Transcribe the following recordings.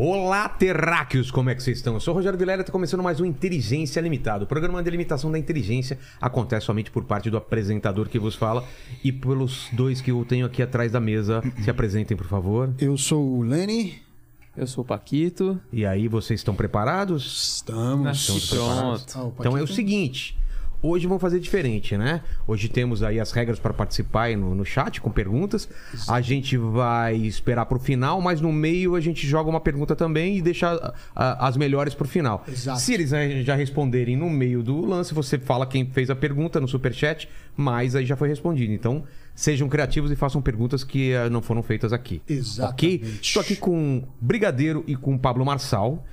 Olá, terráqueos! Como é que vocês estão? Eu sou o Rogério Vilela e está começando mais um Inteligência Limitada. O programa de limitação da inteligência acontece somente por parte do apresentador que vos fala e pelos dois que eu tenho aqui atrás da mesa. Se apresentem, por favor. Eu sou o Lenny. Eu sou o Paquito. E aí, vocês estão preparados? Estamos. Estamos preparados? Pronto. Ah, Então é o seguinte. Hoje vamos fazer diferente, né? Hoje temos aí as regras para participar aí no, no chat com perguntas. A gente vai esperar pro final, mas no meio a gente joga uma pergunta também e deixa ah, ah, as melhores pro final. Exato. Se eles eh, já responderem no meio do lance, você fala quem fez a pergunta no superchat, mas aí já foi respondido. Então sejam criativos e façam perguntas que ah, não foram feitas aqui. Exatamente. Ok? Estou aqui com Brigadeiro e com Pablo Marçal.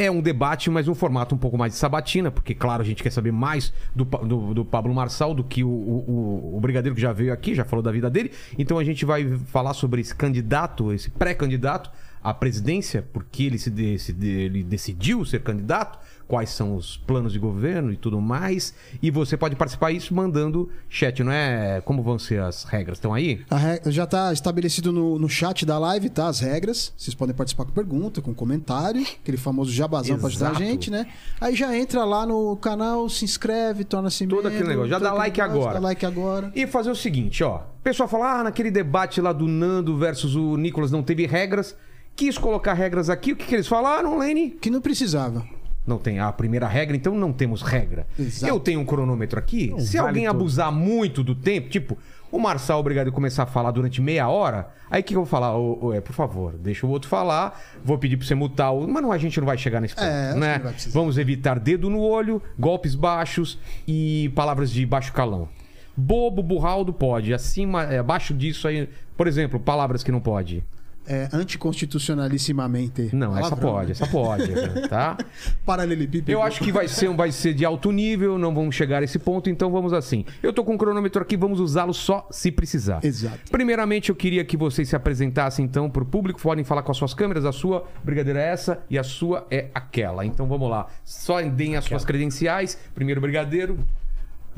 É um debate, mas um formato um pouco mais de sabatina, porque, claro, a gente quer saber mais do, do, do Pablo Marçal do que o, o, o Brigadeiro que já veio aqui, já falou da vida dele. Então a gente vai falar sobre esse candidato, esse pré-candidato à presidência, porque ele, se, de- se de- ele decidiu ser candidato, quais são os planos de governo e tudo mais. E você pode participar disso mandando chat, não é? Como vão ser as regras? Estão aí? Já está estabelecido no, no chat da live, tá? As regras. Vocês podem participar com pergunta, com comentário, aquele famoso jabazão para ajudar a gente, né? Aí já entra lá no canal, se inscreve, torna-se Todo membro. aquele negócio. Já todo dá like negócio, agora. Dá like agora. E fazer o seguinte, ó. O pessoal fala, ah, naquele debate lá do Nando versus o Nicolas não teve regras. Quis colocar regras aqui. O que, que eles falaram, Lene? Que não precisava. Não tem a primeira regra, então não temos regra. Exato. Eu tenho um cronômetro aqui. Se vale alguém tudo. abusar muito do tempo, tipo, o Marçal obrigado a começar a falar durante meia hora, aí o que, que eu vou falar? Ô, ô, é, por favor, deixa o outro falar. Vou pedir pra você mutar o. Mas não, a gente não vai chegar nesse ponto, É, acho que né? não. Vamos evitar dedo no olho, golpes baixos e palavras de baixo calão. Bobo, burraldo pode. Acima, é, abaixo disso aí. Por exemplo, palavras que não pode. É anticonstitucionalissimamente. Não, essa Palavrão, pode, né? essa pode, tá? Paralelepípedo. Eu acho que vai ser, vai ser de alto nível, não vamos chegar a esse ponto, então vamos assim. Eu tô com o cronômetro aqui, vamos usá-lo só se precisar. Exato. Primeiramente, eu queria que vocês se apresentassem então pro público, podem falar com as suas câmeras, a sua brigadeira é essa e a sua é aquela. Então vamos lá. Só deem as suas credenciais. Primeiro brigadeiro.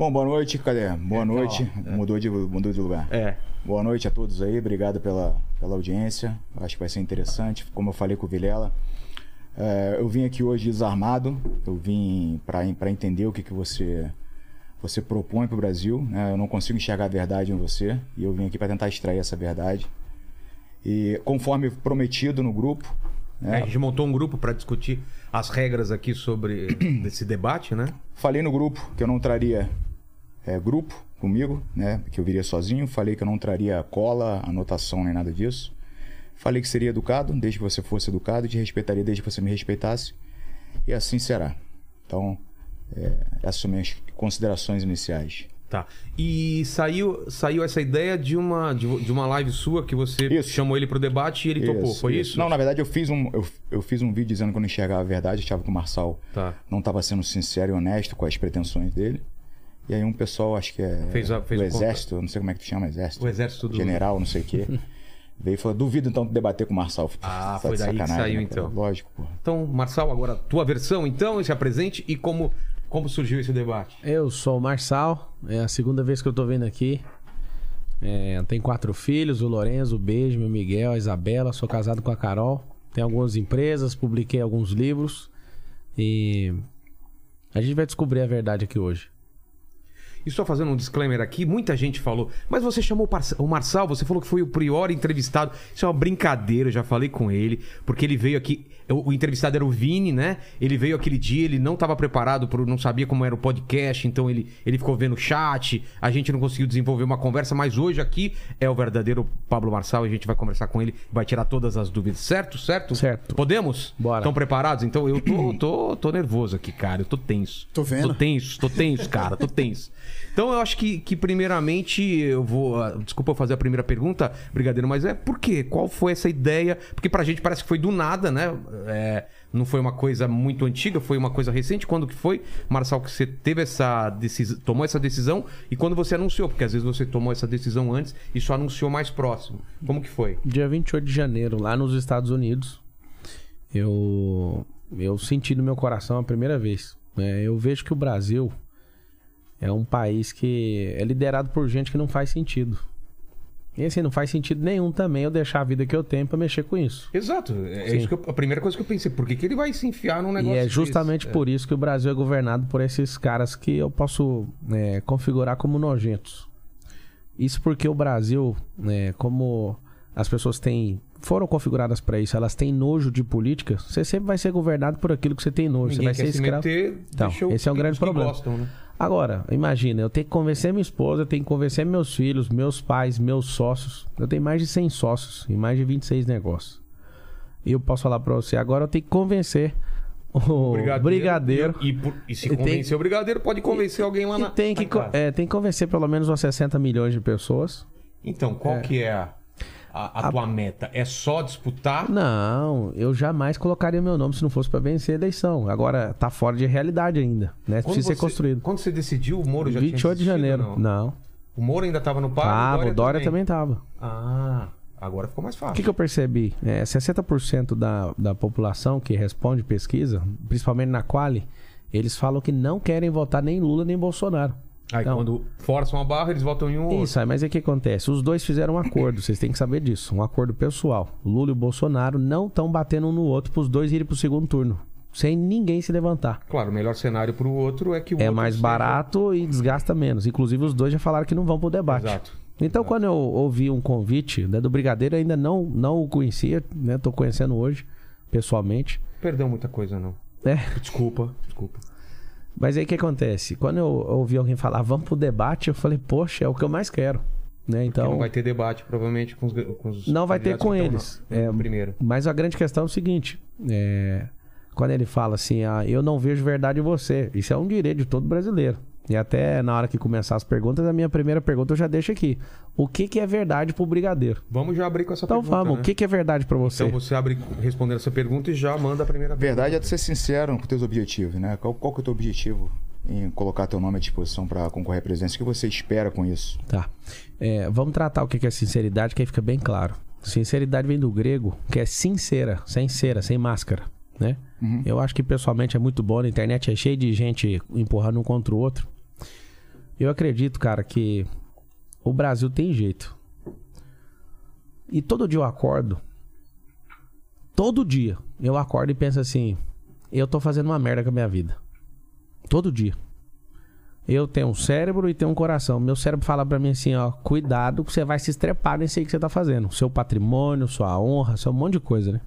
Bom, boa noite, cadê? Boa noite. Mudou, de, mudou de lugar. É. Boa noite a todos aí, obrigado pela, pela audiência. Acho que vai ser interessante. Como eu falei com o Vilela, é, eu vim aqui hoje desarmado. Eu vim para entender o que, que você, você propõe para o Brasil. né? Eu não consigo enxergar a verdade em você e eu vim aqui para tentar extrair essa verdade. E conforme prometido no grupo, É, a gente montou um grupo para discutir as regras aqui sobre esse debate, né? Falei no grupo que eu não traria é, grupo comigo, né? Que eu viria sozinho. Falei que eu não traria cola, anotação nem nada disso. Falei que seria educado, desde que você fosse educado, e te respeitaria desde que você me respeitasse. E assim será. Então, é, essas são minhas considerações iniciais. Tá. E saiu, saiu essa ideia de uma, de, de uma live sua que você Isso. chamou ele pro debate e ele topou. Foi isso? Não, na verdade eu fiz um, eu, eu fiz um vídeo dizendo que eu não enxergava a verdade, achava que o Marçal Tá. não estava sendo sincero e honesto com as pretensões dele. E aí um pessoal, acho que é Fez a- fez do exército, eu não sei como é que chama, exército. O exército do- General, não sei o quê. Veio e falou, duvido então de debater com o Marçal. Ah, Tá foi daí que saiu, né, então. Lógico, pô. Então, Marçal, agora tua versão, então, se apresente e como, como surgiu esse debate. Eu sou o Marçal, é a segunda vez que eu tô vindo aqui. É, tenho quatro filhos, o Lorenzo, o Beijo, o Miguel, a Isabela, sou casado com a Carol. Tenho algumas empresas, publiquei alguns livros. E a gente vai descobrir a verdade aqui hoje. E só fazendo um disclaimer aqui, muita gente falou, mas você chamou o Marçal, você falou que foi o prior entrevistado. Isso é uma brincadeira, eu já falei com ele, porque ele veio aqui. O entrevistado era o Vini, né? Ele veio aquele dia, ele não estava preparado, pro, não sabia como era o podcast, então ele, ele ficou vendo o chat, a gente não conseguiu desenvolver uma conversa, mas hoje aqui é o verdadeiro Pablo Marçal e a gente vai conversar com ele, vai tirar todas as dúvidas, certo? Certo? Certo. Podemos? Bora. Estão preparados? Então eu tô, tô, tô nervoso aqui, cara, eu tô tenso. Tô vendo. Tô tenso, tô tenso, cara, tô tenso. Então eu acho que, que primeiramente eu vou. ah, Desculpa eu fazer a primeira pergunta, Brigadeiro, mas é por quê? Qual foi essa ideia? Porque pra gente parece que foi do nada, né? É, Não foi uma coisa muito antiga, foi uma coisa recente. Quando que foi, Marçal, que você teve essa decisão, tomou essa decisão e quando você anunciou? Porque às vezes você tomou essa decisão antes e só anunciou mais próximo. Como que foi? Dia 28 de janeiro, lá nos Estados Unidos, eu, eu senti no meu coração a primeira vez. né? eu vejo que o Brasil é um país que é liderado por gente que não faz sentido. E assim, não faz sentido nenhum também eu deixar a vida que eu tenho pra mexer com isso. Exato. É isso eu- a primeira coisa que eu pensei. Por que, que ele vai se enfiar num E negócio é desse? justamente por isso que o Brasil é governado por esses caras que eu posso é, configurar como nojentos. Isso porque o Brasil, né, como as pessoas têm foram configuradas para isso, elas têm nojo de política, você sempre vai ser governado por aquilo que você tem nojo. Ninguém você vai ser se escravo. meter, Então, esse é um grande problema. gostam, né? Agora, imagina, eu tenho que convencer minha esposa, eu tenho que convencer meus filhos, meus pais, meus sócios. Eu tenho mais de 100 sócios e mais de 26 negócios. E eu posso falar pra você, agora eu tenho que convencer o brigadeiro. E, por- e se E tem- convencer o brigadeiro, pode convencer alguém lá E na. tem que, na é, tem que convencer pelo menos umas 60 milhões de pessoas. Então, qual que é a, a, a tua meta? É só disputar? Não, eu jamais colocaria meu nome se não fosse pra vencer a eleição. Agora, tá fora de realidade ainda, né? Quando Precisa ser você- construído. Quando você decidiu, o Moro já tinha 28 de janeiro. Não? Não. O Moro ainda tava no par? Tava, o Dória também tava. Ah, agora ficou mais O fácil. que, que eu percebi? É, 60% da, da população que responde pesquisa, principalmente na Quali, eles falam que não querem votar nem Lula nem Bolsonaro. Aí Então- quando forçam a barra, eles votam em um outro. Isso, aí, mas o que acontece? Os dois fizeram um acordo, vocês têm que saber disso. Um acordo pessoal. O Lula e o Bolsonaro não estão batendo um no outro pros dois irem pro segundo turno. Sem ninguém se levantar. Claro, o melhor cenário pro outro é que o É outro mais seja- barato e desgasta menos. Inclusive, os dois já falaram que não vão pro debate. Exato. Então, quando eu ouvi um convite né, do Brigadeiro, ainda não, não o conhecia, né? Tô conhecendo hoje, pessoalmente. Perdeu muita coisa, não. É, Desculpa, desculpa. Mas aí o que acontece? Quando eu ouvi alguém falar, vamos pro debate, eu falei, poxa, é o que eu mais quero. Né? Então, não vai ter debate, provavelmente, com os, com os Não vai ter com eles. É, primeiro. Mas a grande questão é o seguinte: é, quando ele fala assim, ah, eu não vejo verdade em você, isso é um direito de todo brasileiro. E até na hora que começar as perguntas, a minha primeira pergunta eu já deixo aqui: o que, que é verdade pro brigadeiro? Vamos já abrir com essa Então pergunta, vamos, né? o que, que é verdade pra você? Então você abre respondendo essa pergunta e já manda a primeira A verdade é de ser sincero com teus objetivos, né? Qual, qual que é o teu objetivo em colocar teu nome à disposição para concorrer à presidência? O que você espera com isso? Tá. É, vamos tratar o que que é sinceridade, que aí fica bem claro. Sinceridade vem do grego, que é sincera, sem cera, sem máscara, né? Uhum. Eu acho que pessoalmente é muito bom, a internet é cheia de gente empurrando um contra o outro. Eu acredito, cara, que o Brasil tem jeito. E todo dia eu acordo, todo dia eu acordo e penso assim, eu tô fazendo uma merda com a minha vida. Todo dia. Eu tenho um cérebro e tenho um coração. Meu cérebro fala pra mim assim, ó, cuidado que você vai se estrepar nesse aí que você tá fazendo. Seu patrimônio, sua honra, seu monte de coisa, né?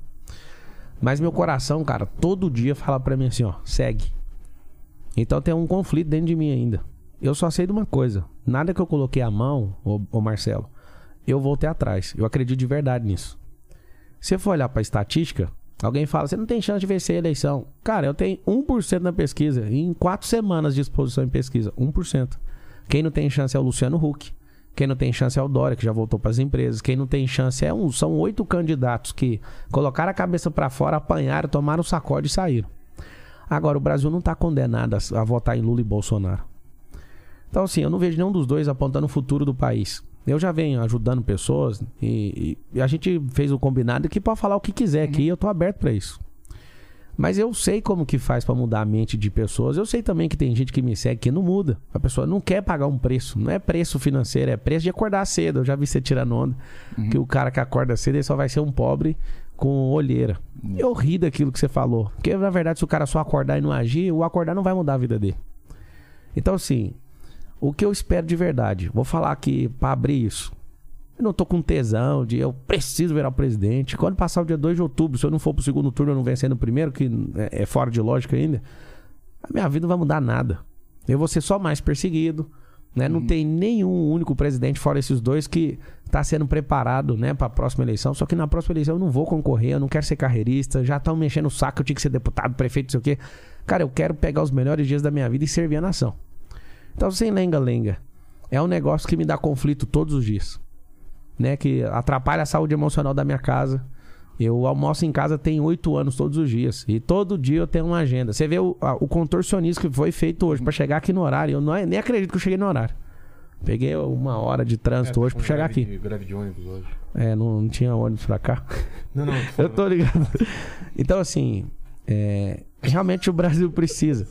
Mas meu coração, cara, todo dia fala pra mim assim, ó, segue. Então tem um conflito dentro de mim ainda. Eu só sei de uma coisa. Nada que eu coloquei a mão, ô, Marcelo, eu voltei atrás. Eu acredito de verdade nisso. Se for olhar pra estatística, alguém fala, você não tem chance de vencer a eleição. Cara, eu tenho 1% na pesquisa. Em quatro semanas de exposição em pesquisa. 1%. Quem não tem chance é o Luciano Huck. Quem não tem chance é o Dória, que já voltou para as empresas. Quem não tem chance é um. São oito candidatos que colocaram a cabeça para fora, apanharam, tomaram o sacode e saíram. Agora, o Brasil não está condenado a votar em Lula e Bolsonaro. Então, assim, eu não vejo nenhum dos dois apontando o futuro do país. Eu já venho ajudando pessoas e, e- a gente fez o combinado que pode falar o que quiser aqui, eu tô aberto para isso. Mas eu sei como que faz pra mudar a mente de pessoas. Eu sei também que tem gente que me segue que não muda. A pessoa não quer pagar um preço. Não é preço financeiro, é preço de acordar cedo. Eu já vi você tirando onda. Que o cara que acorda cedo ele só vai ser um pobre com olheira. Eu ri daquilo que você falou. Porque, na verdade, se o cara só acordar e não agir, o acordar não vai mudar a vida dele. Então, assim, o que eu espero de verdade, vou falar aqui pra abrir isso. Eu não tô com tesão de eu preciso virar o presidente. Quando passar o dia 2 de outubro, se eu não for pro segundo turno, eu não vencer no primeiro, que é é fora de lógica ainda, a minha vida não vai mudar nada. Eu vou ser só mais perseguido. Né? Não tem nenhum único presidente, fora esses dois, que tá sendo preparado né, para a próxima eleição. Só que na próxima eleição eu não vou concorrer, eu não quero ser carreirista. Já estão mexendo o saco, eu tinha que ser deputado, prefeito, não sei o quê. Cara, eu quero pegar os melhores dias da minha vida e servir a nação. Então, sem lenga-lenga, é um negócio que me dá conflito todos os dias. Né? Que atrapalha a saúde emocional da minha casa. Eu almoço em casa tem oito anos todos os dias. E todo dia eu tenho uma agenda. Você vê o, a- o contorcionismo que foi feito hoje pra chegar aqui no horário. Eu não, nem acredito que eu cheguei no horário. Peguei uma hora de trânsito hoje pra chegar aqui. Greve de ônibus hoje. É, não, não tinha ônibus pra cá. Não, não. Eu tô ligado. Então, assim, é, realmente o Brasil precisa.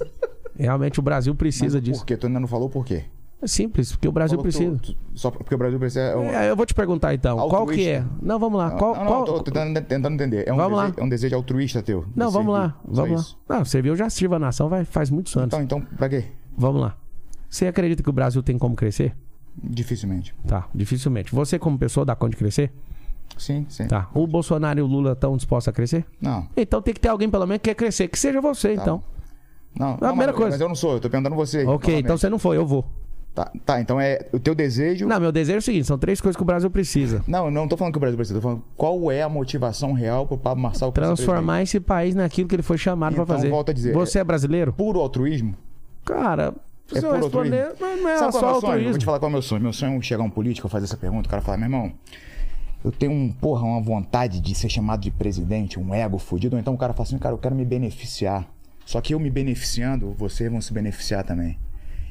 Realmente o Brasil precisa disso. Por quê? Tu ainda não falou por quê? É simples, porque o Brasil Falou precisa. tu- tu- só porque o Brasil precisa. É um, É, eu vou te perguntar então, qual que é? Altruísta. Não, vamos lá. Qual, não, não, qual... tô tentando, tentando entender. É um, Vamos lá. desejo, é um desejo altruísta teu. Não, vamos lá. Só Vamos isso. lá. Não, serviu, eu já sirvo a nação vai, faz muitos anos. Então, então, pra quê? Vamos lá. Você acredita que o Brasil tem como crescer? Dificilmente. Tá, dificilmente. Você, como pessoa, dá conta de crescer? Sim, sim. Tá. O Bolsonaro e o Lula estão dispostos a crescer? Não. Então tem que ter alguém, pelo menos, que quer crescer. Que seja você, então. Não, não, primeira mas, coisa. mas eu não sou, eu tô perguntando você. Ok, então você não foi, eu vou. Tá, tá, então é o teu desejo. Não, meu desejo é o seguinte: são três coisas que o Brasil precisa. Não, não tô falando que o Brasil precisa, tô falando qual é a motivação real pro Pablo Marçal Transformar esse país naquilo que ele foi chamado Então, pra fazer. volto a dizer, Você é brasileiro? presidente. Puro altruísmo? Cara, É se eu responder, altruísmo? não não é Sabe só qual é o meu sonho? Eu Vou altruísmo. te falar qual é o meu sonho. Meu sonho é chegar um político, fazer essa pergunta, o cara falar, meu irmão, eu tenho um, porra, uma vontade de ser chamado de presidente, um ego fudido, ou então o cara fala assim, cara, eu quero me beneficiar. Só que eu me beneficiando, vocês vão se beneficiar também.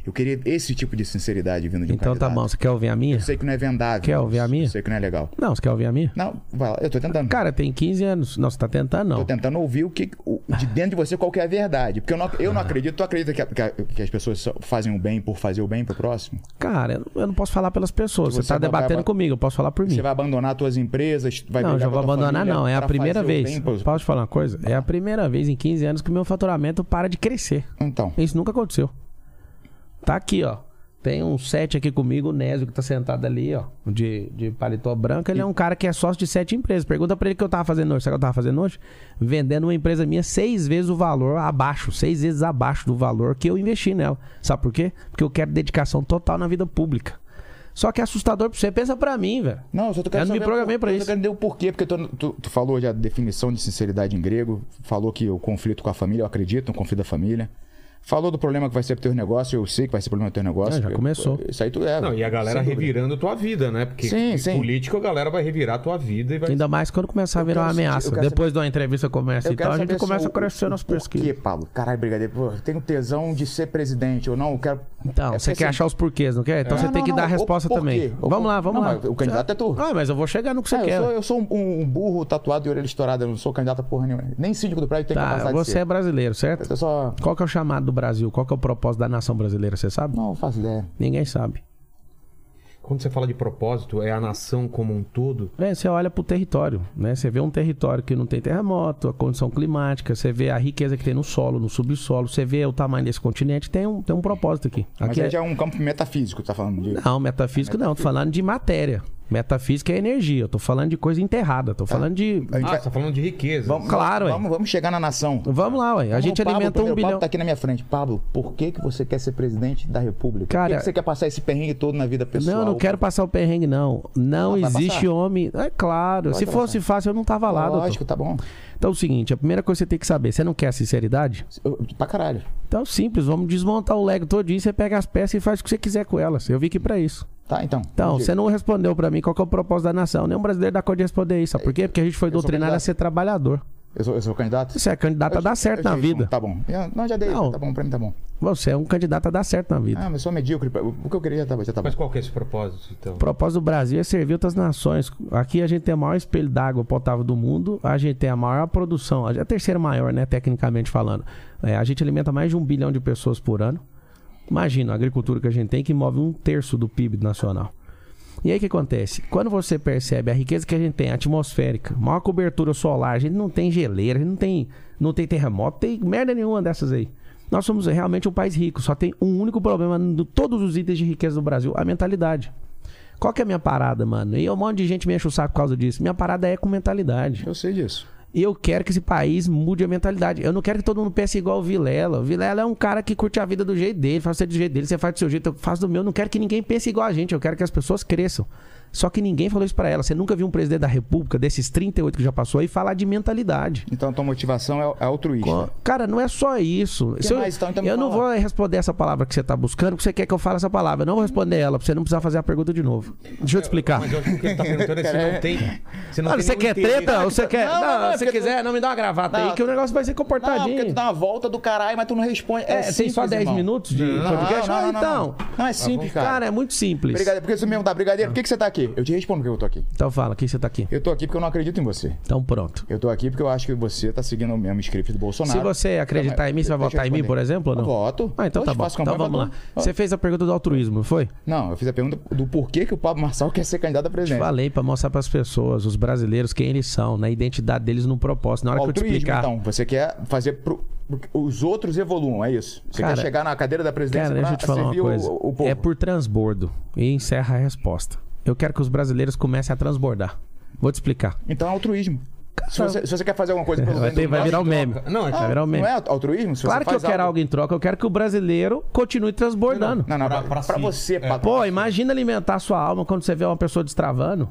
Eu queria esse tipo de sinceridade vindo de um Então tá candidato. bom, você quer ouvir a minha? Eu sei que não é vendável. Quer ouvir a minha? Eu sei que não é legal. Não, você quer ouvir a minha? Não, vai lá, eu tô tentando. Cara, tem 15 anos. Não, você tá tentando, não. Tô tentando ouvir o que o- de dentro de você qual que é a verdade. Porque eu não, eu não acredito. Tu acredita que, a- que a- que as pessoas só fazem o bem por fazer o bem pro próximo? Cara, eu- eu não posso falar pelas pessoas. Você, você tá vai- debatendo vai- comigo, eu posso falar por mim. Você vai abandonar tuas empresas, vai não, brigar já com vou a tua abandonar, família não. É a pra primeira fazer o vez. bem pros- Posso te falar uma coisa? É a primeira vez em 15 anos que o meu faturamento para de crescer. Então, Isso nunca aconteceu. Tá aqui, ó. Tem um set aqui comigo, o Nésio, que tá sentado ali, ó, de, de paletó branco. Ele é um cara que é sócio de sete empresas. Pergunta pra ele o que eu tava fazendo hoje. Sabe o que eu tava fazendo hoje? Vendendo uma empresa minha seis vezes o valor abaixo, seis vezes abaixo do valor que eu investi nela. Sabe por quê? Porque eu quero dedicação total na vida pública. Só que é assustador pra você. Pensa pra mim, velho. não, eu só tô querendo Eu não me programei pra eu isso. querendo entender o porquê, porque tu, tu, tu falou já a definição de sinceridade em grego, falou que o conflito com a família, eu acredito no conflito da família. Falou do problema que vai ser pro teu negócio, eu sei que vai ser problema do teu negócio. Ah, já começou. Isso aí tu é. Não, e a galera revirando tua vida, né? Porque Sim, sim. político a galera vai revirar tua vida e vai. Ainda mais quando começar a virar uma saber- ameaça. Depois de uma entrevista começa e tal, a gente saber começa a crescer nas o porquê, pesquisas. Pablo? Caralho, brigadeiro, pô, tenho tesão de ser presidente ou não, eu quero... Então, É você quer assim- achar os porquês, não quer? Então É. você Não, tem não, que dar a não, resposta também. Vamos lá, por- vamos não, lá. o candidato é tu. Ah, mas eu vou chegar no que você É, quer. eu sou um, burro tatuado de orelha estourada, eu não sou candidato a porra nenhuma. Nem síndico do prédio tem Tá, capacidade de você é brasileiro, certo? Qual que é o chamado do Brasil? Qual que é o propósito da nação brasileira, você sabe? Não, faço ideia. Ninguém sabe. Quando você fala de propósito, é a nação como um todo. É, você olha pro território, né? Você vê um território que não tem terremoto, a condição climática, você vê a riqueza que tem no solo, no subsolo, você vê o tamanho desse continente, tem um, tem um propósito aqui. Mas Aqui aí é... já é um campo metafísico, tá falando de... Não, metafísico não, tô falando de matéria. Metafísica é energia, eu tô falando de coisa enterrada, tô falando de... A gente Ah, vai- tá falando de riqueza. Vamos, Claro, vamos, vamos chegar na nação. Vamos lá, ué. A Vamos gente Pablo, alimenta um primeiro, O bilhão. Pablo tá aqui na minha frente. Pablo, por que, que você quer ser presidente da República? por Cara- que, que você quer passar esse perrengue todo na vida pessoal? Não, não quero passar o perrengue, não. Não Ah, existe homem. É claro. Vai se passar. fosse fácil, eu não tava lá, doutor. Lógico, tá bom. Então é o seguinte: a primeira coisa que você tem que saber, você não quer a sinceridade? Eu- pra caralho. Então, simples, vamos desmontar o Lego todinho, você pega as peças e faz o que você quiser com elas. Eu vim aqui pra isso. Tá, então. Então, você não respondeu pra mim qual que é o propósito da nação. Nenhum brasileiro dá conta de responder isso. Sabe por quê? Porque a gente foi Eu doutrinado a ser trabalhador. Eu sou, eu sou candidato? Você é candidato a Eu- dar certo eu na vida. Tá bom. Eu- Não, já dei. Não. Tá bom, pra mim tá bom. Você é um candidato a dar certo na vida. Ah, mas sou medíocre. O que eu queria já tá, já tá bom. Mas qual que é esse propósito, então? O propósito do Brasil é servir outras nações. Aqui a gente tem o maior espelho d'água potável do mundo, a gente tem a maior produção, a terceira maior, né, tecnicamente falando. É, a gente alimenta mais de um bilhão de pessoas por ano. Imagina a agricultura que a gente tem que move um terço do PIB nacional. E aí o que acontece? Quando você percebe a riqueza que a gente tem atmosférica, maior cobertura solar, a gente não tem geleira, a gente não tem, não tem terremoto, tem merda nenhuma dessas aí. Nós somos realmente um país rico, só tem um único problema de todos os itens de riqueza do Brasil, a mentalidade. Qual que é a minha parada, mano? E um monte de gente me enche o saco por causa disso. Minha parada é com mentalidade. Eu sei disso. Eu quero que esse país mude a mentalidade. Eu não quero que todo mundo pense igual o Vilela. O Vilela é um cara que curte a vida do jeito dele, faz do jeito dele, você faz do seu jeito, eu faço do meu. Eu não quero que ninguém pense igual a gente. Eu quero que as pessoas cresçam. Só que ninguém falou isso pra ela. Você nunca viu um presidente da República, desses 38 que já passou aí, falar de mentalidade. Então a tua motivação é, é altruísta. Cara, não é só isso. que eu mais, então? Então eu não vou responder essa palavra que você tá buscando, porque você quer que eu fale essa palavra. Eu não vou responder ela, pra você não precisar fazer a pergunta de novo. Deixa eu te explicar. Mas que o que ele tá perguntando é se não tem. Se não Mano, tem você quer interesse. treta ou você quer. Não, Não, não, não, se quiser, não me dá uma gravata Não, aí que o negócio vai ser Não, porque comportadinho. tu dá uma volta do caralho, mas tu não responde. É, É, tem só 10 irmão. minutos de Não, podcast? não, Ah, não, não, então. Não, é simples, cara. Cara, é muito simples. Brigadeiro, porque você mesmo dá brigadeiro, por que, que você tá aqui? Eu te respondo porque eu tô aqui. Então fala, quem você tá aqui? Eu tô aqui porque eu não acredito em você. Então pronto. Eu tô aqui porque eu acho que você tá seguindo o mesmo script do Bolsonaro. Se você acreditar em mim, você vai votar em mim, por exemplo, ou não? Eu voto. Ah, então Hoje tá bom. Então vamos lá. pra- Você fez a pergunta do altruísmo, não foi? Não, eu fiz a pergunta do porquê que o Pablo Marçal quer ser candidato a Te presidente. falei pra mostrar pras pessoas, os brasileiros, quem eles são, na identidade deles, no propósito. Na hora que eu te explicar. então. Você quer fazer pro... os outros evoluam, é isso? Você Cara, quer chegar na cadeira da presidência Cara, deixa eu te pra falar uma coisa. o, o povo. é por transbordo. E encerra a resposta. Eu quero que os brasileiros comecem a transbordar. Vou te explicar. Então é altruísmo. Se você, se você quer fazer alguma coisa pelo Vai, ter- vai virar um meme. Não, é vai virar um meme. Não é altruísmo? Se Claro você que eu quero algo em troca. Eu quero que o brasileiro continue transbordando. Não, não, Pra- pra, pra pra si. você, É. Pô, imagina alimentar sua alma quando você vê uma pessoa destravando.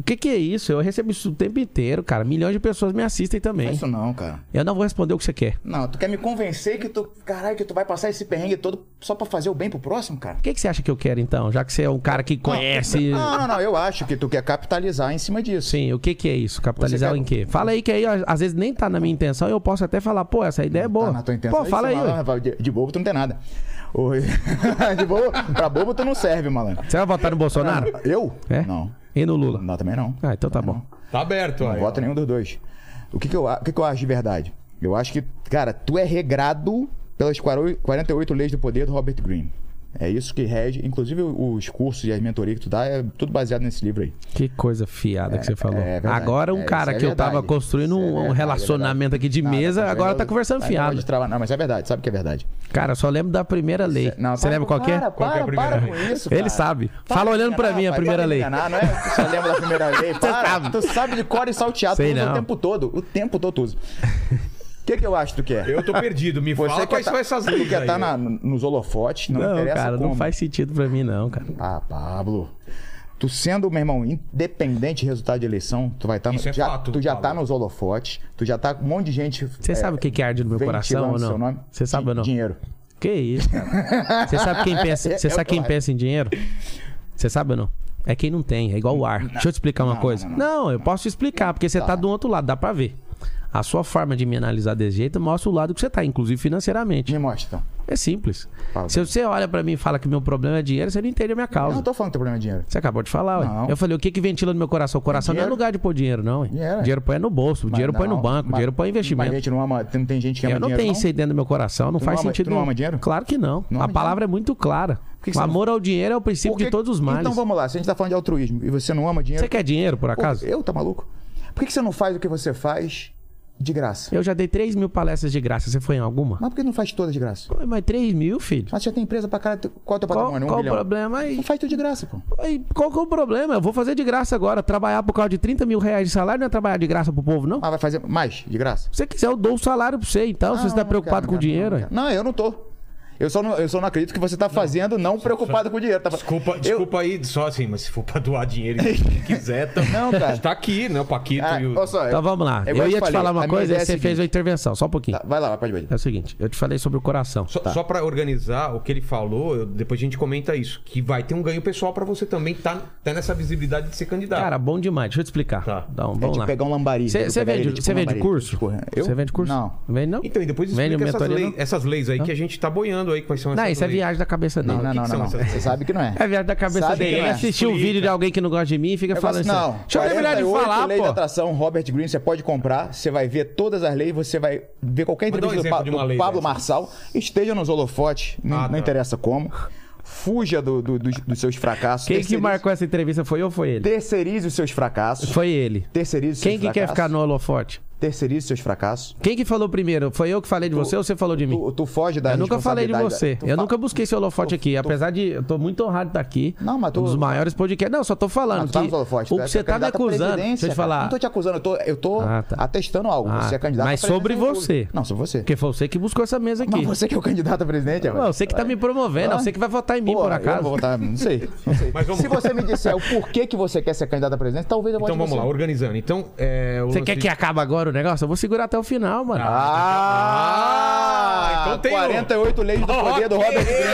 O que, que é isso? Eu recebo isso o tempo inteiro, cara. Milhões de pessoas me assistem Não é também. isso não, cara. Eu não vou responder o que você quer. Não, tu quer me convencer que tu. Caralho, que tu vai passar esse perrengue todo só pra fazer o bem pro próximo, cara? O que, que você acha que eu quero então? Já que você é um cara que conhece. Não, não, não. Eu acho que tu quer capitalizar em cima disso. Sim, o que, que é isso? Capitalizar quer- em quê? Fala aí que aí, às vezes nem tá na minha intenção e eu posso até falar, pô, essa ideia é boa. Tá na tua intenção. Pô, fala aí, ué. malandro, de, de bobo tu não tem nada. Oi. de bobo, pra bobo tu não serve, malandro. Você vai votar no Bolsonaro? Eu? É? Não. E no Lula? Não, também não. Ah, então tá bom. Tá aberto, Não aí. voto nenhum dos dois. O que, que, eu, o que, que eu acho de verdade? Eu acho que, cara, tu é regrado pelas 48 leis do poder do Robert Greene. É isso que rege. Inclusive, os cursos e as mentorias que tu dá é tudo baseado nesse livro aí. Que coisa fiada que você falou. é verdade. agora um É, cara é que eu tava construindo é um, um verdade, relacionamento é aqui de mesa, Nada, agora não- tá conversando não fiado. Não, mas é verdade. Sabe que é verdade. Cara, eu só lembro da primeira lei. Não, Você para- lembra qual que é? Para, Qual que é a para, primeira para lei? com isso, Ele cara. sabe. Para Fala olhando pra mim a primeira para lei. enganar, não é que você lembra da primeira lei. Para, sabe. Tu sabe de cor e salteado Sei tu não. o tempo todo. O tempo todo tu usa. O que, que eu acho que tu quer? Eu tô perdido. Me Você fala quer quais tá, são essas tu leis quer aí. tá nos holofotes, não, Não, interessa cara, como. não faz sentido pra mim, não, cara. Ah, Pablo. Tu sendo, meu irmão, independente do resultado de eleição, tu vai estar Isso é já, fato, Tu já Pablo. tá nos holofotes, tu já tá com um monte de gente. Você sabe o que, que arde no meu coração ou seu não? nome? Você sabe ou não? Dinheiro. Que isso, cara? Você sabe quem pensa, você É sabe quem pensa em dinheiro? Você sabe ou não? É quem não tem, é igual o ar. Deixa eu te explicar uma não, coisa. não, Não, não. eu posso te explicar, porque você tá. do outro lado, dá pra ver. A sua forma de me analisar desse jeito mostra o lado que você tá, inclusive financeiramente. Me mostra, então. É simples. Fala. Se você olha pra mim e fala que meu problema é dinheiro, você não entende a minha Eu causa. não tô falando que teu problema é dinheiro. Você acabou de falar, ué. Não. Eu falei, o que que ventila no meu coração? O coração não é Dinheiro. lugar de pôr dinheiro, não, ué. Dinheiro. Dinheiro põe no bolso, o dinheiro Mas põe no não, banco, o mas- dinheiro põe em Mas investimento. gente não ama. Não tem gente que ama Eu não dinheiro. tenho isso aí dentro do meu coração, não Tu faz não ama- sentido. tu não nenhum. ama dinheiro? Claro que não. Não a palavra é muito clara. que que o amor ao dinheiro é o princípio que- de todos os males. Então vamos lá, se a gente tá falando de altruísmo e você não ama dinheiro. Você quer dinheiro, por acaso? Eu, tá maluco? Por que, que você não faz o que você faz de graça? Eu já dei 3 mil palestras de graça. Você foi em alguma? Mas por que não faz todas de graça? Pô, Mas 3 mil, filho? Mas você já tem empresa pra cara. Qual é o teu patrimônio? qual um o problema aí? Não faz tudo de graça, pô. Aí, Qual que é o problema? Eu vou fazer de graça agora. Trabalhar por causa de 30 mil reais de salário não é trabalhar de graça pro povo, não? Ah, vai fazer mais de graça? Se você quiser, eu dou o salário pra você, então, se Não, você tá preocupado quero, com o dinheiro. Não, não, eu não tô. Eu só não, eu só não acredito que você tá fazendo não preocupado com o dinheiro. Tá... Desculpa, Eu- desculpa aí, só assim, mas se for pra doar dinheiro e quem quiser, tá... Não, cara. Tá aqui, né? O Paquito Ah, e o. só, Então vamos lá. é Eu igual ia te falei, falar uma a coisa e é a você fez seguinte. uma intervenção, só um pouquinho. Tá, vai lá, pode ver. É o seguinte, eu te falei sobre o coração. Só, Tá. só pra organizar o que ele falou, eu- depois a gente comenta isso. Que vai ter um ganho pessoal pra você também tá, tá nessa visibilidade de ser candidato. Cara, bom demais. Deixa eu te explicar. Tá. Então, É vamos de lá. pegar um lambari. Você Eu vende, tipo um vende curso? Eu? Você vende curso? Não. Vende não? Então, e depois Vende explica essas, leis, não? essas leis aí que a gente tá boiando aí. Quais são essas Não, isso é viagem da cabeça dele. Não, não, que não, que não. não. Você sabe que não é. É viagem da cabeça Sabe dele. que não Ele é. assistiu um Explica. vídeo de alguém que não gosta de mim e fica Eu falando faço, assim. não. Deixa eu terminar de 48 falar, lei pô. da atração, Robert Greene, você pode comprar, você vai ver todas as leis, você vai ver qualquer dá um entrevista do, do lei Pablo dessa. Marçal, esteja nos holofotes, não, Ah, não tá. interessa como, fuja do- do- dos, dos seus fracassos, Quem que terceirize- marcou essa entrevista foi eu ou foi ele? terceirize os seus fracassos, Foi ele. terceirize os Quem seus que quer ficar no holofote? Terceirize seus fracassos. Quem que falou primeiro? Foi eu que falei de você ou você falou de mim? Tu, tu foge da eu nunca falei de você. da- tu Eu fa- nunca busquei seu holofote aqui. Apesar de. Eu tô muito honrado de estar aqui. Não, mas tu- Um dos maiores podcasts. Não, só tô falando Ah, tu tá que. no holofote, o tu é que você tá me acusando. Deixa eu te cara. falar. Não tô te acusando, eu tô, eu tô Ah, tá. atestando algo. Ah, você é candidato mas sobre você. Não, sobre você. Porque foi você que buscou essa mesa aqui. Mas você que é o candidato a presidente, Não, você que tá me promovendo. Ah. Você que vai votar em mim, por Eu não acaso. vou votar, não sei. Não sei. Mas vamos- Se você me disser o porquê que você quer ser candidato a presidente, talvez eu vote Então vamos lá, organizando. Então, é, Você quer que acabe agora o negócio? Eu vou segurar até o final, mano. Ah, então tem o- 48 leis do poder do Robert Greene.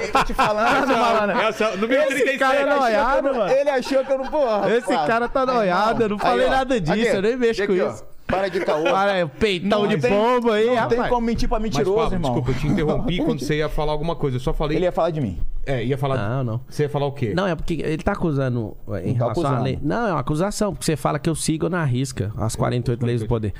Eu tô te falando, malandro. Essa, número Esse 37. cara é noiado, mano. Ele achou que eu não. Porra, Esse cara tá noiado, eu não falei nada disso, eu nem mexo aqui, com ó. isso. Para de caô. Para, peitão Não de tem- bomba aí, Não rapaz. tem como mentir pra Mas, mentiroso, Pablo, irmão. desculpa, eu te interrompi quando você ia falar alguma coisa. Eu só falei. Ele ia falar de mim. É, ia falar. Não, não. Você ia falar o quê? Não, é porque ele tá acusando em Não tá relação à acusando. lei. Não, é uma acusação, porque você fala que eu sigo na risca as 48 leis do poder.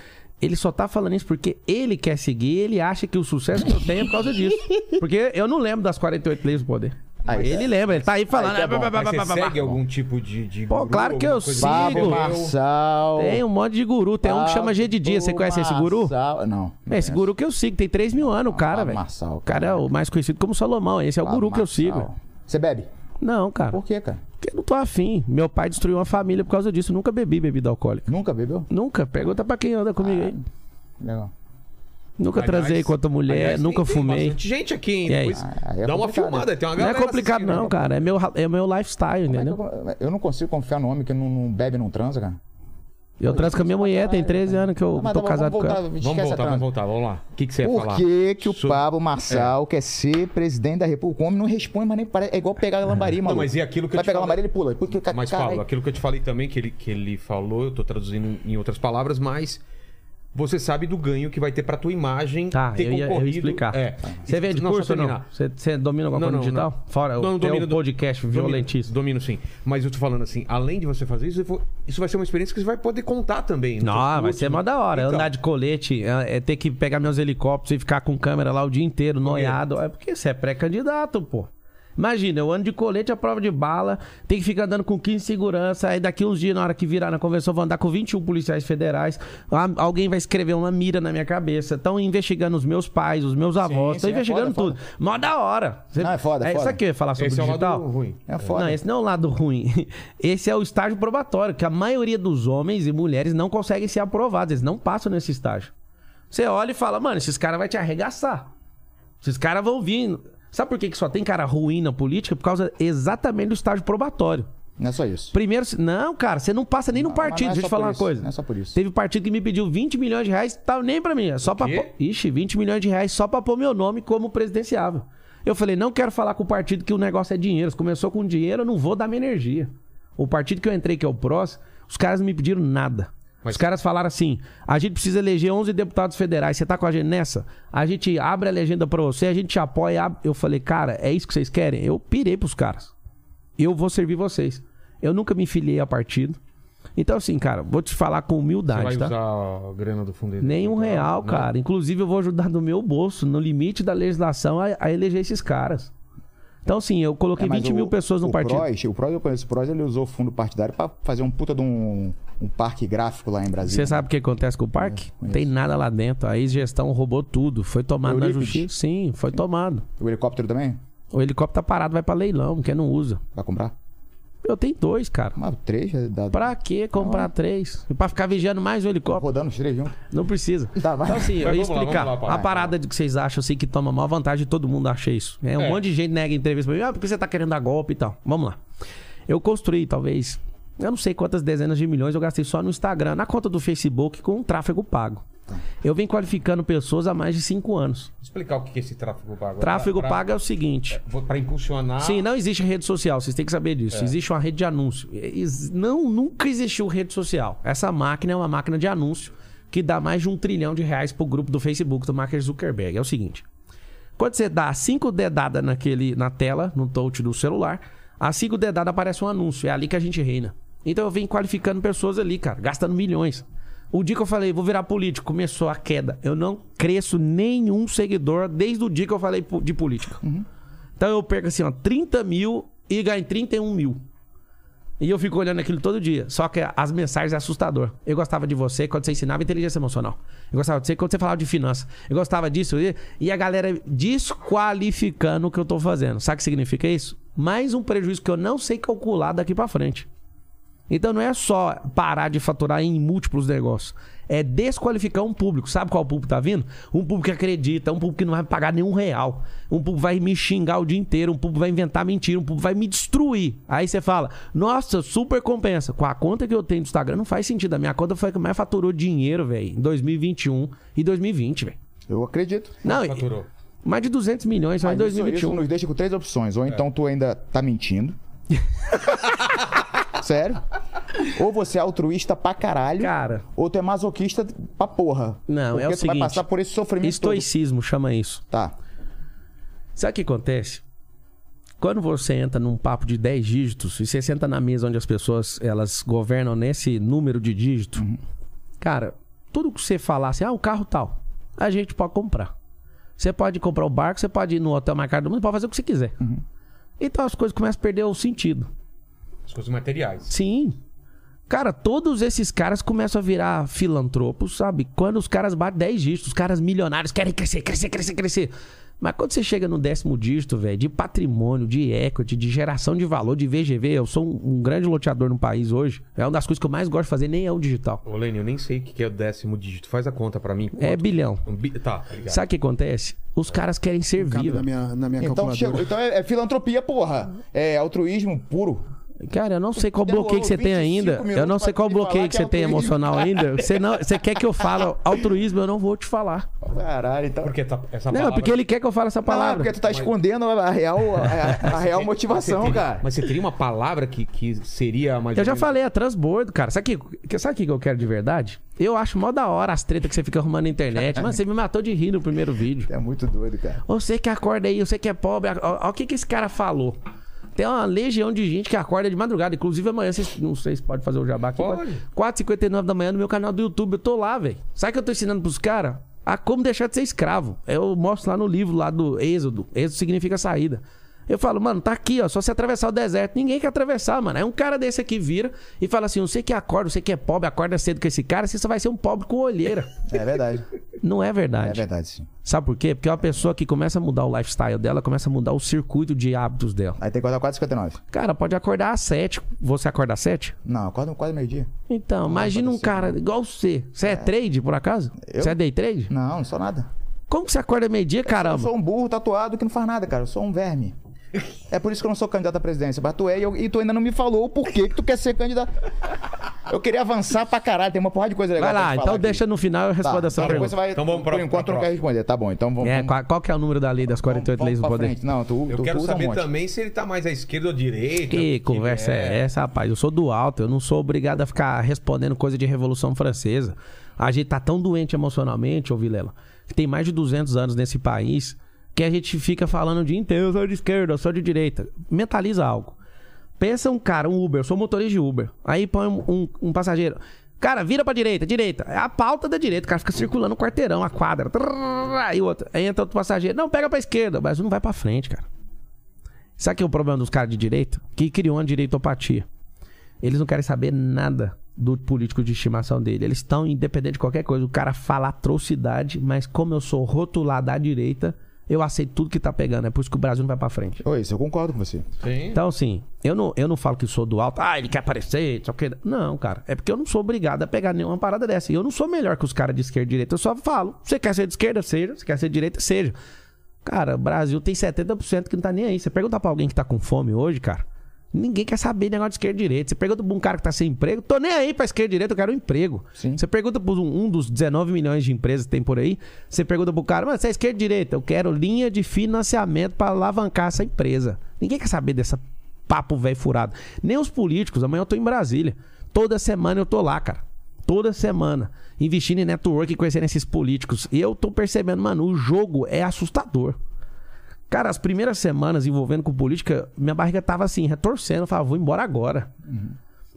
Ele só tá falando isso porque ele quer seguir, ele acha que o sucesso que eu tenho é por causa disso. Porque eu não lembro das 48 leis do poder. Aí, ele lembra, ele tá aí falando. Aí tá bom. "Ah, Mas você segue bah." algum tipo de. de Pô, guru, claro que eu coisa sigo. Marçal. Tem um monte de guru. Tem um que chama G de Dia. Você conhece esse guru? Marçal. Não. É esse guru que eu sigo. Tem 3 mil anos, o cara, Pablo velho. Marçal, O cara é o mais conhecido como Salomão. Esse é o guru que eu sigo. Você bebe? Não, cara. Por quê, cara? Porque eu não tô afim. Meu pai destruiu uma família por causa disso. Nunca bebi bebida alcoólica. Nunca bebeu? Nunca. Pergunta pra quem anda comigo aí. Legal. Nunca Aliás- transei com outra mulher, aliás, nunca tem- tem fumei. bastante gente aqui, hein? Aí? Depois Ah, aí é dá uma filmada, né? tem uma Não é galera complicado, não, cara. É meu, é meu lifestyle, Como é entendeu? eu, eu não consigo confiar no homem que não, não bebe e não transa, cara. Eu transo com a minha mulher, tem 13 anos que eu mas tô vamos casado com voltar, ela. esquece Vamos a voltar, vamos voltar, vamos lá. O que, que você ia Por falar? que, que o Sobre- Pablo Marçal quer ser presidente da República? O homem não responde, mas nem parece. É igual pegar a lambari, mano. mas e aquilo que eu Vai te pegar a falei? lambari, ele pula. Porque, Mas, cara, Pablo, aquilo que eu te falei também, que ele, que ele falou, eu tô traduzindo em outras palavras, mas você sabe do ganho que vai ter pra tua imagem Tá, ter eu ia, eu ia concorrido. explicar. É. Você vê de Não, curso ou não? Você, você domina alguma Não, coisa não, digital? não. Fora Não, o domino do- podcast Domino- violentíssimo. Domino sim. Mas eu tô falando assim, além de você fazer isso, isso vai ser uma experiência que você vai poder contar também. Não, vai ser mó da hora. Então, Andar de colete, é, é ter que pegar meus helicópteros e ficar com câmera lá o dia inteiro, noiado. É porque você é pré-candidato, pô. Imagina, eu ando de colete à prova de bala, tem que ficar andando com 15 segurança, aí daqui uns dias, na hora que virar na convenção, eu vou andar com 21 policiais federais, Ah, alguém vai escrever uma mira na minha cabeça, estão investigando os meus pais, os meus avós, estão é investigando foda, tudo. Mó da hora. Você- Não, é foda, é Isso foda. aqui eu ia falar sobre Esse é o digital. lado ruim. É foda. Não, esse não é o lado ruim. Esse é o estágio probatório, que a maioria dos homens e mulheres não conseguem ser aprovados, eles não passam nesse estágio. Você olha e fala, mano, esses caras vão te arregaçar. Esses caras vão vir. Sabe por que que só tem cara ruim na política? Por causa exatamente do estágio probatório. Não é só isso. Primeiro, não, cara, você não passa nem no partido. é Deixa eu te falar uma coisa. não é só por isso. Teve partido que me pediu 20 milhões de reais, tá nem pra mim, é só pra quê? pôr. Ixi, 20 milhões de reais só pra pôr meu nome como presidenciável. Eu falei, não quero falar com o partido que o negócio é dinheiro. Se começou com dinheiro, eu não vou dar minha energia. O partido que eu entrei, que é o PROS, os caras não me pediram nada. Mas- Os caras falaram assim: a gente precisa eleger 11 deputados federais. Você tá com a gente nessa? A gente abre a legenda pra você, a gente te apoia. Eu falei, cara, é isso que vocês querem? Eu pirei pros caras. Eu vou servir vocês. Eu nunca me filiei a partido. Então, assim, cara, vou te falar com Você humildade, vai tá? usar a grana do fundo Nem um real, Não. cara. Inclusive, eu vou ajudar do meu bolso, no limite da legislação, a, a eleger esses caras. Então, sim, eu coloquei É, mas 20 mil o- pessoas no o partido. Proz, o Proz, eu conheço o Proz, ele usou o fundo partidário pra fazer um puta de um, um parque gráfico lá em Brasília. Você sabe o que acontece com o parque? Não conheço. tem nada lá dentro. A ex-gestão roubou tudo. Foi tomado na justiça. Sim, foi tomado. O helicóptero também? O helicóptero tá parado, vai pra leilão, quem não usa. Vai comprar? Eu tenho dois, cara. Mas três? já Dá... Pra que comprar três? E pra ficar vigiando mais o helicóptero? Rodando os três juntos. Não precisa. Tá, vai. Então, assim, eu ia lá, explicar. lá, Paulo. a parada de que vocês acham, assim, que toma maior vantagem, todo mundo acha isso. É, um É. monte de gente nega entrevista pra mim. Ah, porque você tá querendo dar golpe e tal. Vamos lá. Eu construí, talvez, eu não sei quantas dezenas de milhões eu gastei só no Instagram, na conta do Facebook, com tráfego pago. Eu venho qualificando pessoas há mais de cinco anos. Explicar o que é esse tráfego pago. Tráfego Pra- pago é o seguinte. Pra, pra impulsionar. Sim, não existe rede social, vocês têm que saber disso. É. Existe uma rede de anúncio. Ex- Não, nunca existiu rede social. Essa máquina é uma máquina de anúncio que dá mais de um trilhão de reais pro grupo do Facebook do Mark Zuckerberg. É o seguinte: quando você dá cinco dedadas naquele, na tela, no touch do celular, as cinco dedadas aparece um anúncio. É ali que a gente reina. Então eu venho qualificando pessoas ali, cara, gastando milhões. O dia que eu falei, vou virar político, começou a queda. Eu não cresço nenhum seguidor desde o dia que eu falei de política. Então eu perco assim, ó, 30 mil e ganho 31 mil. E eu fico olhando aquilo todo dia. Só que as mensagens é assustador. Eu gostava de você quando você ensinava inteligência emocional. Eu gostava de você quando você falava de finanças. Eu gostava disso. E, e a galera desqualificando o que eu tô fazendo. Sabe o que significa isso? Mais um prejuízo que eu não sei calcular daqui pra frente. Então não é só parar de faturar em múltiplos negócios. É desqualificar um público. Sabe qual público tá vindo? Um público que acredita, um público que não vai pagar nenhum real. Um público vai me xingar o dia inteiro, um público vai inventar mentira, um público vai me destruir. Aí você fala, nossa, super compensa. Com a conta que eu tenho do Instagram, não faz sentido. A minha conta foi a que mais faturou dinheiro, velho, em 2021 e 2020, velho. Eu acredito. Não, Faturou. mais de 200 milhões só em Mas isso- 2021. Isso nos deixa com três opções. Ou então tu ainda tá mentindo. Sério? Ou você é altruísta pra caralho. Cara, Ou tu é masoquista pra porra. Não, é o tu vai seguinte, passar por esse sofrimento estoicismo chama isso. todo. Tá. Sabe o que acontece? Quando você entra num papo de 10 dígitos e você senta na mesa onde as pessoas elas governam nesse número de dígito, cara, tudo que você falar assim, ah, o carro tal, a gente pode comprar. Você pode comprar o barco, você pode ir no hotel mais caro do mundo, pode fazer o que você quiser. Então as coisas começam a perder o sentido. As coisas materiais. Sim. Cara, todos esses caras começam a virar filantropos, sabe? Quando os caras batem 10 dígitos, os caras milionários querem crescer, crescer, crescer, crescer. Mas quando você chega no décimo dígito, velho, de patrimônio, de equity, de geração de valor, de VGV, eu sou um, um grande loteador no país hoje. É uma das coisas que eu mais gosto de fazer, nem é o digital. Ô, Lênin, eu nem sei o que é o décimo dígito. Faz a conta pra mim. É Quanto? bilhão. Um bi- Tá, tá ligado. Sabe o que acontece? Os caras querem servir. na minha, na minha Então, calculadora. chegou- então é, é filantropia, porra. É altruísmo puro. Cara, eu não sei qual bloqueio que você tem 25 ainda. Eu não sei qual bloqueio que que é você tem emocional ainda. Você, não, você quer que eu fale altruísmo, eu não vou te falar. Caralho, então. Porque tá- essa Não, palavra... porque ele quer que eu fale essa Não, é palavra. porque tu tá escondendo a real, a, a real motivação, Você teria- cara. Mas você teria uma palavra que, que seria mais. Eu já falei, é transbordo, cara. Sabe o que, sabe que eu quero de verdade? Eu acho mó da hora as tretas que você fica arrumando na internet. Mano, você me matou de rir no primeiro vídeo. É muito doido, cara. Você que acorda aí, você que é pobre. Olha o que, que esse cara falou. Tem uma legião de gente que acorda de madrugada. Inclusive amanhã, vocês, não sei se pode fazer o jabá aqui. Pode. 4h59 da manhã no meu canal do YouTube. Eu tô lá, velho. Sabe o que eu tô ensinando pros caras? A como deixar de ser escravo. Eu mostro lá no livro lá do Êxodo. Êxodo significa saída. Eu falo, mano, tá aqui, ó. Só você atravessar o deserto. Ninguém quer atravessar, mano. É um cara desse aqui vira e fala assim: você que acorda, você que é pobre, acorda cedo com esse cara, você só vai ser um pobre com olheira. É verdade. Não é verdade. É verdade, sim. Sabe por quê? Porque é uma pessoa que começa a mudar o lifestyle dela, começa a mudar o circuito de hábitos dela. Aí tem que acordar 4h59. Cara, pode acordar às 7. Você acorda às 7? Não, acorda quase meio-dia. Então, imagina um cara igual você. Você é, trade, por acaso? Eu? Você é day trade? Não, não sou nada. Como que você acorda meio-dia, Eu caramba? sou um burro tatuado que não faz nada, cara. Eu sou um verme. É por isso que eu não sou candidato à presidência. Mas tu é e, eu- e tu ainda não me falou o porquê que tu quer ser candidato. Eu queria avançar pra caralho. Tem uma porrada de coisa legal Vai lá, então falar aqui. deixa no final eu Tá, respondo essa então depois pergunta. você vai. Então vamos pra- por enquanto pra não quer responder. Tá bom, então vamos. É, vamos, qual, qual que é o número da lei das 48 vamos leis do poder? frente. Não, tu, Eu tu, quero tu um saber monte. também se ele tá mais à esquerda ou à direita. Que conversa é essa, rapaz? Eu sou do alto, eu não sou obrigado a ficar respondendo coisa de Revolução Francesa. A gente tá tão doente emocionalmente, ô Vilela, que tem mais de 200 anos nesse país que a gente fica falando o dia inteiro, eu sou de esquerda, eu sou de direita. Mentaliza algo. Pensa um cara, um Uber, eu sou motorista de Uber. Aí põe um, um- um passageiro. Cara, vira pra direita, direita. É a pauta da direita, o cara fica circulando o quarteirão, a quadra. Trrr, outro. Aí entra outro passageiro. Não, pega pra esquerda, mas não vai pra frente, cara. Sabe que é o problema dos caras de direita? Que criou uma direitopatia. Eles não querem saber nada do político de estimação dele. Eles estão independente de qualquer coisa. O cara fala atrocidade, mas como eu sou rotulado à direita, eu aceito tudo que tá pegando. É por isso que o Brasil não vai pra frente. Oi, isso eu concordo com você. Sim. Então, assim, eu não, eu não falo que sou do alto. Ah, ele quer aparecer, só que. Não, cara. É porque eu não sou obrigado a pegar nenhuma parada dessa. E eu não sou melhor que os caras de esquerda e direita. Eu só falo. Você quer ser de esquerda? Seja. Você quer ser de direita? Seja. Cara, o Brasil tem 70% que não tá nem aí. Você pergunta pra alguém que tá com fome hoje, cara. Ninguém quer saber negócio de esquerda e direita. Você pergunta pra um cara que tá sem emprego, tô nem aí pra esquerda e direita, eu quero um emprego. Sim. Você pergunta pra um, um dos 19 milhões de empresas que tem por aí, você pergunta pro cara, mano, você é esquerda ou direita? Eu quero linha de financiamento pra alavancar essa empresa. Ninguém quer saber dessa papo velho furado. Nem os políticos, amanhã eu tô em Brasília. Toda semana eu tô lá, cara. Toda semana. Investindo em network e conhecendo esses políticos. E eu tô percebendo, mano, o jogo é assustador. Cara, as primeiras semanas envolvendo com política, minha barriga tava assim, retorcendo. Eu falava, vou embora agora.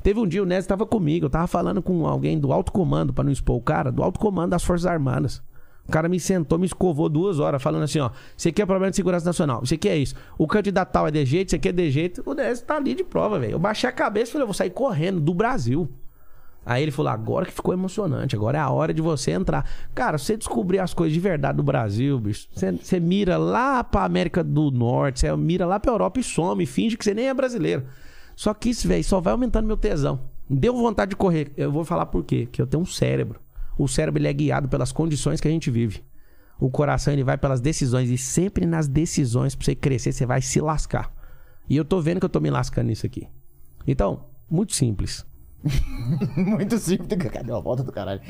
Teve um dia, o Nézio tava comigo, eu tava falando com alguém do alto comando, pra não expor o cara, do alto comando das Forças Armadas. O cara me sentou, me escovou duas horas, falando assim, ó. Isso aqui é problema de segurança nacional. Isso aqui é isso. O candidato tal é de jeito, isso aqui é de jeito. O DS tá ali de prova, velho. Eu baixei a cabeça e falei, eu vou sair correndo do Brasil. Aí ele falou, agora que ficou emocionante, agora é a hora de você entrar. Cara, você descobrir as coisas de verdade do Brasil, bicho. Você, você mira lá pra América do Norte, você mira lá pra Europa e some, finge que você nem é brasileiro. Só que isso, velho, só vai aumentando meu tesão. Deu vontade de correr. Eu vou falar por quê. Que eu tenho um cérebro. O cérebro ele é guiado pelas condições que a gente vive. O coração ele vai pelas decisões. E sempre nas decisões, pra você crescer, você vai se lascar. E eu tô vendo que eu tô me lascando nisso aqui. Então, muito simples. Muito simples. Cadê a volta do caralho?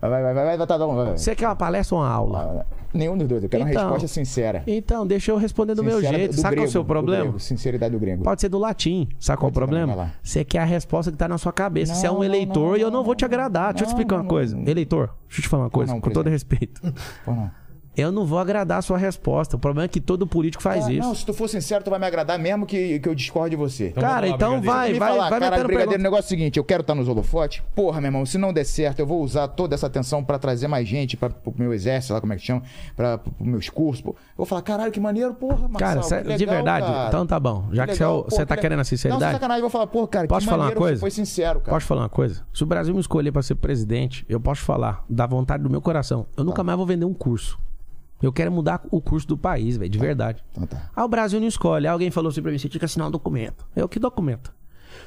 Vai, vai, vai, vai, vai, tá, vai, vai. Você quer uma palestra ou uma aula? Nenhum dos dois. Eu quero uma Então. resposta sincera. Então, deixa eu responder do meu Sincera jeito. do Sabe qual é o grego, seu do problema? grego, Sinceridade do grego. Pode ser do latim. Sabe qual é o problema? Você quer a resposta que tá na sua cabeça. Você é Não, um não, eleitor não, e eu não não, vou te agradar. Deixa eu te não, explicar uma não, coisa. não. Eleitor, deixa eu te falar uma coisa, não, com todo respeito. Pô, não. Eu não vou agradar a sua resposta. O problema é que todo político faz Ah, isso. Não, se tu for sincero, tu vai me agradar mesmo que, que eu discorde de você. Então Cara, lá, então vai, me vai, falar, vai caralho, metendo brigadeiro, o negócio é o seguinte, eu quero estar nos holofotes. Porra, meu irmão, se não der certo, eu vou usar toda essa atenção pra trazer mais gente para pro meu exército, lá como é que chama, para pros meus cursos. pô. Eu vou falar, caralho, que maneiro, porra, Marcelo, Cara, cê- legal, de verdade, cara. então tá bom. Já que, Que você, é legal, você pô, tá que querendo a Não, sinceridade, sacanagem, eu vou falar, porra, cara, Posso que falar uma maneiro, coisa? você foi sincero, cara. Posso falar uma coisa? Se o Brasil me escolher pra ser presidente, eu posso falar da vontade do meu coração. Eu Tá. nunca mais vou vender um curso. Eu quero mudar o curso do país, velho, de verdade. Então tá. Ah, o Brasil não escolhe. Alguém falou assim pra mim: você tinha que assinar um documento. Eu, que documento?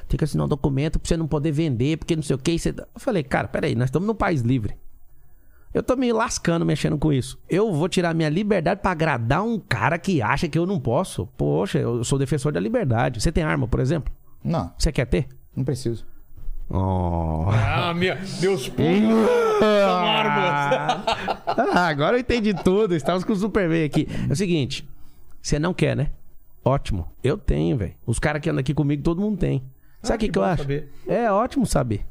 Tem que assinar um documento pra você não poder vender, porque não sei o que. Você... Eu falei, cara, peraí, nós estamos num país livre. Eu tô me lascando mexendo com isso. Eu vou tirar minha liberdade pra agradar um cara que acha que eu não posso. Poxa, eu sou defensor da liberdade. Você tem arma, por exemplo? Não, Você quer ter? não preciso. Oh. Ah, minha, meus punhos são armas. Ah, agora eu entendi tudo. Estamos com o Superman aqui. É o seguinte: você não quer, né? Ótimo. Eu tenho, velho. Os caras que andam aqui comigo, todo mundo tem. Sabe o que, que que eu acho? saber. É ótimo saber.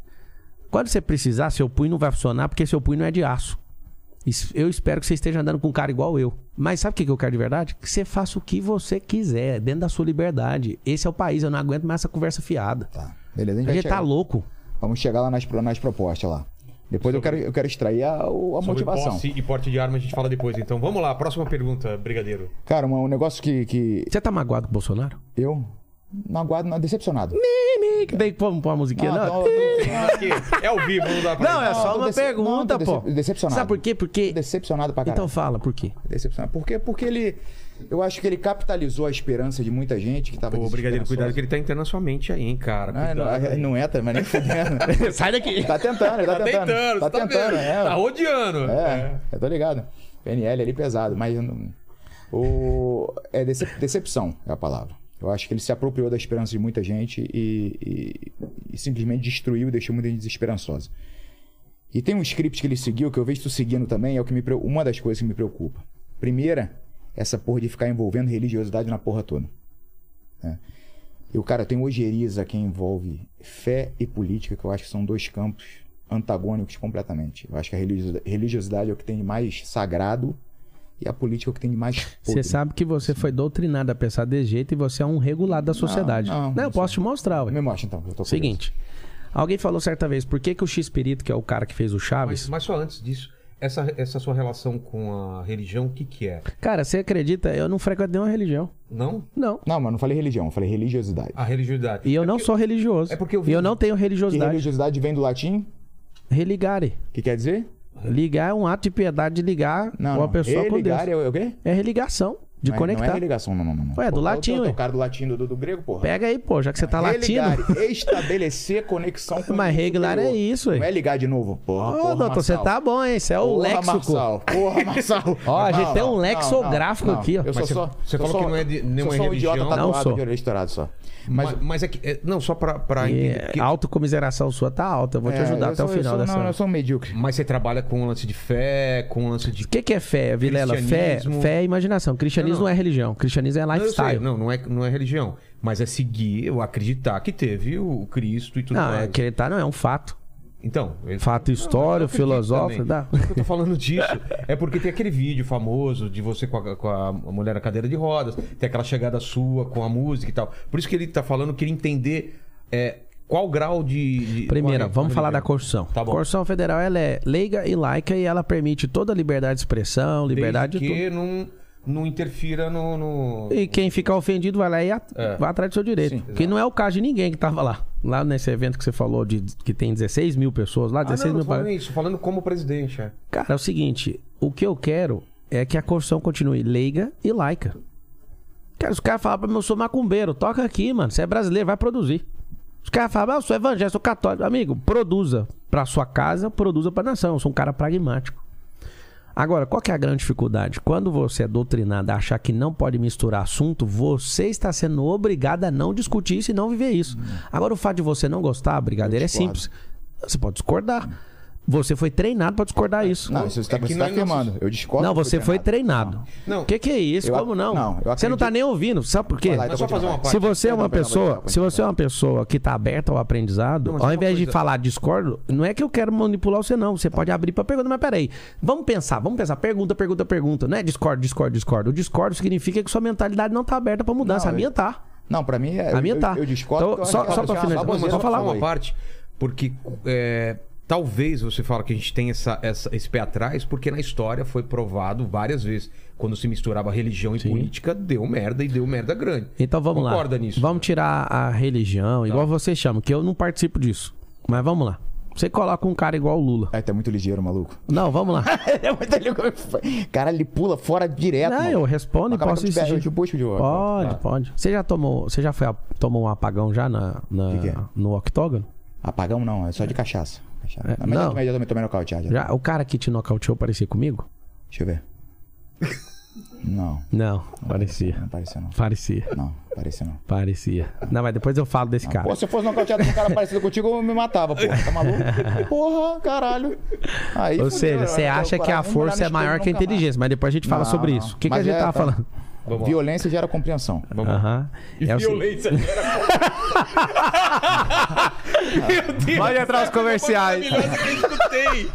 Quando você precisar, seu punho não vai funcionar porque seu punho não é de aço. Eu espero que você esteja andando com um cara igual eu. Mas sabe o que que eu quero de verdade? Que você faça o que você quiser, dentro da sua liberdade. Esse é o país, eu não aguento mais essa conversa fiada. Tá, beleza. A gente A vai gente tá chegar- louco. Vamos chegar lá nas, nas propostas lá. Depois eu quero, eu quero extrair a, a Sobre motivação. posse e porte de arma a gente fala depois. Então vamos lá, próxima pergunta, brigadeiro. Cara, um, um negócio que, que Você tá magoado com o Bolsonaro? eu não aguardo, não, decepcionado. Mimi, que daí vamos pôr uma musiquinha, Não, não? é ao vivo, não dá pra Não, é só uma dece- pergunta, não, pô. decep- decepcionado. Sabe por quê? Porque. decepcionado pra caralho. Então fala, por quê? Decepcionado. Por quê? Porque ele. Eu acho que ele capitalizou a esperança de muita gente que tava Ô, brigadeiro, cuidado que ele tá entrando na sua mente aí, hein, cara. Ah, não, Cuidado. não entra, mas nem fudendo. Sai daqui. Tá tentando, ele tá, Tá tentando, Tá você tá tentando, é. Tá rodeando. É, eu tô ligado. PNL ali pesado, mas não... o... é decep- decepção é a palavra. Eu acho que ele se apropriou da esperança de muita gente e, e- e simplesmente destruiu e deixou muita gente desesperançosa. E tem um script que ele seguiu, que eu vejo tu seguindo também, é o que me, uma das coisas que me preocupa. Primeira, essa porra de ficar envolvendo religiosidade na porra toda. né? E o cara tem ojeriza que envolve fé e política, que eu acho que são dois campos antagônicos completamente. Eu acho que a religio- religiosidade é o que tem de mais sagrado e a política é o que tem de mais Você sabe que você foi doutrinado a pensar desse jeito e você é um regulado da sociedade. não, eu não posso te mostrar, ué. Me mostra então. Eu tô. Seguinte. Alguém falou certa vez, por que, que o X-Perito, que é o cara que fez o Chaves... Mas, mas só antes disso, essa, essa sua relação com a religião, o que que é? Cara, você acredita? Eu não frequento nenhuma religião. Não? Não. Não, mas não falei religião, eu falei religiosidade. A religiosidade. E eu É não porque- sou religioso. é porque eu vi- E eu não tenho E religiosidade. religiosidade vem do latim? Religare. O que quer dizer? Ligar é um ato de piedade de ligar Não, uma não. pessoa com Deus. É o o quê? É religação, de não, é- conectar. Não é religação, não, não, não. Ué, do Pô, latim, eu tô- ué. tô cara do latim do, do grego, porra. Pega aí, pô, já que você tá latino. Religare, estabelecer conexão com o Mas mundo regular é isso, ué. Não é ligar de novo, porra. Ô, porra, doutor, você tá bom, hein? Isso é o Porra, léxico. Marçal. Porra, Marçal. Ó, a gente Não, tem um lexográfico aqui, ó. Eu sou só. você sou falou só- que não é de nenhuma sou só um religião. idiota Não tatuado sou. de estourado só. Mas, Mas, mas é que. é- não, só pra, pra entender. porque- a autocomiseração sua tá alta. Eu vou te é, ajudar eu até o sou- eu final sou, dessa. Não, eu sou um medíocre. Mas você trabalha com lance de fé, com lance de. O que, que é fé, Vilela? Fé, fé é imaginação. Cristianismo Não, não, não. é religião. Cristianismo é Não, lifestyle. não, não é, não é religião. Mas é seguir, eu acreditar que teve o Cristo e tudo Não, mais. é acreditar não, é um fato. Então. ele- Fato histórico, filosófico. Dá. Por que eu tô falando disso? É porque tem aquele vídeo famoso de você com a, com a mulher na cadeira de rodas, tem aquela chegada sua com a música e tal. Por isso que ele tá falando, eu queria entender é, qual grau de. de- Primeira, qual é- vamos qual falar da? Constituição. Tá bom. A Constituição Federal ela é leiga e laica e ela permite toda a liberdade de expressão, liberdade Desde de tudo. que não, não interfira no. no- E quem ficar ofendido vai lá e at- É. vai atrás do seu direito. Sim, que não é o caso de ninguém que tava lá. Lá nesse evento que você falou, de que tem 16 mil pessoas lá, Ah, 16 não, não mil. falando isso, falando como presidente. É. Cara, é o seguinte: o que eu quero é que a Constituição continue leiga e laica. Cara, os caras falam pra mim, eu sou macumbeiro, toca aqui, mano. Você é brasileiro, vai produzir. Os caras falam, ah, eu sou evangélico, sou católico. Amigo, produza pra sua casa, produza pra nação. Eu sou um cara pragmático. Agora, qual que é a grande dificuldade? Quando você é doutrinado a achar que não pode misturar assunto, você está sendo obrigado a não discutir isso e não viver isso. Agora, o fato de você não gostar, brigadeiro, é simples. Você pode discordar. Você foi treinado pra discordar isso. Não, isso você está É que você não tá é afirmando. Eu discordo. Não, você foi treinado. Não. O que, que é isso? Eu Como não? não, eu você não tá acredito- nem ouvindo. Sabe por quê? Lá, então parte. Se você é uma pessoa, se você é uma pessoa que tá aberta ao aprendizado, Não, ao invés de falar discordo, não é que eu quero manipular você não. Você pode abrir pra pergunta, mas peraí. Vamos pensar, vamos pensar. Pergunta, pergunta, pergunta. Não é discordo, discordo, discordo. O discordo significa que sua mentalidade não tá aberta pra mudança. Não, a minha eu- tá. Não, pra mim é. A minha eu, tá. Eu, discordo. Então, só- é pra uma finalizar. Só falar falar uma parte, porque é, talvez você fala que a gente tem essa, essa- esse pé atrás, porque na história foi provado várias vezes. Quando se misturava religião e política, deu merda e deu merda grande. Então vamos lá. Concorda nisso? Vamos tirar a religião, igual vocês chamam, que eu não participo disso. Mas vamos lá. Você coloca um cara igual o Lula. É, tá muito ligeiro, maluco. Não, vamos lá. é muito ligeiro. Cara, ele pula fora direto. Não, mano. eu respondo e Acaba posso exigir. te puxo de. Pode, pode. Você já tomou, você já foi a- tomou um apagão já na, na- Que que é? no octógono? Apagão não, é só de cachaça. Cachaça. É, mas, não. mas eu também tomei nocauteado. Já. Já, o cara que te nocauteou parecia comigo? Deixa eu ver. Não, Não, parecia. não parecia não. Parecia. Não, parecia não. Parecia. Não, mas depois eu falo desse cara. Pô, se eu fosse nocauteado com um cara parecido contigo, eu me matava, porra. Tá maluco? Porra, caralho. Aí, Ou seja, você acha que a força é maior que a mais. inteligência, mas depois a gente fala Não, sobre não. isso. O que, que a gente é, tava tá. falando? Vamos lá. Violência gera compreensão. Vamos lá. Aham. É seguinte- Violência Meu Deus. Pode entrar os comerciais. Que eu escutei.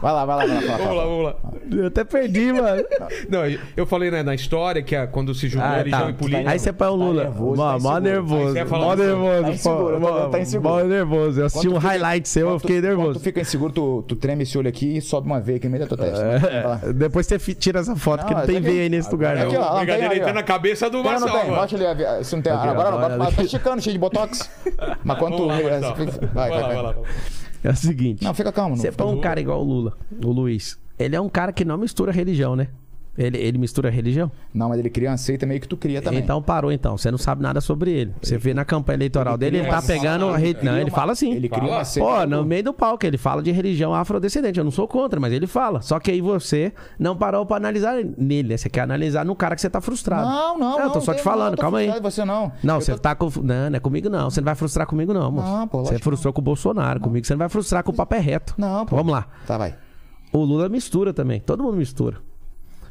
Vai lá, vai lá, vai lá. Fala, Vamos fala. lá, vamos lá. Eu até perdi, mano. Não, eu falei né, na história que é quando se juntou Ah, religião tá. e política. Aí você põe o Lula. nervoso, mó, tá mó. Aí nervoso. Mó nervoso. Tá inseguro, mó- tá- tá inseguro. Mó nervoso. Eu assisti um highlight seu, eu fiquei Quando nervoso. tu fica inseguro, tu, tu treme esse olho aqui e sobe uma veia aqui no meio da tua testa. Lá. É, depois você tira essa foto, Não, que não tem é veia aí nesse lugar, Aqui, ó. o brigadeiro ó. na cabeça do Tem ou não tem? mano. Mostra ali. a- Se não tem. Aqui, agora não, agora tá esticando, cheio de botox. Mas lá, Marçal. Vai, Vai vai, lá, vai. vai lá. É o seguinte. Não, fica calmo. Você Não. põe um cara igual o Lula, o Luiz. Ele é um cara que não mistura religião, né? Ele, ele mistura religião? Não, mas ele cria uma seita meio que tu cria também. Então parou então. Você não sabe nada sobre ele. Você vê na campanha eleitoral dele, ele tá pegando. a re- cria Não, ele uma- fala assim. Ele cria uma seita. Pô, no meio do palco, ele fala de religião afrodescendente. Eu não sou contra, mas ele fala. Só que aí você não parou pra analisar nele, né? Você quer analisar no cara que você tá frustrado. Não, não, Eu não. tô só te falando, não, calma aí. Você não. Não, Eu você tô- tá com. Não, não é comigo não. Você não vai frustrar comigo, não, moço. Não, pô, Você frustrou com o Bolsonaro. Comigo você não vai frustrar com o papo é reto. Não, pô. Vamos lá. Tá, vai. O Lula mistura também. Todo mundo mistura.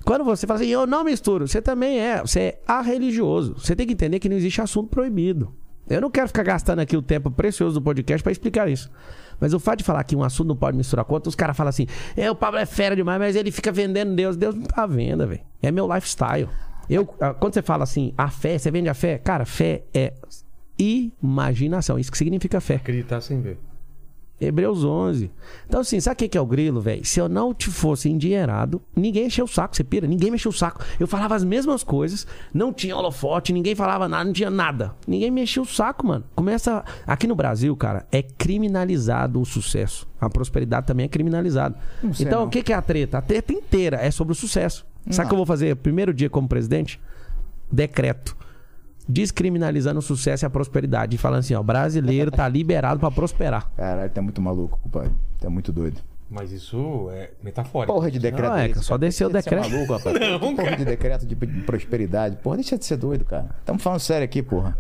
Quando você fala assim, eu não misturo, você também é. Você é arreligioso. Você tem que entender que não existe assunto proibido. Eu não quero ficar gastando aqui o tempo precioso do podcast pra explicar isso. Mas o fato de falar que um assunto não pode misturar com outro, os caras falam assim: é, o Pablo é fera demais, mas ele fica vendendo Deus. Deus não tá à venda, velho. É meu lifestyle. Eu, quando você fala assim, a fé, você vende a fé? Cara, fé é imaginação. Isso que significa fé. Acreditar sem ver. Hebreus 11. Então, assim, sabe o que é o grilo, velho? Se eu não te fosse endinheirado, ninguém encheu o saco, você pira, ninguém mexeu o saco. Eu falava as mesmas coisas, não tinha holofote, ninguém falava nada, não tinha nada. Ninguém mexeu o saco, mano. Começa. Aqui no Brasil, cara, é criminalizado o sucesso. A prosperidade também é criminalizada. Então, não. o que é a treta? A treta inteira é sobre o sucesso. Sabe o que eu vou fazer? Primeiro dia como presidente? Decreto descriminalizando o sucesso e a prosperidade. E falando assim, ó, brasileiro tá liberado pra prosperar. Caralho, tá muito maluco, compadre. Tá muito doido. Mas isso é metafórico. Porra de decreto. Não, é, só cara? desceu o de ser decreto. maluco, rapaz. Que porra de decreto de, de prosperidade. Porra, deixa de ser doido, cara. Estamos falando sério aqui, porra.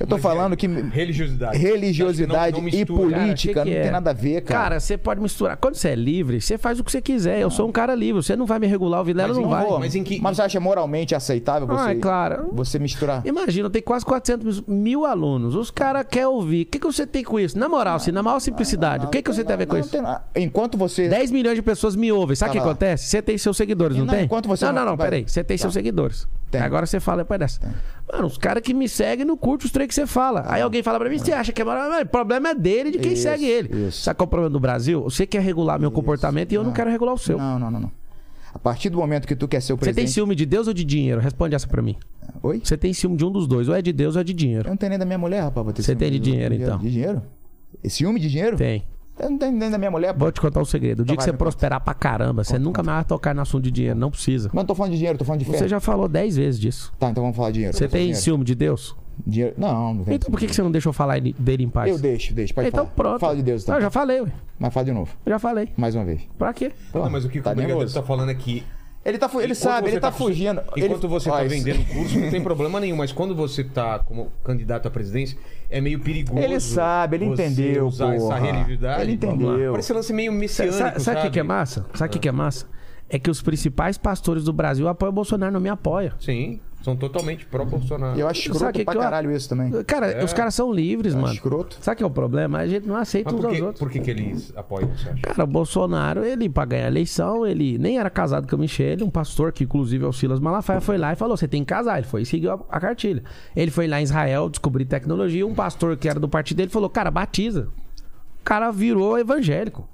Eu tô Mas falando é- que Religiosidade. religiosidade Não- não e mistura. Cara, política que que não é? tem nada a ver, cara. Cara, você pode misturar. Quando você é livre, você faz o que você quiser. Eu sou um cara livre. Você não vai me regular, o Vilela não vai. mas em que- Mas você acha moralmente aceitável você, Ah, é claro. você misturar? Imagina, tem quase 400 mil alunos. Os caras querem ouvir. O que, que você tem com isso? Na moral, assim, na maior simplicidade. o que, que você tem a ver com Não, isso? Enquanto você. 10 milhões de pessoas me ouvem. Sabe o Tá que acontece? Você tem seus seguidores, não, Não, tem? enquanto você não, não- não, não, peraí. Você tem Tá. seus seguidores. Tem. Agora você fala depois dessa. Mano, os caras que me seguem não curtem os três que você fala. Aí alguém fala pra mim, você acha que é maravilhoso? O problema é dele e de quem Isso, segue ele. isso. Sabe qual é o problema do Brasil? Você quer regular meu comportamento e eu não quero regular o seu. Não, não, não, não. A partir do momento que tu quer ser o Você tem presidente. ciúme de Deus ou de dinheiro? Responde essa pra mim. Oi? Você tem ciúme de um dos dois, ou é de Deus ou é de Eu dinheiro. não tenho nem da minha mulher, rapaz. Você ciúme tem de dinheiro, então? De dinheiro? E ciúme de dinheiro? Tem. Nem da minha mulher, pô. Vou te contar um segredo. O dia Então que você prosperar pra caramba, você nunca mais vai tocar no assunto de dinheiro. Não precisa. Mas não tô falando de dinheiro, tô falando de fé. Você já falou dez vezes disso. Tá, então vamos falar de dinheiro. Você tem de dinheiro. ciúme de Deus? dinheiro? Não, não tem. Então por que que você não deixou falar ele- dele em paz? Eu deixo, deixo. Pode Então falar. pronto. Fala de Deus, então. Não, eu já falei, ué. Mas fala de novo. Eu já falei. Mais uma vez. Pra quê? Não, mas o que Tá o nervoso. tá falando é que Ele, tá, ele Enquanto sabe, ele tá, fu- fugindo. Enquanto ele... você Ó, tá isso- vendendo curso, não tem problema nenhum. Mas quando você tá como candidato à presidência, é meio perigoso. Ele sabe, ele entendeu, usar essa porra. religiosidade. Ele entendeu. Parece um lance meio messiânico, sa- sabe? Sabe o que, que é massa? Sabe o que, que é massa? É que os principais pastores do Brasil apoiam o Bolsonaro, não me apoiam. Sim, são totalmente pró-Bolsonaro. Eu acho escroto que pra que eu- caralho isso também. Cara, É. os caras são livres, mano. escroto. Sabe o que é o problema? A gente não aceita uns aos outros. por que, que eles apoiam, você acha? Cara, o Bolsonaro, ele, pra ganhar a eleição, ele nem era casado com a Michelle, um pastor que, inclusive, é o Silas Malafaia, foi lá e falou: você tem que casar. Ele foi e seguiu a, a cartilha. Ele foi lá em Israel descobrir tecnologia. Um pastor que era do partido dele falou: cara, batiza. O cara virou evangélico.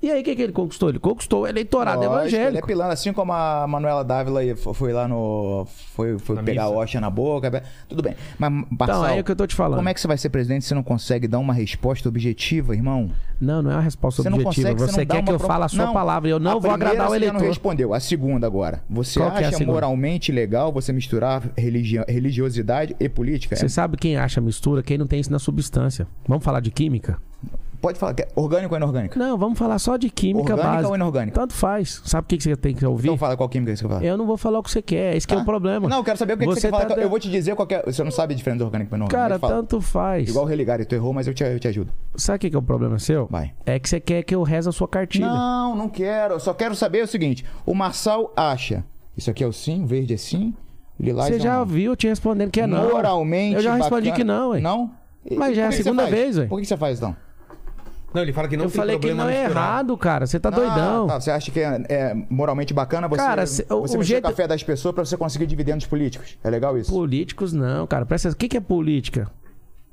E aí, o que, que ele conquistou? Ele conquistou o eleitorado Lógico, Ele é evangélico. pilantra, assim como a Manuela Dávila foi lá no. Foi, foi Na pegar a missa. hóstia na boca. Tudo bem. Mas, Então, Marçal, aí é o que eu tô te falando. como é que você vai ser presidente se você não consegue dar uma resposta objetiva, irmão? Não, não é uma resposta Você não objetiva. consegue, Você, você quer que eu pro- fale a sua Não, palavra. Eu não a vou agradar o você eleitor. não respondeu. A segunda agora. Você Qual é a acha segunda? moralmente legal você misturar religi- religiosidade e política? É? Você sabe quem acha mistura, quem não tem isso na substância. Vamos falar de química? Pode falar. é Orgânico ou inorgânico? Não, vamos falar só de química Orgânica básica. ou inorgânica? Tanto faz. Sabe o que você tem que ouvir? Então fala qual química você quer falar. Eu não vou falar o que você quer. Esse que é Tá? o problema. Não, eu quero saber o que, que você, quer falar. tá Eu vou te dizer qual é. Você não sabe a diferença do orgânico e inorgânico. Cara, tanto faz. Igual o religare, tu errou, mas eu te, eu te ajudo. Sabe o que que é o problema seu? Vai. É que você quer que eu reze a sua cartilha. Não, não quero. Eu só quero saber o seguinte: o Marçal acha. Isso aqui é o sim, o verde é sim, lilás Você é já não. viu te respondendo que é não. Moralmente. Eu já respondi bacana. que não, ué. Não? Mas e já é a segunda você vez, ué. Por que você faz então? Não, ele fala que não eu tem falei que não é misturar. errado, cara. Você tá Ah, doidão. tá. Você acha que é, é moralmente bacana você, Cara, se- o- você o jeito- com a fé das pessoas pra você conseguir dividendos políticos? É legal isso? Políticos não, cara. Presta... O que, que é política?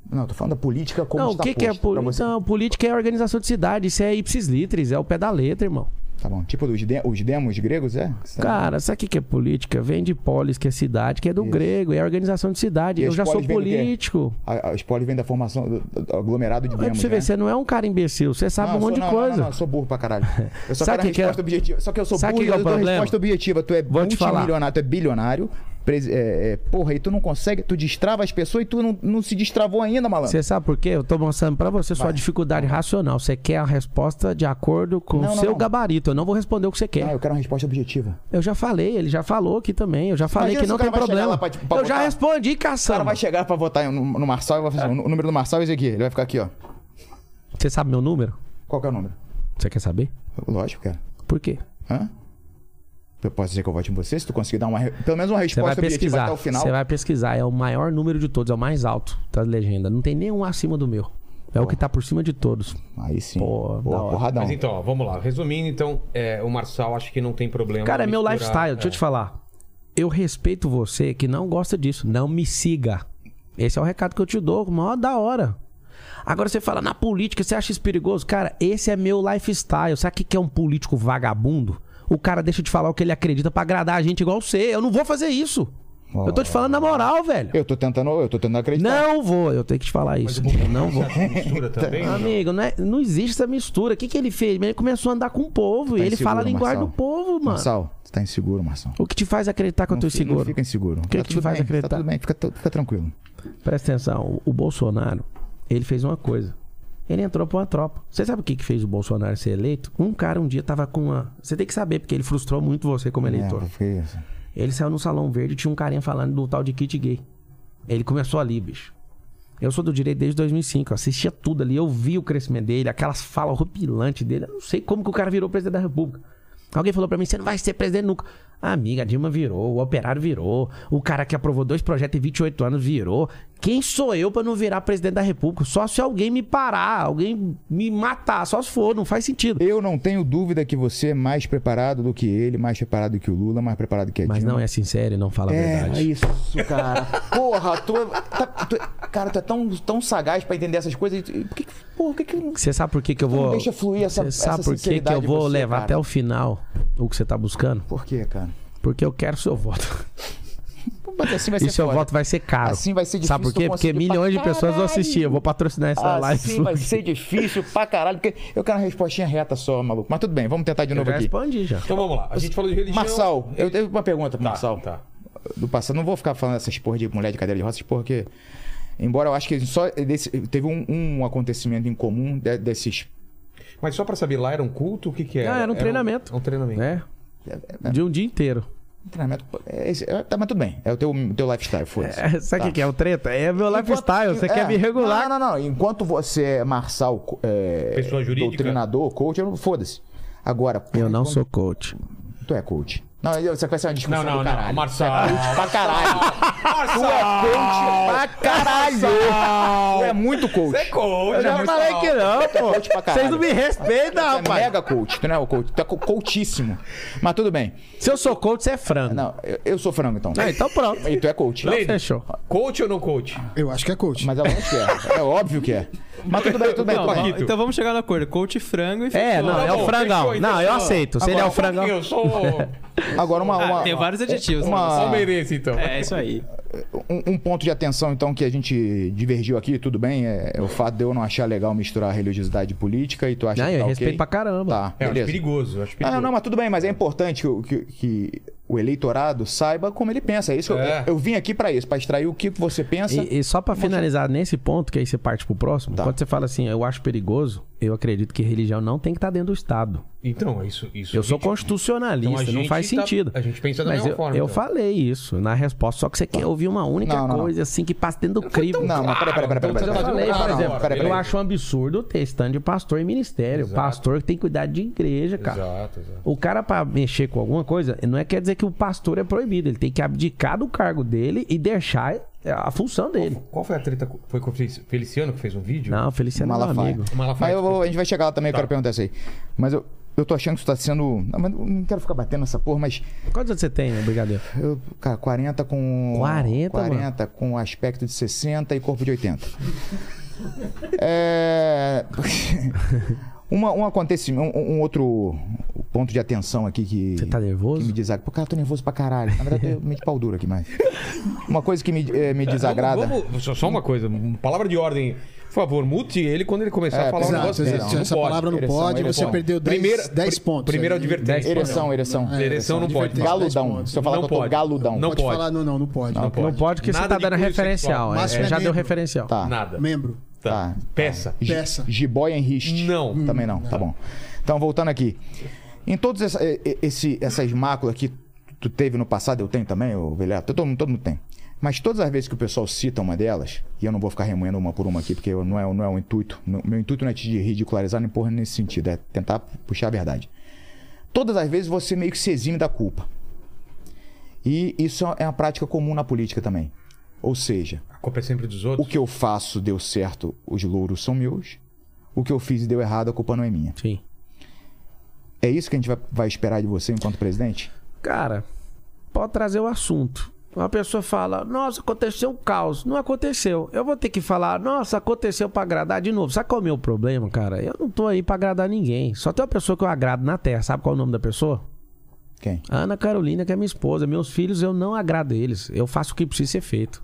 Não, tô falando da política como não, o está que, que é política? Não, política é organização de cidade. Isso é ipsis litris, é o pé da letra, irmão. Tá bom. Tipo os, de, os demos gregos, é? Cara, sabe o que é política? Vem de polis, que é cidade, que é do Isso. grego, é organização de cidade. E eu já sou político. A, a, os polis vêm da formação do, do aglomerado de pra demos, você né? você não é um cara imbecil, você sabe Não, um eu monte sou- de não, coisa. Não, não, eu sou burro pra caralho. Eu só Sabe quero que é- resposta objetiva. Só que eu sou Sabe burro que é eu o a problema? resposta objetiva. Tu é multimilionário, tu é bilionário. É, é, porra, e tu não consegue, tu destrava as pessoas e tu não, não se destravou ainda, malandro. Você sabe por quê? Eu tô mostrando pra você sua dificuldade racional. Você quer a resposta de acordo com o seu não. gabarito. Eu não vou responder o que você quer. Não, eu quero uma resposta objetiva. Eu já falei, ele já falou aqui também. Eu já falei Imagina que não tem problema. pra, tipo, pra eu já votar. respondi, O cara caçamba. vai chegar pra votar no, no Marçal e vai fazer assim, o número do Marçal é esse aqui. Ele vai ficar aqui, ó. Você sabe meu número? Qual que é o número? Você quer saber? Lógico, cara. Por quê? Hã? Eu posso dizer que eu voto em você se tu conseguir dar uma, pelo menos uma Você vai resposta objetiva pesquisar. até o final. Você vai pesquisar. É o maior número de todos, é o mais alto da legenda. Não tem nenhum acima do meu. É o que tá por cima de todos. Aí sim. Pô, Boa, porradão. Mas então, ó, vamos lá. Resumindo, então, é, o Marçal acha que não tem problema. Cara, é meu misturar- lifestyle. Deixa eu te falar. Eu respeito você que não gosta disso. Não me siga. Esse é o recado que eu te dou. Mó da hora. Agora você fala, na política, você acha isso perigoso? Cara, esse é meu lifestyle. Sabe o que é um político vagabundo? O cara deixa de falar o que ele acredita pra agradar a gente igual você. Eu não vou fazer isso. Eu tô te falando na moral, velho. Eu tô tentando, eu tô tentando acreditar. Não vou. Eu tenho que te falar isso. Eu não vou. Mistura também? não? Amigo, não, é- não existe essa mistura. O que, que ele fez? Ele começou a andar com o povo. Tá e ele fala a linguagem Marçal. do povo, mano. Marçal, tu tá inseguro, Marçal. O que te faz acreditar que eu tô inseguro? Não fica inseguro. que tá te tudo faz bem, acreditar? Tá tudo bem, fica, fica tranquilo. Presta atenção, o Bolsonaro, ele fez uma coisa. Ele entrou pra uma tropa. Você sabe o que, que fez o Bolsonaro ser eleito? Um cara um dia tava com uma. Você tem que saber, porque ele frustrou muito você como eleitor. É, foi isso. Ele saiu no salão verde e tinha um carinha falando do tal de kit gay. Ele começou ali, bicho. Eu sou do direito desde 2005, eu assistia tudo ali, eu vi o crescimento dele, aquelas falas horripilantes dele. Eu não sei como que o cara virou presidente da república. Alguém falou pra mim, você não vai ser presidente nunca. Amiga, a Dilma virou, o operário virou, o cara que aprovou dois projetos em 28 anos virou. Quem sou eu pra não virar presidente da República? Só se alguém me parar, alguém me matar, só se for, não faz sentido. Eu não tenho dúvida que você é mais preparado do que ele, mais preparado que o Lula, mais preparado que a Mas Dilma. não é sincero e não fala a É, verdade. é isso, cara. Porra, tu, tá- tu- cara, tu é tão, tão sagaz pra entender essas coisas. Por que, porra, por que, que Você sabe por que, que eu vou. deixa fluir essa- Você sabe essa por que, que eu vou você, levar cara? até o final o que você tá buscando? Por quê, cara? Porque eu quero seu voto. Mas assim vai ser E seu foda. voto vai ser caro. Assim vai ser Sabe por difícil quê? Porque milhões de pessoas vão assistir. Eu vou patrocinar essa live. Assim vai ser difícil pra caralho, porque eu quero uma respostinha reta só, maluco. Mas tudo bem, vamos tentar de Eu novo já aqui. respondi já. Então vamos lá. A gente falou de religião. Marçal, eu tenho uma pergunta pro Tá, Marçal. tá. Do passado, não vou ficar falando essas porra de mulher de cadeira de roças, porque. Embora eu acho que só desse- teve um, um acontecimento em comum de- desses. Mas só pra saber, lá era um culto? O que que era? Ah, era um treinamento. Um, treinamento. É. De um dia inteiro. Treinamento. É, é, tá, mas tudo bem. É o teu, teu lifestyle, foda-se. É, sabe o Tá. que é o treta? É meu Enquanto- lifestyle. Você é, quer me regular? Não, não, não. Enquanto você é marçal, é, Pessoa jurídica. doutrinador, coach, foda-se. Agora, Eu não sou coach. Tu é coach. Não, você vai ser uma discussão Não, não, do não. caralho. Marçal. Coach pra caralho. Tu é coach pra caralho. Tu é muito coach. Você é coach, Eu já Marçal. falei que não, pô. coach pra caralho. Vocês não me respeitam, Tu é rapaz. mega coach. Tu não é o coach. Tu é co- coachíssimo. Mas tudo bem. Se eu sou coach, você é frango. Não, eu, eu sou frango, então. Ah, então pronto. E tu é coach. Então fechou. Coach ou não coach? Eu acho que é coach. Mas é lógico que é. É óbvio que é. Mas tudo bem, tudo bem. Não, tudo bem. Então vamos chegar no acordo. Coach frango e É, fechou. não, é o frangão. fechou, Não, eu aceito. Se ele é o frangão. Eu sou Agora uma. Ah, uma tem vários adjetivos. uma- palmeirense, então. É, isso aí. Um, um ponto de atenção, então, que a gente divergiu aqui, tudo bem, é, é o fato de eu não achar legal misturar religiosidade e política e tu acha Não, que eu tá respeito ok? pra caramba. Tá, É, eu acho perigoso. eu acho Ah, perigoso. não, mas tudo bem, mas é importante que, o- que- que o eleitorado saiba como ele pensa. É isso que É. eu, eu vim aqui pra isso, pra extrair o que você pensa. E, e só pra finalizar nesse ponto, que aí você parte pro próximo, Tá. quando você fala assim, eu acho perigoso, eu acredito que religião não tem que estar dentro do Estado. Então, isso. isso Eu a sou gente- constitucionalista, Então, não gente faz tá- sentido. a gente pensa da Mas mesma eu, forma, eu então. falei isso na resposta, só que você quer ouvir uma única Não, não, não. coisa assim que passa dentro do crivo. Não, mas peraí, peraí, peraí. Então, Eu tá falei, por exemplo, peraí. eu acho um absurdo ter stand de pastor em ministério. Exato. Pastor que tem que cuidar de igreja, cara. Exato, exato. O cara, pra mexer com alguma coisa, não é quer dizer que o pastor é proibido. Ele tem que abdicar do cargo dele e deixar a função dele. Qual foi a treta? Foi com o Felici- Feliciano que fez um vídeo? Não, Feliciano é meu amigo. Malafaia, Mas eu vou- a gente vai chegar lá também, eu Tá. quero perguntar isso aí. Mas eu, eu tô achando que isso tá sendo. Não, mas eu não quero ficar batendo nessa porra, mas. Quantos anos você tem, Brigadeiro? Eu, cara, 40 com. 40, 40 com aspecto de 60 e corpo de 80. é. Uma, um acontecimento, um, um outro ponto de atenção aqui que. Você tá nervoso? Que me desagrada. Pô, cara, tô nervoso pra caralho. Na verdade, eu meio de pau duro aqui, mas. Uma coisa que me, eh, me desagrada. Vamos- vamos- só- só uma coisa, uma palavra de ordem. Por favor, mute ele quando ele começar É, a falar um exato, negócio exato. desse. Não essa pode. palavra não Ereção, pode, você perdeu 10, Primeira- 10 pri- pontos. primeira advertência. Ereção, ereção. É, Ereção não pode. advertência, 10 Galudão. Se eu falar Não que eu tô pode. galudão. Não Pode, pode. falar, não, não, não pode. Não Não pode. Não pode porque Nada você tá dando referencial. É, Máximo é já deu referencial. Tá. Nada. Membro. Tá. Tá. Peça. Peça. Jiboia em riste. Não. Também não, tá bom. Então, voltando aqui. Em todas essas máculas que tu teve no passado, eu tenho também, o Velhato, todo mundo tem. Mas todas as vezes que o pessoal cita uma delas, e eu não vou ficar remoendo uma por uma aqui, porque eu- não é, não é o intuito. não- meu intuito não é te ridicularizar nem porra nesse sentido, é tentar puxar a verdade. Todas as vezes você meio que se exime da culpa. E isso é uma prática comum na política também. Ou seja, A culpa é sempre dos o outros. que eu faço deu certo, os louros são meus. O que eu fiz e deu errado, a culpa não é minha. Sim. É isso que a gente vai, vai esperar de você enquanto presidente? Cara, pode trazer o assunto. Uma pessoa fala, nossa, aconteceu um caos. Não aconteceu. Eu vou ter que falar, nossa, aconteceu pra agradar de novo. Sabe qual é o meu problema, cara? Eu não tô aí pra agradar ninguém. Só tem uma pessoa que eu agrado na Terra. Sabe qual é o nome da pessoa? Quem? A Ana Carolina, que é minha esposa. Meus filhos, eu não agrado eles. Eu faço o que precisa ser feito.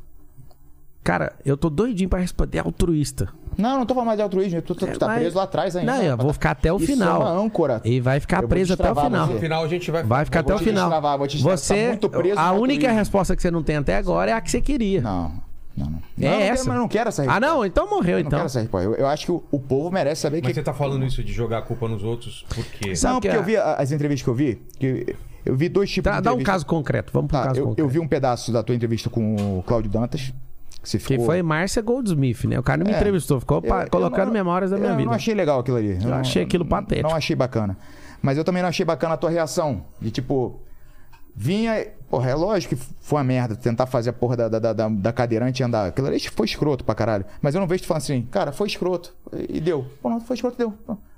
Cara, eu tô doidinho pra responder altruísta. Não, não tô falando mais de altruísmo. Tu, tu, tu tá Mas- preso lá atrás ainda. Não, eu vou ficar até o Isso final. É uma âncora. E vai ficar Eu preso até o final. você. No final a gente vai. Vai ficar Eu até o te final. destravar, vou te destravar. Você, Tá muito preso a única altruísmo. resposta que você não tem até agora é a que você queria. Não, não, não. É não, essa. Mas eu não quero essa Ah, resposta. não? Então morreu, Eu não então. quero essa resposta. Eu, eu acho que o, o povo merece saber Mas que. você tá falando isso de jogar a culpa nos outros por quê? Sabe Não, que porque eu vi a- as entrevistas que eu vi. Que eu vi dois tipos Tá, de dá um caso concreto. Vamos pro Tá, caso eu, eu concreto. vi um pedaço da tua entrevista com o Cláudio Dantas. Que, ficou... foi Márcia Goldsmith, né? O cara não me É. entrevistou, ficou Eu- pa- eu colocando não- memórias da minha eu vida. não achei legal aquilo ali. Eu não- achei aquilo patético. Não achei bacana. Mas eu também não achei bacana a tua reação. De tipo. Vinha, porra, é lógico que foi uma merda tentar fazer a porra da, da, da, da cadeirante andar. Aquilo ali foi escroto pra caralho. Mas eu não vejo tu falando assim, cara, foi escroto. E deu. Pô, não, foi escroto, deu.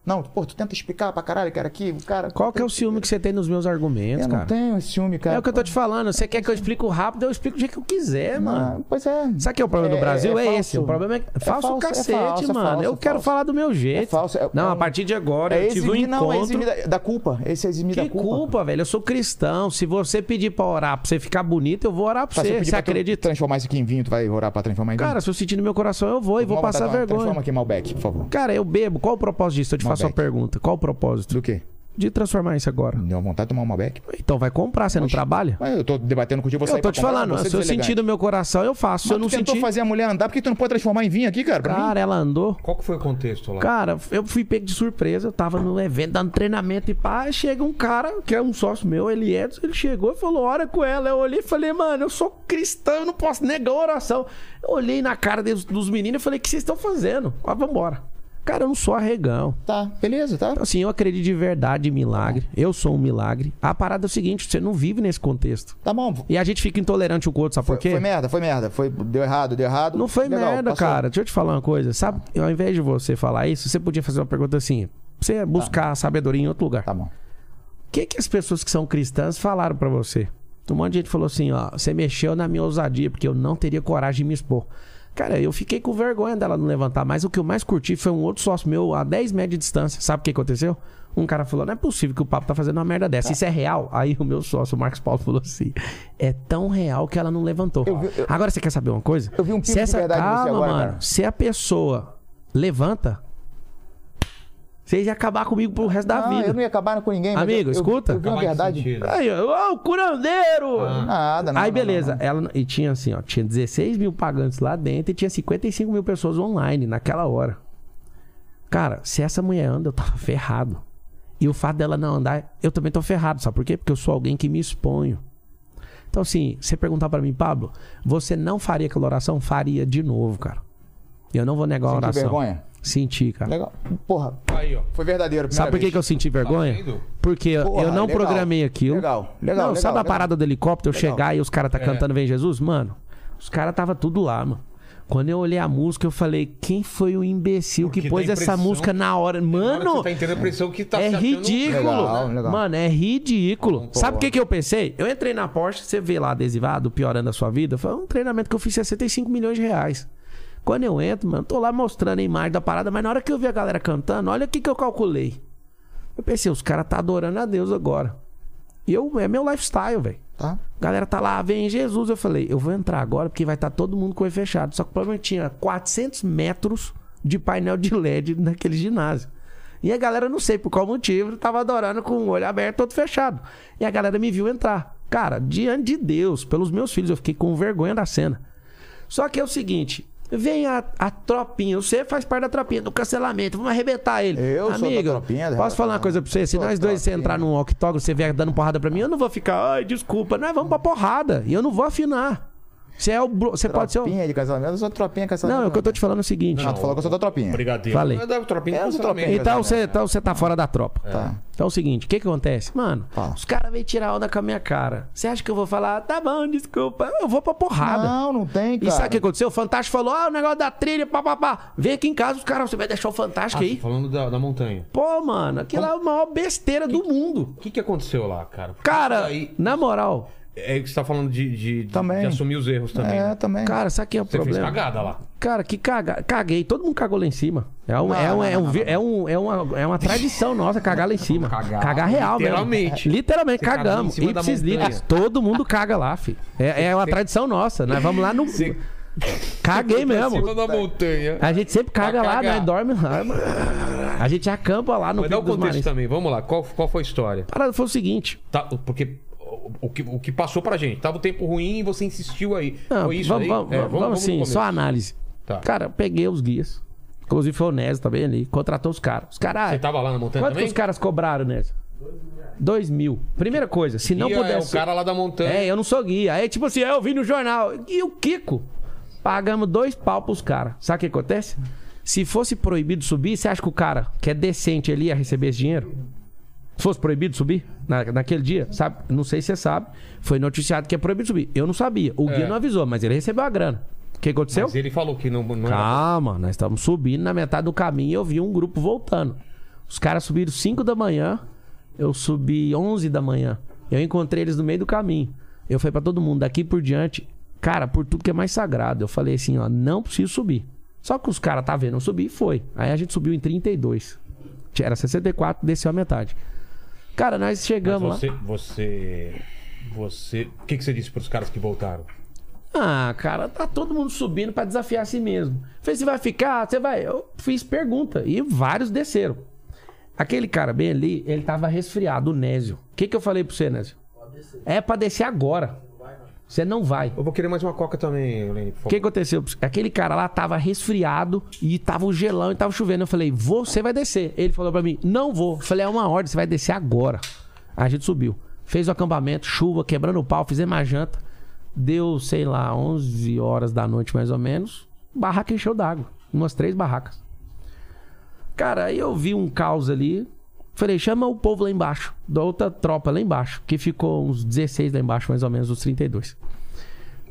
Não, pô, tu tenta explicar pra caralho, cara, aqui, o cara. Qual que é o ciúme que você tem nos meus argumentos, Eu não cara? tenho esse ciúme, cara. É o que eu tô te falando. Você quer que eu explique rápido, eu explico do jeito que eu quiser, mano. Ah, Pois é. Sabe que é o problema É- do Brasil? É, é esse. O problema é, É falso, falso, é cacete, falso, é mano. falso, eu é quero falar do meu jeito. É falso, não, a partir de agora, É eu tive um eximir, não, é encontro. eximir da, da culpa. Esse é eximir Que da culpa. culpa, velho? Eu sou cristão. Se você pedir pra orar pra você ficar bonito, eu vou orar pra se eu você. Você pra tu acredita? transformar isso aqui em vinho, tu vai orar pra transformar em vinho? Cara, se eu sentir no meu coração, eu vou e vou passar vergonha. Transforma aqui em Malbec, por favor. Cara, eu bebo. Qual o propósito disso? Eu te faço uma Malbec. pergunta. Qual o propósito? Do quê? De transformar isso agora. Deu vontade de tomar um Malbec? Então vai comprar, você não trabalha? Mas eu tô debatendo contigo, vou Eu tô te comprar, falando, você se eu sentir no meu coração, eu faço. Se Mas eu não sentir. fazer a mulher andar, por que tu não pode transformar em vinho aqui, cara? Pra mim? Cara, ela andou. Qual que foi o contexto lá? Cara, eu fui pego de surpresa, eu tava no evento dando treinamento e pá, chega um cara, que é um sócio meu, ele Edson, ele chegou e falou, ora com ela. Eu olhei e falei, mano, eu sou cristão, eu não posso negar a oração. Eu olhei na cara dos, dos meninos e falei, o que vocês estão fazendo? Ah, vambora. Cara, eu não sou arregão. Tá, beleza, tá? Assim, eu acredito de verdade em milagre. Eu sou um milagre. A parada é o seguinte, você não vive nesse contexto. Tá bom. E a gente fica intolerante um com o outro, sabe Foi, por quê? foi merda, foi merda. Foi, deu errado, deu errado. Não foi Legal, merda, passou. cara. Deixa eu te falar uma coisa. Sabe, ao invés de você falar isso, você podia fazer uma pergunta assim. pra Você buscar sabedoria em outro lugar. Tá bom. O que, que as pessoas que são cristãs falaram pra você? Um monte de gente falou assim, ó, você mexeu na minha ousadia, porque eu não teria coragem de me expor. Cara, eu fiquei com vergonha dela não levantar, mas o que eu mais curti foi um outro sócio meu a 10 metros de distância. Sabe o que aconteceu? Um cara falou: não é possível que o papo tá fazendo uma merda dessa. Isso é real? Aí o meu sócio, o Marcos Paulo, falou assim: é tão real que ela não levantou. Eu vi- eu- Agora você quer saber uma coisa? Eu vi um pingo se de essa verdade em você calma, agora, mano, cara. se a pessoa levanta, vocês iam acabar comigo pro resto da não, vida. eu não ia acabar com ninguém. Amigo, eu- eu- escuta. Eu, em que verdade. Aí, ó, o curandeiro! Nada, não. Aí não, beleza, não, ela e tinha assim, ó, tinha 16 mil pagantes lá dentro e tinha 55 mil pessoas online naquela hora. Cara, se essa mulher anda, eu tava ferrado. E o fato dela não andar, eu também tô ferrado, sabe por quê? Porque eu sou alguém que me exponho. Então assim, você perguntar pra mim, Pablo, você não faria aquela oração? Faria de novo, cara. Eu não vou negar a Sentiu oração. vergonha? Senti, cara. Legal. Porra, Aí, ó. foi verdadeiro. Sabe por que, que eu senti vergonha? vendo? Porque Porra, eu não legal. programei aquilo. Legal, legal, Não, legal, sabe a legal. parada do helicóptero? Chegar e os caras tá É. cantando Vem Jesus? Mano, os caras tava tudo lá, mano. Quando eu olhei a música, eu falei, quem foi o imbecil Porque que pôs essa música na hora? Mano, Você tá entendendo a pressão que tá é ridículo. Legal, legal. Mano, é ridículo. Pô, Sabe o que, que eu pensei? Eu entrei na Porsche, você vê lá adesivado, piorando a sua vida. Foi um treinamento que eu fiz 65 milhões de reais. Quando eu entro, mano, tô lá mostrando a imagem da parada, mas na hora que eu vi a galera cantando, olha o que, que eu calculei. Eu pensei, os caras tá adorando a Deus agora. E eu, é meu lifestyle, velho. Tá. A galera tá lá, vem Jesus. Eu falei, eu vou entrar agora porque vai estar todo mundo com o olho fechado. Só que o problema é tinha 400 metros de painel de LED naquele ginásio. E a galera, não sei por qual motivo, tava adorando com o olho aberto, todo fechado. E a galera me viu entrar. Cara, diante de Deus, pelos meus filhos, eu fiquei com vergonha da cena. Só que é o seguinte. Vem a, a tropinha, você faz parte da tropinha do cancelamento, vamos arrebentar ele. Eu sou da Amigo, tropinha, da- posso falar uma coisa pra você? Se nós dois você entrar num octógono, você vier dando porrada pra mim, eu não vou ficar, ai, desculpa. Nós vamos pra porrada. E eu não vou afinar. Você é o. bro- Você pode ser o. Tropinha de casamento, eu sou tropinha de casamento. Não, o que eu tô te falando é o seguinte. Não, tu falou que eu sou da tropinha. Brigadeiro. Falei. É da tropinha É, do cancelamento. tropinha. Então você, então você tá fora da tropa. Tá. Então é o seguinte, o que que acontece? Mano, Fala. os caras vêm tirar onda com a minha cara. Você acha que eu vou falar, tá bom, desculpa, eu vou pra porrada. Não, não tem, cara. E sabe o que aconteceu? O Fantástico falou, ah, o negócio da trilha, papapá. Vem aqui em casa, os caras, você vai deixar o Fantástico Ah, aí? falando da, da montanha. Pô, mano, aquilo é a maior besteira do mundo. O que, que aconteceu lá, cara? Porque Cara, aí- na moral, é que você tá falando de, de, de- Também. de assumir os erros também. É, né? também. cara, sabe que é o Você problema? fez cagada lá. Cara, que caga... caguei. Todo mundo cagou lá em cima. É, um, Não, é, um, não, é, um, é, um, é, uma, é uma tradição nossa cagar lá em cima. Cagar. Cagar real Literalmente. mesmo. Literalmente, cagou cagamos. Ipsis literis. Todo mundo caga lá, filho. É, é uma tradição nossa. Nós vamos lá no... Você- Caguei Em mesmo. cima da montanha. A gente sempre caga lá, nós dorme lá. mano. A gente acampa lá no Mas dá o contexto também. Vamos lá. Qual, qual foi a história? Parada foi o seguinte. Tá, porque o, que, o que passou pra gente? Tava o tempo ruim e você insistiu aí. Não, foi isso vamos, aí? vamos, É, vamos, no assim, só análise. Tá. Cara, eu peguei os guias. Inclusive foi o Nésio também ali. Contratou os caras. Os caras. Você tava lá na montanha Quanto também? os caras cobraram, Nésio? Dois mil. Primeira coisa, se não Guia pudesse. É o cara lá da montanha. É, eu não sou guia. Aí, tipo assim, eu vi no jornal. E o Kiko? Pagamos dois pau pros caras. Sabe o que acontece? Se fosse proibido subir, você acha que o cara que é decente ali ia receber esse dinheiro? Se fosse proibido subir na, naquele dia, sabe? Não sei se você sabe. Foi noticiado que é proibido subir. Eu não sabia. O guia É. não avisou, mas ele recebeu a grana. O que aconteceu? Mas ele falou que não, não era. Calma, nós estamos subindo na metade do caminho e eu vi um grupo voltando. Os caras subiram 5 da manhã, eu subi 11 da manhã. Eu encontrei eles no meio do caminho. Eu falei pra todo mundo, daqui por diante, cara, por tudo que é mais sagrado. Eu falei assim, ó, não preciso subir. Só que os caras tá vendo eu subir e foi. Aí a gente subiu em 32. Era 64, desceu a metade. Cara, nós Mas chegamos lá. você, você. Você. O que, que você disse pros caras que voltaram? Ah, cara, tá todo mundo subindo pra desafiar a si mesmo. Falei, você vai ficar? Você vai? Eu fiz pergunta e vários desceram. Aquele cara bem ali, ele tava resfriado, o Nésio. O que que eu falei pro você, Nésio? É pra descer agora. Você não vai. Eu vou querer mais uma coca também, Lene, por O que aconteceu? Aquele cara lá tava resfriado e tava um gelão e tava chovendo. Eu falei, você vai descer. Ele falou pra mim, não vou. Eu falei, é uma ordem, você vai descer agora. A gente subiu. Fez o acampamento, chuva, quebrando o pau, fizemos a janta. Deu, sei lá, 11 horas da noite mais ou menos. Barraca encheu d'água. Umas três barracas. Cara, aí eu vi um caos ali. Falei, chama o povo lá embaixo. Da outra tropa lá embaixo. Que ficou uns 16 lá embaixo, mais ou menos, os 32.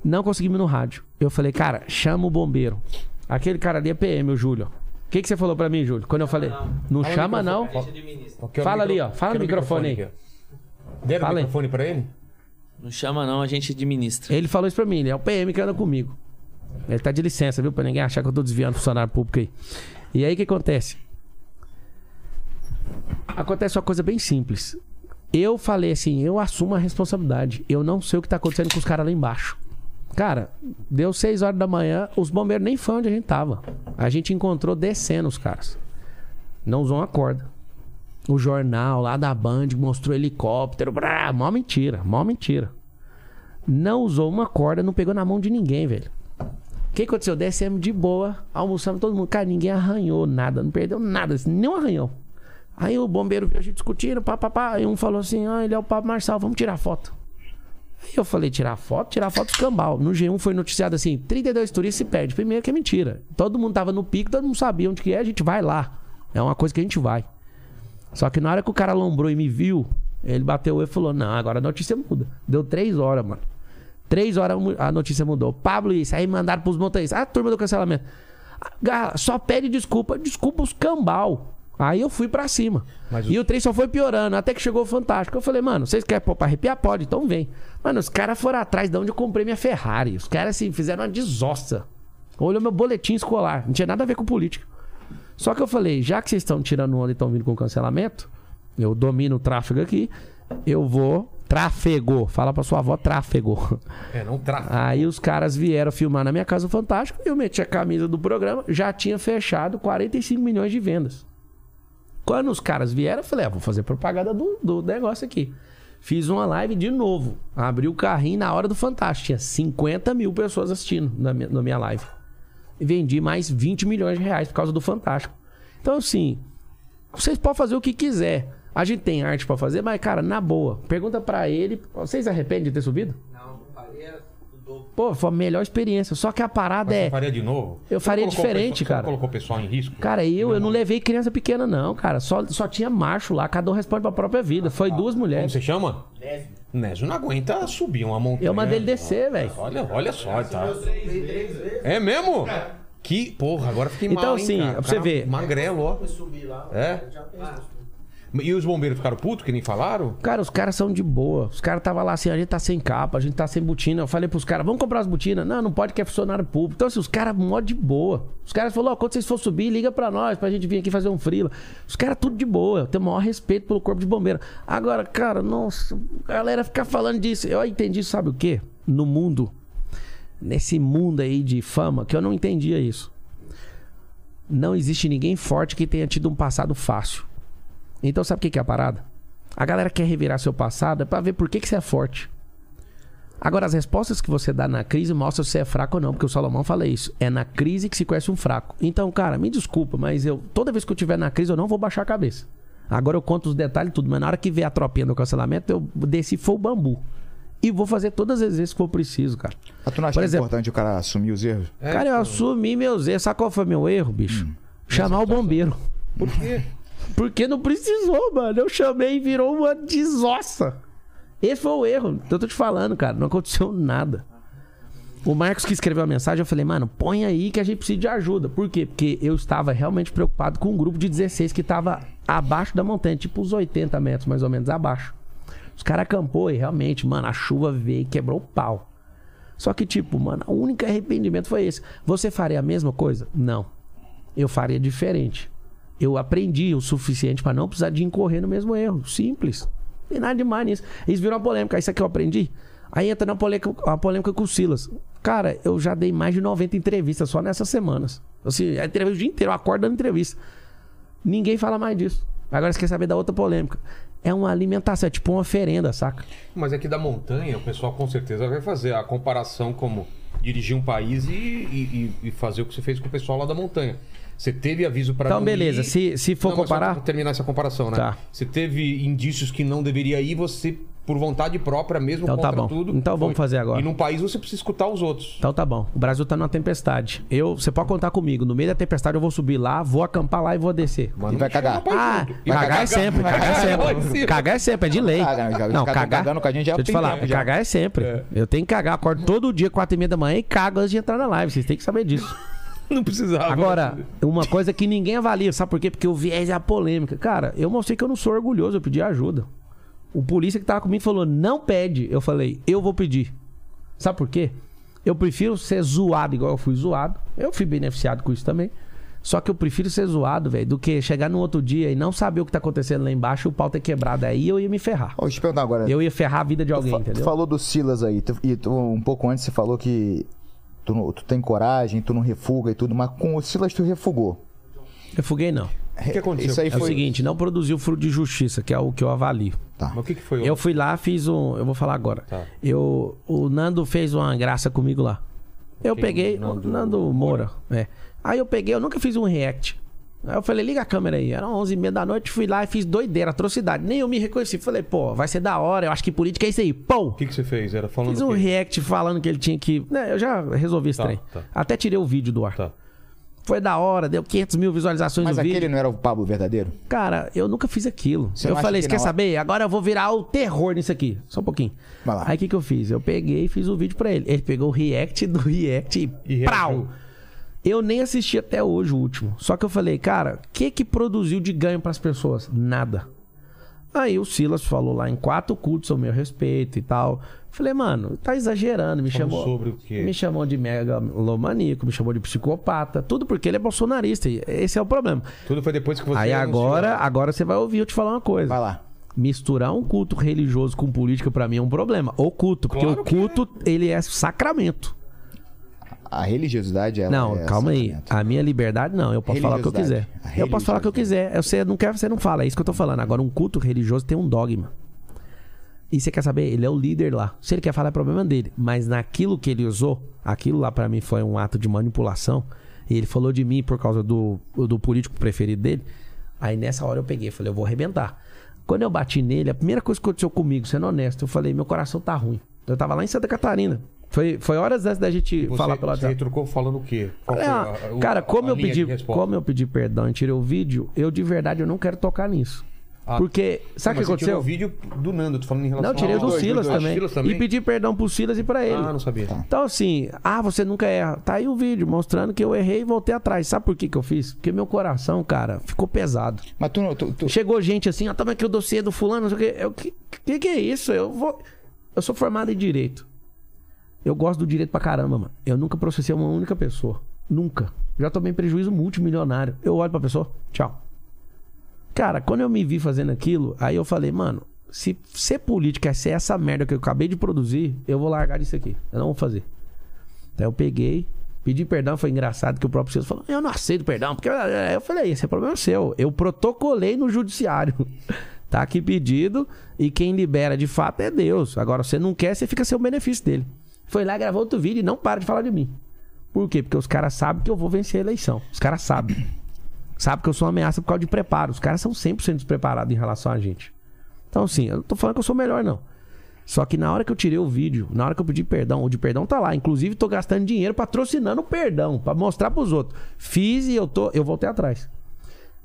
Não conseguimos no rádio. Eu falei, cara, chama o bombeiro. Aquele cara ali é PM, o Júlio. O que, que você falou pra mim, Júlio? Quando eu falei, não, Fala no chama não. microfone. Quero Fala ali, ó. Fala no quero o microfone aí. Deram Fala o microfone pra ele? Não chama não, a gente administra. Ele falou isso pra mim, ele é o PM que anda comigo. Ele tá de licença, viu? Pra ninguém achar que eu tô desviando funcionário público aí. E aí o que acontece? Acontece uma coisa bem simples. Eu falei assim, eu assumo a responsabilidade. Eu não sei o que tá acontecendo com os caras lá embaixo. Cara, deu 6 horas da manhã, os bombeiros nem foi onde a gente tava. A gente encontrou descendo os caras. Não usou uma corda. O jornal lá da Band mostrou helicóptero. Brá, mó mentira, mó mentira. Não usou uma corda, não pegou na mão de ninguém, velho. O que aconteceu? Descemos de boa, almoçamos todo mundo. Cara, ninguém arranhou nada, não perdeu nada, nem um arranhão. Aí o bombeiro viu a gente discutindo, pá, pá, pá. Aí um falou assim: ah, ele é o Pablo Marçal, vamos tirar foto. Aí eu falei: tirar foto? Tirar foto do cambal. No G1 foi noticiado assim: 32 turistas se perde. Primeiro que é mentira. Todo mundo tava no pico, todo mundo sabia onde que é, a gente vai lá. É uma coisa que a gente vai. Só que na hora que o cara lombrou e me viu, ele bateu o e falou: Não, agora a notícia muda. Deu três horas, mano. Três horas a notícia mudou. Pablo isso. Aí mandaram pros motoristas. Ah, turma do cancelamento. Ah, Só pede desculpa. Desculpa os cambal. Aí eu fui pra cima. Mas E o trem só foi piorando. Até que chegou o Fantástico. Eu falei, mano, vocês querem pôr pra arrepiar? Pode, então vem. Mano, os caras foram atrás de onde eu comprei minha Ferrari. Os caras, assim, fizeram uma desossa. Olhou meu boletim escolar. Não tinha nada a ver com política. Só que eu falei, já que vocês estão tirando onda e estão vindo com cancelamento, eu domino o tráfego aqui, eu vou. Tráfego. Fala pra sua avó, tráfego. É, não tráfico. Aí os caras vieram filmar na minha casa o Fantástico, eu meti a camisa do programa, já tinha fechado 45 milhões de vendas. Quando os caras vieram, eu falei, ah, vou fazer propaganda do, do negócio aqui. Fiz uma live de novo. Abri o carrinho na hora do Fantástico. Tinha 50 mil pessoas assistindo na minha, na minha live. E vendi mais 20 milhões de reais por causa do Fantástico. Então, assim, vocês podem fazer o que quiser. A gente tem arte pra fazer, mas, cara, na boa, pergunta pra ele. Vocês arrependem de ter subido? Não, dobro. Pô, foi a melhor experiência. Só que a parada Mas é. você faria de novo? Eu Você faria não diferente, você não cara. colocou o pessoal em risco? Cara, eu, eu não levei criança pequena, não, cara. Só, só tinha macho lá, cada um responde pra própria vida. Foi duas Como mulheres. você chama? Nésio. Nésio não aguenta subir uma montanha. Eu mandei ele descer, velho. Olha, olha só, tá. É mesmo? Que, porra, agora fiquei Então, mal, assim, cara? pra você ver. Magrelo, ó. É? E os bombeiros ficaram putos, que nem falaram? Cara, os caras são de boa. Os caras estavam lá assim, a gente tá sem capa, a gente tá sem botina. Eu falei pros caras, vamos comprar as botinas. Não, não pode que é funcionário público. Então, assim, os caras mó de boa. Os caras falaram, ó, quando vocês for subir, liga pra nós, pra gente vir aqui fazer um frila. Os caras tudo de boa. Eu tenho o maior respeito pelo corpo de bombeiro. Agora, cara, nossa, a galera fica falando disso. Eu entendi, sabe o quê? No mundo, nesse mundo aí de fama, que eu não entendia isso. Não existe ninguém forte que tenha tido um passado fácil. Então sabe o que é a parada? A galera quer revirar seu passado é pra ver por que, que você é forte. Agora, as respostas que você dá na crise mostram se você é fraco ou não, porque o Salomão fala isso. É na crise que se conhece um fraco. Então, cara, me desculpa, mas eu toda vez que eu tiver na crise, eu não vou baixar a cabeça. Agora eu conto os detalhes e tudo, mas na hora que vier a tropinha do cancelamento, eu desci foi o bambu. E vou fazer todas as vezes que for preciso, cara. Mas tu não acha Por que é exemplo- importante o cara assumir os erros? É, cara, eu assumi meus erros. Sabe qual foi meu erro, bicho? Chamar o bombeiro. Por quê? Porque não precisou, mano. Eu chamei e virou uma desossa. Esse foi o erro. Então eu tô te falando, cara. Não aconteceu nada. O Marcos que escreveu a mensagem, eu falei, mano, põe aí que a gente precisa de ajuda. Por quê? Porque eu estava realmente preocupado com um grupo de 16 que estava abaixo da montanha, tipo uns 80 metros mais ou menos abaixo. Os caras acampou e realmente, mano, a chuva veio e quebrou o pau. Só que, tipo, mano, o único arrependimento foi esse. Você faria a mesma coisa? Não. Eu faria diferente. Eu aprendi o suficiente para não precisar de incorrer no mesmo erro. Simples. Tem nada demais nisso. Eles viram uma polêmica. Isso aqui eu aprendi. Aí entra na polêmica, a polêmica com o Silas. Cara, eu já dei mais de 90 entrevistas só nessas semanas. Assim, a entrevista o dia inteiro, eu acordo dando entrevista. Ninguém fala mais disso. Agora você quer saber da outra polêmica. É uma alimentação, é tipo uma oferenda, saca? Mas aqui da montanha, o pessoal com certeza vai fazer a comparação como dirigir um país e, e- e- e fazer o que você fez com o pessoal lá da montanha. Você teve aviso para Então, beleza. ir- Se, se for Não, comparar. pra terminar essa comparação, né? Tá. Você teve indícios que não deveria ir, você, por vontade própria, mesmo Então tá contra bom. tudo. Então vamos fazer agora. E num país você precisa escutar os outros. Então tá bom. O Brasil tá numa tempestade. Eu, você pode contar comigo. No meio da tempestade eu vou subir lá, vou acampar lá e vou descer. Mas E não vai cagar. Ah, junto. E cagar, vai é sempre, cagar é Vai sempre. Cagar é sempre, é de lei. Não, tá cagar. cagando com a gente já Deixa eu te tem falar, tempo cagar é sempre. Eu tenho que cagar, acordo todo dia, quatro e meia da manhã e cago antes de entrar na live. Vocês têm que saber disso. Não precisava. Agora, uma coisa que ninguém avalia, sabe por quê? Porque o viés é a polêmica. Cara, eu mostrei que eu não sou orgulhoso, eu pedi ajuda. O polícia que tava comigo falou, não pede. Eu falei, eu vou pedir. Sabe por quê? Eu prefiro ser zoado igual eu fui zoado. Eu fui beneficiado com isso também. Só que eu prefiro ser zoado, velho, do que chegar no outro dia e não saber o que tá acontecendo lá embaixo e o pau ter quebrado. Aí eu ia me ferrar. Ó, deixa eu te perguntar agora. Eu ia ferrar a vida de alguém, tu, fa- tu entendeu? falou do Silas aí, tu- e tu, um pouco antes você falou que tu, não- tu tem coragem, tu não refuga e tudo, mas com o Silas tu refugou. Refuguei não. O que aconteceu? Isso aí É o foi. seguinte, não produziu fruto de justiça, que é o que eu avalio. Tá. Mas o que, que foi? Eu fui lá, fiz um. Eu vou falar agora. Tá. Eu, o Nando fez uma graça comigo lá. Eu Quem? peguei. Nando Nando, Nando Moura. É. Aí eu peguei, eu nunca fiz um react. Aí eu falei, liga a câmera aí. Era 11 h 30 da noite, fui lá e fiz doideira, atrocidade. Nem eu me reconheci. Falei, pô, vai ser da hora. Eu acho que política é isso aí. Pô! O que, que você fez? Era falando Fiz o um react falando que ele tinha que. Né, eu já resolvi esse Tá, trem. tá. Até tirei o vídeo do ar. Tá. Foi da hora, deu 500 mil visualizações Mas no aquele vídeo. não era o Pablo verdadeiro? Cara, eu nunca fiz aquilo. Você eu falei, que você quer hora- saber? Agora eu vou virar o terror nisso aqui. Só um pouquinho. Vai lá. Aí o que, que eu fiz? Eu peguei e fiz o vídeo pra ele. Ele pegou o react do react e, E prau! Eu nem assisti até hoje o último. Só que eu falei, cara, o que que produziu de ganho pras pessoas? Nada. Aí o Silas falou lá em quatro cultos ao meu respeito e tal. Falei, mano, tá exagerando. Me Falou chamou. sobre o quê? Me chamou de megalomaníaco, me chamou de psicopata. Tudo porque ele é bolsonarista. E esse é o problema. Tudo foi depois que você Aí agora, agora você vai ouvir eu te falar uma coisa. Vai lá. Misturar um culto religioso com política pra mim é um problema. O culto, porque Claro o que culto, ele é sacramento. A religiosidade ela não, é calma aí. A minha liberdade não, eu posso falar o que eu quiser. Eu posso falar o que eu quiser. Você não quer, você não fala, é isso que eu tô falando. Agora um culto religioso tem um dogma. E você quer saber, ele é o líder lá. Se ele quer falar é problema dele, mas naquilo que ele usou, aquilo lá pra mim foi um ato de manipulação. E ele falou de mim por causa do, do político preferido dele. Aí nessa hora eu peguei, falei, eu vou arrebentar. Quando eu bati nele, a primeira coisa que aconteceu comigo, sendo honesto, eu falei, meu coração tá ruim. Eu tava lá em Santa Catarina. Foi, foi horas antes da gente Você, falar pelo você WhatsApp. retrucou falando o quê? Qual foi É, a- a- cara, como eu pedi, como eu pedi perdão e tirei o vídeo, eu de verdade eu não quero tocar nisso. Ah, Porque sabe o que você tirou aconteceu? o vídeo do Nando, tô falando em relação Não, tirei ao- do dois, Silas, também. Silas também? E pedi perdão pro Silas e pra ele. Ah, não sabia. Então, assim, ah, você nunca erra. Tá aí o vídeo mostrando que eu errei e voltei atrás. Sabe por que, que eu fiz? Porque meu coração, cara, ficou pesado. Mas tu, não- tu, tu- Chegou gente assim, ah, toma aqui o dossiê do fulano, não sei o quê. Eu, que, que que é isso? Eu vou. Eu sou formado em direito. Eu gosto do direito pra caramba, mano. Eu nunca processei uma única pessoa. Nunca. Já tomei prejuízo multimilionário. Eu olho pra pessoa, tchau. Cara, quando eu me vi fazendo aquilo, aí eu falei, mano, se ser política é ser essa merda que eu acabei de produzir, eu vou largar disso aqui. Eu não vou fazer. Então eu peguei, pedi perdão, foi engraçado que o próprio Silas falou, eu não aceito perdão, porque eu, falei, esse é problema seu. Eu protocolei no judiciário. tá aqui pedido e quem libera de fato é Deus. Agora, você não quer, você fica sem o benefício dele. Foi lá, gravou outro vídeo e não para de falar de mim. Por quê? Porque os caras sabem que eu vou vencer a eleição. Os caras sabem. Sabem que eu sou uma ameaça por causa de preparo. Os caras são 100% despreparados em relação a gente. Então, assim, eu não tô falando que eu sou melhor, não. Só que na hora que eu tirei o vídeo, na hora que eu pedi perdão, o de perdão tá lá. Inclusive, tô gastando dinheiro patrocinando o perdão, pra mostrar pros outros. Fiz e eu tô, eu voltei atrás.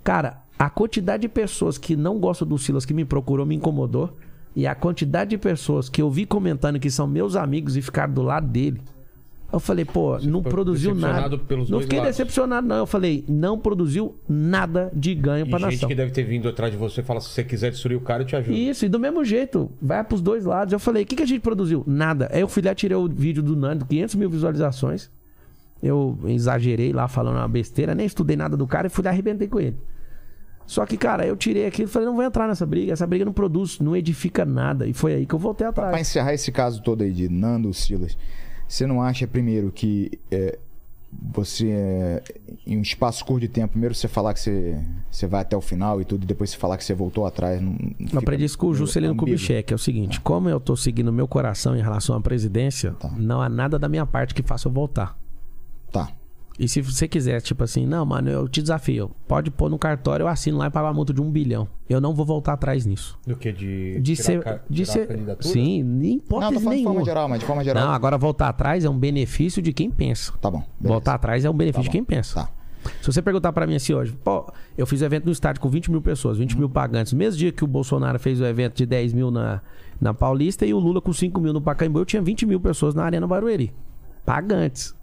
Cara, A quantidade de pessoas que não gostam do Silas que me procurou me incomodou. E a quantidade de pessoas que eu vi comentando que são meus amigos e ficaram do lado dele. Eu falei, pô, não ficou produziu nada. não fiquei lados. decepcionado, não. Eu falei, não produziu nada de ganho E pra gente nação. que deve ter vindo atrás de você e fala: se você quiser destruir o cara, eu te ajudo. Isso, e do mesmo jeito, vai pros dois lados. Eu falei, o que, que a gente produziu? Nada. Aí eu fui lá, tirei o vídeo do Nando, 500 mil visualizações. Eu exagerei lá falando uma besteira, nem estudei nada do cara e fui lá arrebentei com ele. Só que, cara, eu tirei aquilo e falei, não vou entrar nessa briga. Essa briga não produz, não edifica nada. E foi aí que eu voltei Pra atrás. encerrar esse caso todo aí de Nando Silas, você não acha, primeiro, que é, você, é, em um espaço curto de tempo, primeiro você falar que você, você vai até o final e tudo, e depois você falar que você voltou atrás? Não, não Eu aprendi isso com o Juscelino? Kubitschek. É o seguinte, como eu tô seguindo meu coração em relação à presidência, Tá. não há nada da minha parte que faça eu voltar. Tá. E se você quiser, tipo assim, não, mano, eu te desafio. Pode pôr no cartório, eu assino lá e pago uma multa de um bilhão. Eu não vou voltar atrás nisso. Do que? De, De tirar ser. a ca- De a ser sim, nem Não, tô falando de nenhuma. forma geral, mas de forma geral. Não, agora voltar atrás é um benefício de quem pensa. Tá bom. beleza. Voltar atrás é um benefício de Tá quem bom. pensa. Tá. Se você perguntar pra mim assim hoje, pô, eu fiz evento no estádio com 20 mil pessoas, 20 mil pagantes. Mesmo dia que o Bolsonaro fez o evento de 10 mil na, na Paulista e o Lula com 5 mil no Pacaembu, eu tinha 20 mil pessoas na Arena Barueri. Pagantes.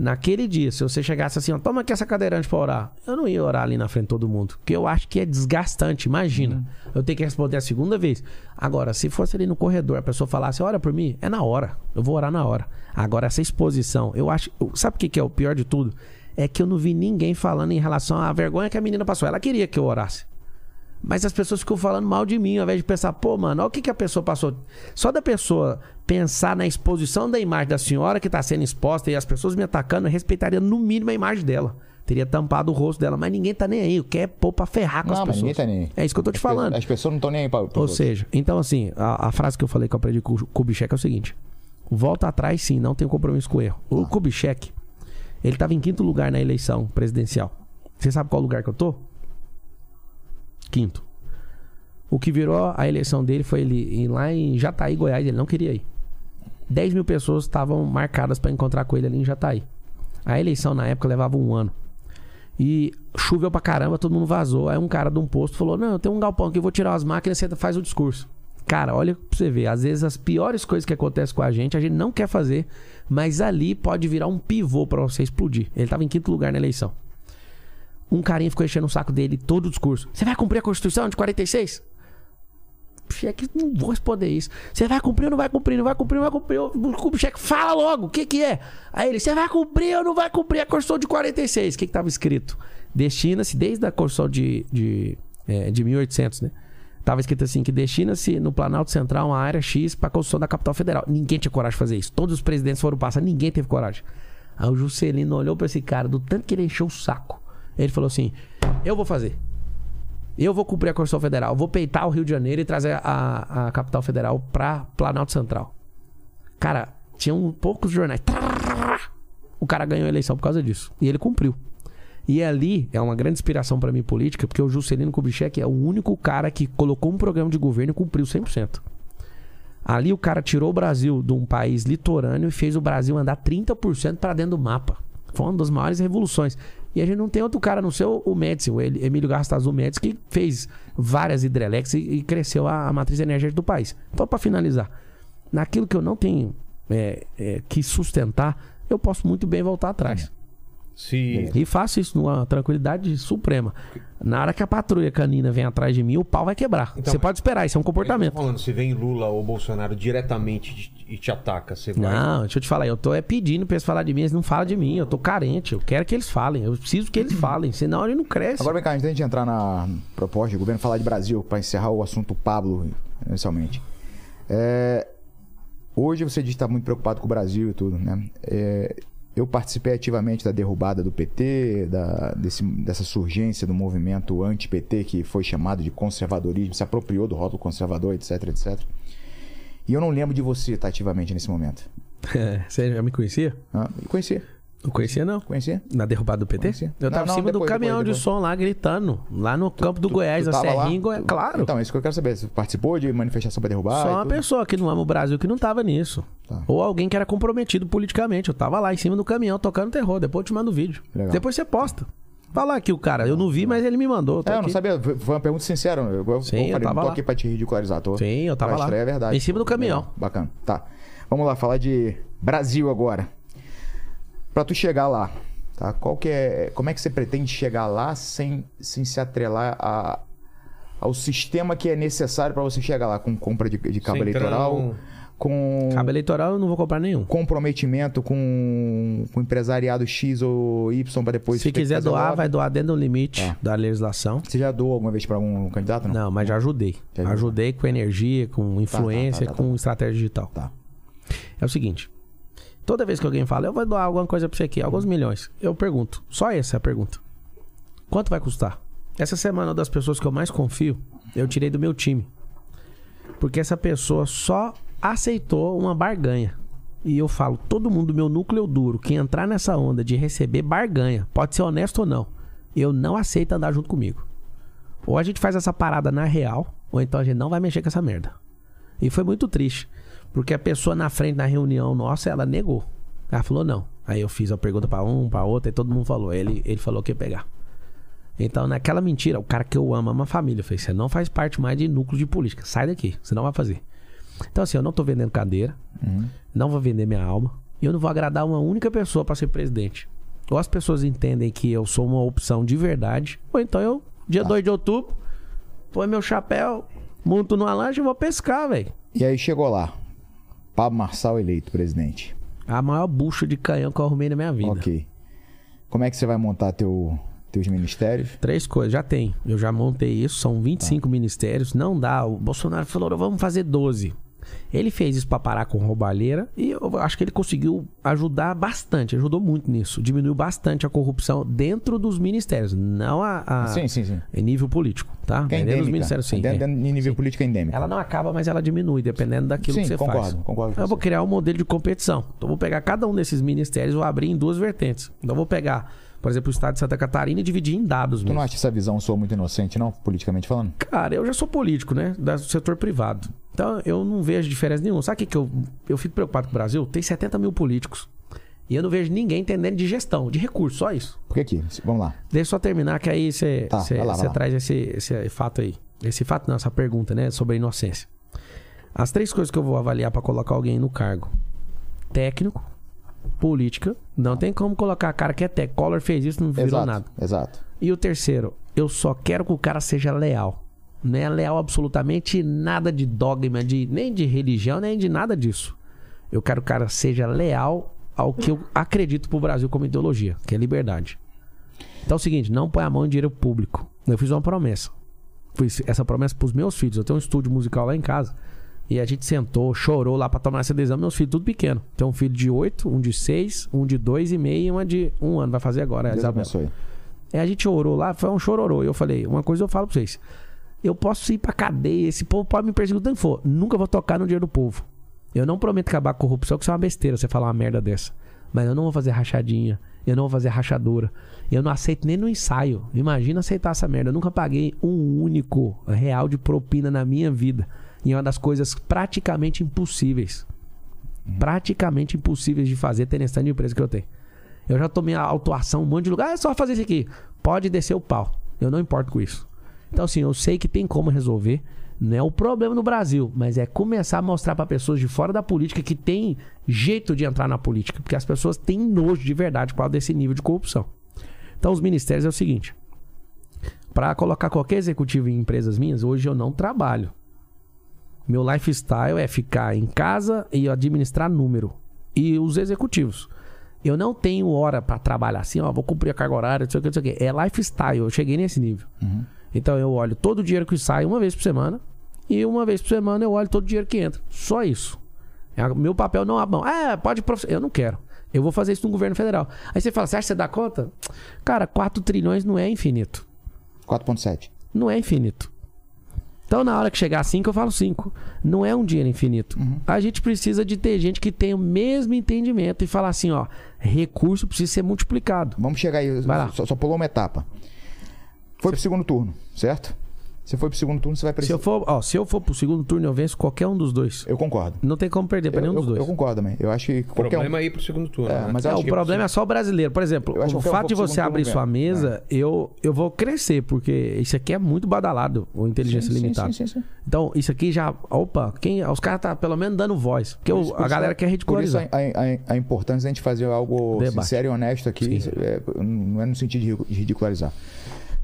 Naquele dia, se você chegasse assim, ó, toma aqui essa cadeirante pra orar. Eu não ia orar ali na frente de todo mundo. Porque eu acho que é desgastante. Imagina. Eu tenho que responder a segunda vez. Agora, se fosse ali no corredor, a pessoa falasse, ora por mim, é na hora. Eu vou orar na hora. Agora, essa exposição, eu acho. Sabe o que que é o pior de tudo? É que eu não vi ninguém falando em relação à vergonha que a menina passou. Ela queria que eu orasse. Mas as pessoas ficam falando mal de mim, ao invés de pensar, pô, mano, olha o que, que a pessoa passou. Só da pessoa pensar na exposição da imagem da senhora que tá sendo exposta e as pessoas me atacando, eu respeitaria no mínimo a imagem dela. Teria tampado o rosto dela, mas ninguém tá nem aí. Quer pôr pra ferrar com Não, as mas pessoas. ninguém tá nem aí. É isso que eu tô te As pe- falando. As pessoas não estão nem aí pra. pra Ou outros. seja, então assim, a, a frase que eu falei que eu aprendi com o Kubitschek é o seguinte: volta atrás sim, não tem compromisso com o erro. O Kubitschek, ele tava em quinto lugar na eleição presidencial. Você sabe qual lugar que eu tô? Quinto. O que virou a eleição dele foi ele ir lá em Jataí, Goiás, ele não queria ir. 10 mil pessoas estavam marcadas para encontrar com ele ali em Jataí. A eleição na época levava um ano. E choveu pra caramba, todo mundo vazou. Aí um cara de um posto falou: Não, eu tenho um galpão aqui, eu vou tirar as máquinas e você faz o discurso. Cara, olha pra você ver. Às vezes as piores coisas que acontecem com a gente, a gente não quer fazer, mas ali pode virar um pivô pra você explodir. Ele tava em quinto lugar na eleição. Um carinha ficou enchendo o saco dele todo o discurso. Você vai cumprir a Constituição de 46? Cheque, não vou responder isso. Você vai cumprir ou não vai cumprir? Não vai cumprir, não vai cumprir. O cheque fala logo, o que que é? Aí ele, você vai cumprir ou não vai cumprir a Constituição de 46? O que que escrito? Destina-se, desde a Constituição de, de, é, de 1800, né? Tava escrito assim, que destina-se no Planalto Central uma área X para a construção da capital federal. Ninguém tinha coragem de fazer isso. Todos os presidentes foram passar, ninguém teve coragem. Aí o Juscelino olhou para esse cara, do tanto que ele encheu o saco. Ele falou assim, eu vou fazer. Eu vou cumprir a Constituição Federal. Vou peitar o Rio de Janeiro e trazer a, a capital federal pra Planalto Central. Cara, tinham poucos jornais. O cara ganhou a eleição por causa disso. E ele cumpriu. E ali é uma grande inspiração pra mim política, porque o Juscelino Kubitschek é o único cara que colocou um programa de governo e cumpriu 100%. Ali o cara tirou o Brasil de um país litorâneo e fez o Brasil andar 30% para dentro do mapa. Foi uma das maiores revoluções. E a gente não tem outro cara, não sei o Médici, o Emílio Gastazu Médici, que fez várias hidrelétricas e, e cresceu a, a matriz energética do país. Então, para finalizar, naquilo que eu não tenho é, é, que sustentar, eu posso muito bem voltar atrás. Se, E faço isso numa tranquilidade suprema. Na hora que a patrulha canina vem atrás de mim, o pau vai quebrar. Então, Você pode esperar, isso é um comportamento. falando, se vem Lula ou Bolsonaro diretamente e te ataca, você vai. Não, deixa eu te falar, eu tô é pedindo pra eles falar de mim, eles não falam de mim, eu tô carente, eu quero que eles falem, eu preciso que eles falem, senão ele não cresce. Agora vem cá, antes da gente entrar na proposta de governo, falar de Brasil, para encerrar o assunto Pablo, inicialmente. É, hoje você diz que está muito preocupado com o Brasil e tudo, né? É, eu participei ativamente da derrubada do PT, da, desse- dessa surgência do movimento anti-PT, que foi chamado de conservadorismo, se apropriou do rótulo conservador, etc, etc. E eu não lembro de você estar ativamente nesse momento. É, Você já me conhecia? Ah, conhecia, Não conhecia, não. conhecia. Na derrubada do PT? Conhecia. Eu Não, tava não, em cima depois, do caminhão depois, de depois. som lá, gritando. Lá no campo do Goiás, Tu a tava lá? Serrinha, em Goiás. Claro. Então, é isso que eu quero saber. Você participou de manifestação para derrubar? Só uma tudo? pessoa que não ama o Brasil que não tava nisso. Tá. Ou alguém que era comprometido politicamente. Eu tava lá em cima do caminhão tocando terror. Depois eu te mando o vídeo. Legal. Depois você posta. Fala aqui o cara. Eu não vi, mas ele me mandou. É, eu não aqui. sabia. Foi uma pergunta sincera. Eu, eu Sim, eu falei, tava não tô lá. aqui pra te ridicularizar. Tô, Sim, eu tava pra lá. é verdade. Em cima do caminhão. Bacana. Tá. Vamos lá, falar de Brasil agora. Pra tu chegar lá, tá? Qual que é, como é que você pretende chegar lá sem, sem se atrelar a, ao sistema que é necessário pra você chegar lá? Com compra de, de cabo Centrão. eleitoral, com Cabo eleitoral eu não vou comprar nenhum. comprometimento com, com empresariado X ou Y pra depois... Se quiser doar, vai doar dentro do limite Tá. da legislação. Você já doou alguma vez pra algum candidato? Não. Não, mas já ajudei. Já. Ajudei com energia, com influência, tá, tá, tá. com estratégia digital. Tá. É o seguinte. Toda vez que alguém fala, eu vou doar alguma coisa pra você aqui, alguns milhões. Eu pergunto, só essa é a pergunta. Quanto vai custar? Essa semana, uma das pessoas que eu mais confio, eu tirei do meu time. Porque essa pessoa só aceitou uma barganha. E eu falo, todo mundo do meu núcleo duro, que entrar nessa onda de receber barganha, pode ser honesto ou não, eu não aceito andar junto comigo. Ou a gente faz essa parada na real, ou então a gente não vai mexer com essa merda. E foi muito triste. Porque a pessoa na frente, na reunião nossa, ela negou. Ela falou não. Aí eu fiz a pergunta pra um, pra outro, e todo mundo falou. Ele, ele falou que ia pegar. Então, naquela mentira, o cara que eu amo, ama a família. Eu falei, você não faz parte mais de núcleo de política. Sai daqui, você não vai fazer. Então, assim, eu não tô vendendo cadeira, não vou vender minha alma, e eu não vou agradar uma única pessoa pra ser presidente. Ou as pessoas entendem que eu sou uma opção de verdade, ou então eu, dia 2 de outubro, põe meu chapéu, monto numa lancha e vou pescar, velho. E aí chegou lá. Pablo Marçal eleito presidente. A maior bucha de canhão que eu arrumei na minha vida. Ok. Como é que você vai montar teu, teus ministérios? Três coisas, já tem. Eu já montei isso, são 25 ministérios. Não dá. O Bolsonaro falou, vamos fazer 12. Ele fez isso pra parar com roubalheira e eu acho que ele conseguiu ajudar bastante, ajudou muito nisso. Diminuiu bastante a corrupção dentro dos ministérios, não a, a- sim, sim, sim. em nível político, tá? É Dentro dos ministérios, sim. É. dentro de nível político é endêmico. Ela não acaba, mas ela diminui, dependendo daquilo Sim, que você concordo, faz. concordo com Eu vou criar um modelo de competição. Então, vou pegar cada um desses ministérios e vou abrir em duas vertentes. Então, vou pegar, por exemplo, o estado de Santa Catarina e dividir em dados Tu mesmo. não acha essa visão sua muito inocente, não? Politicamente falando? Cara, eu já sou político, né? Do setor privado. Então, eu não vejo diferença nenhuma. Sabe o que, que eu, eu fico preocupado com o Brasil? Tem 70 mil políticos. E eu não vejo ninguém entendendo de gestão, de recursos, só isso. Por que aqui? Vamos lá. Deixa eu só terminar, que aí você Tá, traz esse, esse fato aí. Esse fato não, essa pergunta, né? Sobre a inocência. As três coisas que eu vou avaliar pra colocar alguém no cargo: técnico, política. Não tem como colocar a cara que é técnico. Collor fez isso, não virou exato, nada. exato. E o terceiro, eu só quero que o cara seja leal. Não é leal absolutamente nada de dogma, de, nem de religião, nem de nada disso. Eu quero que o cara seja leal ao que eu acredito pro Brasil como ideologia, que é liberdade. Então é o seguinte, não põe a mão em dinheiro público. Eu fiz uma promessa. Fiz essa promessa pros meus filhos. Eu tenho um estúdio musical lá em casa. E a gente sentou, chorou lá pra tomar essa decisão. Meus filhos, tudo pequeno. Tem um filho de 8, um de 6, um de dois e meio e uma de um ano. Vai fazer agora, a Deus Isabela. abençoe. Aí a gente orou lá, foi um chororô. E eu falei, uma coisa eu falo pra vocês. Eu posso ir pra cadeia, esse povo pode me perseguir o tanto que for. Nunca vou tocar no dinheiro do povo. Eu não prometo acabar com a corrupção, que isso é uma besteira você falar uma merda dessa. Mas eu não vou fazer rachadinha, eu não vou fazer rachadura. Eu não aceito nem no ensaio. Imagina aceitar essa merda. Eu nunca paguei um único real de propina na minha vida. E é uma das coisas praticamente impossíveis. Praticamente impossíveis de fazer tendo de empresa que eu tenho. Eu já tomei a autuação um monte de lugar. Ah, é só fazer isso aqui. Pode descer o pau. Eu não importo com isso. Então, assim, eu sei que tem como resolver. Não é o problema no Brasil, mas é começar a mostrar para pessoas de fora da política que tem jeito de entrar na política. Porque as pessoas têm nojo de verdade por causa desse nível de corrupção. Então, os ministérios é o seguinte: para colocar qualquer executivo em empresas minhas, hoje eu não trabalho. Meu lifestyle é ficar em casa e administrar número. E os executivos. Eu não tenho hora pra trabalhar assim, ó, vou cumprir a carga horária, não sei o que, não sei o que. É lifestyle, eu cheguei nesse nível. Então eu olho todo o dinheiro que sai uma vez por semana e uma vez por semana eu olho todo o dinheiro que entra. Só isso. É, Meu papel não abre mão. Ah, pode. Eu não quero. Eu vou fazer isso no governo federal. Aí você fala, você acha que você dá conta? Cara, 4 trilhões não é infinito. 4.7. Não é infinito. Então, na hora que chegar a 5, eu falo 5. Não é um dinheiro infinito. A gente precisa de ter gente que tenha o mesmo entendimento e falar assim, ó, recurso precisa ser multiplicado. Vamos chegar aí. Vai lá. Só, só pulou uma etapa. Foi pro segundo turno, certo? Se for pro segundo turno, você vai Se precisar. eu for, ó, se eu for pro segundo turno, eu venço qualquer um dos dois. Eu concordo. Não tem como perder pra Eu, nenhum dos eu, dois. eu concordo também. Eu acho que O qualquer problema um. é ir pro segundo turno. É, né? mas eu É, o problema é só o brasileiro. Por exemplo, o fato de você abrir sua mesmo. mesa, eu, eu vou crescer, porque isso aqui é muito badalado, o inteligência Sim, sim, limitada. sim, sim, sim. Então, isso aqui já. Opa, quem, os caras tá pelo menos dando voz. Porque o- a galera quer Por isso ridicularizar. a, a- a importância da gente fazer algo Debate. sincero e honesto aqui, é, não é no sentido de ridicularizar.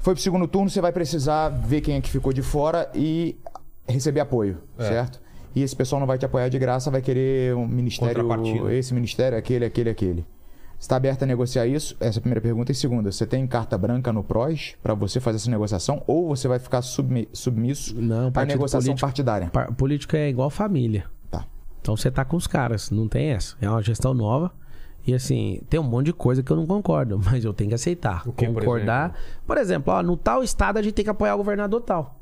Foi pro segundo turno, você vai precisar ver quem é que ficou de fora e receber apoio, É. certo? E esse pessoal não vai te apoiar de graça, vai querer um ministério, esse ministério, aquele, aquele, aquele. Está aberto a negociar isso? Essa é a primeira pergunta. E segunda, você tem carta branca no PROS para você fazer essa negociação ou você vai ficar submi- submisso Não, à negociação político- partidária? Par- Política é igual família. Tá. Então você tá com os caras, não tem essa. É uma gestão nova. E assim, tem um monte de coisa que eu não concordo, mas eu tenho que aceitar. Que, por Concordar. Por exemplo, ó, no tal estado a gente tem que apoiar o governador tal.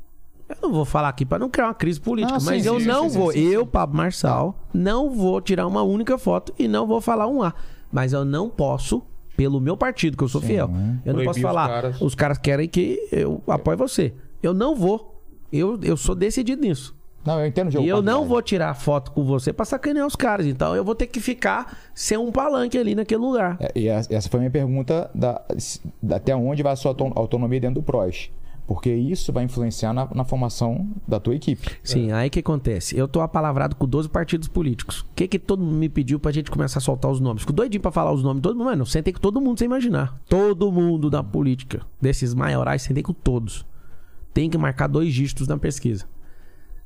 Eu não vou falar aqui pra não criar uma crise política, Ah, mas sim, eu sim, não sim, vou, sim, sim, eu, Pablo Marçal, não vou tirar uma única foto e não vou falar um A. Mas eu não posso, pelo meu partido, que eu sou fiel, eu não Proibir posso os falar, caras. os caras querem que eu apoie você. Eu não vou. Eu, eu sou decidido nisso. Não, eu entendo o jogo E eu não vou tirar foto com você pra sacanear os caras. Então eu vou ter que ficar sem um palanque ali naquele lugar. É, E essa foi a minha pergunta da, da- até onde vai a sua auton- autonomia dentro do PROS. Porque isso vai influenciar na, na formação da tua equipe. Sim, aí o que acontece? Eu tô apalavrado com 12 partidos políticos. O que que todo mundo me pediu pra gente começar a soltar os nomes? Fico doidinho pra falar os nomes. Todo mundo, mano, eu sentei com todo mundo sem imaginar. Todo mundo da política, desses maiorais, sentei com todos. Tem que marcar dois dígitos na pesquisa.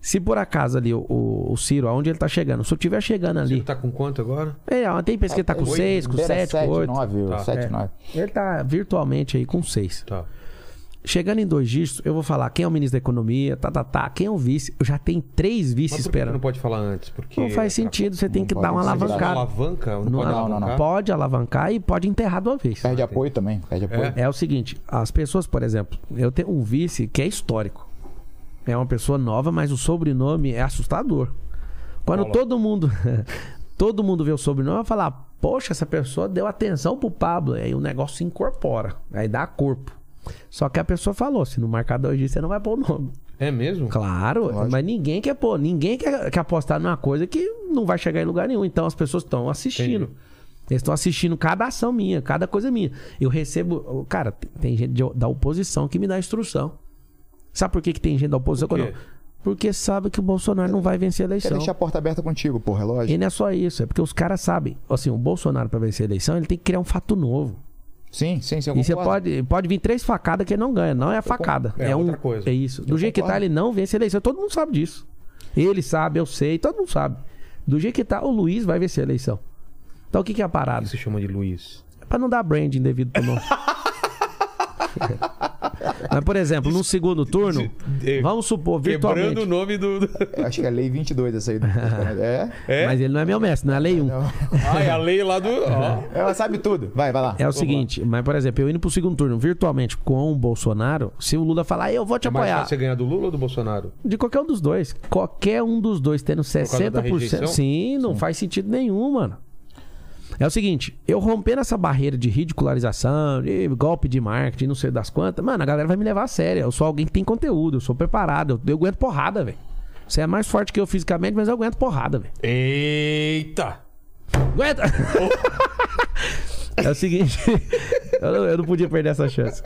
Se por acaso ali o, o, o Ciro, aonde ele tá chegando, se eu tiver chegando ali. Você tá com quanto agora? É, tem pesquisa que tá com Oito, 6, com Beira 7, com 8. 9, Tá. 7, É. 9. Ele tá virtualmente aí com 6. Tá. Chegando em dois dígitos, eu vou falar quem é o ministro da Economia, tá, tá, tá, quem é o vice. Eu já tenho três Mas vices por que que esperando. não pode falar antes? Porque Não faz sentido, você tem não que dar uma alavancada. alavanca? Não, Não, pode não, alavancar? não. Pode alavancar e pode enterrar de uma vez. Perde apoio também. Perde apoio. É o seguinte, as pessoas, por exemplo, eu tenho um vice que é histórico. É uma pessoa nova, mas o sobrenome é assustador. Quando Fala. todo mundo todo mundo vê o sobrenome, vai falar: "Poxa, essa pessoa deu atenção pro Pablo". Aí o negócio se incorpora, aí dá corpo. Só que a pessoa falou: "Se no marcador disso, você não vai pôr o nome". É mesmo? Claro, Lógico. mas ninguém quer pôr, ninguém quer, quer apostar numa coisa que não vai chegar em lugar nenhum. Então as pessoas estão assistindo. Entendi. Eles estão assistindo cada ação minha, cada coisa minha. Eu recebo. Cara, tem gente da oposição que me dá instrução. Sabe por que, que tem gente da oposição? Por quê? Porque sabe que o Bolsonaro não vai vencer a Quer eleição. deixar a porta aberta contigo, pô, relógio. E não é só isso, é porque os caras sabem. Assim, o Bolsonaro, para vencer a eleição, ele tem que criar um fato novo. Sim, sim, sim. E você pode, pode vir três facadas que ele não ganha. Não é a facada. É É, um, outra coisa. É isso. Do Eu jeito que tá, ele não vence a eleição. Todo mundo sabe disso. Ele sabe, eu sei, todo mundo sabe. Do jeito que tá, o Luiz vai vencer a eleição. Então o que, que é a O parada? que se chama de Luiz? É pra não dar branding devido pro nome. Mas, por exemplo, no segundo turno, vamos supor, Quebrando virtualmente. o nome do. Acho que é lei 22 essa aí. do- é? É? Mas ele não é meu mestre, não é a lei 1. Ah, é a lei lá do. Ó. Ela sabe tudo. Vai, vai lá. É o seguinte, mas por exemplo, eu indo pro segundo turno virtualmente com o Bolsonaro, se o Lula falar, eu vou te É mais apoiar. fácil você ganhar do Lula ou do Bolsonaro? De qualquer um dos dois. Qualquer um dos dois tendo causa da 60%. rejeição? Sim, não faz sentido nenhum, mano. É o seguinte, eu rompendo essa barreira de ridicularização, de golpe de marketing, não sei das quantas, mano, a galera vai me levar a sério. Eu sou alguém que tem conteúdo, eu sou preparado, eu, eu aguento porrada, velho. Você é mais forte que eu fisicamente, mas eu aguento porrada, velho. Eita! Aguenta! é o seguinte, eu não, eu não podia perder essa chance.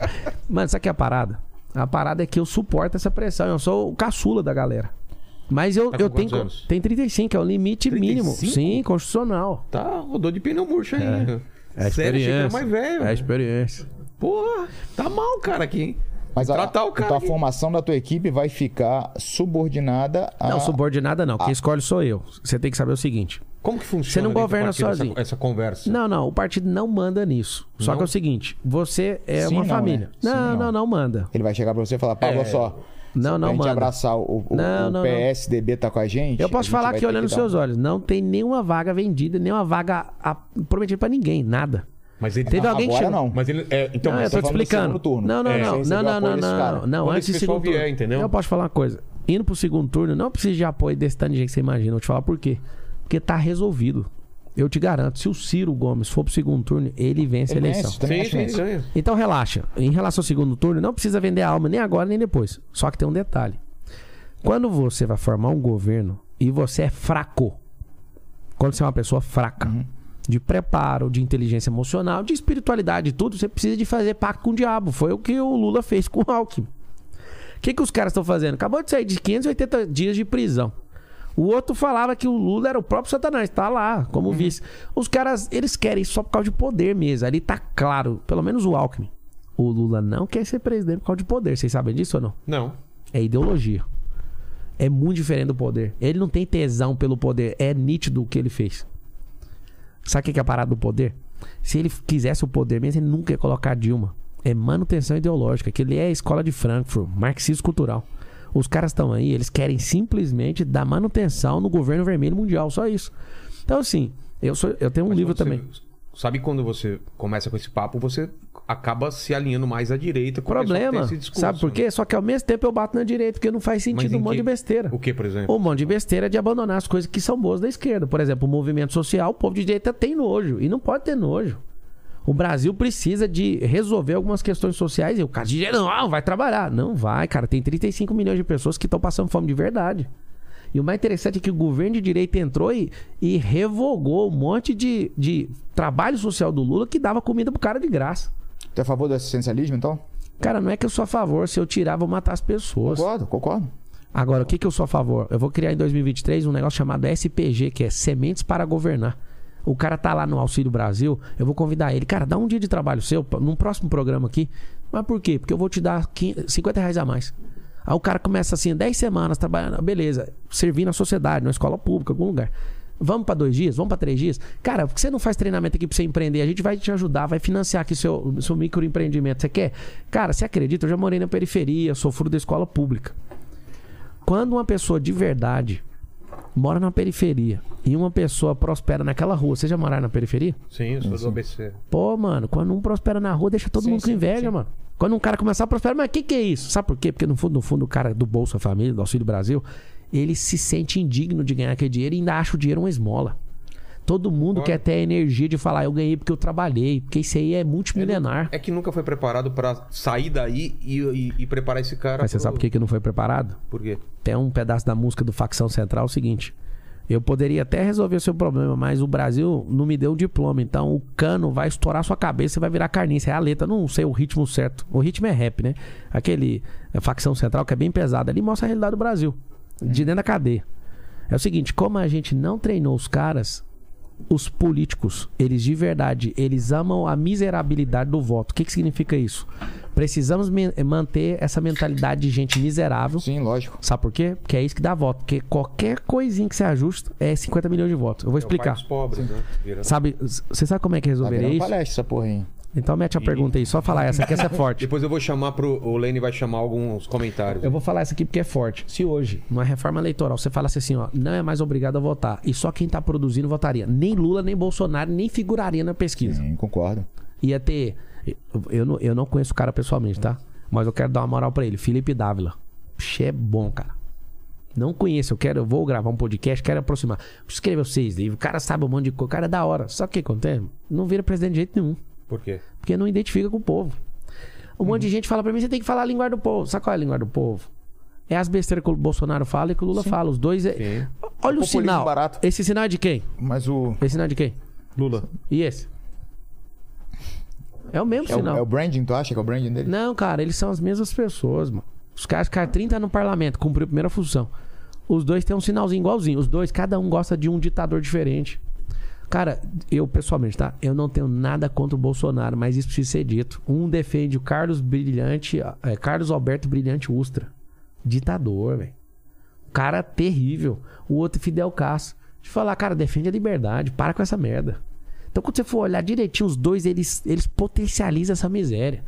Mano, sabe que é a parada? A parada é que eu suporto essa pressão, eu sou o caçula da galera. Mas eu, Tá eu tenho. anos? Tem 35, é o limite 35? mínimo. Sim, constitucional. Tá, rodou de pneu murcho aí. É Sério, que era experiência. mais velho. É experiência. Porra, tá mal, cara, aqui, hein? Mas a, Tratar o cara então a formação da tua equipe vai ficar subordinada a. Não, subordinada não. Quem escolhe sou eu. Você tem que saber o seguinte. Como que funciona Você não governa partido sozinho. Essa, essa conversa. Não, não. O partido não manda nisso. Só Não? que é o seguinte: você é Sim, uma não, família. né? Sim, Não, não. não, não manda. Ele vai chegar pra você e falar, Pablo, É. só. Não, não pra manda. abraçar o, o, Não, o não, não. PSDB tá com a gente. Eu posso gente falar aqui olhando nos seus um- olhos. Não tem nenhuma vaga vendida, nenhuma vaga a- prometida pra ninguém. Nada. Mas ele Teve alguém que Agora não. Mas ele. É, então, não, mas eu tô te falando do explicando. segundo turno. Não, não, É, não. Não, não, não, não. Não, antes do segundo vier, turno. entendeu? Eu posso falar uma coisa. Indo pro segundo turno, não precisa de apoio desse tanto de gente que você imagina. Vou te falar por quê. Porque tá resolvido. Eu te garanto, se o Ciro Gomes for pro segundo turno, ele vence a Ele eleição. vence, também Sim, sim. Então relaxa. Em relação ao segundo turno, não precisa vender a alma nem agora nem depois. Só que tem um detalhe. Quando você vai formar um governo e você é fraco, quando você é uma pessoa fraca, de preparo, de inteligência emocional, de espiritualidade e tudo, você precisa de fazer pacto com o diabo. Foi o que o Lula fez com o Alckmin. O que, que os caras estão fazendo? Acabou de sair de 580 dias de prisão. O outro falava que o Lula era o próprio Satanás, tá lá, como vice. Os caras, eles querem isso só por causa de poder mesmo. Ali tá claro, pelo menos o Alckmin. O Lula não quer ser presidente por causa de poder. Vocês sabem disso ou não? Não. É ideologia. É muito diferente do poder. Ele não tem tesão pelo poder. É nítido o que ele fez. Sabe o que é a parada do poder? Se ele quisesse o poder mesmo, ele nunca ia colocar a Dilma. É manutenção ideológica, que ele é a escola de Frankfurt, marxismo cultural. Os caras estão aí, eles querem simplesmente dar manutenção no governo vermelho mundial, só isso. Então, assim, eu, sou, eu tenho um Mas livro também. sabe quando você começa com esse papo, você acaba se alinhando mais à direita. Problema, esse discurso, sabe por né? quê? Só que ao mesmo tempo eu bato na direita, porque não faz sentido um monte que- de besteira. O que, por exemplo? Um monte de besteira de abandonar as coisas que são boas da esquerda. Por exemplo, o movimento social, o povo de direita tem nojo. E não pode ter nojo. O Brasil precisa de resolver algumas questões sociais. E o cara de direita, não, ah, vai trabalhar. Não vai, cara. Tem 35 milhões de pessoas que estão passando fome de verdade. E o mais interessante é que o governo de direita entrou e, e revogou um monte de, de trabalho social do Lula que dava comida pro cara de graça. Tu é a favor do assistencialismo, então? Cara, não é que eu sou a favor. Se eu tirar, vou matar as pessoas. Concordo, concordo. Agora, o que, que eu sou a favor? Eu vou criar em 2023 um negócio chamado SPG, que é Sementes para Governar. O cara tá lá no Auxílio Brasil, eu vou convidar ele. Cara, dá um dia de trabalho seu, num próximo programa aqui. Mas por quê? Porque eu vou te dar 15 50 reais a mais. Aí o cara começa assim, 10 semanas trabalhando, beleza, servindo a sociedade, numa escola pública, algum lugar. Vamos pra dois dias? Vamos pra três dias? Cara, por que você não faz treinamento aqui pra você empreender? A gente vai te ajudar, vai financiar aqui seu, seu microempreendimento. Você quer? Cara, você acredita? Eu já morei na periferia, sou da escola pública. Quando uma pessoa de verdade mora na periferia e uma pessoa prospera naquela rua, você já morar na periferia? Sim, eu sou do ABC. Pô, mano, quando um prospera na rua, deixa todo Sim, mundo com sim, inveja, sim. mano. Quando um cara começar a prosperar, mas o que, que é isso? Sabe por quê? Porque no fundo, no fundo, o cara do Bolsa Família, do Auxílio Brasil, ele se sente indigno de ganhar aquele dinheiro e ainda acha o dinheiro uma esmola. Todo mundo Claro. quer ter a energia de falar, eu ganhei porque eu trabalhei, porque isso aí é multimilionar. É que nunca foi preparado pra sair daí e, e- e preparar esse cara. Mas você pro- sabe por que, que não foi preparado? Por quê? Tem um pedaço da música do Facção Central é o seguinte. Eu poderia até resolver o seu problema, mas o Brasil não me deu o diploma. Então o cano vai estourar sua cabeça e vai virar carniça. É a letra, não sei o ritmo certo. O ritmo é rap, né? Aquele é, Facção Central que é bem pesado. Ali mostra a realidade do Brasil. De dentro da cadeia. É o seguinte, como a gente não treinou os caras, os políticos, eles de verdade, eles amam a miserabilidade do voto. O que, que significa isso? Precisamos manter essa mentalidade de gente miserável. Sim, lógico. Sabe por quê? Porque é isso que dá voto. Porque qualquer coisinha que você ajusta é 50 milhões de votos. Eu vou É o pai explicar. dos pobres, né? Sabe, você sabe como é que Tá resolveria virando isso? palestra essa porra aí. Então mete a pergunta aí, só falar essa, que essa é forte. Depois eu vou chamar pro. O Lene vai chamar alguns comentários. Eu vou falar essa aqui porque é forte. Se hoje, numa reforma eleitoral, você falasse assim, ó, não é mais obrigado a votar, e só quem tá produzindo votaria. Nem Lula, nem Bolsonaro, nem figuraria na pesquisa. Sim, concordo. Ia ter. eu- não, eu não conheço o cara pessoalmente, tá? Mas eu quero dar uma moral pra ele. Felipe Dávila. Puxa, é bom, cara. Não conheço, eu quero, eu vou gravar um podcast, quero aproximar. Escreveu seis livros, o cara sabe um monte de coisa, o cara é da hora. Só que o que acontece? Não vira presidente de jeito nenhum. Por quê? Porque não identifica com o povo. Um monte de gente fala pra mim, você tem que falar a linguagem do povo. Sabe qual é a linguagem do povo? É as besteiras que o Bolsonaro fala e que o Lula fala. Os dois é. Sim. Olha o Populismo sinal. barato. Esse sinal é de quem? Mas o. Esse sinal é de quem? Lula. E esse? É o mesmo É o, sinal. é o branding, tu acha que é o branding dele? Não, cara, eles são as mesmas pessoas, mano. Os caras ficaram 30 no parlamento, cumpriu a primeira função. Os dois têm um sinalzinho igualzinho. Os dois, cada um gosta de um ditador diferente. Cara, eu pessoalmente, tá? Eu não tenho nada contra o Bolsonaro, mas isso precisa ser dito. Um defende o Carlos Brilhante, é, Carlos Alberto Brilhante Ustra. Ditador, velho. Cara terrível. O outro Fidel Castro. Eu falar, cara, defende a liberdade. Para com essa merda. Então, quando você for olhar direitinho, os dois, eles, eles potencializam essa miséria.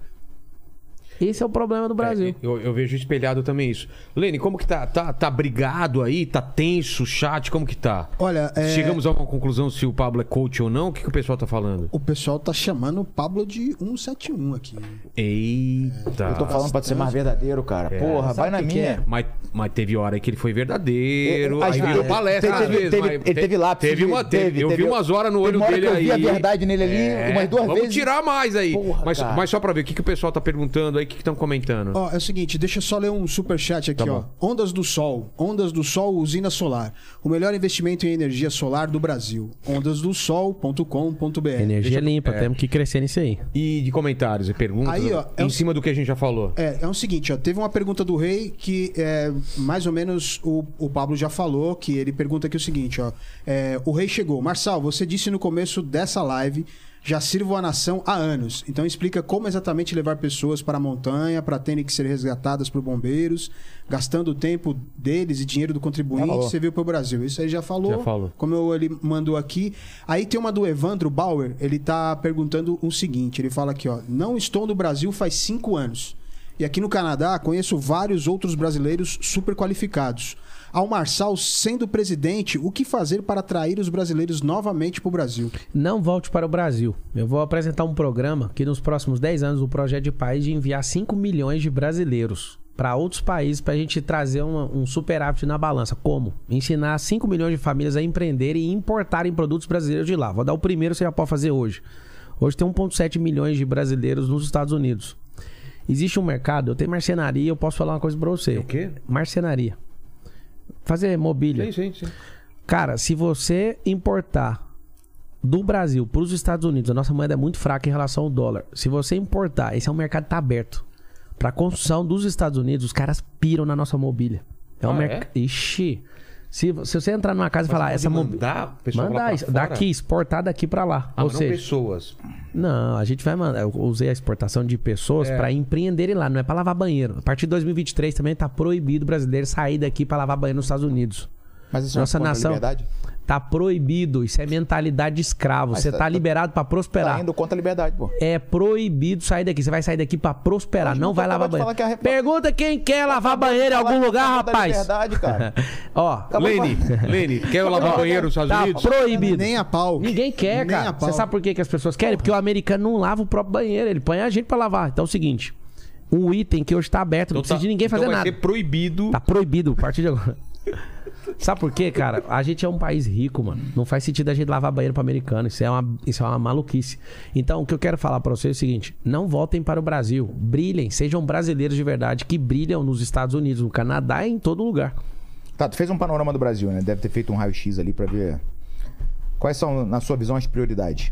Esse é o problema do Brasil. É, eu, eu vejo espelhado também isso. Lene, como que tá? Tá, tá brigado aí? Tá tenso o chat? Como que tá? Olha, é, Chegamos a uma conclusão se o Pablo é coach ou não? O que, que o pessoal tá falando? o pessoal tá chamando o Pablo de 171 aqui. Eita. Eu tô falando pra ser mais verdadeiro, cara. Porra, vai na minha. é? Mas, mas teve hora aí que ele foi verdadeiro. É, aí às virou palestra às teve- vezes. teve- mas ele teve lápis Teve uma, teve, teve- eu vi teve- umas horas no teve olho dele que eu aí. vi a verdade nele ali É, umas duas vamos vezes. tirar mais aí. Porra, mas, cara. mas só pra ver, o que, que o pessoal tá perguntando aí, o que estão comentando? Ó, é o seguinte, deixa eu só ler um superchat aqui, Tá ó. Ondas do Sol. Ondas do Sol, usina solar. O melhor investimento em energia solar do Brasil. ondasdosol.com.br. Energia limpa, temos que crescer nisso aí. E de comentários e perguntas Aí, ó, é em o- cima do que a gente já falou. É, é o seguinte, ó, teve uma pergunta do Rei que é, mais ou menos o, o Pablo já falou, que ele pergunta aqui o seguinte, ó. é, o Rei chegou. Marçal, você disse no começo dessa live, já sirvo a nação há anos. Então explica como exatamente levar pessoas para a montanha, para terem que ser resgatadas por bombeiros, gastando o tempo deles e dinheiro do contribuinte, você viu para o Brasil. Isso aí já falou. Já falou. Como eu- ele mandou aqui. Aí tem uma do Evandro Bauer, ele tá perguntando o seguinte: ele fala aqui, ó. Não estou no Brasil faz cinco anos. E aqui no Canadá conheço vários outros brasileiros super qualificados. Ao Marçal sendo presidente, o que fazer para atrair os brasileiros novamente para o Brasil? Não volte para o Brasil. Eu vou apresentar um programa que nos próximos 10 anos o projeto de país de enviar 5 milhões de brasileiros para outros países para a gente trazer uma- um superávit na balança. Como? Ensinar 5 milhões de famílias a empreenderem e importarem produtos brasileiros de lá. Vou dar o primeiro, você já pode fazer hoje. Hoje tem 1,7 milhões de brasileiros nos Estados Unidos. Existe um mercado, eu tenho marcenaria, eu posso falar uma coisa para você. O quê? Marcenaria. Fazer mobília. Sim, sim, sim. Cara, se você importar do Brasil para os Estados Unidos, a nossa moeda é muito fraca em relação ao dólar. Se você importar, esse é um mercado que tá aberto. Para construção dos Estados Unidos, os caras piram na nossa mobília. É um Ah, mercado. Ixi. Se, se você entrar numa casa e falar, essa mandar pessoal Mandar isso, daqui, exportar daqui para lá. Ah, Ou mas não seja, pessoas. não, a gente vai mandar. Eu usei a exportação de pessoas É. para empreenderem lá, não é para lavar banheiro. A partir de 2023 também tá proibido o brasileiro sair daqui para lavar banheiro nos Estados Unidos. Mas isso Nossa é uma nação- liberdade? Tá proibido. Isso é mentalidade de escravo. Mas Você tá- tá, tá- liberado pra prosperar. Tá indo contra a liberdade, pô. É proibido sair daqui. Você vai sair daqui pra prosperar. Mas não não vai lavar banheiro. que a Pergunta quem quer lavar banheiro em algum lugar, rapaz. liberdade, cara. Ó, Lene, Lene, quer eu lavar banheiro nos Estados tá Unidos? proibido. Nem a pau. Ninguém quer, Nem a cara. pau. Você sabe por que, que as pessoas querem? Porque o americano não lava o próprio banheiro. Ele põe a gente pra lavar. Então é o seguinte: um item que hoje tá aberto, não Então precisa tá- de ninguém então fazer vai nada. ser proibido. Tá proibido a partir de agora. Sabe por quê, cara? A gente é um país rico, mano. Não faz sentido a gente lavar banheiro para americano. Isso é, uma, isso é uma maluquice. Então, o que eu quero falar para vocês é o seguinte: não voltem para o Brasil. Brilhem, sejam brasileiros de verdade que brilham nos Estados Unidos, no Canadá e em todo lugar. Tá, tu fez um panorama do Brasil, né? Deve ter feito um raio-x ali pra ver. Quais são, na sua visão, as prioridades?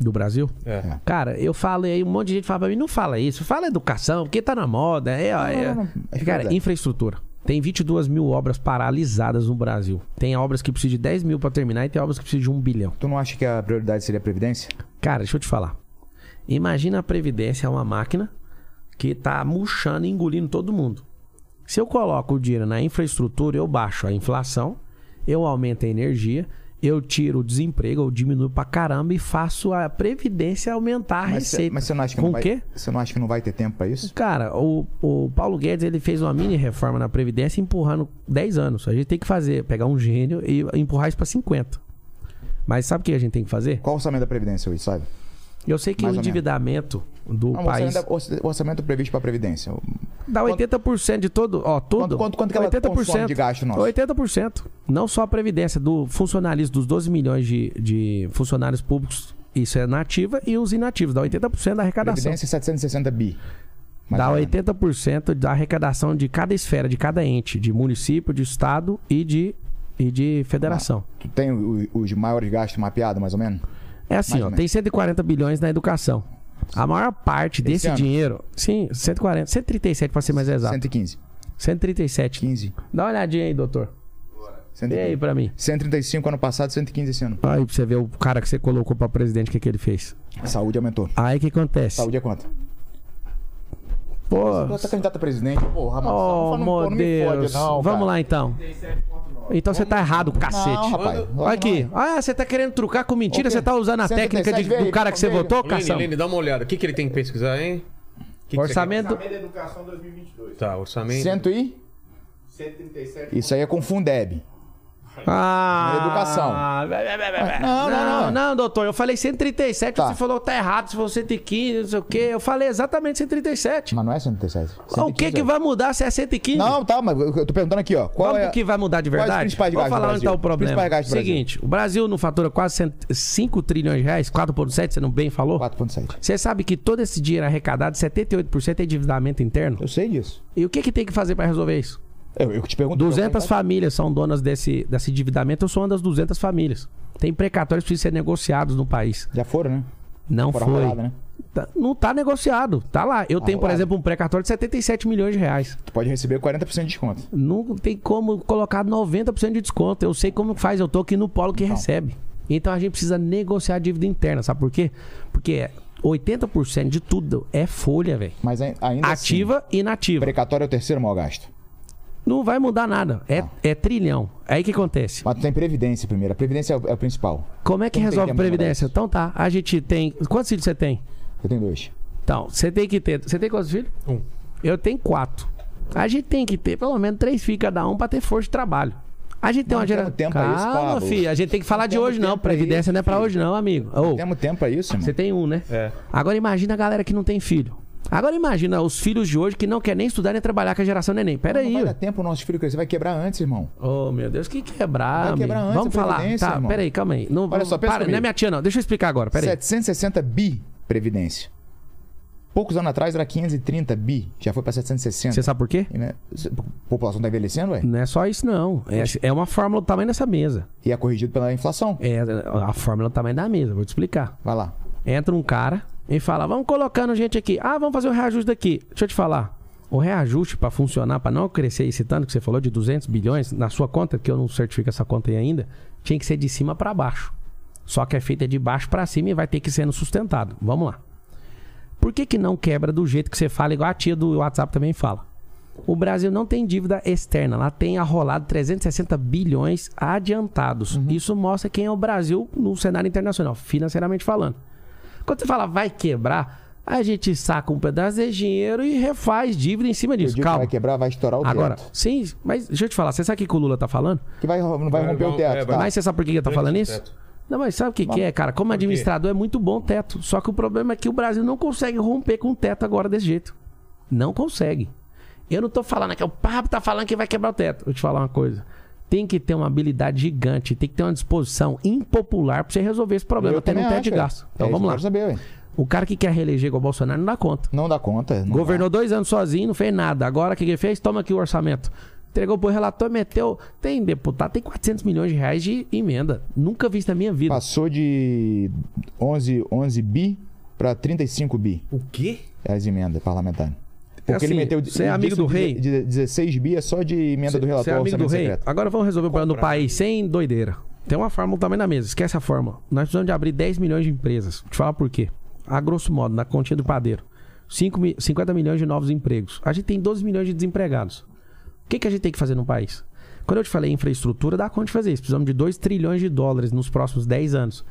Do Brasil? É. Cara, eu falo aí, um monte de gente fala pra mim, não fala isso, fala educação, porque tá na moda. É, ó, é. não, não. É Cara, verdade. infraestrutura. Tem 22 mil obras paralisadas no Brasil. Tem obras que precisam de 10 mil pra terminar e tem obras que precisam de 1 bilhão. Tu não acha que a prioridade seria a Previdência? Cara, deixa eu te falar. Imagina a Previdência é uma máquina que tá murchando e engolindo todo mundo. Se eu coloco o dinheiro na infraestrutura, eu baixo a inflação, eu aumento a energia, eu tiro o desemprego, eu diminuo pra caramba e faço a Previdência aumentar a Mas, cê- receita. mas você não acha que Com não vai, quê? Você não acha que não vai ter tempo pra isso? Cara, o, o Paulo Guedes ele fez uma mini reforma na Previdência empurrando 10 anos. A gente tem que fazer, pegar um gênio e empurrar isso pra 50. Mas sabe o que a gente tem que fazer? Qual o orçamento da Previdência hoje, sabe? Eu sei que Mais o endividamento do Não, país o orçamento previsto pra Previdência. dá 80% de todo, ó, tudo. Quanto- quanto- quanto que ela consome de gasto nosso? 80%. Não só a previdência do funcionalismo dos 12 milhões de, de funcionários públicos, isso é nativa e os inativos, dá 80% da arrecadação. Previdência 760 bi. Mais Dá ou menos. 80% da arrecadação de cada esfera, de cada ente, de município, de estado e de, e de federação. Tu tem os maiores gastos mapeados, mais ou menos? É assim, ó, tem menos. 140 bilhões na educação. A maior parte desse ano? dinheiro, sim, 140, 137 para ser mais exato. 115. 137. 15. Dá uma olhadinha aí, doutor. Vê aí 115. pra mim. 135 ano passado, 115 esse ano. Aí pra você ver o cara que você colocou pra presidente, o que, que ele fez. Saúde aumentou. Aí o que acontece? Saúde é quanto? Pô, Tu tá candidato a presidente. Porra, mas oh, não, não, não me fode, não, Vamos cara. lá então. Então você tá errado, cacete. Não, rapaz. Vamos Olha aqui. Ah, você tá querendo trucar com mentira? Você tá usando a 137, técnica de- do cara que você votou, Lene, Cação? Lene, dá uma olhada. O que, que ele tem que pesquisar, hein? que que orçamento. Orçamento da Educação 2022. Tá, orçamento. Cento e? 137. Isso aí é com Fundeb. Ah, Educação. Não, não, não. Não, doutor, eu falei 137, Tá. você falou que tá errado, se for 115, não sei o quê. Eu falei exatamente 137. Mas não é 137. o que que vai mudar se é 115? Não, tá, mas eu tô perguntando aqui, ó. Qual Vamos é... que vai mudar de verdade? principais Vou gastos do falar onde Brasil? tá o problema. Gastos. Seguinte, o Brasil não fatura quase 100 5 trilhões de reais, 4,7, você não bem falou? 4.7. Você sabe que todo esse dinheiro arrecadado, 78% é endividamento interno? Eu sei disso. E o que, que tem que fazer pra resolver isso? Eu, eu te pergunto... 200 famílias são donas desse, desse endividamento, eu sou uma das 200 famílias. Tem precatórios que precisam ser negociados no país. Já foram, né? Não Foram foi. roladas, né? Tá- não tá negociado. Tá lá. Eu tenho, por rolado. exemplo, um precatório de 77 milhões de reais. Tu pode receber 40% de desconto. Não tem como colocar 90% de desconto. Eu sei como faz. Eu tô aqui no polo que recebe. Então a gente precisa negociar a dívida interna. Sabe por quê? Porque 80% de tudo é folha, velho. Mas ai- ainda Ativa e assim, inativa. precatório é o terceiro maior gasto. Não vai mudar nada. É, Ah. é trilhão. Aí o que acontece? Mas tu tem previdência primeiro. A previdência é o, é o principal. Como é que resolve pra previdência? isso. Então tá. A gente tem. Quantos filhos você tem? Eu tenho dois. Então, você tem que ter. Você tem quantos filhos? Um. Eu tenho quatro. A gente tem que ter pelo menos três filhos cada um pra ter força de trabalho. A gente tem Não uma geração. temos tempo pra isso, Calma, Pablo. filho. A gente tem que falar Não de hoje, não. Previdência isso, não é pra filho. hoje, não, amigo. Ô, Temos tempo pra isso, irmão. você tem um, né? É. Agora imagina a galera que não tem filho. Agora imagina os filhos de hoje que não quer nem estudar nem trabalhar com a geração neném. Pera Não aí. vai dar tempo o nosso filho crescer. Vai quebrar antes, irmão. Oh, meu Deus, que quebrar, Vai quebrar antes Vamos falar. Tá, irmão. pera aí, calma aí. Não, Olha só, pensa para, não é minha tia, não. Deixa eu explicar agora, pera aí. 760 bi previdência. Poucos anos atrás era 530 bi. Já foi pra 760. Você sabe por quê? E, né, A população tá envelhecendo, ué? Não é só isso, não. É, é uma fórmula do tamanho dessa mesa. E é corrigido pela inflação. É a fórmula do tamanho da mesa, vou te explicar. Vai lá. Entra um cara e fala: vamos colocando gente aqui. Ah, vamos fazer o reajuste daqui. Deixa eu te falar. O reajuste pra funcionar, pra não crescer esse tanto que você falou de 200 bilhões na sua conta, que eu não certifico essa conta aí ainda, tinha que ser de cima pra baixo. Só que é feita de baixo pra cima e vai ter que sendo sustentado. Vamos lá. Por que, que não quebra do jeito que você fala, igual a tia do WhatsApp também fala? O Brasil não tem dívida externa, lá tem arrolado 360 bilhões adiantados. Isso mostra quem é o Brasil no cenário internacional, financeiramente falando. Quando você fala vai quebrar, a gente saca um pedaço de dinheiro e refaz dívida em cima disso. dia que Calma. vai quebrar, vai estourar o Agora, teto. sim, mas deixa eu te falar, você sabe o que que o Lula tá falando? Que vai, não vai Vai- romper o teto, é, tá? Mas você sabe por que ele tá falando isso? Não, mas sabe o que, que é, cara? Como administrador é muito bom teto. Só que o problema é que o Brasil não consegue romper com o teto agora desse jeito. Não consegue. Eu não tô falando que o Pablo tá falando que vai quebrar o teto. Vou te falar uma coisa. Tem que ter uma habilidade gigante, tem que ter uma disposição impopular pra você resolver esse problema, Eu um também teto de gasto. Então É vamos lá. saber, ué. O cara que quer reeleger igual o Bolsonaro não dá conta. Não dá conta. não Governou dá. dois anos sozinho, não fez nada. Agora o que ele fez? Toma aqui o orçamento. Entregou pro relator, meteu. Tem deputado, tem 400 milhões de reais de emenda. Nunca vi isso na minha vida. Passou de 11, 11 bi pra 35 bi O quê? as emendas parlamentares. Porque assim, ele meteu. você é amigo do de- rei? De 16 bi é só de emenda do relator Você é amigo do rei? secreto. Agora vamos resolver o problema do país sem doideira. Tem uma fórmula também na mesa. Esquece a fórmula. Nós precisamos de abrir 10 milhões de empresas. Vou te falar por quê. A grosso modo, na continha do padeiro. 5 mi- 50 milhões de novos empregos. A gente tem 12 milhões de desempregados. O que, que a gente tem que fazer no país? Quando eu te falei infraestrutura, dá conta de fazer isso. Precisamos de 2 trilhões de dólares nos próximos 10 anos.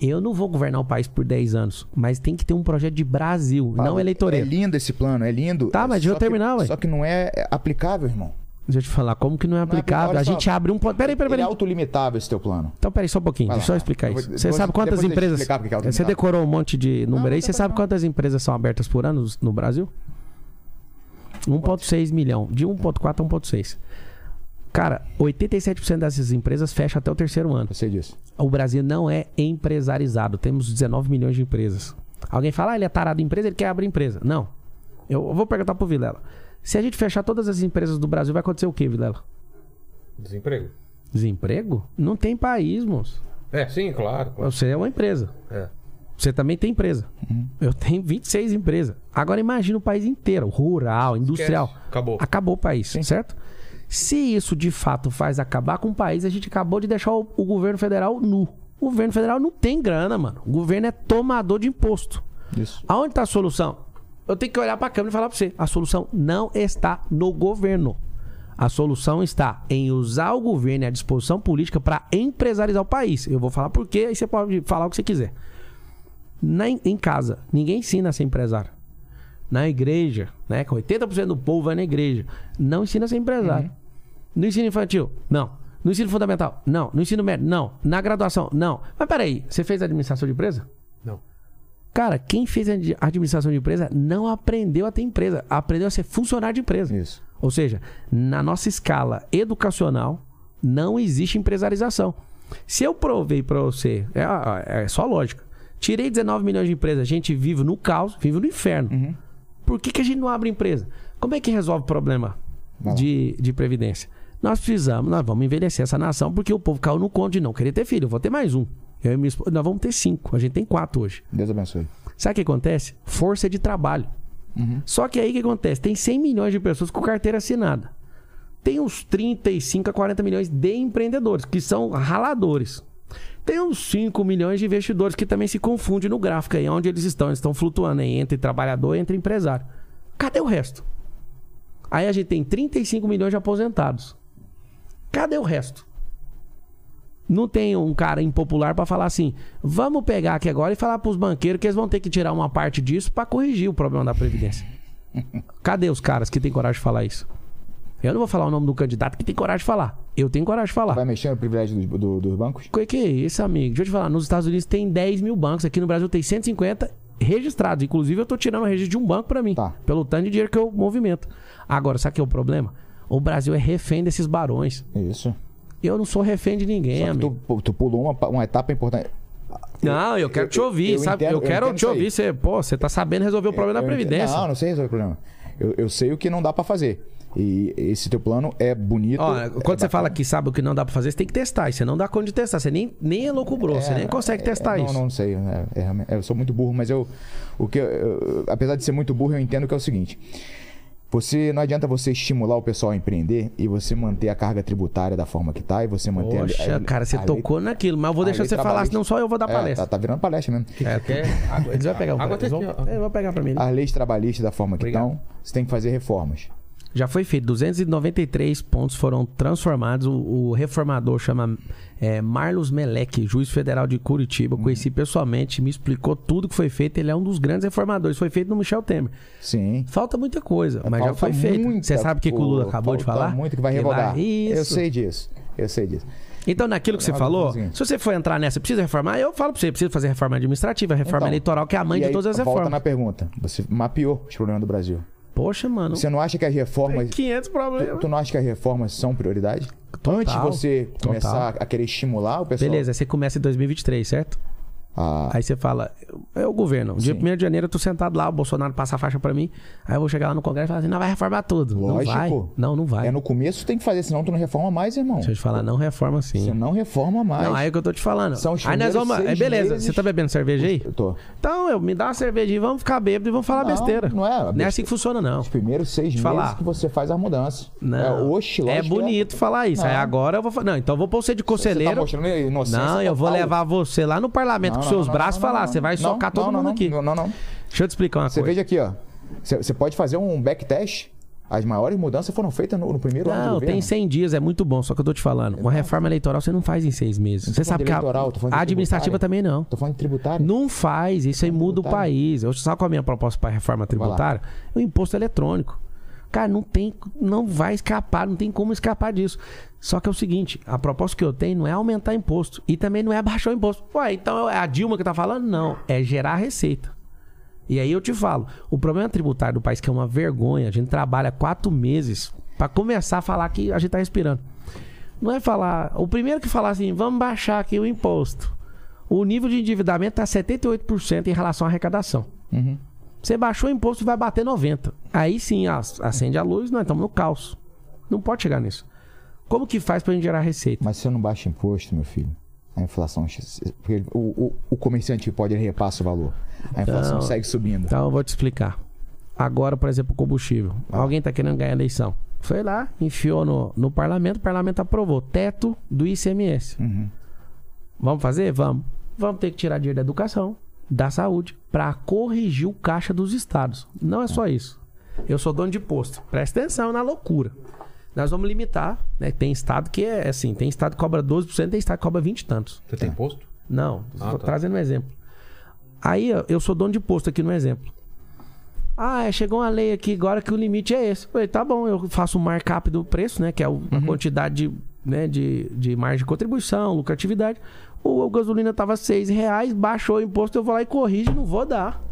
Eu não vou governar o país por 10 anos, mas tem que ter um projeto de Brasil, não Pablo, eleitoreiro. É lindo esse plano, é lindo. Tá, mas deixa eu que- terminar, ué. Só que não é aplicável, irmão. Deixa eu te falar, como que não é aplicável? olha a só. gente abre um ponto. Peraí, peraí, é peraí. autolimitável esse teu plano. Então, peraí, só um pouquinho. Vai Deixa eu explicar isso. depois- Você sabe quantas empresas. é Você decorou um monte de número aí. não Você tem sabe problema. quantas empresas são abertas por ano no Brasil? 1,6 milhão. De 1,4 a 1,6. Cara, 87% dessas empresas fecham até o terceiro ano. Eu sei disso. O Brasil não é empresarizado. Temos 19 milhões de empresas. Alguém fala, ah, ele é tarado em empresa, ele quer abrir empresa. Não. Eu vou perguntar pro Vilela. Se a gente fechar todas as empresas do Brasil, vai acontecer o quê, Vilela? Desemprego. Desemprego? Não tem país, moço. É, sim, claro. claro. Você é uma empresa. É. Você também tem empresa. Eu tenho 26 empresas. Agora imagina o país inteiro, rural, industrial. Esquece. Acabou. Acabou o país, certo? Se isso de fato faz acabar com o país, a gente acabou de deixar o, o governo federal nu. O governo federal não tem grana, mano. O governo é tomador de imposto. Isso. Aonde está a solução? Eu tenho que olhar para a câmera e falar para você: a solução não está no governo. A solução está em usar o governo e a disposição política para empresarizar o país. Eu vou falar por quê, aí você pode falar o que você quiser. Na, em casa, ninguém ensina a ser empresário. Na igreja, né? Que 80% do povo vai na igreja. Não ensina a ser empresário. No ensino infantil, não. No ensino fundamental, não. No ensino médio, não. Na graduação, não. Mas peraí, você fez administração de empresa? Não. Cara, quem fez ad- administração de empresa não aprendeu a ter empresa, aprendeu a ser funcionário de empresa. Isso. Ou seja, na nossa escala educacional, não existe empresarização. Se eu provei pra você, é, é só lógica. Tirei 19 milhões de empresas, a gente vive no caos, vive no inferno. Por que, que a gente não abre empresa? Como é que resolve o problema de, de previdência? Nós precisamos, nós vamos envelhecer essa nação, porque o povo caiu no conto de não querer ter filho. Eu vou ter mais um. Eu e minha esposa, nós vamos ter cinco. A gente tem quatro hoje. Deus abençoe. Sabe o que acontece? Força de trabalho. Só que aí o que acontece? Tem 100 milhões de pessoas com carteira assinada. Tem uns 35 a 40 milhões de empreendedores, que são raladores. Tem uns 5 milhões de investidores que também se confundem no gráfico aí, onde eles estão. Eles estão flutuando aí entre trabalhador e entre empresário. Cadê o resto? Aí a gente tem 35 milhões de aposentados. Cadê o resto? Não tem um cara impopular pra falar assim: vamos pegar aqui agora e falar pros banqueiros que eles vão ter que tirar uma parte disso pra corrigir o problema da Previdência. Cadê os caras que têm coragem de falar isso? Eu não vou falar o nome do candidato que tem coragem de falar. Eu tenho coragem de falar. Vai mexer no privilégio dos, do- dos bancos? O que é isso, amigo? Deixa eu te falar. Nos Estados Unidos tem 10 mil bancos. Aqui no Brasil tem 150 registrados. Inclusive, eu tô tirando o registro de um banco pra mim. Tá. Pelo tanto de dinheiro que eu movimento. Agora, sabe o que é o problema? O Brasil é refém desses barões. Isso. Eu não sou refém de ninguém, que amigo. tu, tu pulou uma, uma etapa importante. Não, eu quero te ouvir, eu sabe? entendo- eu eu quero te ouvir. Você, pô, você tá sabendo resolver o problema da Eu Previdência. Não, não sei resolver o problema. Eu, eu sei o que não dá pra fazer. E esse teu plano é bonito. É quando você bacana. fala que sabe o que não dá pra fazer, você tem que testar. E você não dá conta de testar. Você nem, nem elocubrou, você nem consegue testar É, isso. Não, não sei. É, é, eu sou muito burro, mas eu. O que, eu- eu- apesar de ser muito burro, eu entendo que é o seguinte. Você não adianta você estimular o pessoal a empreender e você manter a carga tributária da forma que tá e você manter a- Poxa, a, cara, você a lei- tocou naquilo. Mas eu vou a deixar lei você falar, senão só eu vou dar É, palestra. tá, tá virando palestra mesmo. É, quer? Eles vão pegar o Água tá eles vão, aqui, ó. é, vão pegar pra mim. As leis trabalhistas da forma que estão, você tem que fazer reformas. Já foi feito. 293 pontos foram transformados. O, o reformador chama é, Marlos Meleque, juiz federal de Curitiba. Eu conheci pessoalmente, me explicou tudo que foi feito. Ele é um dos grandes reformadores. Foi feito no Michel Temer. Sim. Falta muita coisa, mas já Falta foi feito. Você sabe o que, o Lula acabou de falta falar? muito que vai revogar. Isso. Eu sei disso. Eu sei disso. Então, naquilo que você falou, se você for entrar nessa, precisa reformar, eu falo pra você, precisa fazer reforma administrativa, reforma Então, eleitoral, que é a mãe de todas as volta reformas. na pergunta. Você mapeou os problemas do Brasil. Poxa, mano. Você não acha que as reformas. 500 problemas. Tu não acha que as reformas são prioridade? Total, Antes de você total. começar a querer estimular o pessoal. Beleza, você começa em 2023, certo? Ah, Aí você fala, é o governo. Dia Sim. 1 de janeiro eu tô sentado lá, o Bolsonaro passa a faixa pra mim. Aí eu vou chegar lá no Congresso e falar assim: não vai reformar tudo. lógico. Não vai. Não, não vai. É no começo tem que fazer, senão tu não reforma mais, irmão. Deixa eu te falar, não reforma assim. Você não reforma mais. Não, aí é o que eu tô te falando. São os aí nós vamos. É, beleza, meses- você tá bebendo cerveja aí? Eu tô. Então, eu, me dá uma cervejinha e vamos ficar bêbado e vamos falar Não, besteira. não é Não é assim que funciona, não. Os primeiros seis meses falar. que você faz a mudança. Não. É, é que bonito falar isso. Aí Não. agora eu vou. fa- Não, então eu vou pôr você de Você tá conselheiro. mostrando inocência não, eu vou levar você lá no parlamento Não, não, seus não, braços e não, falar. não, Você vai não, socar não, todo não, mundo não, aqui. Não, não, não. Deixa eu te explicar uma Você coisa. veja aqui, ó. Você você pode fazer um backtest. As maiores mudanças foram feitas no, no primeiro ano do Não, tem 100 dias, é muito bom. Só que eu tô te falando. Uma reforma eleitoral você não faz em seis meses. Não Você sabe que a, a administrativa também não. Tô falando de tributário. Não faz, isso aí muda o país. Eu sabe qual é a minha proposta para a reforma tributária? O imposto eletrônico. Cara, não tem, não vai escapar, não tem como escapar disso. Só que é o seguinte, a proposta que eu tenho não é aumentar imposto e também não é abaixar o imposto. Ué, então é a Dilma que tá falando? Não, é gerar receita. E aí eu te falo, o problema tributário do país que é uma vergonha, a gente trabalha quatro meses para começar a falar que a gente tá respirando. Não é falar, o primeiro que falar assim, vamos baixar aqui o imposto. O nível de endividamento tá 78% em relação à arrecadação. Uhum. Você baixou o imposto vai bater 90. Aí sim, acende a luz, nós estamos no caos. Não pode chegar nisso. Como que faz pra gente gerar receita? Mas você não baixa imposto, meu filho. A inflação. O, o, o comerciante pode, ele repassa o valor. A inflação Não. segue subindo. Então eu vou te explicar. Agora, por exemplo, combustível. Alguém tá querendo ganhar eleição. Foi lá, enfiou no, no parlamento, o parlamento aprovou. Teto do ICMS. Uhum. Vamos fazer? Vamos. Vamos ter que tirar dinheiro da educação, da saúde, para corrigir o caixa dos estados. Não é só isso. Eu sou dono de posto. Presta atenção na loucura. Nós vamos limitar, né? Tem estado que é assim, tem estado que cobra 12%, tem estado que cobra 20 e tantos. Você tem posto? Não, Ah, tô tá. trazendo um exemplo. Aí eu sou dono de posto aqui no exemplo. Ah, é, chegou uma lei aqui agora que o limite é esse. Eu falei, tá bom, eu faço o markup do preço, né? Que é a quantidade de, né, de, de margem de contribuição, lucratividade. O, o gasolina tava 6 reais, baixou o imposto, eu vou lá e corrijo, não vou dar.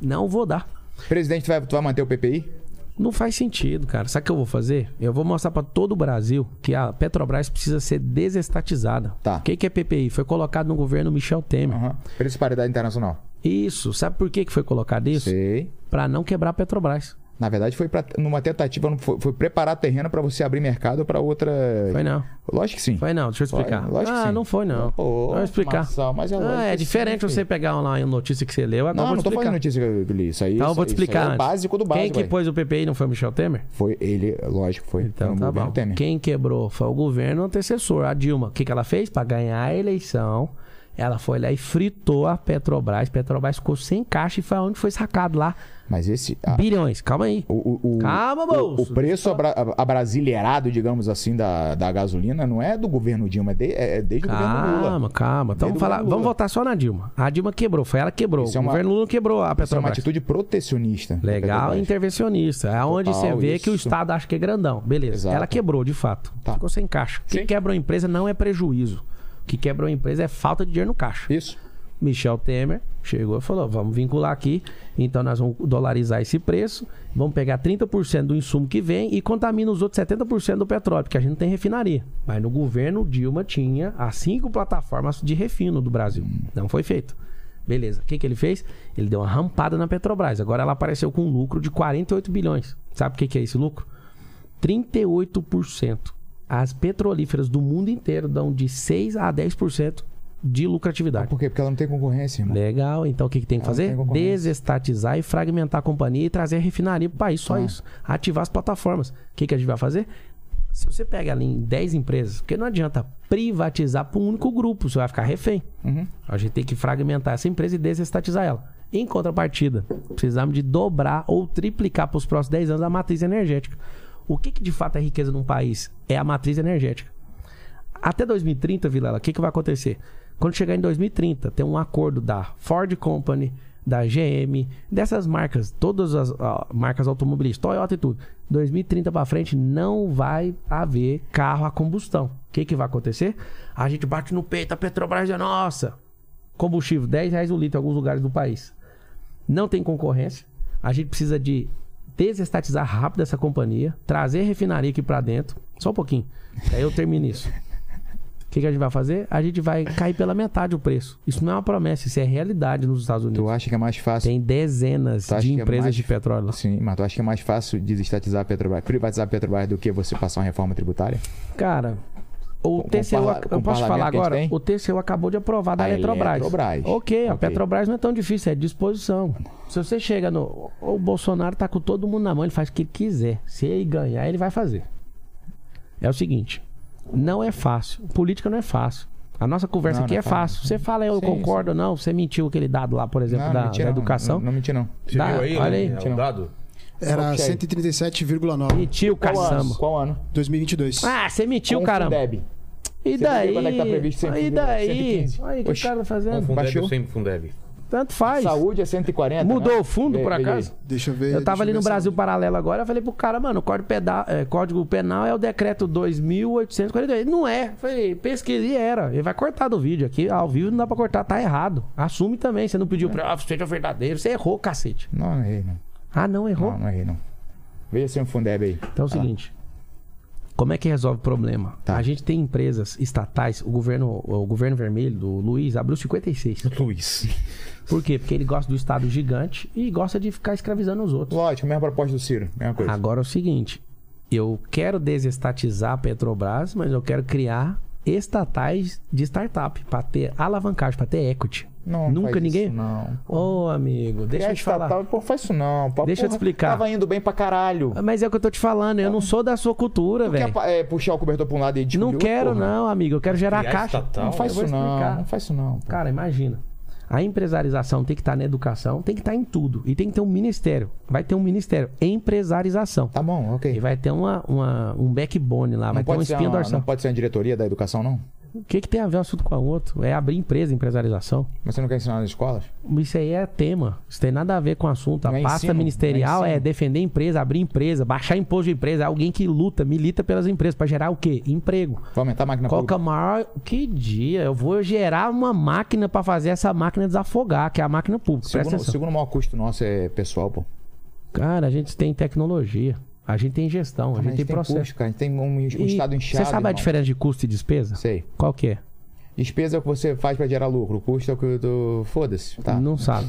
Não vou dar. Presidente, tu vai, tu vai manter o PPI? Não faz sentido, cara. Sabe o que eu vou fazer? Eu vou mostrar pra todo o Brasil que a Petrobras precisa ser desestatizada. Tá. O que, que é PPI? Foi colocado no governo Michel Temer. Preço paridade internacional. Isso. Sabe por que, que foi colocado isso? Sei. Pra não quebrar a Petrobras. Na verdade, foi pra, numa tentativa, foi, foi preparar terreno pra você abrir mercado pra outra. Foi não. Lógico que sim. Foi não, deixa eu explicar. Foi, lógico que ah, sim. não foi não. Pô, Vou explicar. Mas é ah, é que diferente sim, você pegar lá uma notícia que você leu, agora Não, não tô falando notícia que eu li. Isso aí, Então eu vou te explicar. é o básico do básico. Quem que pôs o PPI não foi o Michel Temer? Foi ele, lógico, foi. Então foi tá governo bom. Temer. Quem quebrou foi o governo antecessor, a Dilma. O que, que ela fez? Pra ganhar a eleição, ela foi lá e fritou a Petrobras. Petrobras ficou sem caixa e foi onde foi sacado lá. Mas esse. a- Bilhões. Calma aí. o, o, Calma, o- moço. O, preço abra, abrasileirado, digamos assim, da, da gasolina não é do governo Dilma, é, de- é desde o governo Calma, Lula. calma. Então Desde vamos, falar, vamos voltar só na Dilma. A Dilma quebrou, foi ela que quebrou. Isso é o uma- governo Lula quebrou a Isso é uma Petrobras. atitude protecionista. Legal, Petrobras. intervencionista. É onde Total, você vê que o isso. Estado acha que é grandão. Beleza. Exato. Ela quebrou, de fato. Tá. Ficou sem caixa. O que Sim. quebra uma empresa não é prejuízo. O que quebra uma empresa é falta de dinheiro no caixa. Isso. Michel Temer chegou e falou: vamos vincular aqui, então nós vamos dolarizar esse preço, vamos pegar 30% do insumo que vem e contamina os outros 70% do petróleo, porque a gente não tem refinaria. Mas no governo Dilma tinha as cinco plataformas de refino do Brasil. Não foi feito. Beleza. O que, que ele fez? Ele deu uma rampada na Petrobras. Agora ela apareceu com um lucro de 48 bilhões. Sabe o que, que é esse lucro? 38%. As petrolíferas do mundo inteiro dão de 6 a 10% de lucratividade. Por quê? Porque ela não tem concorrência, irmão. Legal, então o que, que tem que Ela fazer? tem. Desestatizar e fragmentar a companhia e trazer a refinaria para o país, só Ah. isso. Ativar as plataformas. O que, que a gente vai fazer? Se você pega ali em 10 empresas, porque não adianta privatizar para um único grupo, você vai ficar refém. Uhum. A gente tem que fragmentar essa empresa e desestatizar ela. Em contrapartida, precisamos de dobrar ou triplicar para os próximos 10 anos a matriz energética. O que, que de fato é riqueza num país? É a matriz energética. Até 2030, Vilela, o que, que vai acontecer? Quando chegar em 2030, tem um acordo da Ford Company, da GM, dessas marcas, todas as ah, marcas automobilísticas, Toyota e tudo. 2030 para frente não vai haver carro a combustão. O que, que vai acontecer? A gente bate no peito, a Petrobras é nossa. Combustível, 10 reais o litro em alguns lugares do país. Não tem concorrência. A gente precisa de desestatizar rápido essa companhia, trazer refinaria aqui pra dentro. Só um pouquinho. Aí eu termino isso. O que, que a gente vai fazer? A gente vai cair pela metade o preço. Isso não é uma promessa, isso é realidade nos Estados Unidos. Tu acha que é mais fácil. Tem dezenas de é empresas mais- de petróleo lá. Sim, mas tu acha que é mais fácil desestatizar a Petrobras, privatizar a Petrobras do que você passar uma reforma tributária? Cara, o Com- TCU, com eu posso falar agora? O TCU acabou de aprovar da A Eletrobras. Eletrobras. Ok, a. Petrobras não é tão difícil, é disposição. Se você chega no. O Bolsonaro tá com todo mundo na mão, ele faz o que ele quiser. Se ele ganhar, ele vai fazer. É o seguinte: não é fácil. Política não é fácil. A nossa conversa Não, aqui não é é fácil. fácil. Você fala, eu Sim, concordo ou não, você mentiu aquele dado lá, por exemplo, da, menti da educação. Não, não menti não. Você Dá, viu aí, olha né? aí. É o dado? Era Ok. 137,9. Mentiu, caçamba. Qual ano? 2022. Ah, você mentiu, caramba. Fundeb. E Você daí? quando é que tá previsto 100, e daí? 115? Olha aí, o que o cara tá fazendo? Fundeb Baixou? ou sem Fundeb? Tanto faz. Saúde é 140. Mudou né? o fundo, Vê- por acaso? Deixa eu ver. Eu tava ali no Brasil Paralelo agora, eu falei pro cara, mano, o código, peda- é, código penal é o decreto 2842. Não é. Eu Falei, pesquisei e era. Ele vai cortar do vídeo aqui, ao vivo não dá pra cortar, tá errado. Assume também, você não pediu pra ah, seja verdadeiro, você errou, cacete. Não, não errei não. Ah, não errou? Não, não errei não. Veja se é um Fundeb aí. Então é o seguinte. Como é que resolve o problema? Tá. A gente tem empresas estatais, o governo, o governo vermelho do Luiz abriu 56. Luiz. Por quê? Porque ele gosta do Estado gigante e gosta de ficar escravizando os outros. Lógico, mesma proposta do Ciro. Mesma coisa. Agora é o seguinte: eu quero desestatizar a Petrobras, mas eu quero criar estatais de startup para ter alavancagem, para ter equity. Não, Nunca faz ninguém. Isso, não. Ô, amigo, deixa eu te falar. estatal, pô, faz isso não. Pô, Deixa eu te porra, explicar. Tava indo bem pra caralho. Mas é o que eu tô te falando, eu não sou da sua cultura, Tu velho. quer é, puxar o cobertor pra um lado e descobrir Não quero, porra? não, amigo. Eu quero gerar Criar caixa. estatal? Não faz isso não. explicar. Não faz isso não. pô. Cara, imagina. A empresarização tem que estar na educação, tem que estar em tudo. E tem que ter um ministério. Vai ter um ministério. Empresarização. Tá bom, ok. E vai ter uma, uma- um backbone lá, vai Não ter um pode, ser espinho uma, dorsal. não pode ser uma diretoria da educação, não? O que, que tem a ver um assunto com o outro? É abrir empresa, empresarialização. Mas você não quer ensinar nas escolas? Isso aí é tema. Isso tem nada a ver com o assunto. A Não é pasta ensino, ministerial é é, defender empresa, abrir empresa, baixar imposto de empresa. É alguém que luta, milita pelas empresas para gerar o quê? Emprego. Vai aumentar a máquina Qual que é pública? maior. Que dia? Eu vou gerar uma máquina para fazer essa máquina desafogar, que é a máquina pública. Segundo, o segundo maior custo nosso é pessoal, pô. Cara, a gente tem tecnologia. A gente tem gestão, a Mas gente tem processo. custo, cara. A gente tem um, um estado inchado. Você sabe a irmão. diferença de custo e despesa? Sei. Qual que é? Despesa é o que você faz pra gerar lucro. Custo é o que tu... Foda-se. Tá. Não sabe.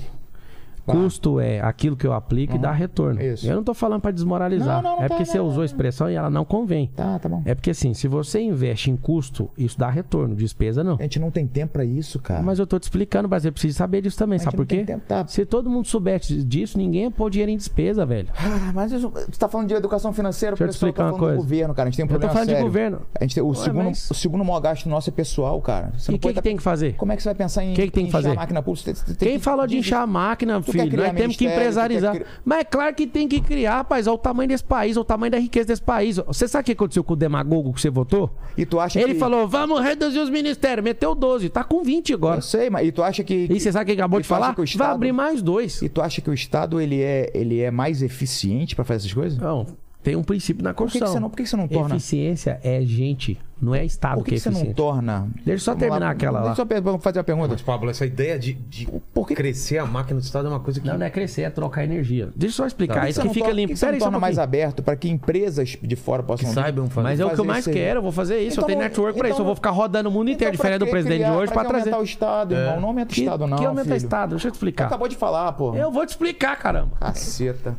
Claro. Custo é aquilo que eu aplico e dá retorno. Isso. Eu não tô falando para desmoralizar. Não, não, não é tá, porque você não, usou a expressão e ela não convém. Tá, tá bom. É porque assim, se você investe em custo, isso dá retorno. Despesa não. A gente não tem tempo pra isso, cara. Mas eu tô te explicando, mas você precisa saber disso também. Sabe por quê? tempo, tá. Se todo mundo soubesse disso, ninguém ia pôr dinheiro em despesa, velho. Ah, mas isso- tu tá falando de educação financeira, Deixa eu o te pessoal explicar tá uma falando coisa. do governo, cara. A gente tem um Eu tô problema falando de sério. governo. A gente tem, o, segundo, mas- o segundo maior gasto nosso é pessoal, cara. Você E o que, que tá- tem que fazer? Como é que você vai pensar em Que que tem que fazer? a máquina pública? Você Quem que- falou de inchar a máquina, filho? criar Nós temos que quer empresarizar. cri- Mas é claro que tem que criar, rapaz. Olha o tamanho desse país, olha o tamanho da riqueza desse país. Você sabe o que aconteceu com o demagogo que você votou? E tu acha Ele que... falou, vamos reduzir os ministérios. Meteu 12, tá com 20 agora. Eu sei, mas e tu acha que... E você sabe o que acabou e de falar? que o Vai Estado- abrir mais dois. E tu acha que o Estado, ele é, ele é mais eficiente pra fazer essas coisas? Não, tem um princípio na Por que, que construção. você não, por que que você não torna... Eficiência é gente, não é Estado Por que, que, que é você não torna... Deixa eu só Vamos terminar aquela lá. Deixa eu fazer uma pergunta. Mas, Pablo, essa ideia de, de Por que- crescer a máquina do Estado é uma coisa que. Não, não é crescer, é trocar energia. Deixa eu só explicar. Que isso que não fica torna- limpo. que você não só um torna mais aberto para que empresas de fora possam... Que saibam fazer. Mas é o que eu mais quero, eu vou fazer isso. eu Então tenho não- network pra então isso. Eu vou ficar rodando o mundo inteiro, Então, diferente do que presidente criar- de hoje, que trazer. aumentar o Estado, irmão. Não aumenta o Que- Estado, não, Que aumenta o. Estado? Deixa eu te explicar. acabou de falar, pô. Eu vou te explicar, caramba. Caceta.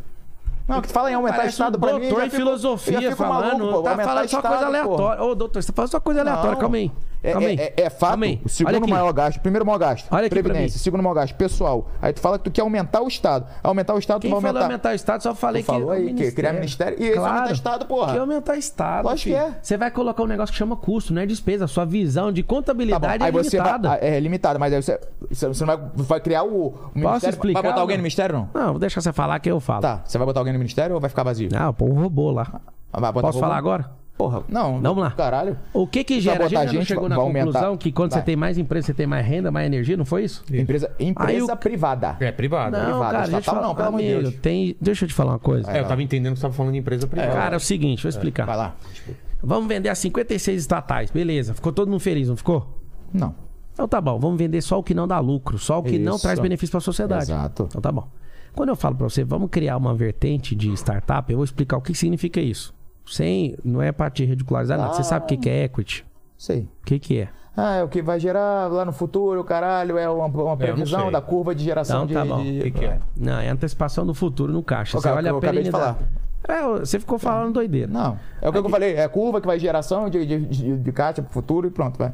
Não, que fala em aumentar Parece Estado um pra mim. doutor em filosofia fico falando. maluco, pô. tá falando só Estado, coisa aleatória. Ô, doutor, você tá falando só coisa aleatória. Não. Calma aí. É, é, é, é fato. O segundo maior gasto, primeiro maior gasto, Olha previdência. Segundo maior gasto, pessoal. Aí tu fala que tu quer aumentar o Estado. Aumentar o Estado, Quem tu vai aumentar. aumentar o Estado, só falei Tu que. falou o aí que criar ministério. E esse aumentar Estado, porra. Que aumentar Estado. Lógico filho. que é. Você vai colocar um negócio que chama custo, não é despesa. A sua visão de Tá contabilidade Aí é você vai, limitada. é limitado, mas aí você, você não vai, vai criar o, o ministério. explicar, vai botar alguém no ministério não? Não, vou deixar você falar que eu falo. Tá, você vai botar alguém no ministério ou vai ficar vazio? Não, pô, um robô lá. Botar Posso robô? falar agora? Porra, não. Vamos lá. Caralho. O que que gera? A gente, já não gente, chegou na conclusão aumentar. que quando Vai. você tem mais empresa, você tem mais renda, mais energia, não foi isso? Empresa, empresa privada. É privado. Não, privada, cara, deixa eu te estatal falar, não, pelo amor de Deus. tem... deixa eu te falar uma coisa. É, eu tava entendendo que você tava falando de empresa privada. Cara, é o seguinte, vou explicar. Vai lá. Vamos vender as 56 estatais, beleza. Ficou todo mundo feliz, não ficou? Não. Então tá bom, vamos vender só o que não dá lucro, só o que não Isso. traz benefício para a sociedade. Exato. Então tá bom. Quando eu falo para você, vamos criar uma vertente de startup, eu vou explicar o que significa isso. Sem, não é para te ridicularizar nada. Você sabe o que que é equity? Sei. O que que é? Ah, é o que vai gerar lá no futuro, caralho, é uma, uma previsão da curva de geração Então de... tá bom. de- O que, que é? Não, é antecipação do futuro no caixa. Ô, Você cara, olha eu a perenidade. É, você ficou falando doideira. Não, é o que eu falei, é curva que vai geração de, de, de, de caixa pro futuro e pronto, vai.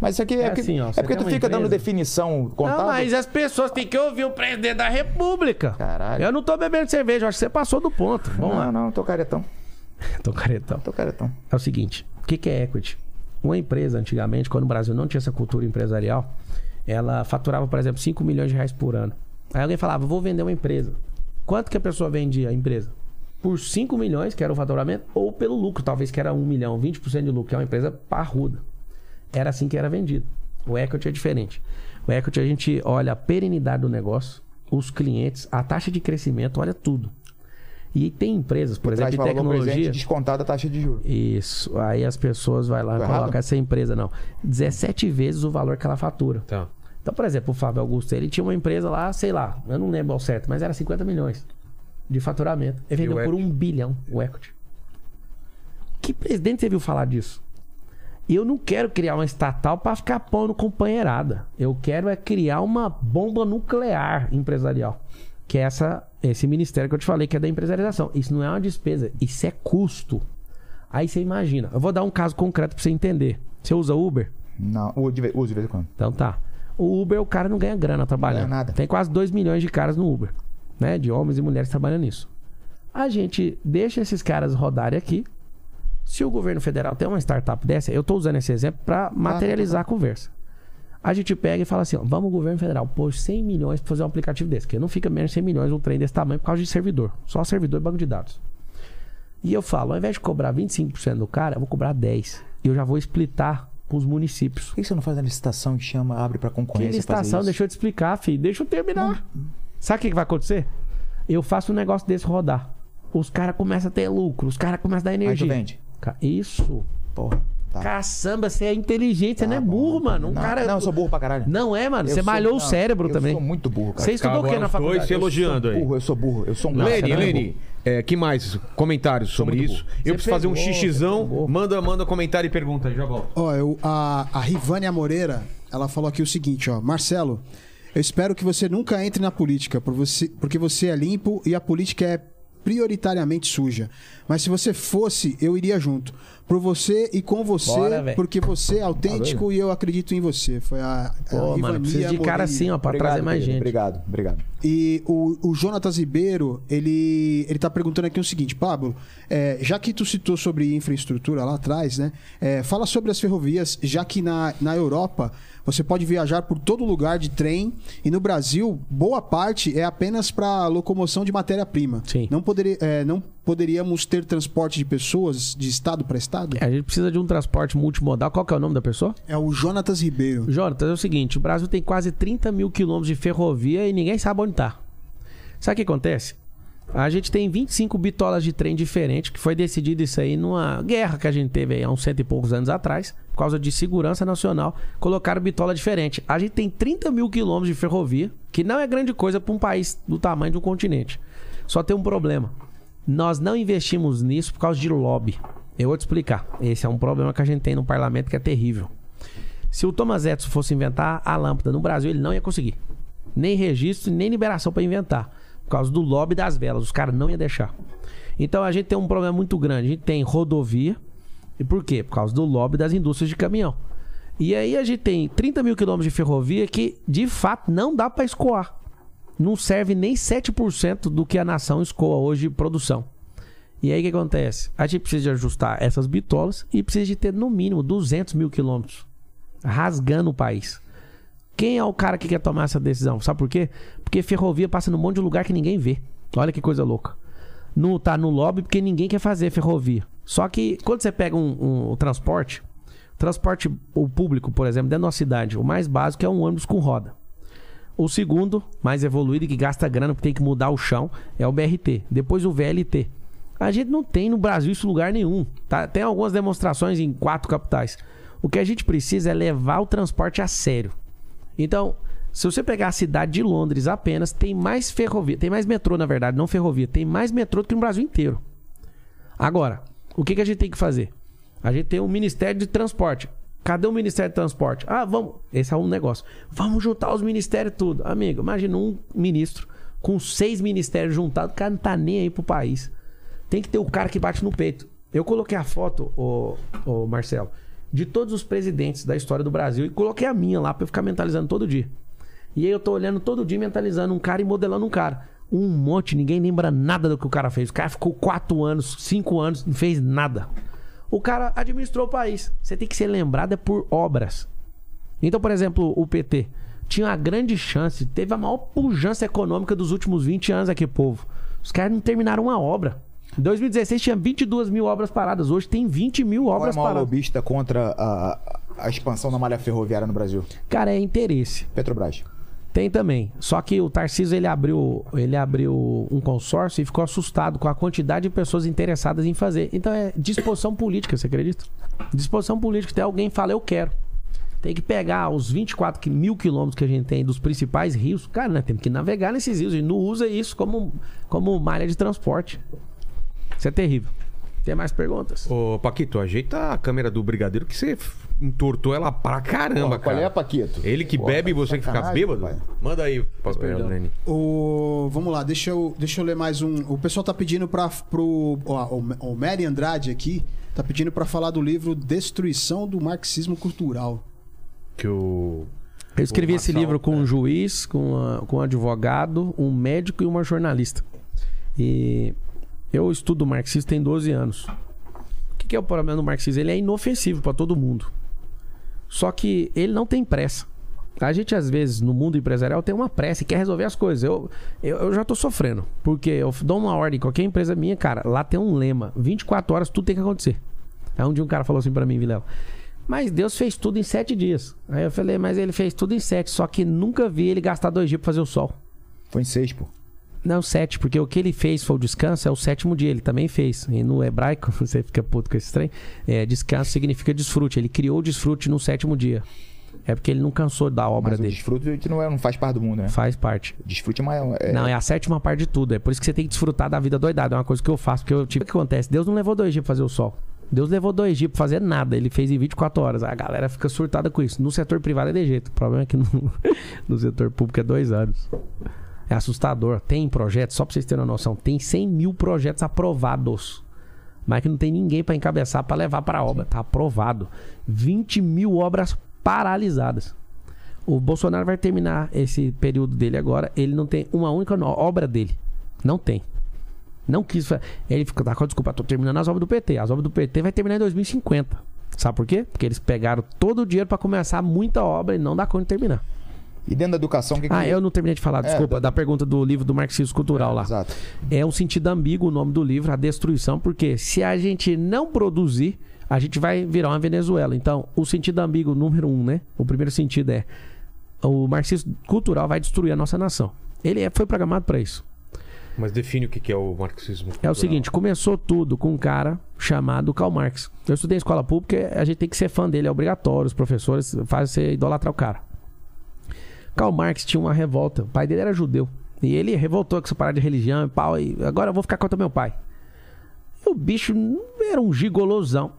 Mas isso aqui é, É porque, assim, ó, é porque tu fica dando empresa- definição contábil. Não, mas as pessoas têm que ouvir o presidente da república. Caralho. Eu não tô bebendo cerveja, acho que você passou do ponto. Vamos Não, lá. não, tô caretão, Tô caretão. tô caretão. É o seguinte, o que, que é equity? Uma empresa, antigamente, quando o Brasil não tinha essa cultura empresarial, ela faturava, por exemplo, 5 milhões de reais por ano. Aí alguém falava, vou vender uma empresa. Quanto que a pessoa vendia a empresa? Por 5 milhões, que era o faturamento, ou pelo lucro, talvez que era 1 milhão, 20% de lucro, que é uma empresa parruda. Era assim que era vendido. O equity é diferente. O equity a gente olha a perenidade do negócio, os clientes, a taxa de crescimento, olha tudo. E tem empresas, por exemplo, Traz de valor presente tecnologia. descontada a taxa de juros. Isso. Aí as pessoas vai lá e Tô colocam essa empresa, não. 17 vezes o valor que ela fatura. Tá. Então, por exemplo, o Fábio Augusto, ele tinha uma empresa lá, sei lá, eu não lembro ao certo, mas era 50 milhões de faturamento. Ele vendeu por um bilhão o equity. Que presidente você viu falar disso? Eu não quero criar uma estatal para ficar pondo companheirada. Eu quero é criar uma bomba nuclear empresarial. Que é essa, esse ministério que eu te falei, que é da empresarialização. Isso não é uma despesa, isso é custo. Aí você imagina. Eu vou dar um caso concreto para você entender. Você usa Uber? Não, uso de vez em quando. Então tá. O Uber, o cara não ganha grana trabalhando. Ganha nada. Tem quase 2 milhões de caras no Uber. Né? De homens e mulheres trabalhando nisso. A gente deixa esses caras rodarem aqui. Se o governo federal tem uma startup dessa, eu tô usando esse exemplo para materializar a conversa. A gente pega e fala assim: ó, vamos, governo federal, pôr 100 milhões para fazer um aplicativo desse. Porque não fica menos de 100 milhões um trem desse tamanho por causa de servidor. Só servidor e banco de dados. E eu falo: ao invés de cobrar 25% do cara, eu vou cobrar 10%. E eu já vou splitar para os municípios. Por que você não faz a licitação e chama, abre pra Que concorrência? fazer licitação? Deixa eu te explicar, filho. Deixa eu terminar. Sabe o que, que vai acontecer? Eu faço um negócio desse rodar. Os caras começam a ter lucro, os caras começam a dar Aí tu energia. vende. Isso. Porra. Tá. Caçamba, você é inteligente, você não é Tá bom, burro, tá mano. Um não, cara... não, eu sou burro pra caralho. Não é, mano. Eu Você sou- malhou o não, cérebro eu também. sou muito burro, cara. Você estudou o que Agora na os dois faculdade? se elogiando aí. Burro, eu sou burro. Eu sou um Lene, você não é Lene, burro. que mais? Comentários sobre isso. burro. Eu preciso fazer um xixizão. você. Manda, manda comentário e pergunta aí, já volto. Ó, eu, a, a Rivânia Moreira, ela falou aqui o seguinte, ó. Marcelo, eu espero que você nunca entre na política, por você, porque você é limpo e a política é prioritariamente suja. Mas se você fosse, eu iria junto. Por você e com você, Bora, porque você é autêntico e eu acredito em você. Foi a, a Pô, mano, Rivania precisa de cara assim, ó, pra Obrigado, trazer mais gente. Obrigado, obrigado. E o, o Jonatas Ribeiro, ele, ele tá perguntando aqui o seguinte, Pablo, é, já que tu citou sobre infraestrutura lá atrás, né? é, fala sobre as ferrovias, já que na, na Europa você pode viajar por todo lugar de trem e no Brasil, boa parte é apenas para locomoção de matéria-prima. Sim. Não, poderia, é, não poderíamos ter transporte de pessoas de estado para estado? A gente precisa de um transporte multimodal. Qual que é o nome da pessoa? É o Jonatas Ribeiro. Jonatas, é o seguinte: o Brasil tem quase 30 mil quilômetros de ferrovia e ninguém sabe onde tá. Sabe o que acontece? A gente tem 25 bitolas de trem diferentes, que foi decidido isso aí numa guerra que a gente teve aí há uns cento e poucos anos atrás, por causa de segurança nacional, colocaram bitola diferente. A gente tem 30 mil quilômetros de ferrovia, que não é grande coisa para um país do tamanho de um continente. Só tem um problema. Nós não investimos nisso por causa de lobby. Eu vou te explicar. Esse é um problema que a gente tem no parlamento que é terrível. Se o Thomas Edison fosse inventar a lâmpada no Brasil, ele não ia conseguir. Nem registro, nem liberação para inventar. Por causa do lobby das velas. Os caras não iam deixar. Então a gente tem um problema muito grande. A gente tem rodovia. E por quê? Por causa do lobby das indústrias de caminhão. E aí a gente tem 30 mil quilômetros de ferrovia que, de fato, não dá para escoar. Não serve nem 7% do que a nação escoa hoje de produção. E aí o que acontece? A gente precisa de ajustar essas bitolas e precisa de ter no mínimo 200 mil quilômetros rasgando o país. Quem é o cara que quer tomar essa decisão? Sabe por quê? Porque ferrovia passa num monte de lugar que ninguém vê. Olha que coisa louca. No, tá no lobby porque ninguém quer fazer ferrovia. Só que quando você pega um, um- o transporte, transporte o público, por exemplo, dentro da cidade, o mais básico é um ônibus com roda. O segundo, mais evoluído e que gasta grana porque tem que mudar o chão, é o BRT. Depois o VLT. A gente não tem no Brasil isso lugar nenhum. Tá? Tem algumas demonstrações em quatro capitais. O que a gente precisa é levar o transporte a sério. Então, se você pegar a cidade de Londres apenas, tem mais ferrovia, tem mais metrô, na verdade, não ferrovia, tem mais metrô do que no Brasil inteiro. Agora, o que, que a gente tem que fazer? A gente tem um Ministério de Transporte. Cadê o Ministério de Transporte? Ah, vamos. Esse é um negócio. Vamos juntar os ministérios tudo. Amigo, imagina um ministro com seis ministérios juntados, o cara não tá nem aí pro país. Tem que ter o cara que bate no peito. Eu coloquei a foto, ô, ô Marcelo, de todos os presidentes da história do Brasil e coloquei a minha lá pra eu ficar mentalizando todo dia. E aí eu tô olhando todo dia, mentalizando um cara e modelando um cara. Um monte, ninguém lembra nada do que o cara fez. O cara ficou quatro anos, cinco anos, não fez nada. O cara administrou o país. Você tem que ser lembrado é por obras. Então, por exemplo, o PT tinha uma grande chance, teve a maior pujança econômica dos últimos 20 anos aqui, povo. Os caras não terminaram uma obra. Em 2016 tinha 22 mil obras paradas, hoje tem 20 mil Qual é obras o paradas. lobista contra a, a expansão da malha ferroviária no Brasil? Cara, é interesse. Petrobras. Tem também. Só que o Tarcísio ele abriu, ele abriu um consórcio e ficou assustado com a quantidade de pessoas interessadas em fazer. Então é disposição política, você acredita? Disposição política. Tem alguém que fala, eu quero. Tem que pegar os 24 qui- mil quilômetros que a gente tem dos principais rios. Cara, nós temos que navegar nesses rios. A gente não usa isso como, como malha de transporte. Isso é terrível. Tem mais perguntas? Ô, Paquito, ajeita a câmera do Brigadeiro que você entortou ela pra caramba, Qual cara. é, Paquito? Ele que Pô, bebe e você que fica bêbado? pai. Manda aí, pa- perdão. Lene. O, vamos lá, deixa eu, deixa eu ler mais um. O pessoal tá pedindo para pro ó, o, o Mary Andrade aqui tá pedindo para falar do livro Destruição do Marxismo Cultural. Que o. Eu escrevi O esse Marçal, livro com é. um juiz, com, a- com um advogado, um médico e uma jornalista. E eu estudo marxismo tem 12 anos. O que, é o problema do marxismo? Ele é inofensivo para todo mundo. Só que ele não tem pressa. A gente, às vezes, no mundo empresarial, tem uma pressa e quer resolver as coisas. Eu, eu, eu já tô sofrendo. Porque eu dou uma ordem, qualquer empresa minha, cara, lá tem um lema: 24 horas tudo tem que acontecer. Aí um dia um cara falou assim pra mim, Vilela: Mas Deus fez tudo em sete dias. Aí eu falei, mas ele fez tudo em sete, só que nunca vi ele gastar dois dias pra fazer o sol. Foi em seis, pô. Não, sete, porque o que ele fez foi o descanso, é o sétimo dia, ele também fez. E no hebraico, você fica puto com esse trem, é, descanso significa desfrute. Ele criou o desfrute no sétimo dia. É porque ele não cansou da obra Mas o dele. desfrute não, é, não faz parte do mundo, né? Faz parte. Desfrute é mais. É, Não, é a sétima parte de tudo. É por isso que você tem que desfrutar da vida doidada. É uma coisa que eu faço. Porque eu tive. O que acontece? Deus não levou dois dias pra fazer o sol. Deus levou dois dias pra fazer nada. Ele fez em 24 horas. A galera fica surtada com isso. No setor privado é de jeito. O problema é que no, no setor público é dois anos. É assustador. Tem projetos, só pra vocês terem uma noção, tem 100 mil projetos aprovados. Mas que não tem ninguém pra encabeçar pra levar pra obra. Tá aprovado. 20 mil obras paralisadas. O Bolsonaro vai terminar esse período dele agora. Ele não tem uma única obra dele. Não tem. Não quis. Ele fica, tá, desculpa, tô terminando as obras do PT. As obras do PT vai terminar em 2050. Sabe por quê? Porque eles pegaram todo o dinheiro pra começar muita obra e não dá conta de terminar. E dentro da educação, o que, que Ah, eu não terminei de falar, É, desculpa, da- da pergunta do livro do marxismo cultural lá. Exato. É um sentido ambíguo o nome do livro, a destruição, porque se a gente não produzir, a gente vai virar uma Venezuela. Então, o sentido ambíguo número um, né? O primeiro sentido é o marxismo cultural vai destruir a nossa nação. Ele é- foi programado para isso. Mas define o que que é o marxismo. É o cultural. seguinte, começou tudo com um cara chamado Karl Marx. Eu estudei em escola pública, a gente tem que ser fã dele, é obrigatório, os professores fazem você idolatrar o cara. Karl Marx tinha uma revolta, o pai dele era judeu. E ele revoltou com essa parada de religião e pau, e agora eu vou ficar contra meu pai. E o bicho era um gigolosão,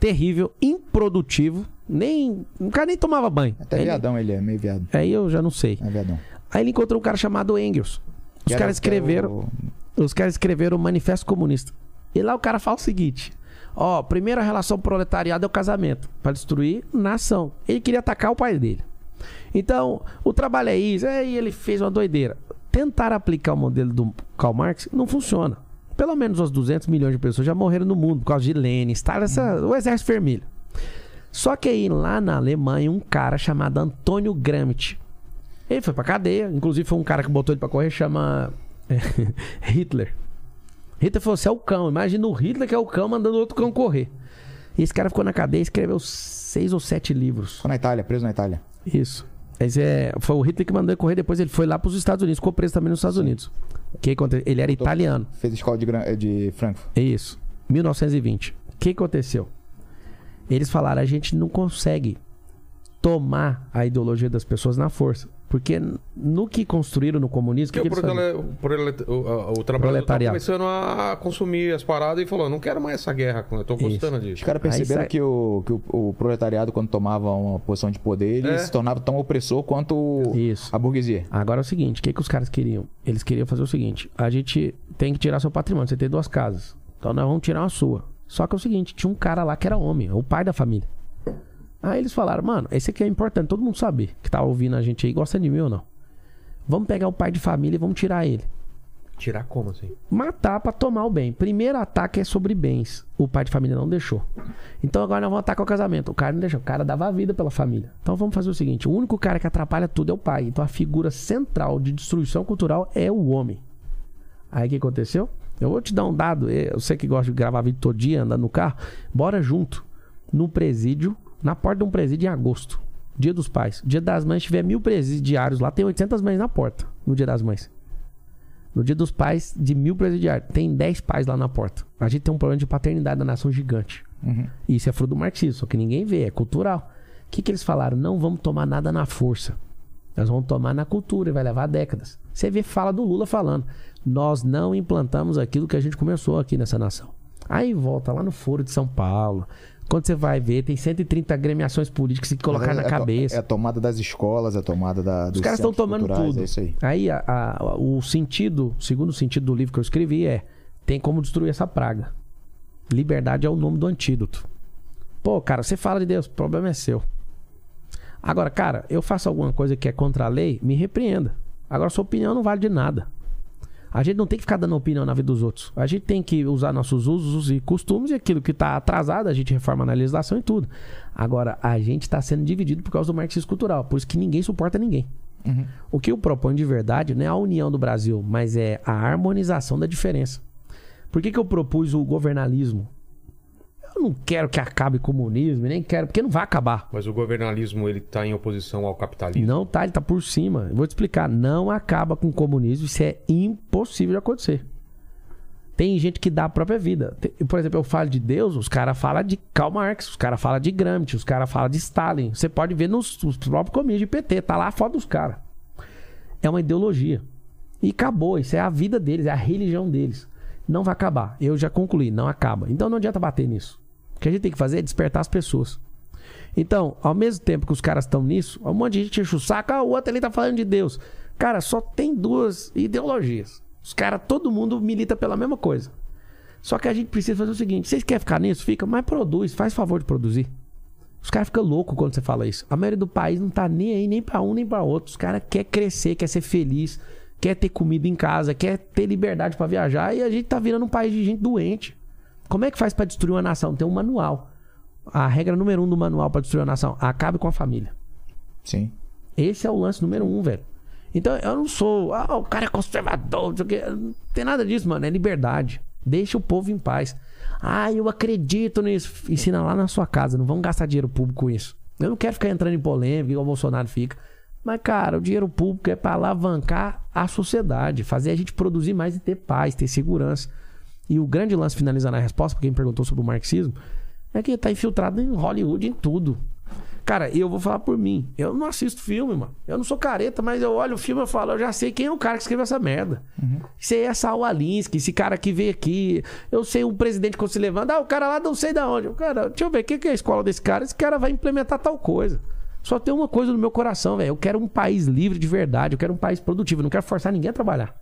terrível, improdutivo, nem, o cara nem tomava banho. Até Ele- viadão ele é, meio viado. Aí eu já não sei. É viadão. Aí ele encontrou um cara chamado Engels. Os caras escreveram o- os caras escreveram o Manifesto Comunista. E lá o cara fala o seguinte: ó, primeira relação proletariado é o casamento, para destruir nação. Ele queria atacar o pai dele. Então, o trabalho é isso, aí ele fez uma doideira. Tentar aplicar o modelo do Karl Marx não funciona. Pelo menos uns 200 milhões de pessoas já morreram no mundo por causa de Lenin, Stalin, essa- o Exército Vermelho. Só que aí lá na Alemanha, um cara chamado Antônio Gramsci. Ele foi pra cadeia, inclusive foi um cara que botou ele pra correr, chama Hitler. Hitler falou: você é o cão. Imagina o Hitler que é o cão mandando outro cão correr. E esse cara ficou na cadeia e escreveu seis ou sete livros. Ficou na Itália, preso na Itália. Isso. Esse é, foi o Hitler que mandou ele correr, depois ele foi lá pros Estados Unidos, ficou preso também nos Estados Unidos. O que aconteceu? Ele era italiano. Fez escola de, de Frankfurt. Isso. 1920. O que aconteceu? Eles falaram: a gente não consegue tomar a ideologia das pessoas na força. Porque no que construíram no comunismo, o que, Porque que o, eles o, o, a- o trabalhador tá Proletariado. começando a consumir as paradas e falou: não quero mais essa guerra, eu tô gostando Os disso. caras perceberam sai- que, o, que o, o proletariado, quando tomava uma posição de poder, ele É. se tornava tão opressor quanto Isso. a burguesia. Agora é o seguinte, o que, que os caras queriam? Eles queriam fazer o seguinte: a gente tem que tirar seu patrimônio. Você tem duas casas. Então nós vamos tirar uma sua. Só que é o seguinte, tinha um cara lá que era homem, o pai da família. Aí eles falaram, mano, esse aqui é importante, todo mundo saber que tá ouvindo a gente aí, gosta de mim ou não. Vamos pegar o pai de família e vamos tirar ele. Tirar como assim? Matar pra tomar o bem. Primeiro ataque é sobre bens. O pai de família não deixou. Então agora nós vamos atacar o casamento. O cara não deixou. O cara dava a vida pela família. Então vamos fazer o seguinte: o único cara que atrapalha tudo é o pai. Então a figura central de destruição cultural é o homem. Aí o que aconteceu? Eu vou te dar um dado. Eu sei que gosta de gravar vídeo todo dia, andando no carro. Bora junto. No presídio, na porta de um presídio em agosto. Dia dos pais. Dia das mães, tiver mil presidiários lá, tem 800 mães na porta. No dia das mães. No dia dos pais, de mil presidiários, tem 10 pais lá na porta. A gente tem um problema de paternidade da nação gigante. Isso é fruto do marxismo, só que ninguém vê, é cultural. O que, que eles falaram? Não vamos tomar nada na força. Nós vamos tomar na cultura e vai levar décadas. Você vê fala do Lula falando. Nós não implantamos aquilo que a gente começou aqui nessa nação. Aí volta lá no Foro de São Paulo. Quando você vai ver, tem 130 agremiações políticas que se colocar na É to- cabeça. É a tomada das escolas, é a tomada da, dos Os caras estão tomando tudo. É isso aí. Aí a- a- o sentido, o segundo sentido do livro que eu escrevi é: tem como destruir essa praga. Liberdade é o nome do antídoto. Pô, cara, você fala de Deus, o problema é seu. Agora, cara, eu faço alguma coisa que é contra a lei, me repreenda. Agora, sua opinião não vale de nada. A gente não tem que ficar dando opinião na vida dos outros. A gente tem que usar nossos usos e costumes e aquilo que está atrasado, a gente reforma na legislação e tudo. Agora, a gente está sendo dividido por causa do marxismo cultural. Por isso que ninguém suporta ninguém. O que eu proponho de verdade não é a união do Brasil, mas é a harmonização da diferença. Por que, que eu propus o governalismo? Eu não quero que acabe o comunismo, nem quero, porque não vai acabar. Mas o governalismo, ele tá em oposição ao capitalismo. Não tá, ele tá por cima. Eu vou te explicar. Não acaba com o comunismo. Isso é impossível de acontecer. Tem gente que dá a própria vida. Por exemplo, eu falo de Deus, os caras falam de Karl Marx, os caras falam de Gramsci, os caras falam de Stalin. Você pode ver nos, nos próprios comícios de PT, tá lá a foto dos caras. É uma ideologia. E acabou. Isso é a vida deles, é a religião deles. Não vai acabar. Eu já concluí, não acaba. Então não adianta bater nisso. O que a gente tem que fazer é despertar as pessoas. Então, ao mesmo tempo que os caras estão nisso, um monte de gente enche o saco, ah, o outro ali tá falando de Deus. Cara, só tem duas ideologias. Os caras, todo mundo milita pela mesma coisa. Só que a gente precisa fazer o seguinte: vocês querem ficar nisso? Fica, mas produz, faz favor de produzir. Os caras ficam loucos quando você fala isso. A maioria do país não tá nem aí, nem pra um, nem pra outro. Os caras quer crescer, quer ser feliz, quer ter comida em casa, quer ter liberdade pra viajar. E a gente tá virando um país de gente doente. Como é que faz pra destruir uma nação? Tem um manual. A regra número um do manual pra destruir uma nação: acabe com a família. Sim. Esse é o lance número um, velho. Então eu não sou, ah, o cara é conservador, não sei o quê. Não tem nada disso, mano. É liberdade. Deixa o povo em paz. Ah, eu acredito nisso. Ensina lá na sua casa. Não vamos gastar dinheiro público com isso. Eu não quero ficar entrando em polêmica, igual o Bolsonaro fica. Mas, cara, o dinheiro público é pra alavancar a sociedade, fazer a gente produzir mais e ter paz, ter segurança. E o grande lance, finalizando a resposta, pra quem perguntou sobre o marxismo, é que tá infiltrado em Hollywood, em tudo. Cara, eu vou falar por mim. Eu não assisto filme, mano. Eu não sou careta, mas eu olho o filme e falo, eu já sei quem é o cara que escreveu essa merda. Isso aí é Saul Alinsky, esse cara que veio aqui. Eu sei o presidente quando se levanta. Ah, o cara lá não sei da onde. Cara, deixa eu ver, o que que é a escola desse cara? Esse cara vai implementar tal coisa. Só tem uma coisa no meu coração, velho. Eu quero um país livre de verdade. Eu quero um país produtivo. Eu não quero forçar ninguém a trabalhar.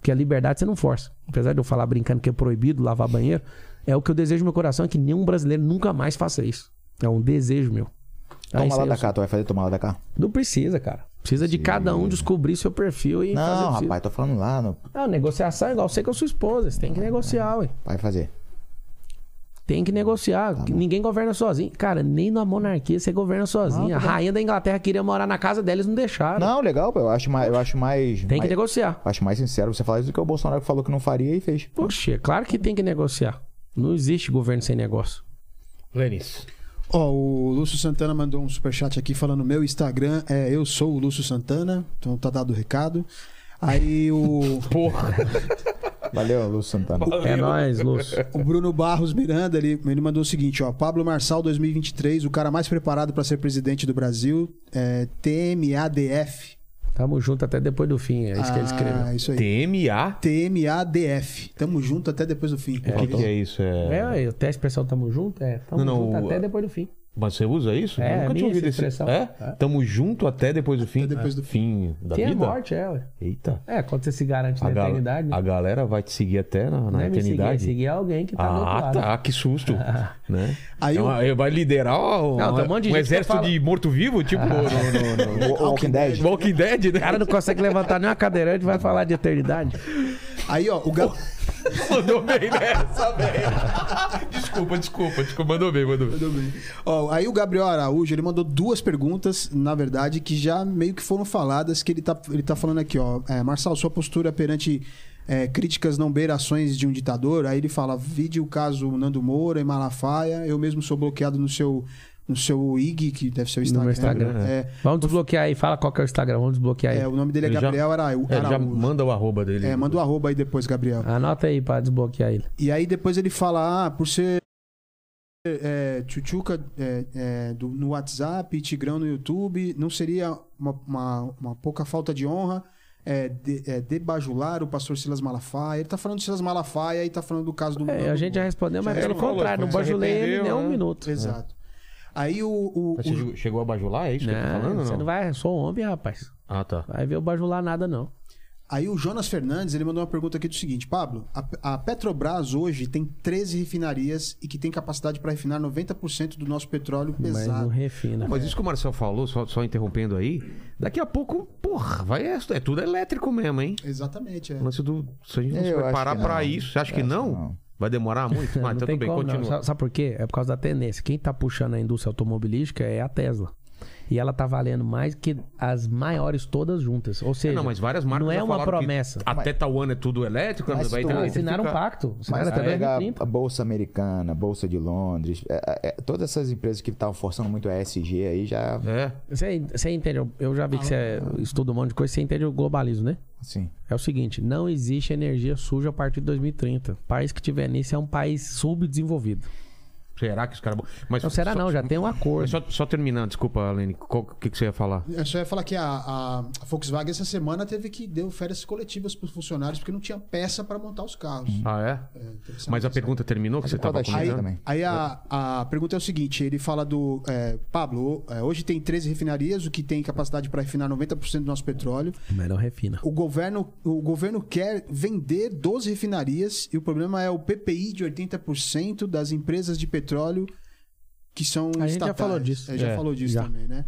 Porque a liberdade você não força. Apesar de eu falar brincando que é proibido lavar banheiro, é o que eu desejo no meu coração é que nenhum brasileiro nunca mais faça isso. É um desejo meu. Aí Toma lá eu da cá, tu vai fazer tomar lá da cá? Não precisa, cara. Precisa de cada um descobrir seu perfil e fazer. Não, que rapaz, tô falando lá, no... Não, negociação é igual você com a sua esposa. Você tem que negociar, ué. vai fazer. Tem que negociar. Tá Ninguém governa sozinho. Cara, nem na monarquia você governa sozinho. Não, a tá bom. rainha da Inglaterra queria morar na casa dela, eles não deixaram. Não, legal, pô, eu acho mais, eu acho mais, Tem que mais, negociar. acho mais sincero você falar isso do que o Bolsonaro que falou que não faria e fez. Poxa, claro que tem que negociar. Não existe governo sem negócio. Lênis. Ó, o Lúcio Santana mandou um superchat aqui falando: meu Instagram é eu sou o Lúcio Santana, então tá dado o recado. Aí o, Porra. Valeu, Lúcio Santana. É nóis, Lúcio. o Bruno Barros Miranda, ele, ele mandou o seguinte: ó, Pablo Marçal 2023, o cara mais preparado para ser presidente do Brasil, é TMADF. Tamo junto até depois do fim. É isso que ele escreveu. Ah, isso aí. TMA? TMADF. Tamo junto até depois do fim. O que, que é isso? É... É, até a expressão tamo junto, é. Tamo Não, não, junto o- até depois do fim. Mas você usa isso? É, Eu nunca é tinha ouvido essa esse. É? É. Tamo junto até depois do fim. Até depois do fim da Tem a vida. morte, é, ué. Eita. É, quando você se garante A, na gal- eternidade. a galera vai te seguir até na, na não é seguir, é eternidade. seguir alguém que tá do outro ah, lado. tá. Que susto. né? Aí É uma- vai liderar ó, Não, um um exército fala- de morto-vivo, tipo no, no, no- O Walking Dead. Walking Dead, né? O cara não consegue levantar nem uma cadeirante e vai falar de eternidade. Aí, ó, o Ga- Mandou bem nessa, velho. Desculpa, desculpa, desculpa. Mandou bem, mandou bem. Ó, aí o Gabriel Araújo, ele mandou duas perguntas, na verdade, que já meio que foram faladas, que ele tá, ele tá falando aqui, ó. É, Marçal, sua postura perante é, críticas não beirações de um ditador, aí ele fala, vide o caso Nando Moura e Malafaia, eu mesmo sou bloqueado no seu, no seu IG, que deve ser o No Instagram. meu Instagram. É, Vamos desbloquear aí. Fala qual que é o Instagram. Vamos desbloquear aí. é, o nome dele é Ele já- Gabriel Araú- É, já Araújo. manda o arroba dele. É, manda o arroba aí depois, Gabriel. Anota aí pra desbloquear ele. E aí depois ele fala, ah, por ser é, tchutchuca é, é, do- no WhatsApp, Tigrão no YouTube, não seria uma, uma, uma pouca falta de honra é, de- é, debajular o pastor Silas Malafaia? Ele tá falando de Silas Malafaia e tá falando do caso do... É, a gente já respondeu, mas Já pelo contrário, não bajulei ele nem um né? minuto. Exato. Aí o... o- Mas Você o- chegou- a bajular? É isso que eu tô Não, falando? você Não, não vai, sou homem, rapaz. Ah, tá. Vai ver o bajular nada, não. Aí o Jonas Fernandes, ele mandou uma pergunta aqui do seguinte, Pablo, a, a Petrobras hoje tem 13 refinarias e que tem capacidade para refinar 90% do nosso petróleo Mas pesado. não refina. Mas isso que o Marcel falou, só, só interrompendo aí, daqui a pouco, porra, vai, é, é tudo elétrico mesmo, hein? Exatamente, é. O lance do. Se a gente não se preparar não. isso, você acha que não? que não. Vai demorar muito? Ah, não então tem tudo bem, como, continua. Sabe, sabe por quê? É por causa da tendência. Quem tá puxando a indústria automobilística é a Tesla. E ela tá valendo mais que as maiores todas juntas. Ou seja, É, não, mas várias marcas não é uma promessa. Até tal ano é tudo elétrico, Mas vai ter- Não, assinaram fica- um pacto. Mas até pegar 2030. a Bolsa Americana, a Bolsa de Londres, é, é, é, todas essas empresas que estavam forçando muito a ESG aí já. É. Você, você entende? Eu já vi que você estuda um monte de coisa, você entende o globalismo, né? Assim. É o seguinte, não existe energia suja a partir de 2030. O país que tiver nisso é um país subdesenvolvido. Será que os caras. Mas Não será só- não, já tem um acordo. Só, só terminando, desculpa, Lene. qual- O que, que você ia falar? Eu só ia falar que a, a Volkswagen essa semana teve que deu férias coletivas para os funcionários porque não tinha peça para montar os carros. Ah, é? É, Mas a pergunta terminou que Mas você estava China comentando? também. Aí a, a pergunta é o seguinte: ele fala do. é, Pablo, é, hoje tem 13 refinarias, o que tem capacidade para refinar 90% do nosso petróleo. Mas não refina. O governo, o governo quer vender 12 refinarias e o problema é o PPI de 80% das empresas de petróleo que são A gente já estatais. falou disso. É, já É, falou disso já. também, né?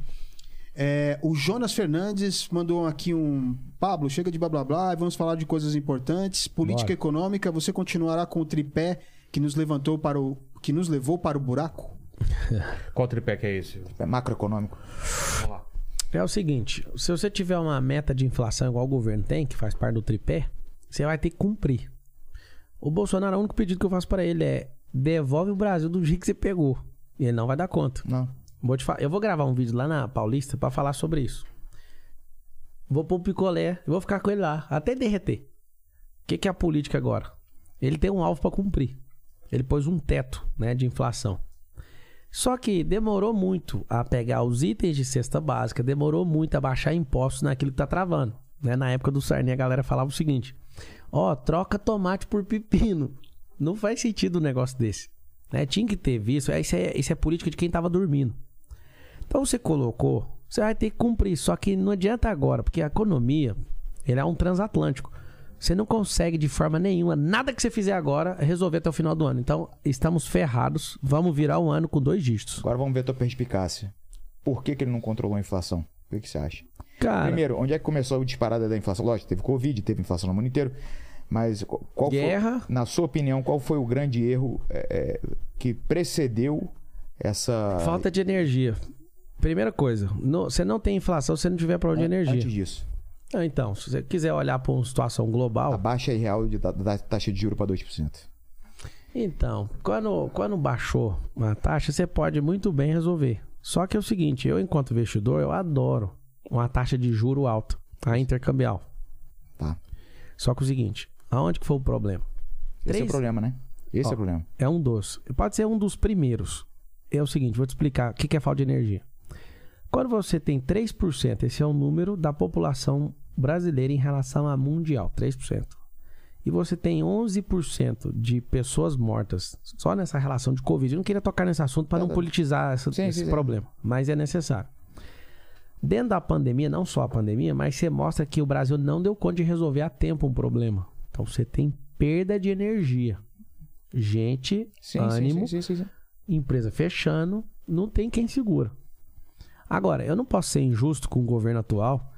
É, o Jonas Fernandes mandou aqui um. Pablo, chega de blá blá blá, vamos falar de coisas importantes. Política Bora. econômica, você continuará com o tripé que nos levantou para o. que nos levou para o buraco? Qual tripé que é esse? É macroeconômico. Vamos lá. É o seguinte, se você tiver uma meta de inflação igual o governo tem, que faz parte do tripé, você vai ter que cumprir. O Bolsonaro, o único pedido que eu faço pra ele é devolve o Brasil do jeito que você pegou. E ele não vai dar conta. Não. Vou te fa- Eu vou gravar um vídeo lá na Paulista pra falar sobre isso. Vou pôr o picolé vou ficar com ele lá, até derreter. O que, que é a política agora? Ele tem um alvo pra cumprir. Ele pôs um teto né, de inflação. Só que demorou muito a pegar os itens de cesta básica, demorou muito a baixar impostos naquilo que tá travando. Né? Na época do Sarney, a galera falava o seguinte: Ó, troca tomate por pepino. Não faz sentido um negócio desse. Né? Tinha que ter visto. Isso é, isso é política de quem tava dormindo. Então você colocou, você vai ter que cumprir. Só que não adianta agora, porque a economia ele é um transatlântico. Você não consegue de forma nenhuma, nada que você fizer agora, resolver até o final do ano. Então, estamos ferrados. Vamos virar um ano com dois dígitos. Agora vamos ver a tua perspicácia. Por que, que ele não controlou a inflação? O que, que você acha? Cara, Primeiro, onde é que começou a disparada da inflação? Lógico, teve Covid, teve inflação no mundo inteiro. Mas qu- qual Guerra. foi, na sua opinião, qual foi o grande erro é, é, que precedeu essa. falta de energia. Primeira coisa, você não tem inflação se não tiver problema de energia. Antes disso. Ah, Então, se você quiser olhar para uma situação global, A baixa real de- da, da taxa de juros para 2%. Então, quando, quando baixou a taxa, você pode muito bem resolver. Só que é o seguinte, eu enquanto investidor, eu adoro uma taxa de juro alta, a intercambial. Tá. Só que é o seguinte, aonde que foi o problema? Esse é Três- o problema, né? Esse Ó. é o problema. É um dos. Pode ser um dos primeiros. É o seguinte, vou te explicar o que é falta de energia. Quando você tem 3%, esse é o número da população brasileira em relação à mundial, 3%. E você tem 11% de pessoas mortas só nessa relação de Covid. Eu não queria tocar nesse assunto para não Tá, politizar essa- Sim, esse sim, sim. problema, mas é necessário. Dentro da pandemia, não só a pandemia, mas você mostra que o Brasil não deu conta de resolver a tempo um problema. Então você tem perda de energia. Gente, Sim, ânimo, sim, sim, sim, sim. empresa fechando, não tem quem segura. Agora, eu não posso ser injusto com o governo atual,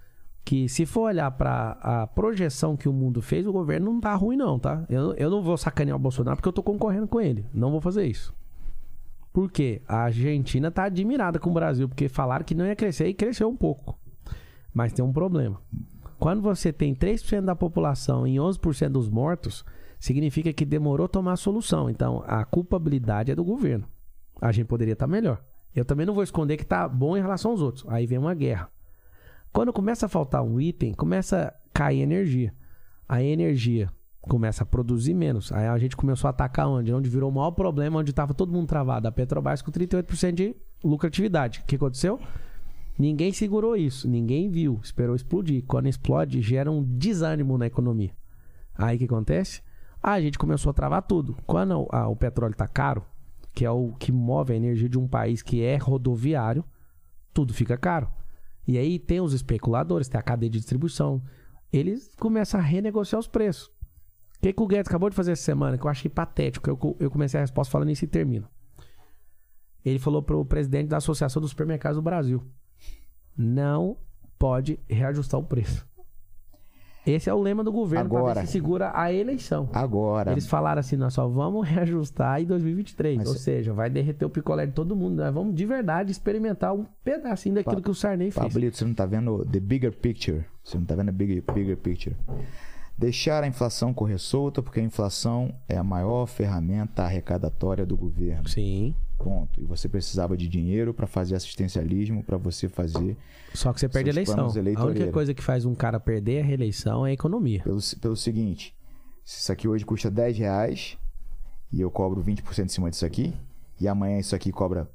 que se for olhar para a projeção que o mundo fez, o governo não tá ruim não, tá? Eu, eu não vou sacanear o Bolsonaro porque eu tô concorrendo com ele. Não vou fazer isso. Por quê? A Argentina tá admirada com o Brasil, porque falaram que não ia crescer e cresceu um pouco. Mas tem um problema. Quando você tem 3% da população e 11% dos mortos, significa que demorou tomar a solução. Então, a culpabilidade é do governo. A gente poderia estar melhor. Eu também não vou esconder que tá bom em relação aos outros. Aí vem uma guerra. Quando começa a faltar um item, começa a cair energia. A energia começa a produzir menos. Aí a gente começou a atacar onde? Onde virou o maior problema, onde estava todo mundo travado. A Petrobras com 38% de lucratividade. O que aconteceu? Ninguém segurou isso, ninguém viu, esperou explodir. Quando explode, gera um desânimo na economia. Aí o que acontece? A gente começou a travar tudo. Quando o- a- o petróleo está caro, que é o que move a energia de um país que é rodoviário, tudo fica caro. E aí tem os especuladores, tem a cadeia de distribuição. Eles começam a renegociar os preços. O que, que o Guedes acabou de fazer essa semana, que eu achei patético, eu, eu comecei a resposta falando isso e termino. Ele falou para o presidente da Associação dos Supermercados do Brasil: não pode reajustar o preço. Esse é o lema do governo para ver se segura a eleição. Agora, Eles falaram assim, nós só vamos reajustar em 2023. Mas Ou seja, vai derreter o picolé de todo mundo. Nós vamos de verdade experimentar um pedacinho daquilo Pa- que o Sarney fez. Pablito, você não tá vendo the bigger picture. Você não tá vendo a bigger, bigger picture. Deixar a inflação correr solta, porque a inflação é a maior ferramenta arrecadatória do governo. Sim. Ponto. E você precisava de dinheiro para fazer assistencialismo, para você fazer Só que você perde a eleição. A única coisa que faz um cara perder a reeleição é a economia. pelo, pelo seguinte: se isso aqui hoje custa 10 reais e eu cobro 20% em cima disso aqui, e amanhã isso aqui cobra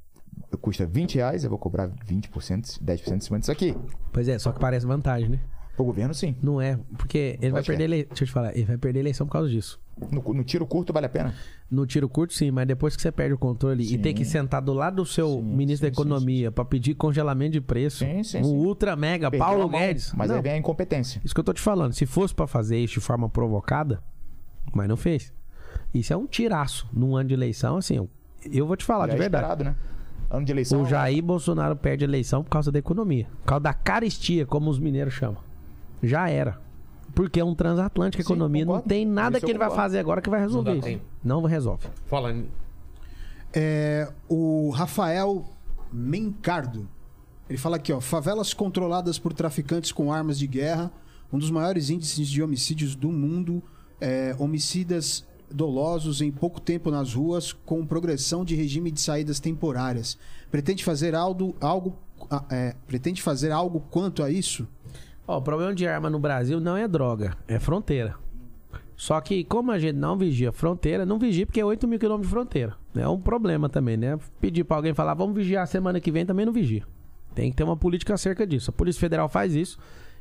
custa 20 reais, eu vou cobrar 20%, 10% em cima disso aqui. Pois é, só que parece vantagem, né? Pro governo, sim. Não é, porque ele vai perder é. eleição. Deixa eu te falar, ele vai perder eleição por causa disso. No, no tiro curto vale a pena. No tiro curto, sim, mas depois que você perde o controle e Sim. tem que sentar do lado do seu Sim, ministro sim, da Economia pra pedir congelamento de preço, sim. ultra mega Perdeu Paulo Guedes. Mas Não, aí vem a incompetência. Isso que eu tô te falando. Se fosse pra fazer isso de forma provocada, mas não fez. Isso é um tiraço num ano de eleição, assim. eu- Eu vou te falar Já de é verdade. esperado, né? Ano de eleição. O Jair Bolsonaro perde a eleição por causa da economia. Por causa da caristia, como os mineiros chamam. Já era. Porque é um transatlântico, a Sim, economia. Não concordo. tem nada Isso que ele vai fazer agora que vai resolver isso. tempo. Não resolve. Fala. É, o Rafael Mencardo. Ele fala aqui, ó. Favelas controladas por traficantes com armas de guerra. Um dos maiores índices de homicídios do mundo. É, homicidas dolosos em pouco tempo nas ruas, com progressão de regime de saídas temporárias. Pretende fazer algo, algo é, pretende fazer algo quanto a isso? Ó, o problema de arma no Brasil não é droga, é fronteira. Só que como a gente não vigia fronteira, não vigia porque é 8 mil quilômetros de fronteira. É um problema também, né? Pedir pra alguém falar, vamos vigiar semana que vem, também não vigia. Tem que ter uma política acerca disso. A Polícia Federal faz isso.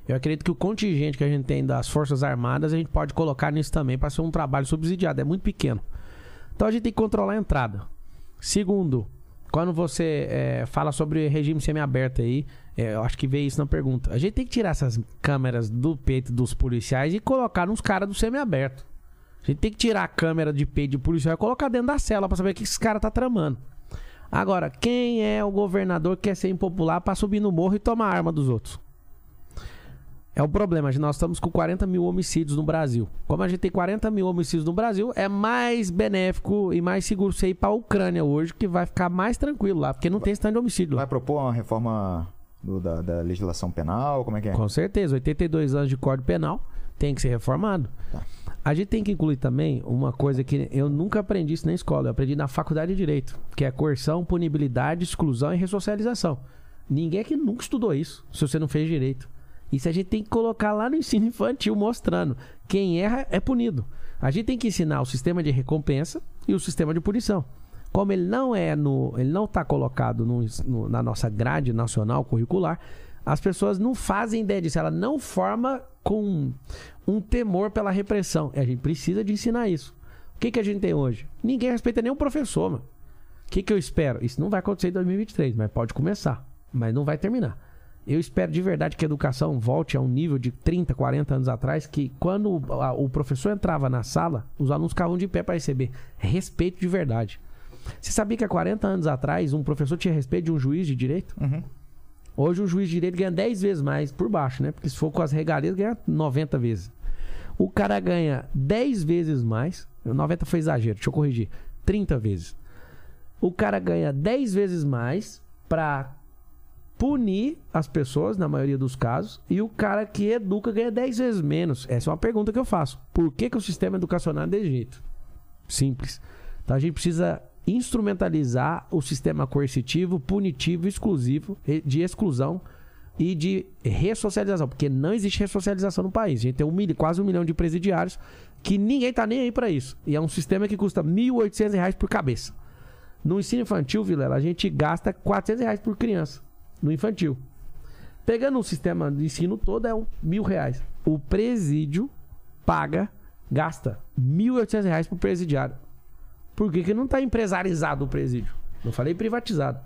Eu acredito que o contingente que a gente tem das Forças Armadas, a gente pode colocar nisso também para ser um trabalho subsidiado. É muito pequeno. Então a gente tem que controlar a entrada. Segundo, quando você é, fala sobre regime semiaberto aí, é, eu acho que veio isso na pergunta. A gente tem que tirar essas câmeras do peito dos policiais e colocar nos caras do semiaberto. A gente tem que tirar a câmera de peito de policial e colocar dentro da cela pra saber o que esse cara tá tramando. Agora, quem é o governador que quer ser impopular pra subir no morro e tomar a arma dos outros? É o problema, nós estamos com 40 mil homicídios no Brasil. Como a gente tem 40 mil homicídios no Brasil, é mais benéfico e mais seguro você ir pra Ucrânia hoje, que vai ficar mais tranquilo lá, porque não tem stand de homicídio lá. Vai propor uma reforma do- da, da legislação penal? Como é que é? Com certeza, 82 anos de Código Penal tem que ser reformado. Tá. A gente tem que incluir também uma coisa que eu nunca aprendi isso na escola, eu aprendi na faculdade de Direito, que é coerção, punibilidade, exclusão e ressocialização. Ninguém aqui nunca estudou isso, se você não fez direito. Isso a gente tem que colocar lá no ensino infantil, mostrando. Quem erra é punido. A gente tem que ensinar o sistema de recompensa e o sistema de punição. Como ele não é no, ele não está colocado no- no- na nossa grade nacional curricular, as pessoas não fazem ideia disso. Ela não forma com um temor pela repressão. E a gente precisa de ensinar isso. O que, que a gente tem hoje? Ninguém respeita o professor, mano. O que, que eu espero? Isso não vai acontecer em 2023, mas pode começar. Mas não vai terminar. Eu espero de verdade que a educação volte a um nível de 30, 40 anos atrás, que quando o professor entrava na sala, os alunos ficavam de pé para receber. Respeito de verdade. Você sabia que há 40 anos atrás um professor tinha respeito de um juiz de direito? Hoje um juiz de direito ganha 10 vezes mais por baixo, né? Porque se for com as regalias, ganha 90 vezes. O cara ganha 10 vezes mais. 90 foi exagero, deixa eu corrigir. 30 vezes. O cara ganha 10 vezes mais pra punir as pessoas, na maioria dos casos, e o cara que educa ganha 10 vezes menos. Essa é uma pergunta que eu faço. Por que, que o sistema educacional é desse jeito? Simples. Então a gente precisa instrumentalizar o sistema coercitivo, punitivo, exclusivo, de exclusão e de ressocialização, porque não existe ressocialização no país. A gente tem um milho, quase um milhão de presidiários que ninguém tá nem aí pra isso. E é um sistema que custa 1.800 reais por cabeça. No ensino infantil, Vilela, a gente gasta 400 reais por criança. No infantil. Pegando o sistema de ensino todo, é um mil reais. O presídio paga, gasta 1.800 reais por presidiário. Por que, que não está empresarizado o presídio? Não falei privatizado.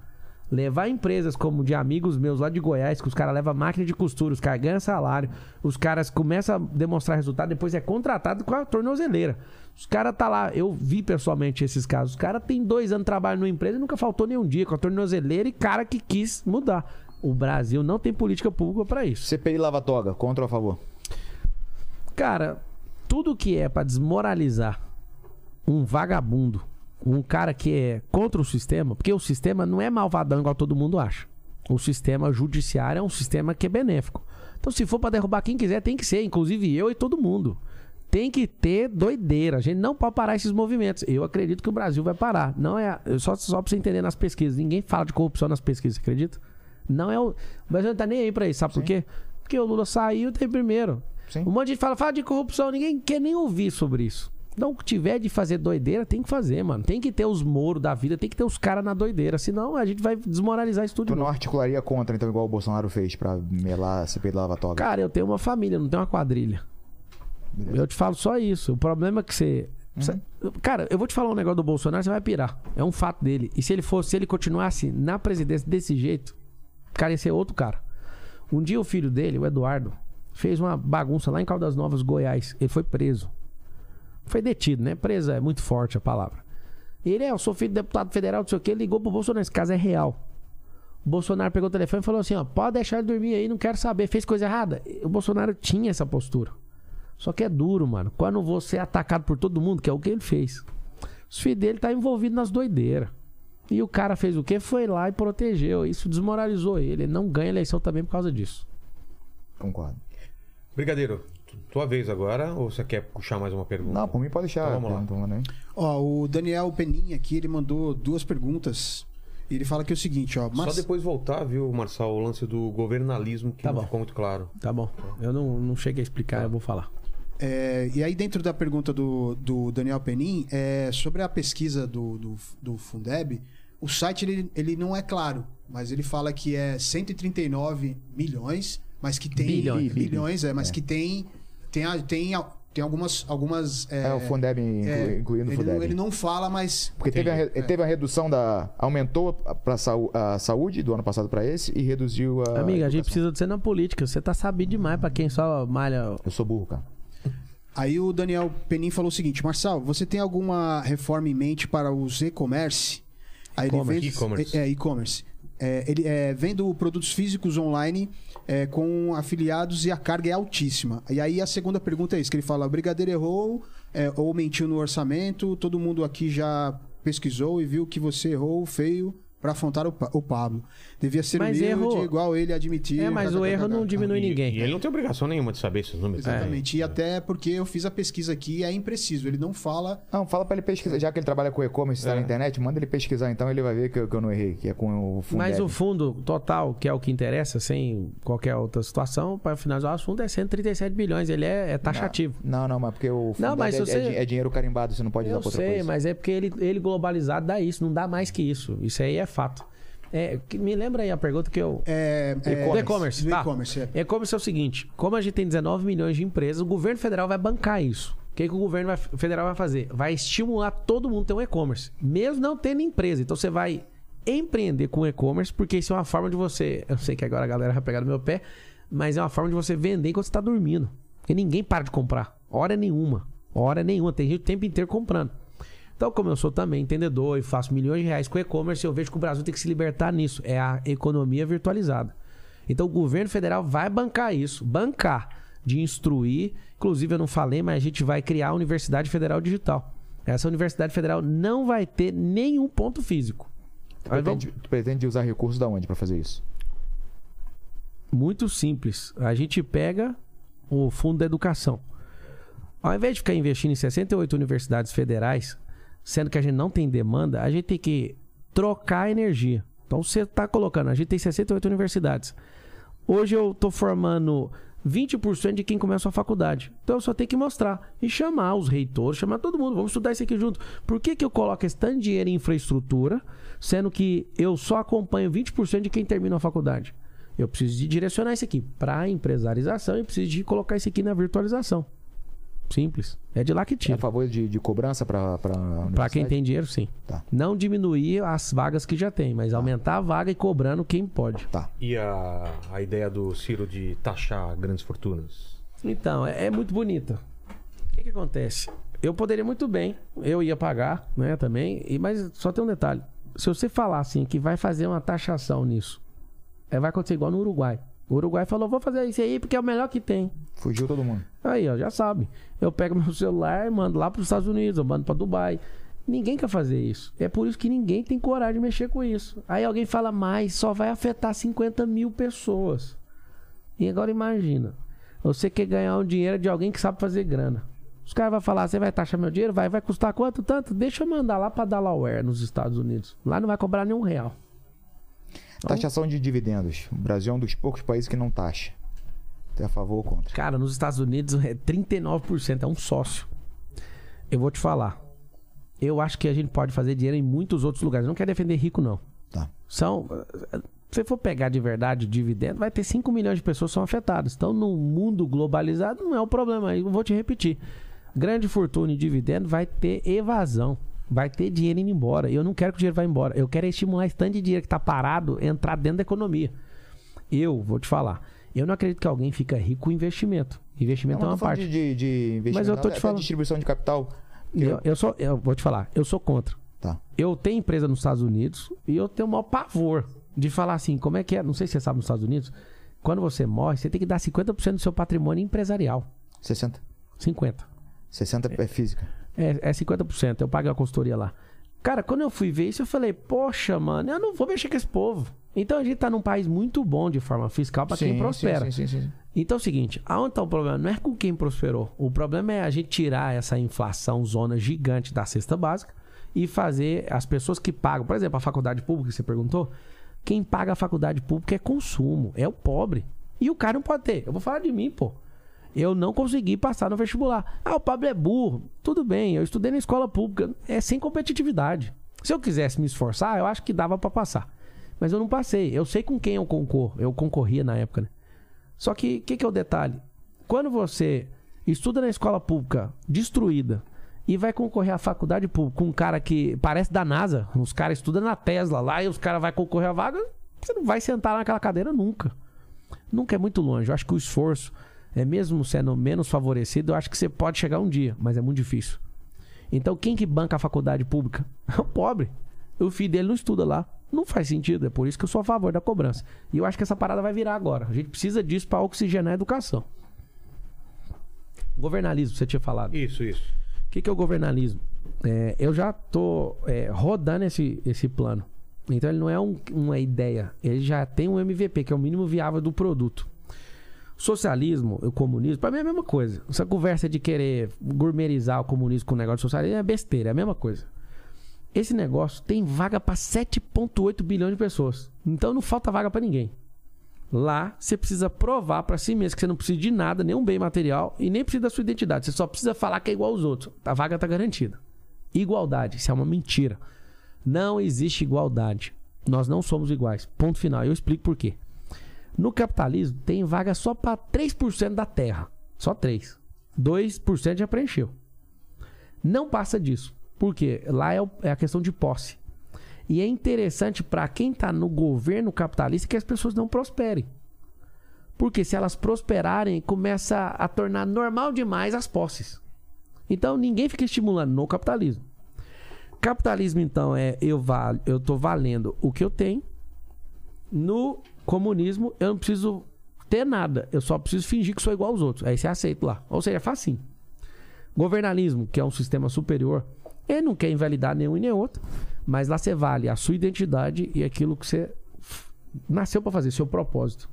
Levar empresas como de amigos meus lá de Goiás, que os caras levam máquina de costura, os caras ganham salário, os caras começam a demonstrar resultado, depois é contratado com a tornozeleira. Os caras tá lá, eu vi pessoalmente esses casos. Os caras tem dois anos de trabalho numa empresa e nunca faltou nenhum dia com a tornozeleira e cara que quis mudar. O Brasil não tem política pública para isso. CPI Lava Toga, contra ou a favor? Cara, tudo que é pra desmoralizar um vagabundo, um cara que é contra o sistema, porque o sistema não é malvadão igual todo mundo acha. O sistema judiciário é um sistema que é benéfico. Então, se for pra derrubar quem quiser, tem que ser, inclusive eu e todo mundo. Tem que ter doideira. A gente não pode parar esses movimentos. Eu acredito que o Brasil vai parar. Não é só só para você entender nas pesquisas. Ninguém fala de corrupção nas pesquisas, acredita? Não é o, o Brasil não tá nem aí pra isso, sabe por quê? Porque o Lula saiu tem primeiro. Sim. Um monte de gente fala, fala de corrupção, ninguém quer nem ouvir sobre isso. O que tiver de fazer doideira, tem que fazer, mano. Tem que ter os moros da vida, tem que ter os caras na doideira. Senão a gente vai desmoralizar isso tudo. Tu não articularia contra, então, igual o Bolsonaro fez pra melar a CPI da Lava Toga? Cara, eu tenho uma família, não tenho uma quadrilha. Eu te falo só isso. O problema é que você. você- Cara, eu vou te falar um negócio do Bolsonaro, você vai pirar. É um fato dele. E se ele fosse, se ele continuasse na presidência desse jeito, cara ia ser outro cara. Um dia o filho dele, o Eduardo, fez uma bagunça lá em Caldas Novas, Goiás. Ele foi preso. Foi detido, né? Preso é muito forte a palavra. Ele é, eu sou filho de deputado federal, não sei o que, ligou pro Bolsonaro. Esse caso é real. O Bolsonaro pegou o telefone e falou assim: ó, pode deixar ele dormir aí, não quero saber, fez coisa errada. O Bolsonaro tinha essa postura. Só que é duro, mano. Quando você é atacado por todo mundo, que é o que ele fez. Os filhos dele tá envolvido nas doideiras. E o cara fez o quê? Foi lá e protegeu. Isso desmoralizou ele. Ele não ganha eleição também por causa disso. Concordo. Brigadeiro, tua vez agora ou você quer puxar mais uma pergunta? Não, por mim pode deixar. Então vamos lá. pergunta, né? Ó, o Daniel Penin aqui, ele mandou duas perguntas. E ele fala que é o seguinte, ó. Só Mas... depois voltar, viu, Marçal, o lance do governalismo que Tá não bom. ficou muito claro. Tá bom. Eu não, não cheguei a explicar, eu vou falar. É, e aí, dentro da pergunta do, do Daniel Penin, é, sobre a pesquisa do, do, do Fundeb, o site ele, ele não é claro, mas ele fala que é 139 milhões, mas que tem. Bilhões. Bilhões, é, mas que tem. Tem, a- tem, a- tem algumas. algumas É, o Fundeb, é, incluindo o Fundeb. ele não fala, mas. Porque teve a, re- teve a redução da. Aumentou pra sau- a saúde do ano passado pra esse e reduziu a. Amiga, a gente educação. precisa de você na política. Você tá sabido demais pra quem só malha. Eu sou burro, cara. Aí o Daniel Penin falou o seguinte: Marçal, você tem alguma reforma em mente para os e-commerce? E-commerce. É, é, e-commerce. É, ele é, vendo produtos físicos online é, com afiliados e a carga é altíssima. E aí a segunda pergunta é isso: que ele fala, o Brigadeiro errou é, ou mentiu no orçamento, todo mundo aqui já pesquisou e viu que você errou feio para afrontar o, o Pablo. Devia ser Mas humilde, errou. igual ele admitir. É, mas o erro não diminui E- ninguém. E ele não tem obrigação nenhuma de saber esses números. Exatamente. E até porque eu fiz a pesquisa aqui e é impreciso. Ele não fala Não, fala pra ele pesquisar. Já que ele trabalha com e-commerce e tá É. na internet, manda ele pesquisar então, ele vai ver que eu, que eu não errei, que é com o Fundeb. Mas o fundo total, que é o que interessa, sem qualquer outra situação, para finalizar o assunto, é 137 bilhões. Ele é, é taxativo. Não, não, mas porque o Fundeb mas é, é você- di- é dinheiro carimbado, você não pode usar Eu pra outra sei, coisa. mas é porque ele, ele globalizado dá isso, não dá mais que isso. Isso aí é fato. É, que- me lembra aí a pergunta que eu. É, é, Do e-commerce, tá. e-commerce, é. E-commerce é o seguinte: como a gente tem 19 milhões de empresas, o governo federal vai bancar isso. O que, que o governo vai- federal vai fazer? Vai estimular todo mundo a ter um e-commerce, mesmo não tendo empresa. Então você vai empreender com e-commerce, porque isso é uma forma de você. Eu sei que agora a galera vai pegar no meu pé, mas é uma forma de você vender enquanto você está dormindo. Porque ninguém para de comprar. Hora nenhuma. Hora nenhuma. Tem gente o tempo inteiro comprando. Então, como eu sou também entendedor e faço milhões de reais com e-commerce, eu vejo que o Brasil tem que se libertar nisso. É a economia virtualizada. Então, o governo federal vai bancar isso. Bancar. De instruir. Inclusive, eu não falei, mas a gente vai criar a Universidade Federal Digital. Essa Universidade Federal não vai ter nenhum ponto físico. Tu vamos- pretende, tu pretende usar recursos da onde pra fazer isso? Muito simples. A gente pega o fundo da educação. Ao invés de ficar investindo em 68 universidades federais, sendo que a gente não tem demanda, a gente tem que trocar energia. Então você está colocando, a gente tem 68 universidades. Hoje eu estou formando 20% de quem começa a faculdade. Então eu só tenho que mostrar e chamar os reitores, chamar todo mundo, vamos estudar isso aqui junto. Por que, que eu coloco esse tanto de dinheiro em infraestrutura, sendo que eu só acompanho 20% de quem termina a faculdade? Eu preciso de direcionar isso aqui para a empresarização e preciso de colocar isso aqui na virtualização. Simples. É de lá que É a tira. favor de, de cobrança pra, pra Para quem tem dinheiro, sim. Tá. Não diminuir as vagas que já tem, mas aumentar a vaga e cobrando quem pode. Tá. E a, a ideia do Ciro de taxar grandes fortunas? Então, é, é muito bonita. O que, que acontece? Eu poderia muito bem, eu ia pagar, né, também, e, mas só tem um detalhe. Se você falar assim que vai fazer uma taxação nisso, é, vai acontecer igual no Uruguai. O Uruguai falou, vou fazer isso aí porque é o melhor que tem. Fugiu todo mundo. Aí, ó, já sabe. Eu pego meu celular e mando lá pros Estados Unidos, eu mando pra Dubai. Ninguém quer fazer isso. É por isso que ninguém tem coragem de mexer com isso. Aí alguém fala, mas só vai afetar 50 mil pessoas. E agora imagina, você quer ganhar um dinheiro de alguém que sabe fazer grana. Os caras vão falar, você vai taxar meu dinheiro? Vai, vai custar quanto? Tanto? Deixa eu mandar lá pra Delaware, nos Estados Unidos. Lá não vai cobrar nenhum real. Taxação de dividendos. O Brasil é um dos poucos países que não taxa. Você é a favor ou contra? Cara, nos Estados Unidos é 39%, é um sócio. Eu vou te falar. Eu acho que a gente pode fazer dinheiro em muitos outros lugares. Eu não quero defender rico, não. Tá. São. Se você for pegar de verdade o dividendo, vai ter 5 milhões de pessoas que são afetadas. Então, no mundo globalizado, não é o problema. Eu vou te repetir. Grande fortuna e dividendo vai ter evasão. Vai ter dinheiro indo embora. Eu não quero que o dinheiro vá embora. Eu quero estimular esse tanto de dinheiro que está parado entrar dentro da economia. Eu vou te falar. Eu não acredito que alguém fica rico com investimento. Investimento é Não, uma mas tô falando parte. de, de investimento. Mas eu tô te é falando. distribuição de capital. Eu, eu sou, eu vou te falar, eu sou contra. Tá. Eu tenho empresa nos Estados Unidos e eu tenho o maior pavor de falar assim, como é que é? Não sei se você sabe nos Estados Unidos, quando você morre, você tem que dar 50% do seu patrimônio empresarial. 60. 50. 60 é física. É, é 50%, eu pago a consultoria lá. Cara, quando eu fui ver isso, eu falei, poxa, mano, eu não vou mexer com esse povo. Então a gente tá num país muito bom de forma fiscal para quem prospera. sim, sim, sim. Então é o seguinte, aonde tá o problema? Não é com quem prosperou. O problema é a gente tirar essa inflação zona gigante da cesta básica e fazer as pessoas que pagam, por exemplo, a faculdade pública que você perguntou, quem paga a faculdade pública é consumo, é o pobre. E o cara não pode ter. Eu vou falar de mim, pô. Eu não consegui passar no vestibular. Ah, o Pablo é burro. Tudo bem, eu estudei na escola pública. É sem competitividade. Se eu quisesse me esforçar, eu acho que dava pra passar. Mas eu não passei. Eu sei com quem eu concorro. Eu concorria na época, né? Só que o que, que é o detalhe? Quando você estuda na escola pública destruída e vai concorrer à faculdade pública com um cara que parece da NASA, os caras estudam na Tesla lá e os caras vão concorrer à vaga, você não vai sentar naquela cadeira nunca. Nunca é muito longe. Eu acho que o esforço, é mesmo sendo menos favorecido, eu acho que você pode chegar um dia, mas é muito difícil. Então quem que banca a faculdade pública? É o pobre. O filho dele não estuda lá. Não faz sentido. É por isso que eu sou a favor da cobrança. E eu acho que essa parada vai virar agora. A gente precisa disso para oxigenar a educação. Governalismo, você tinha falado. Isso, isso. O que, que é o governalismo? É, eu já tô é, rodando esse, esse plano. Então ele não é um- uma ideia, ele já tem um MVP, que é o mínimo viável do produto. Socialismo, o comunismo, pra mim é a mesma coisa. Essa conversa de querer gourmetizar o comunismo com o negócio de socialismo é besteira, é a mesma coisa. Esse negócio tem vaga pra 7,8 bilhões de pessoas. Então não falta vaga pra ninguém. Lá, você precisa provar pra si mesmo que você não precisa de nada, nenhum bem material e nem precisa da sua identidade. Você só precisa falar que é igual aos outros. A vaga tá garantida. Igualdade, isso é uma mentira. Não existe igualdade. Nós não somos iguais. Ponto final. Eu explico por quê. No capitalismo, tem vaga só para 3% da terra. Só 3. 2% já preencheu. Não passa disso. Por quê? Lá é, o- é a questão de posse. E é interessante para quem está no governo capitalista que as pessoas não prosperem. Porque se elas prosperarem, começa a tornar normal demais as posses. Então ninguém fica estimulando no capitalismo. Capitalismo, então, é eu, val, eu tô valendo o que eu tenho. No comunismo, eu não preciso ter nada. Eu só preciso fingir que sou igual aos outros. Aí você aceita lá. Ou seja, é facinho. Governalismo, que é um sistema superior, ele não quer invalidar nenhum e nem outro. Mas lá você vale a sua identidade e aquilo que você nasceu para fazer, seu propósito.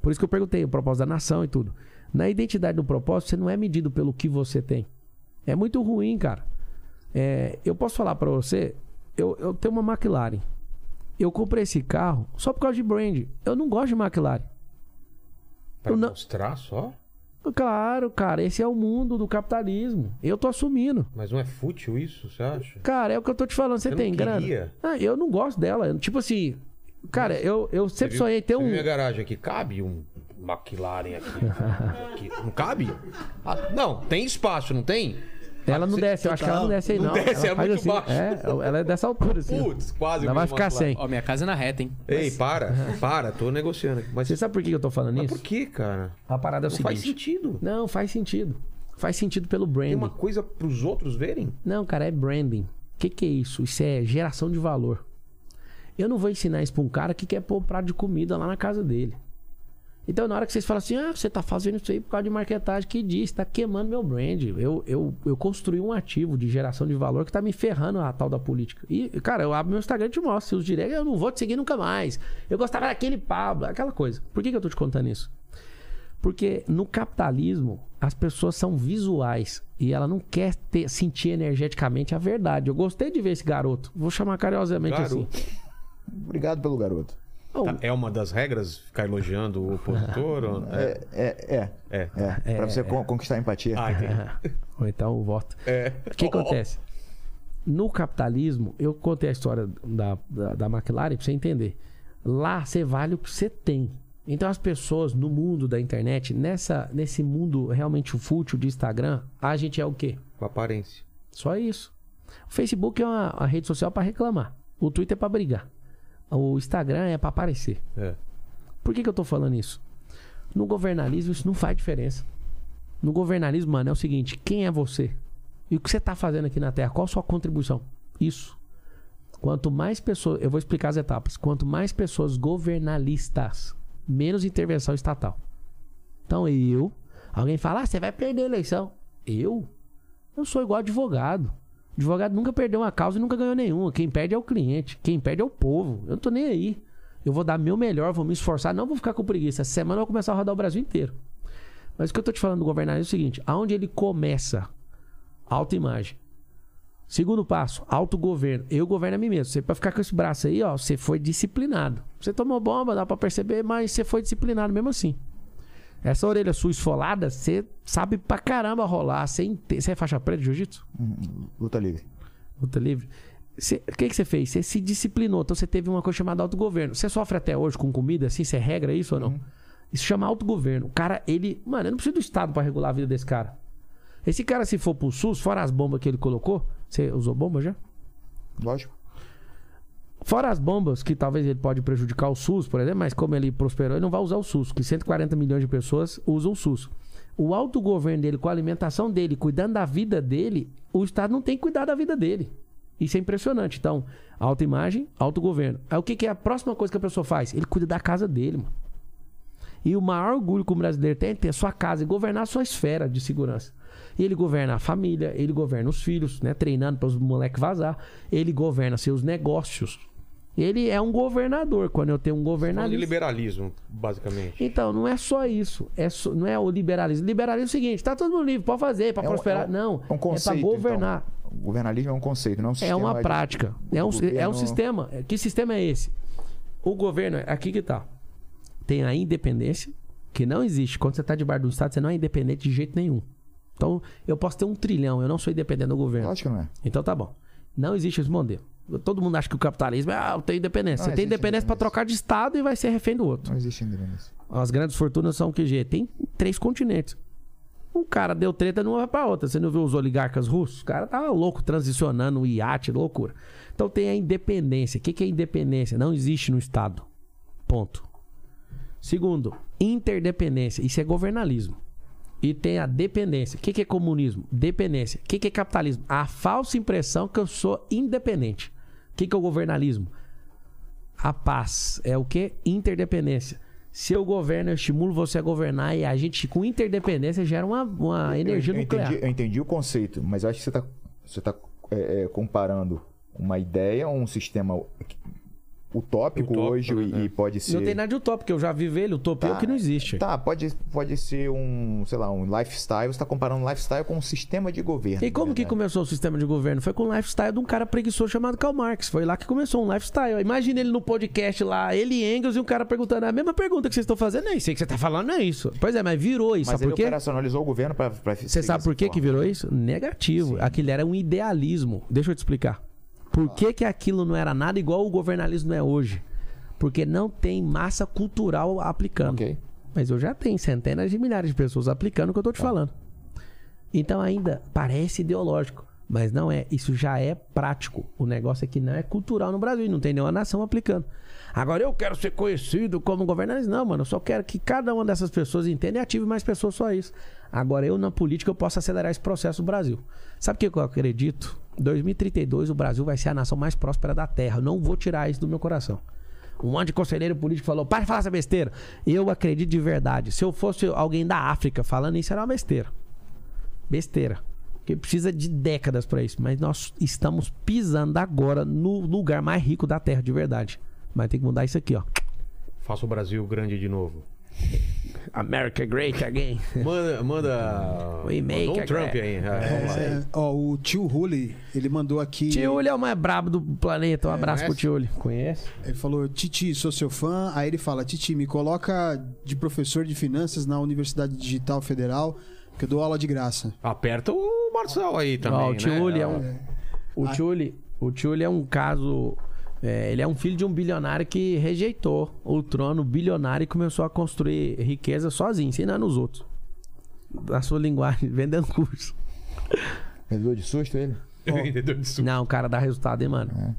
Por isso que eu perguntei o propósito da nação e tudo. Na identidade do propósito, você não é medido pelo que você tem. É muito ruim, cara. É, eu posso falar pra você, eu, eu tenho uma McLaren. Eu comprei esse carro só por causa de brand. Eu não gosto de McLaren. Pra Eu não- mostrar só? Claro, cara, esse é o mundo do capitalismo. Eu tô assumindo. Mas não é fútil isso, você acha? Cara, é o que eu tô te falando. Você Eu tem não grana? Ah, eu não gosto dela. Tipo assim, cara, eu, eu sempre Você viu- sonhei ter você um. minha garagem aqui, cabe um McLaren aqui? Aqui. Não cabe? Ah, não, tem espaço, não tem? Ela não desce, eu acho que ela não desce aí, Não não. desce, ela é muito assim. baixo. É, ela é dessa altura, assim. Putz, quase. Ela vai ficar sem. Ó, minha casa é na reta, hein? Ei, para, para, tô negociando aqui. Mas, Você sabe por que eu tô falando mas isso? por que, cara? A parada é o Não seguinte. faz sentido. Não, faz sentido. Faz sentido pelo Tem branding. uma coisa pros outros verem. Não, cara, é branding. O que, que é isso? Isso é geração de valor. Eu não vou ensinar isso pra um cara que quer pôr um prato de comida lá na casa dele. Então, na hora que vocês falam assim, ah, você tá fazendo isso aí por causa de marketagem, que diz, tá queimando meu brand. Eu, eu, eu construí um ativo de geração de valor que tá me ferrando a tal da política. E, cara, eu abro meu Instagram e te mostro. Se os directs, eu não vou te seguir nunca mais. Eu gostava daquele Pablo, aquela coisa. Por que, que eu tô te contando isso? Porque no capitalismo, as pessoas são visuais e ela não quer ter, sentir energeticamente a verdade. Eu gostei de ver esse garoto. Vou chamar carinhosamente assim. Garoto. Obrigado pelo garoto. Bom, Tá, É uma das regras ficar elogiando o opositor? ou- É, é, é. É. é, pra você con- conquistar a empatia. Ah. Ou então o voto. É. O que acontece? No capitalismo, eu contei a história da, da, da McLaren pra você entender. Lá você vale o que você tem. Então as pessoas no mundo da internet, nessa, nesse mundo realmente fútil de Instagram, a gente é o quê? Com aparência. Só isso. O Facebook é uma, uma rede social pra reclamar. O Twitter é pra brigar. O Instagram é pra aparecer. É. Por que, que eu tô falando isso? No governalismo, isso não faz diferença. No governalismo, mano, é o seguinte: quem é você? E o que você tá fazendo aqui na Terra? Qual a sua contribuição? Isso. Quanto mais pessoas. Eu vou explicar as etapas. Quanto mais pessoas governalistas, menos intervenção estatal. Então eu. Alguém fala, ah, você vai perder a eleição. Eu? Eu sou igual advogado. Advogado nunca perdeu uma causa e nunca ganhou nenhuma. Quem perde é o cliente. Quem perde é o povo. Eu não tô nem aí. Eu vou dar meu melhor, vou me esforçar, não vou ficar com preguiça. Essa semana eu vou começar a rodar o Brasil inteiro. Mas o que eu tô te falando do governalismo é o seguinte: aonde ele começa? Autoimagem. Segundo passo, autogoverno. Eu governo a mim mesmo. Você pra ficar com esse braço aí, ó, você foi disciplinado. Você tomou bomba, dá pra perceber, mas você foi disciplinado mesmo assim. Essa orelha sua esfolada, você sabe pra caramba rolar. Você, você é faixa preta de jiu-jitsu? Hum, Luta livre. Luta livre. Você- o que, que você fez? Você se disciplinou. Então você teve uma coisa chamada autogoverno. Você sofre até hoje com comida assim? Você regra isso ou não? Isso chama autogoverno. O cara, ele. Mano, eu não preciso do Estado pra regular a vida desse cara. Esse cara, se for pro SUS, fora as bombas que ele colocou. Você usou bomba já? Lógico. Fora as bombas, que talvez ele pode prejudicar o SUS, por exemplo, mas como ele prosperou, ele não vai usar o SUS, que 140 milhões de pessoas usam o SUS. O autogoverno dele, com a alimentação dele, cuidando da vida dele, o Estado não tem que cuidar da vida dele. Isso é impressionante. Então, autoimagem, autogoverno. Aí o que, que é a próxima coisa que a pessoa faz? Ele cuida da casa dele, mano. E o maior orgulho que o brasileiro tem é ter a sua casa e governar a sua esfera de segurança. Ele governa a família, ele governa os filhos, né? Treinando para os moleques vazar. Ele governa seus negócios. Ele é um governador. Quando eu tenho um Falando de liberalismo, basicamente. Então, não é só isso. É só- não é o liberalismo. Liberalismo é o seguinte: tá todo mundo livre, pode fazer, para É um- prosperar. é um- não. é um conceito, é para governar. então. O governalismo é um conceito, não é um É sistema. uma de- prática. É um, governo- é um sistema. Que sistema é esse? O governo, aqui que tá. Tem a independência, que não existe. Quando você tá debaixo do Estado, você não é independente de jeito nenhum. Então, eu posso ter um trilhão, eu não sou independente do governo. Lógico que não é. Então tá bom. Não existe esse modelo. Todo mundo acha que o capitalismo é, ah, eu tenho independência. Não você tem independência pra independência. trocar de Estado e vai ser refém do outro. Não existe independência. As grandes fortunas são o QG. Tem três continentes. Um cara deu treta de uma vai pra outra. Você não viu os oligarcas russos? O cara tava louco, transicionando o iate, loucura. Então tem a independência. O que, que é independência? Não existe no Estado. Ponto. Segundo, interdependência. Isso é governalismo. E tem a dependência. O que, que é comunismo? Dependência. O que, que é capitalismo? A falsa impressão que eu sou independente. O que, que é o governalismo? A paz é o que? Interdependência. Se eu governo, eu estimulo você a governar e a gente, com interdependência, gera uma, uma energia eu, eu nuclear. Entendi, eu entendi o conceito, mas eu acho que você está você tá, é, é, comparando uma ideia, um sistema utópico, Utópico, hoje né? e pode ser. Não tem nada de utópico, eu já vivi ele. Utopia é o que não existe. Tá, pode, pode ser um, sei lá, um lifestyle. Você está comparando lifestyle com um sistema de governo. E como na que verdade. começou o sistema de governo? Foi com o lifestyle de um cara preguiçoso chamado Karl Marx. Foi lá que começou um lifestyle. Imagina ele no podcast lá, ele e Engels, e um cara perguntando a mesma pergunta que vocês estão fazendo. Nem sei que você tá falando, não é isso. Pois é, mas virou isso. Mas sabe ele por quê? operacionalizou o governo para. Você sabe por que, que virou isso? Negativo. Aquilo era um idealismo. Deixa eu te explicar. Por que, que aquilo não era nada igual o governalismo é hoje? Porque não tem massa cultural aplicando. Ok. Mas eu já tenho centenas de milhares de pessoas aplicando o que eu tô te falando. Então ainda parece ideológico, mas não é. Isso já é prático. O negócio é que não é cultural no Brasil, e não tem nenhuma nação aplicando. Agora eu quero ser conhecido como governante. Não, mano, eu só quero que cada uma dessas pessoas entenda e ative mais pessoas, só isso. Agora eu na política eu posso acelerar esse processo no Brasil. Sabe o que eu acredito? 2032 o Brasil vai ser a nação mais próspera da Terra. Eu não vou tirar isso do meu coração. Um monte de conselheiro político falou, para de falar essa besteira. Eu acredito de verdade. Se eu fosse alguém da África falando isso, era uma besteira. Besteira. Porque precisa de décadas pra isso. Mas nós estamos pisando agora no lugar mais rico da Terra, de verdade. Mas tem que mudar isso aqui, ó. Faça o Brasil grande de novo. America great again. Manda. manda We make Donald Trump aí. É, vamos lá. É, ó, o tio Huli, ele mandou aqui. Tio Uli é o mais brabo do planeta. Um abraço pro conhece? Tio Uli. Conhece? Ele falou, Titi, sou seu fã. Aí ele fala, Titi, me coloca de professor de finanças na Universidade Digital Federal, que eu dou aula de graça. Aperta o Marçal aí também. Ó, o Tio né? Uli é um. O Tio Uli- o Tio Uli é um caso. É, ele é um filho de um bilionário que rejeitou o trono bilionário e começou a construir riqueza sozinho, ensinando os outros. Na sua linguagem, vendendo curso. Vendedor de susto ele? Vendedor de suco. Não, o cara dá resultado, hein, mano?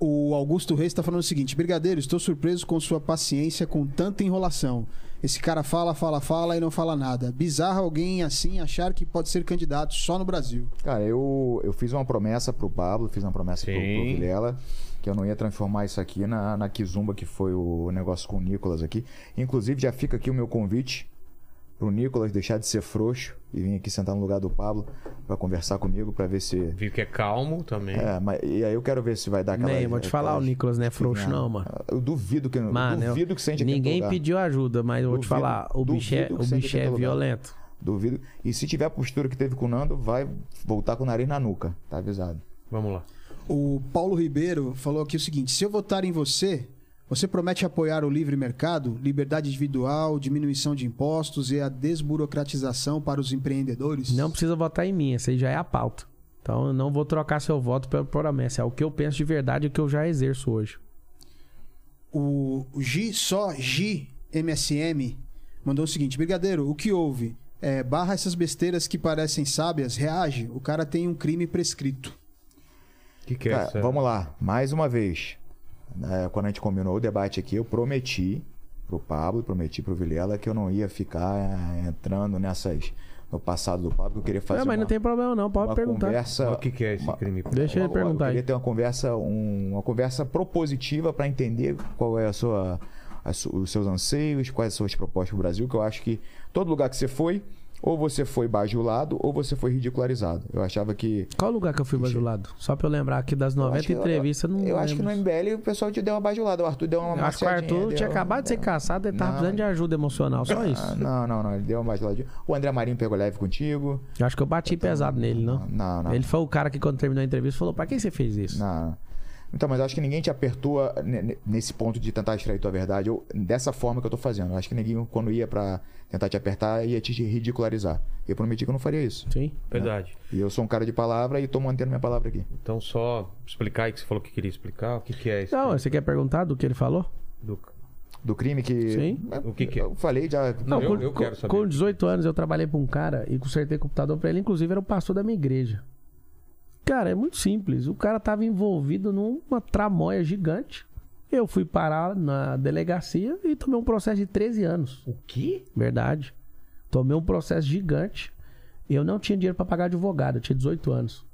O Augusto Reis está falando o seguinte: Brigadeiro, estou surpreso com sua paciência com tanta enrolação. Esse cara fala, fala, fala e não fala nada. Bizarro alguém assim achar que pode ser candidato só no Brasil. Cara, eu, eu fiz uma promessa pro Pablo, fiz uma promessa pro, pro. Vilela, que eu não ia transformar isso aqui na, na Kizumba, que foi o negócio com o Nicolas aqui. Inclusive, já fica aqui o meu convite pro Nicolas deixar de ser frouxo e vir aqui sentar no lugar do Pablo pra conversar comigo, pra ver se. Viu que é calmo também. É, mas, e aí eu quero ver se vai dar aquela. Nem, vou te falar, o aquelas- Nicolas não é frouxo, não, mano. Eu duvido que. Mano, eu duvido eu- que sente ninguém lugar. pediu ajuda, mas eu vou te falar, o bicho é, o bicho é lugar. violento. Duvido. E se tiver a postura que teve com o Nando, vai voltar com o nariz na nuca. Tá avisado. Vamos lá. O Paulo Ribeiro falou aqui o seguinte: se eu votar em você, você promete apoiar o livre mercado, liberdade individual, diminuição de impostos e a desburocratização para os empreendedores? Não precisa votar em mim, essa aí já é a pauta. Então eu não vou trocar seu voto pela promessa. É o que eu penso de verdade e o que eu já exerço hoje. O o G só G MSM mandou o seguinte: Brigadeiro, o que houve? É, barra essas besteiras que parecem sábias, reage. O cara tem um crime prescrito. O que, que é Cara, essa? vamos lá, mais uma vez. É, quando a gente combinou o debate aqui, eu prometi pro Pablo, prometi pro Vilela que eu não ia ficar é, entrando nessas no passado do Pablo, que eu queria fazer É, mas uma, não tem problema não, pode uma perguntar. conversa. O que, que é esse uma- crime? Deixa ele perguntar Eu aí. queria ter uma conversa, um- uma conversa propositiva para entender qual é a sua, a su- os seus anseios, quais são as suas propostas para o Brasil, que eu acho que todo lugar que você foi, ou você foi bajulado, ou você foi ridicularizado. Eu achava que. Qual lugar que eu fui bajulado? Só pra eu lembrar aqui das 90 acho que- entrevistas, não Eu acho que no. MBL o pessoal te deu uma bajulada. O Arthur deu uma Eu acho que o Arthur tinha acabado de ser caçado, ele tava Não. precisando de ajuda emocional, só Ah, isso. Não, não, não. Ele deu uma bajuladinha. O André Marinho pegou leve contigo. Eu acho que eu bati pesado nele, não. Não, não. Ele foi o cara que quando terminou a entrevista falou, pra que você fez isso? Não. Então, mas eu acho que ninguém te apertou ne- ne- nesse ponto de tentar extrair tua verdade, ou dessa forma que eu tô fazendo. Eu acho que ninguém, quando ia pra tentar te apertar, ia te ridicularizar. Eu prometi que eu não faria isso. Sim. Verdade. E eu sou um cara de palavra e tô mantendo minha palavra aqui. Então só explicar aí que você falou que queria explicar. O que, que é isso? Não, você quer perguntar do que ele falou? Do... Do crime que. Sim. É, O que que é? Eu falei já. Não, eu, com, eu quero saber. com 18 anos eu trabalhei pra um cara e consertei computador pra ele, inclusive era o pastor da minha igreja. Cara, é muito simples. O cara tava envolvido numa tramóia gigante. Eu fui parar na delegacia e tomei um processo de 13 anos. O quê? Verdade. Tomei um processo gigante. Eu não tinha dinheiro pra pagar advogado, eu tinha 18 anos.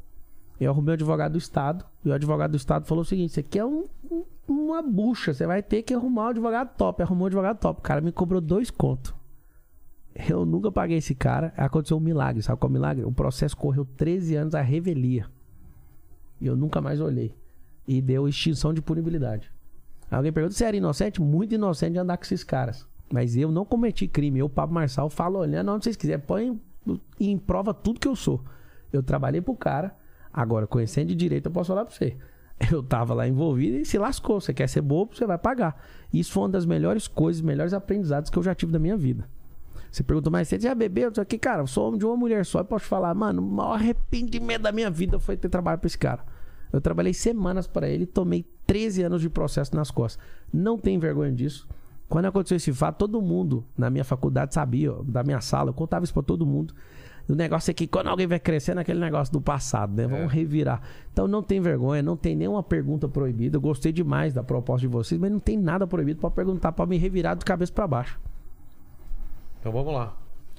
Eu arrumei o advogado do Estado. E o advogado do Estado falou o seguinte: Você quer um, um- uma bucha, você vai ter que arrumar um advogado top. Arrumou um advogado top. O cara me cobrou dois contos. Eu nunca paguei esse cara. Aconteceu um milagre. Sabe qual é o milagre? O processo correu 13 anos a revelia. E eu nunca mais olhei. E deu extinção de punibilidade. Alguém pergunta se era inocente? Muito inocente de andar com esses caras. Mas eu não cometi crime. Eu, Pablo Marçal, falo olhando onde vocês quiserem. Põe em prova tudo que eu sou. Eu trabalhei pro cara. Agora, conhecendo de direito, eu posso falar pra você. Eu tava lá envolvido e se lascou. Você quer ser bobo, você vai pagar. Isso foi uma das melhores coisas, melhores aprendizados que eu já tive da minha vida. Você pergunta, mas você já bebeu? Isso aqui, cara, eu sou homem de uma mulher só. Eu posso falar, mano, o maior arrependimento da minha vida foi ter trabalhado pra esse cara. Eu trabalhei semanas para ele e tomei 13 anos de processo nas costas. Não tem vergonha disso. Quando aconteceu esse fato, todo mundo na minha faculdade sabia, ó, da minha sala, eu contava isso pra todo mundo. O negócio é que quando alguém vai crescer naquele negócio do passado, né? Vamos revirar. Então não tem vergonha, não tem nenhuma pergunta proibida. Eu gostei demais da proposta de vocês, mas não tem nada proibido pra perguntar, pra me revirar de cabeça pra baixo. Então vamos lá.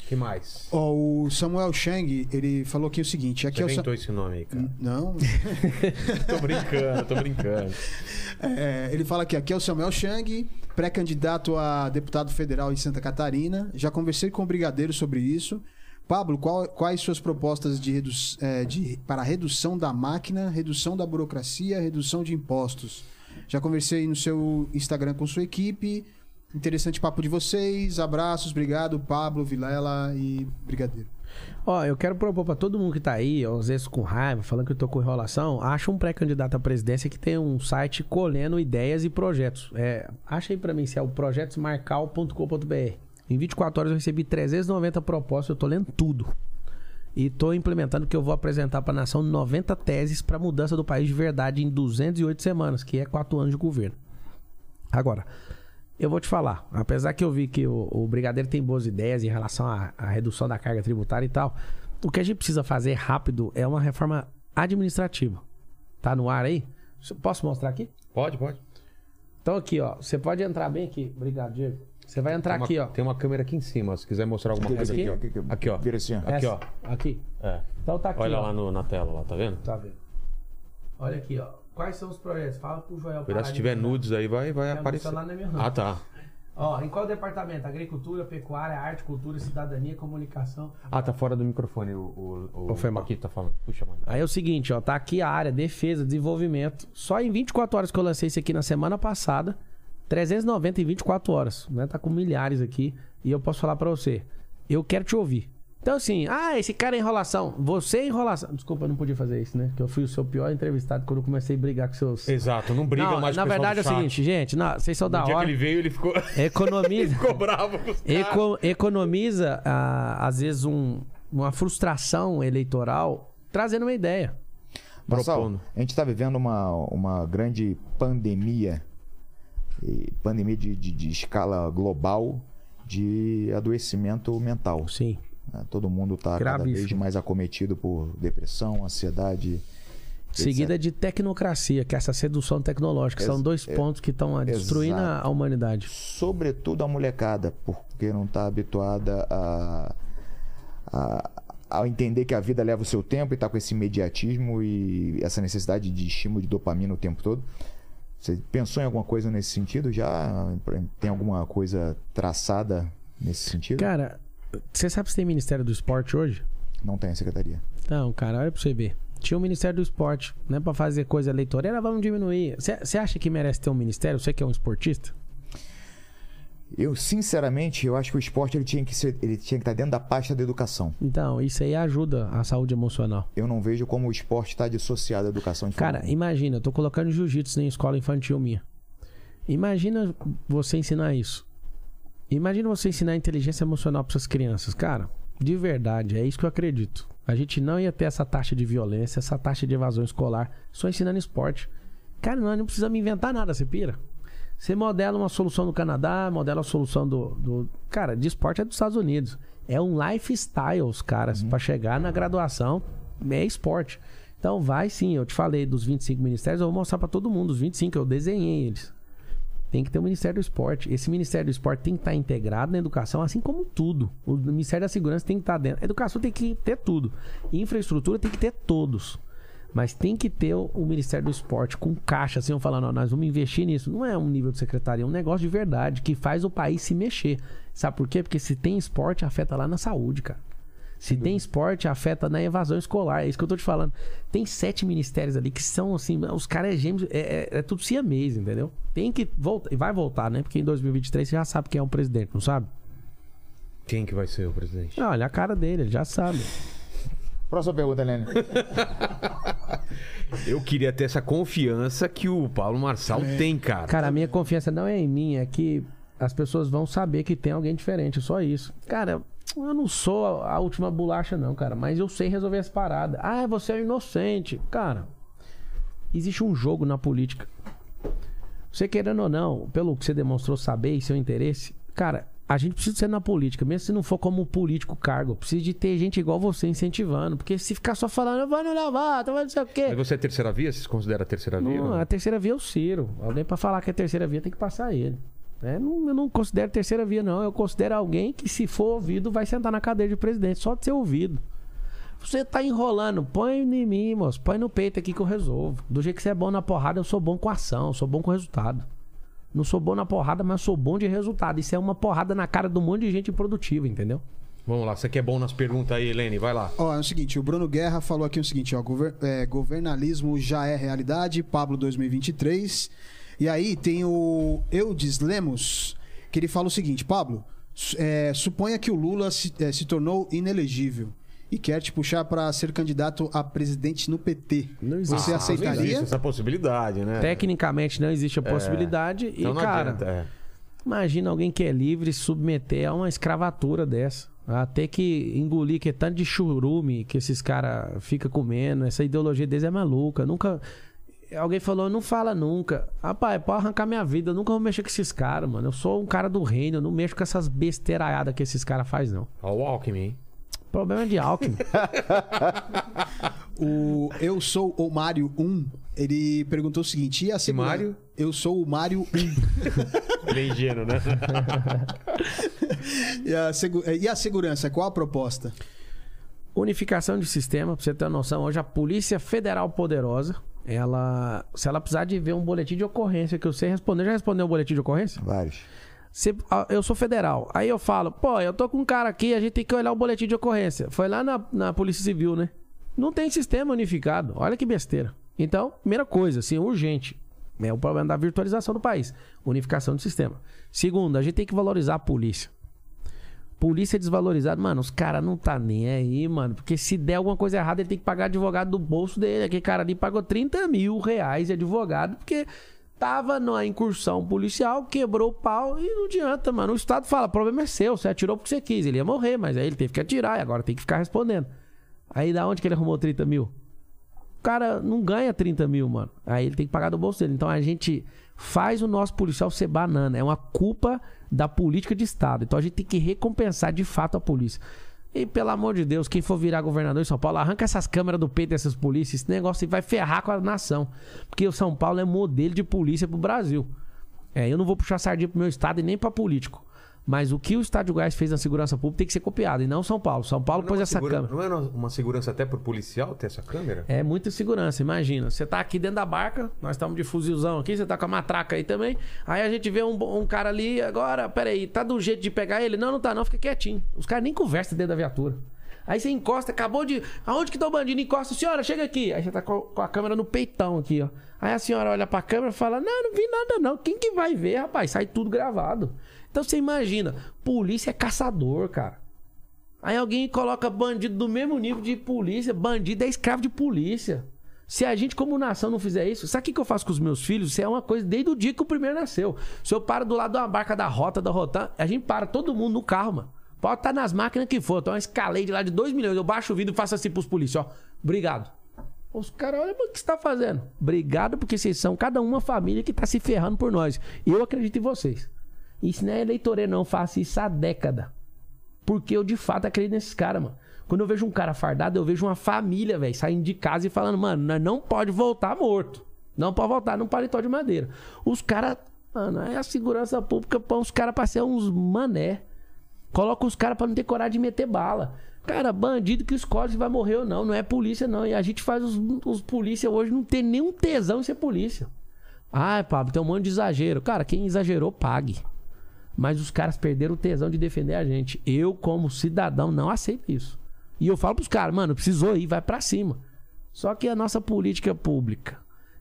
Que mais? O Samuel Chang, ele falou aqui o seguinte: aqui Você é o Sa- inventou esse nome aí, cara. Não, tô brincando, tô brincando. É, ele fala que aqui é o Samuel Chang, pré-candidato a deputado federal em Santa Catarina. Já conversei com o Brigadeiro sobre isso. Pablo, qual- quais suas propostas de redu é, de- para redução da máquina, redução da burocracia, redução de impostos? Já conversei no seu Instagram com sua equipe. Interessante papo de vocês. Abraços, obrigado, Pablo, Vilela e Brigadeiro. Ó, eu quero propor pra todo mundo que tá aí, ó, às vezes com raiva, falando que eu tô com enrolação, acha um pré-candidato à presidência que tem um site colhendo ideias e projetos. É, acha aí pra mim se é o projetosmarcal.com.br. Em 24 horas eu recebi 390 propostas, eu tô lendo tudo. E tô implementando que eu vou apresentar pra nação 90 teses pra mudança do país de verdade em 208 semanas, que é 4 anos de governo. Agora, eu vou te falar, apesar que eu vi que o, o Brigadeiro tem boas ideias em relação à, à redução da carga tributária e tal, o que a gente precisa fazer rápido é uma reforma administrativa. Tá no ar aí? Posso mostrar aqui? Pode, pode. Então aqui, ó, você pode entrar bem aqui. Obrigado, Diego. Você vai entrar uma- aqui, ó. Tem uma câmera aqui em cima, se quiser mostrar alguma coisa Aqui? aqui, ó. Aqui, ó. Vira assim, ó. Aqui, ó. Aqui. É. Então tá aqui, Olha ó. lá no- na tela, lá, tá vendo? Tá vendo? Olha aqui, ó. Quais são os projetos? Fala pro Joel. Cuidado, se tiver nudes aí, vai, vai aparecer. não é meu. Ah, tá. Ó, em qual departamento? Agricultura, pecuária, arte, cultura, cidadania, comunicação. Ah, tá fora do microfone o, o, o, mal. aqui tá falando. Puxa, mano. Aí é o seguinte, ó, tá aqui a área defesa, desenvolvimento. Só em 24 horas que eu lancei isso aqui na semana passada, 390 em 24 horas, né? Tá com milhares aqui e eu posso falar pra você. Eu quero te ouvir. Então assim, ah, esse cara é enrolação. Você é enrolação. Desculpa, eu não podia fazer isso, né? Que eu fui o seu pior entrevistado quando eu comecei a brigar com seus Exato, não briga Não, mais na com o pessoal verdade é o seguinte, gente, não, vocês são da No dia que hora. ele veio, ele ficou, Economiza. ficou bravo com os caras. Eco- economiza, ah, às vezes, um- uma frustração eleitoral trazendo uma ideia. Marçal, Propondo. a gente está vivendo uma, uma grande pandemia, pandemia de, de- de escala global de adoecimento mental. Sim. Né? Todo mundo está cada vez mais acometido por depressão, ansiedade. Seguida de tecnocracia, que é essa sedução tecnológica. São Ex- dois é- pontos que estão destruindo a exato. a humanidade. Sobretudo a molecada, porque não está habituada a, a, a entender que a vida leva o seu tempo e está com esse imediatismo e essa necessidade de estímulo de dopamina o tempo todo. Você pensou em alguma coisa nesse sentido? Já tem alguma coisa traçada nesse sentido? Cara, você sabe se tem Ministério do Esporte hoje? Não tem secretaria. Não, cara, olha pra você ver. Tinha o Ministério do Esporte, né? Pra fazer coisa eleitoral, vamos diminuir. Você acha que merece ter um ministério? Você que é um esportista? Eu, sinceramente, eu acho que o esporte ele tinha que ser, ele tinha que estar dentro da pasta da educação. Então, isso aí ajuda a saúde emocional. Eu não vejo como o esporte está dissociado da educação. Cara, forma- imagina, eu tô colocando jiu-jitsu em escola infantil minha. Imagina você ensinar isso. Imagina você ensinar inteligência emocional para essas crianças. Cara, de verdade, é isso que eu acredito. A gente não ia ter essa taxa de violência, essa taxa de evasão escolar, só ensinando esporte. Cara, nós não precisamos inventar nada, você pira. Você modela uma solução do Canadá, modela a solução do. do- Cara, de esporte é dos Estados Unidos. É um lifestyle, os caras, pra chegar na graduação, é esporte. Então vai sim, eu te falei dos 25 ministérios, eu vou mostrar pra todo mundo, os 25, eu desenhei eles. Tem que ter o Ministério do Esporte. Esse Ministério do Esporte tem que estar integrado na educação, assim como tudo. O Ministério da Segurança tem que estar dentro. A educação tem que ter tudo. Infraestrutura tem que ter todos. Mas tem que ter o, o Ministério do Esporte com caixa, assim, falando, ó, nós vamos investir nisso. Não é um nível de secretaria, é um negócio de verdade que faz o país se mexer. Sabe por quê? Porque se tem esporte, afeta lá na saúde, cara. Se tem esporte, afeta na evasão escolar. É isso que eu tô te falando. Tem sete ministérios ali que são assim, os caras é gêmeos, é, é, é tudo siamês, entendeu? Tem que voltar, e vai voltar, né? Porque em 2023 você já sabe quem é o presidente, não sabe? Quem que vai ser o presidente? Olha a cara dele, ele já sabe. Próxima pergunta, Helene. Eu queria ter essa confiança que o Paulo Marçal tem, cara. Cara, a minha confiança não é em mim, é que as pessoas vão saber que tem alguém diferente, só isso. Cara, eu não sou a última bolacha, não, cara, mas eu sei resolver essa parada. Ah, você é inocente. Cara, existe um jogo na política. Você querendo ou não, pelo que você demonstrou saber e seu interesse, cara, a gente precisa ser na política, mesmo se não for como político cargo. Precisa de ter gente igual você incentivando. Porque se ficar só falando, eu vou no eu vou não sei o quê. Mas você é terceira via? Você se considera terceira via? Não, a terceira via é o Ciro. Alguém pra falar que é terceira via tem que passar ele. É, não- eu não considero terceira via, não. Eu considero alguém que, se for ouvido, vai sentar na cadeira de presidente, só de ser ouvido. Você tá enrolando, põe em mim, moço. Põe no peito aqui que eu resolvo. Do jeito que você é bom na porrada, eu sou bom com ação, eu sou bom com resultado. Não sou bom na porrada, mas sou bom de resultado. Isso é uma porrada na cara de um monte de gente produtiva, entendeu? Vamos lá, você que é bom nas perguntas aí, Helene, vai lá. Ó, é o seguinte, o Bruno Guerra falou aqui o seguinte, ó, gover- é, governalismo já é realidade, Pablo 2023. E aí tem o Eudes Lemos, que ele fala o seguinte, Pablo, é, suponha que o Lula se, é, se tornou inelegível e quer te puxar para ser candidato a presidente no PT. Não existe. Você Ah, Não aceitaria? existe essa possibilidade, né? Tecnicamente não existe a possibilidade. Então e, não cara, adianta. é. Imagina alguém que é livre se submeter a uma escravatura dessa. A ter que engolir que é tanto de churume que esses caras ficam comendo. Essa ideologia deles é maluca. Nunca. Alguém falou, não fala nunca. Rapaz, pode arrancar minha vida. Eu nunca vou mexer com esses caras, mano. Eu sou um cara do reino. Eu não mexo com essas besteiraiadas que esses caras fazem, não. Ó, o Alckmin, hein? Problema de Alckmin. O Eu Sou o Mário 1, ele perguntou o seguinte, e a segurança? Mário? Eu sou o Mário 1. Ele é ingênuo, né? e, a segu- e a segurança, qual a proposta? Unificação de sistema, pra você ter uma noção, hoje a Polícia Federal Poderosa, ela. Se ela precisar de ver um boletim de ocorrência que eu sei responder, já respondeu um boletim de ocorrência? Vários. Se- eu sou federal. Aí eu falo, pô, eu tô com um cara aqui, a gente tem que olhar o boletim de ocorrência. Foi lá na, na Polícia Civil, né? Não tem sistema unificado. Olha que besteira. Então, primeira coisa, assim, urgente. É o problema da virtualização do país. Unificação do sistema. Segundo, a gente tem que valorizar a polícia. Polícia desvalorizada, mano, os caras não tá nem aí, mano. Porque se der alguma coisa errada, ele tem que pagar advogado do bolso dele. Aquele cara ali pagou 30 mil reais de advogado, porque tava numa incursão policial, quebrou o pau e não adianta, mano. O Estado fala, o problema é seu, você atirou porque você quis. Ele ia morrer, mas aí ele teve que atirar e agora tem que ficar respondendo. Aí da onde que ele arrumou 30 mil? O cara não ganha 30 mil, mano. Aí ele tem que pagar do bolso dele. Então a gente faz o nosso policial ser banana. É uma culpa da política de Estado. Então a gente tem que recompensar de fato a polícia. E pelo amor de Deus, quem for virar governador em São Paulo, arranca essas câmeras do peito dessas polícias. Esse negócio vai ferrar com a nação. Porque o São Paulo é modelo de polícia pro Brasil. É, eu não vou puxar sardinha pro meu estado e nem pra político. Mas o que o Estado de Goiás fez na segurança pública tem que ser copiado, e não São Paulo. São Paulo Não é pôs essa segura- câmera. Não é uma segurança até pro policial ter essa câmera? É muita segurança, imagina. Você tá aqui dentro da barca, nós estamos de fuzilzão aqui, você tá com a matraca aí também. Aí a gente vê um, um cara ali, agora, peraí, tá do jeito de pegar ele? Não, não tá não, fica quietinho. Os caras nem conversam dentro da viatura. Aí você encosta, acabou de. Aonde que tá o bandido? Encosta, senhora, chega aqui. Aí você tá com com a câmera no peitão aqui, ó. Aí a senhora olha pra câmera e fala: Não, não vi nada não. Quem que vai ver, rapaz? Sai tudo gravado. Então você imagina, polícia é caçador, cara. Aí alguém coloca bandido do mesmo nível de polícia. Bandido é escravo de polícia. Se a gente, como nação, não fizer isso, sabe o que eu faço com os meus filhos? Isso é uma coisa desde o dia que o primeiro nasceu. Se eu paro do lado de uma barca da rota, da Rotan, a gente para todo mundo no carro, mano. Pode estar nas máquinas que for. Então, uma de lá de 2 milhões. Eu baixo o vidro e faço assim pros polícias, ó. Obrigado. Os caras, olha, o que você tá fazendo? Obrigado, porque vocês são cada uma família que tá se ferrando por nós. E eu acredito em vocês. Isso não é eleitoreiro, não. Faço isso há década. Porque eu de fato acredito nesses caras, mano. Quando eu vejo um cara fardado, eu vejo uma família, velho, saindo de casa e falando, mano, não pode voltar morto. Não pode voltar num paletó de madeira. Os caras, mano, é a segurança pública põe os caras pra ser uns mané. Coloca os caras pra não ter coragem de meter bala. Cara, bandido que escolhe se vai morrer ou não. Não é polícia, não. E a gente faz os, os polícia hoje não ter nenhum tesão em ser polícia. Ah, Pablo, tem um monte de exagero. Cara, quem exagerou, pague. Mas os caras perderam o tesão de defender a gente. Eu, como cidadão, não aceito isso. E eu falo pros caras, mano, precisou ir, vai pra cima. Só que a nossa política pública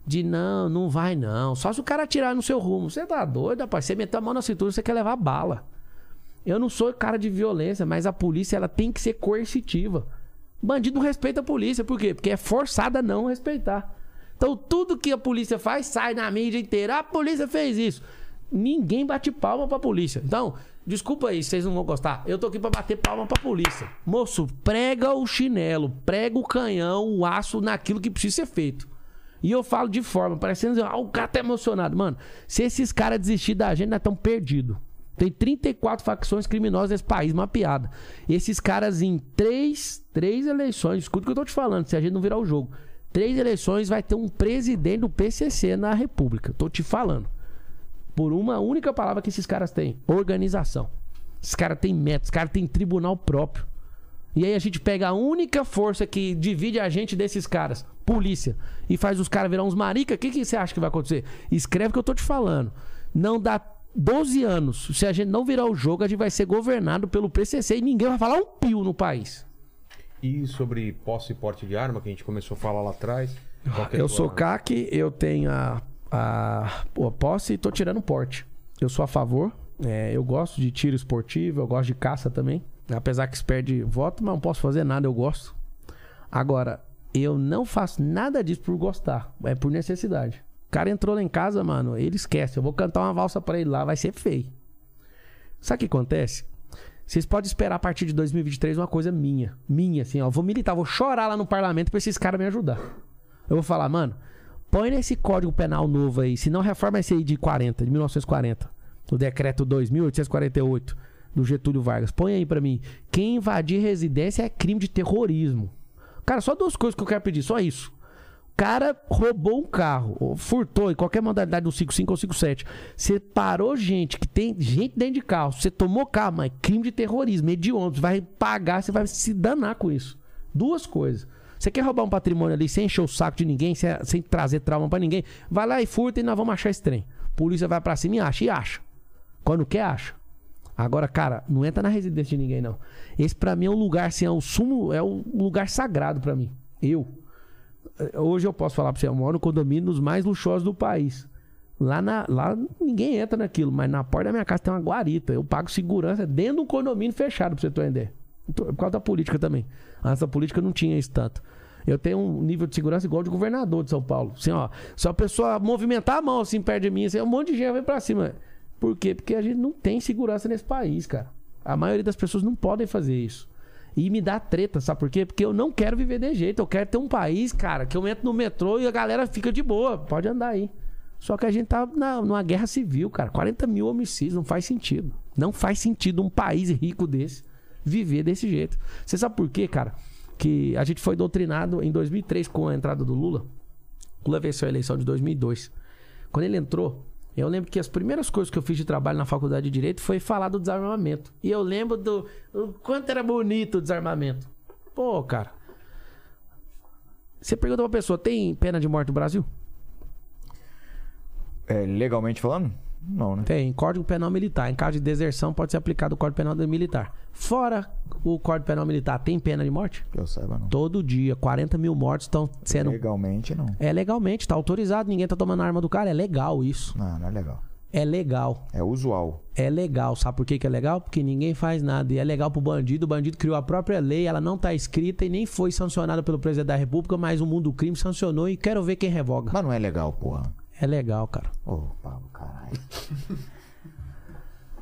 de não, não vai não. Só se o cara atirar no seu rumo. Você tá doido, rapaz? Você meteu a mão na cintura, você quer levar bala. Eu não sou cara de violência, mas a polícia ela tem que ser coercitiva. Bandido não respeita a polícia, por quê? Porque é forçada a não respeitar. Então tudo que a polícia faz sai na mídia inteira. A polícia fez isso. Ninguém bate palma pra polícia. Então, desculpa aí, vocês não vão gostar. Eu tô aqui pra bater palma pra polícia. Moço, prega o chinelo, prega o canhão, o aço naquilo que precisa ser feito. E eu falo de forma, parecendo, ah, o cara tá emocionado. Mano, se esses caras desistirem da gente, nós estamos perdidos. Tem 34 facções criminosas nesse país, uma piada. Esses caras em três, três eleições, escuta o que eu tô te falando, se a gente não virar o jogo. Três eleições vai ter um presidente do PCC na República. Tô te falando. Por uma única palavra que esses caras têm: organização. Esses caras têm métodos, esses caras têm tribunal próprio. E aí a gente pega a única força que divide a gente desses caras, polícia, e faz os caras virar uns marica, o que, que você acha que vai acontecer? Escreve o que eu tô te falando. Não dá 12 anos. Se a gente não virar o jogo, a gente vai ser governado pelo PCC e ninguém vai falar um pio no país. E sobre posse e porte de arma, que a gente começou a falar lá atrás. é Eu sou CAC, eu tenho a, a, pô, a posse e tô tirando porte. Eu sou a favor. é, eu gosto de tiro esportivo, eu gosto de caça também. Apesar que se perde voto, mas não posso fazer nada, eu gosto. Agora, eu não faço nada disso por gostar. É por necessidade. O cara entrou lá em casa, mano, ele esquece. Eu vou cantar uma valsa pra ele lá, vai ser feio. Sabe o que acontece? Vocês podem esperar a partir de 2023 uma coisa minha. Minha, assim, ó. Vou militar, vou chorar lá no parlamento pra esses caras me ajudar. Eu vou falar, mano, põe nesse código penal novo aí, se não reforma esse aí de 40, de 1940, o decreto 2848 do Getúlio Vargas. Põe aí pra mim. Quem invadir residência é crime de terrorismo. Cara, só duas coisas que eu quero pedir, só isso. O cara roubou um carro, ou furtou em qualquer modalidade do 55 ou 57. Você parou gente que tem gente dentro de carro, você tomou carro, mas é crime de terrorismo, hediondo, você vai pagar, você vai se danar com isso. Duas coisas. Você quer roubar um patrimônio ali sem encher o saco de ninguém, sem, sem trazer trauma pra ninguém, vai lá e furta e nós vamos achar esse trem. Polícia vai pra cima e acha, e acha. Quando quer, acha. Agora, cara, não entra na residência de ninguém, não. Esse pra mim é um lugar, assim, é o sumo, é o lugar sagrado pra mim. Eu. Hoje eu posso falar pra você, eu moro no condomínio dos mais luxuosos do país. Lá, na, lá ninguém entra naquilo, mas na porta da minha casa tem uma guarita. Eu pago segurança dentro de um condomínio fechado, pra você ideia. Então, Por causa da política também. Antes da política não tinha isso tanto. Eu tenho um nível de segurança igual de governador de São Paulo. Assim, ó, se a pessoa movimentar a mão assim perto de mim, assim, um monte de gente vem pra cima. Por quê? Porque a gente não tem segurança nesse país, cara. A maioria das pessoas não podem fazer isso. E me dá treta, sabe por quê? Porque eu não quero viver de jeito. Eu quero ter um país, cara, que eu entro no metrô e a galera fica de boa. Pode andar aí. Só que a gente tá na, numa guerra civil, cara. 40 mil homicídios, não faz sentido. Não faz sentido um país rico desse viver desse jeito. Você sabe por quê, cara? Que a gente foi doutrinado em 2003 com a entrada do Lula. Lula venceu a eleição de 2002. Quando ele entrou, eu lembro que as primeiras coisas que eu fiz de trabalho na faculdade de Direito foi falar do desarmamento. E eu lembro do o quanto era bonito o desarmamento. Pô, cara. Você pergunta pra pessoa, tem pena de morte no Brasil? É, legalmente falando? Não, né? Tem. Código Penal Militar. Em caso de deserção, pode ser aplicado o Código Penal Militar. Fora o Código Penal Militar, tem pena de morte? Que eu saiba, não. Todo dia, 40 mil mortos estão sendo. Legalmente, não. É legalmente, tá autorizado, ninguém tá tomando a arma do cara. É legal isso. Não, não é legal. É legal. É usual. É legal. Sabe por que, que é legal? Porque ninguém faz nada. E é legal pro bandido. O bandido criou a própria lei, ela não tá escrita e nem foi sancionada pelo presidente da República, mas o mundo do crime sancionou e quero ver quem revoga. Mas não é legal, porra. É legal, cara. Ô, Pablo, caralho.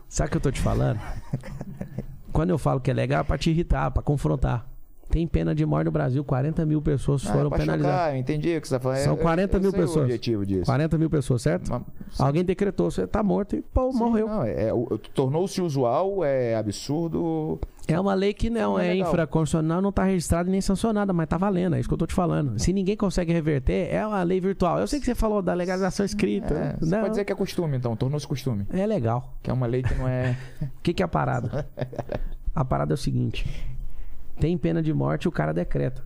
Sabe o que eu tô te falando? Quando eu falo que é legal, é pra te irritar, pra confrontar. Tem pena de morte no Brasil, 40 mil pessoas Ah, foram é penalizadas. chocar, eu entendi o que você tá falando. São Eu- eu- 40 eu mil pessoas. O objetivo disso. 40 mil pessoas, certo? Mas- Alguém decretou, você tá morto e pô, Sim, morreu. Não, é, é, tornou-se usual, é absurdo. É uma lei que não, Não é é infraconstitucional, não tá registrada nem sancionada, mas tá valendo, é isso que eu tô te falando. Se ninguém consegue reverter, é uma lei virtual. Eu sei que você falou da legalização escrita. É, você não, pode dizer que é costume, então, tornou-se costume. é legal. Que é uma lei que não é. O que, que é a parada? A parada é o seguinte: tem pena de morte, o cara decreta.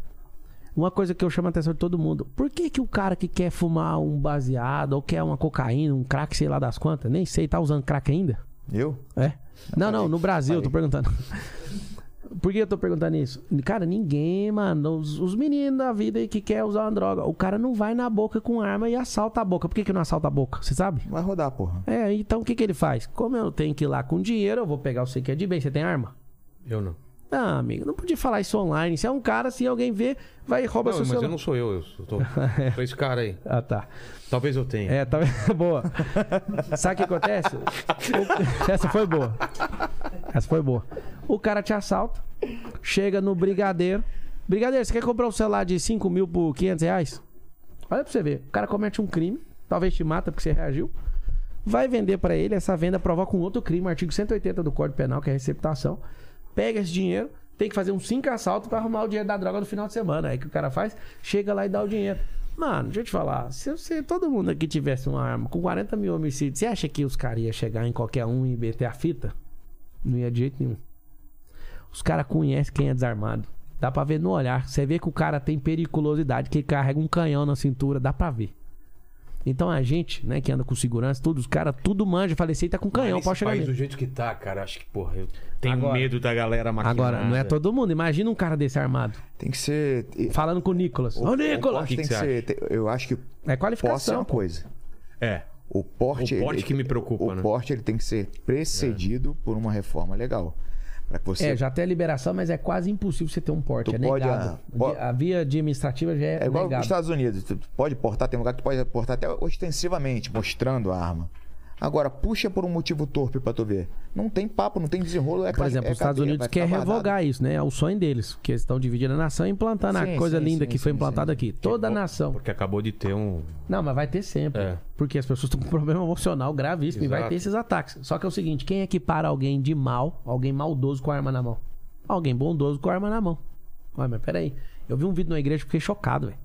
Uma coisa que eu chamo a atenção de todo mundo: por que, que o cara que quer fumar um baseado, ou quer uma cocaína, um crack, sei lá das quantas, nem sei, tá usando crack ainda? Eu? É? Não, não, no Brasil, eu tô Falei. perguntando. Por que eu tô perguntando isso? Cara, ninguém, mano, os, os meninos da vida aí que quer usar uma droga, o cara não vai na boca com arma e assalta a boca. Por que, que não assalta a boca? Você sabe? Vai rodar, porra. É, então o que, que ele faz? Como eu tenho que ir lá com dinheiro, eu vou pegar você que é de bem. Você tem arma? Eu não. Não, amigo, não podia falar isso online. Se é um cara, se alguém vê, vai e rouba Não, seu mas celular. eu não sou eu, eu sou, tô, sou esse cara aí. Ah, tá. Talvez eu tenha. É, tá boa. Sabe o que acontece? O- Essa foi boa. Essa foi boa. O cara te assalta, chega no brigadeiro. Brigadeiro, você quer comprar um celular de 5 mil por 500 reais? Olha pra você ver. O cara comete um crime, talvez te mata porque você reagiu. Vai vender pra ele, essa venda provoca um outro crime, artigo 180 do Código Penal, que é receptação. Pega esse dinheiro, tem que fazer uns 5 assaltos pra arrumar o dinheiro da droga no final de semana. Aí que o cara faz? Chega lá e dá o dinheiro. Mano, deixa eu te falar. Se, você- todo mundo aqui tivesse uma arma com 40 mil homicídios, você acha que os caras iam chegar em qualquer um e meter a fita? Não ia de jeito nenhum. Os caras conhecem quem é desarmado. Dá pra ver no olhar. Você vê que o cara tem periculosidade, que ele carrega um canhão na cintura, dá pra ver. Então a gente, né, que anda com segurança, tudo, os caras tudo manja. Falei, você tá com canhão, Mas pode chegar país, nele. do jeito que tá, cara, acho que, porra, eu tenho Agora- medo da galera maquinada. Agora, não é todo mundo. Imagina um cara desse armado. Tem que ser. Falando com o Nicolas. o- Ô, o Nicolas! que tem que que ser. te- Eu acho que É posse é qualificação. uma coisa. É. O porte, O porte ele- que me preocupa, o né? porte ele tem que ser precedido por uma reforma legal. Para que você É, já tem a liberação, mas é quase impossível você ter um porte. Tu é pode, negado. ah, po- A via administrativa já é, É igual negado. nos Estados Unidos. Tu pode portar, tem lugar que tu pode portar até ostensivamente, mostrando a arma. Agora, puxa por um motivo torpe pra tu ver. Não tem papo, não tem desenrolo. É Por exemplo, é os Estados cadeia, Unidos quer revogar isso, né? É o sonho deles. Que eles estão dividindo a nação e implantando Sim, a coisa sim, linda sim, que foi implantada sim. aqui. Toda a nação. Porque acabou de ter um. Não, mas vai ter sempre. É. Porque as pessoas estão com um problema emocional gravíssimo e vai Exato. ter esses ataques. Só que é o seguinte: quem é que para alguém de mal, alguém maldoso com a arma na mão? Alguém bondoso com a arma na mão. Ué, mas peraí. Eu vi um vídeo na igreja e fiquei chocado, velho.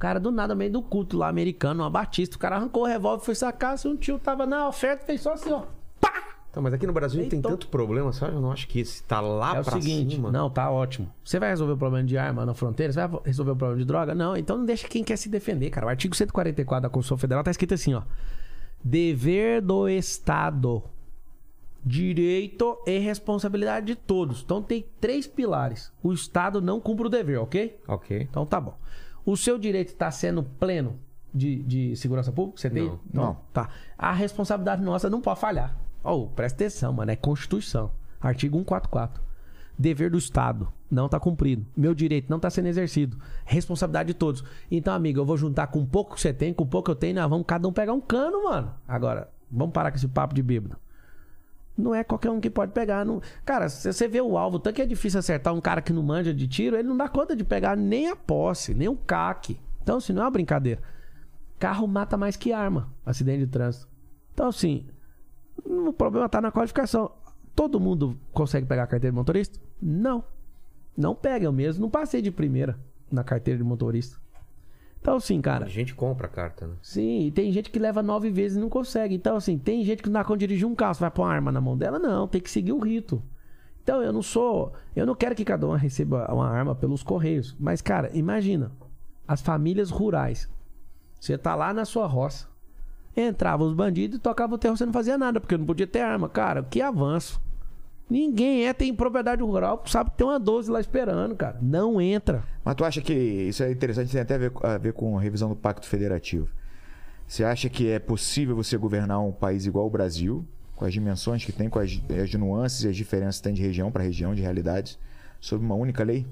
O cara do nada, meio do culto lá americano, uma batista. O cara arrancou o revólver, foi sacar. Se um tio tava na oferta, fez só assim, ó. Pá! Então, mas aqui no Brasil tem Então- tanto problema, sabe? Eu não acho que esse tá lá É o pra seguinte, cima. não, tá ótimo. Você vai resolver o problema de arma na fronteira? Você vai resolver o problema de droga? Não, então não deixa quem quer se defender, cara. O artigo 144 da Constituição Federal tá escrito assim, ó. Dever do Estado. Direito e responsabilidade de todos. Então tem três pilares. O Estado não cumpre o dever, ok? Ok. Então tá bom. O seu direito está sendo pleno de, de segurança pública? Você tem? Não. Então, Não. Tá. A responsabilidade nossa não pode falhar. Oh, presta atenção, mano. É Constituição. Artigo 144. Dever do Estado não tá cumprido. Meu direito não tá sendo exercido. Responsabilidade de todos. Então, amigo, eu vou juntar com o pouco que você tem, com o pouco que eu tenho, nós vamos cada um pegar um cano, mano. Agora, vamos parar com esse papo de bêbado. Não é qualquer um que pode pegar. Não... Cara, se você vê o alvo, tanto que é difícil acertar um cara que não manja de tiro, ele não dá conta de pegar nem a posse, nem o CAC. Então, assim, não é uma brincadeira. Carro mata mais que arma, acidente de trânsito. Então, assim, o problema tá na qualificação. Todo mundo consegue pegar a carteira de motorista? Não. Não pega, eu mesmo não passei de primeira na carteira de motorista. Então, assim, cara. A gente compra a carta, né? Sim, e tem gente que leva nove vezes e não consegue. Então, assim, tem gente que não dá conta de dirigir um carro, você vai pôr uma arma na mão dela? Não, tem que seguir o rito. Então, eu não sou. Eu não quero que cada um receba uma arma pelos correios. Mas, cara, imagina. As famílias rurais. Você tá lá na sua roça. Entrava os bandidos e tocava o terror, você não fazia nada, porque não podia ter arma. Cara, que avanço. Ninguém é, tem propriedade rural, sabe que tem uma 12 lá esperando, cara. Não entra. Mas tu acha que isso é interessante, tem até a ver, a ver com a revisão do Pacto Federativo. Você acha que é possível você governar um país igual o Brasil, com as dimensões que tem, com as, as nuances e as diferenças que tem de região para região, de realidades, sob uma única lei?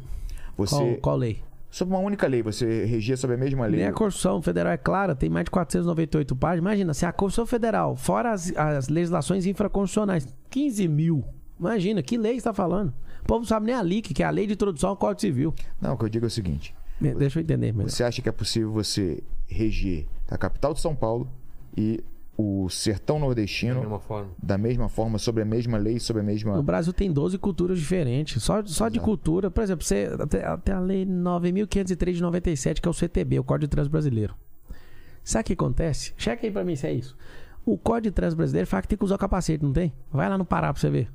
Você, Qual, qual lei? Sob uma única lei, você regia sob a mesma lei. Nem a Constituição Federal é clara, tem mais de 498 páginas. Imagina, se a Constituição Federal, fora as, as legislações infraconstitucionais, 15 mil. Imagina, que lei está falando? O povo não sabe nem a LIC, que é a Lei de Introdução ao Código Civil. Não, o que eu digo é o seguinte: Me- Deixa eu entender melhor. você acha que é possível você reger a capital de São Paulo e o sertão Da nordestino mesma forma. da mesma forma, sobre a mesma lei, sobre a mesma. No Brasil tem 12 culturas diferentes. Só, só de cultura, por exemplo, você, até, até a Lei 9.503 de 97, que é o CTB, o Código de Trânsito Brasileiro. Sabe o que acontece? Checa aí pra mim se é isso. O Código de Trânsito Brasileiro fala que tem que usar o capacete, não tem? Vai lá no Pará pra você ver.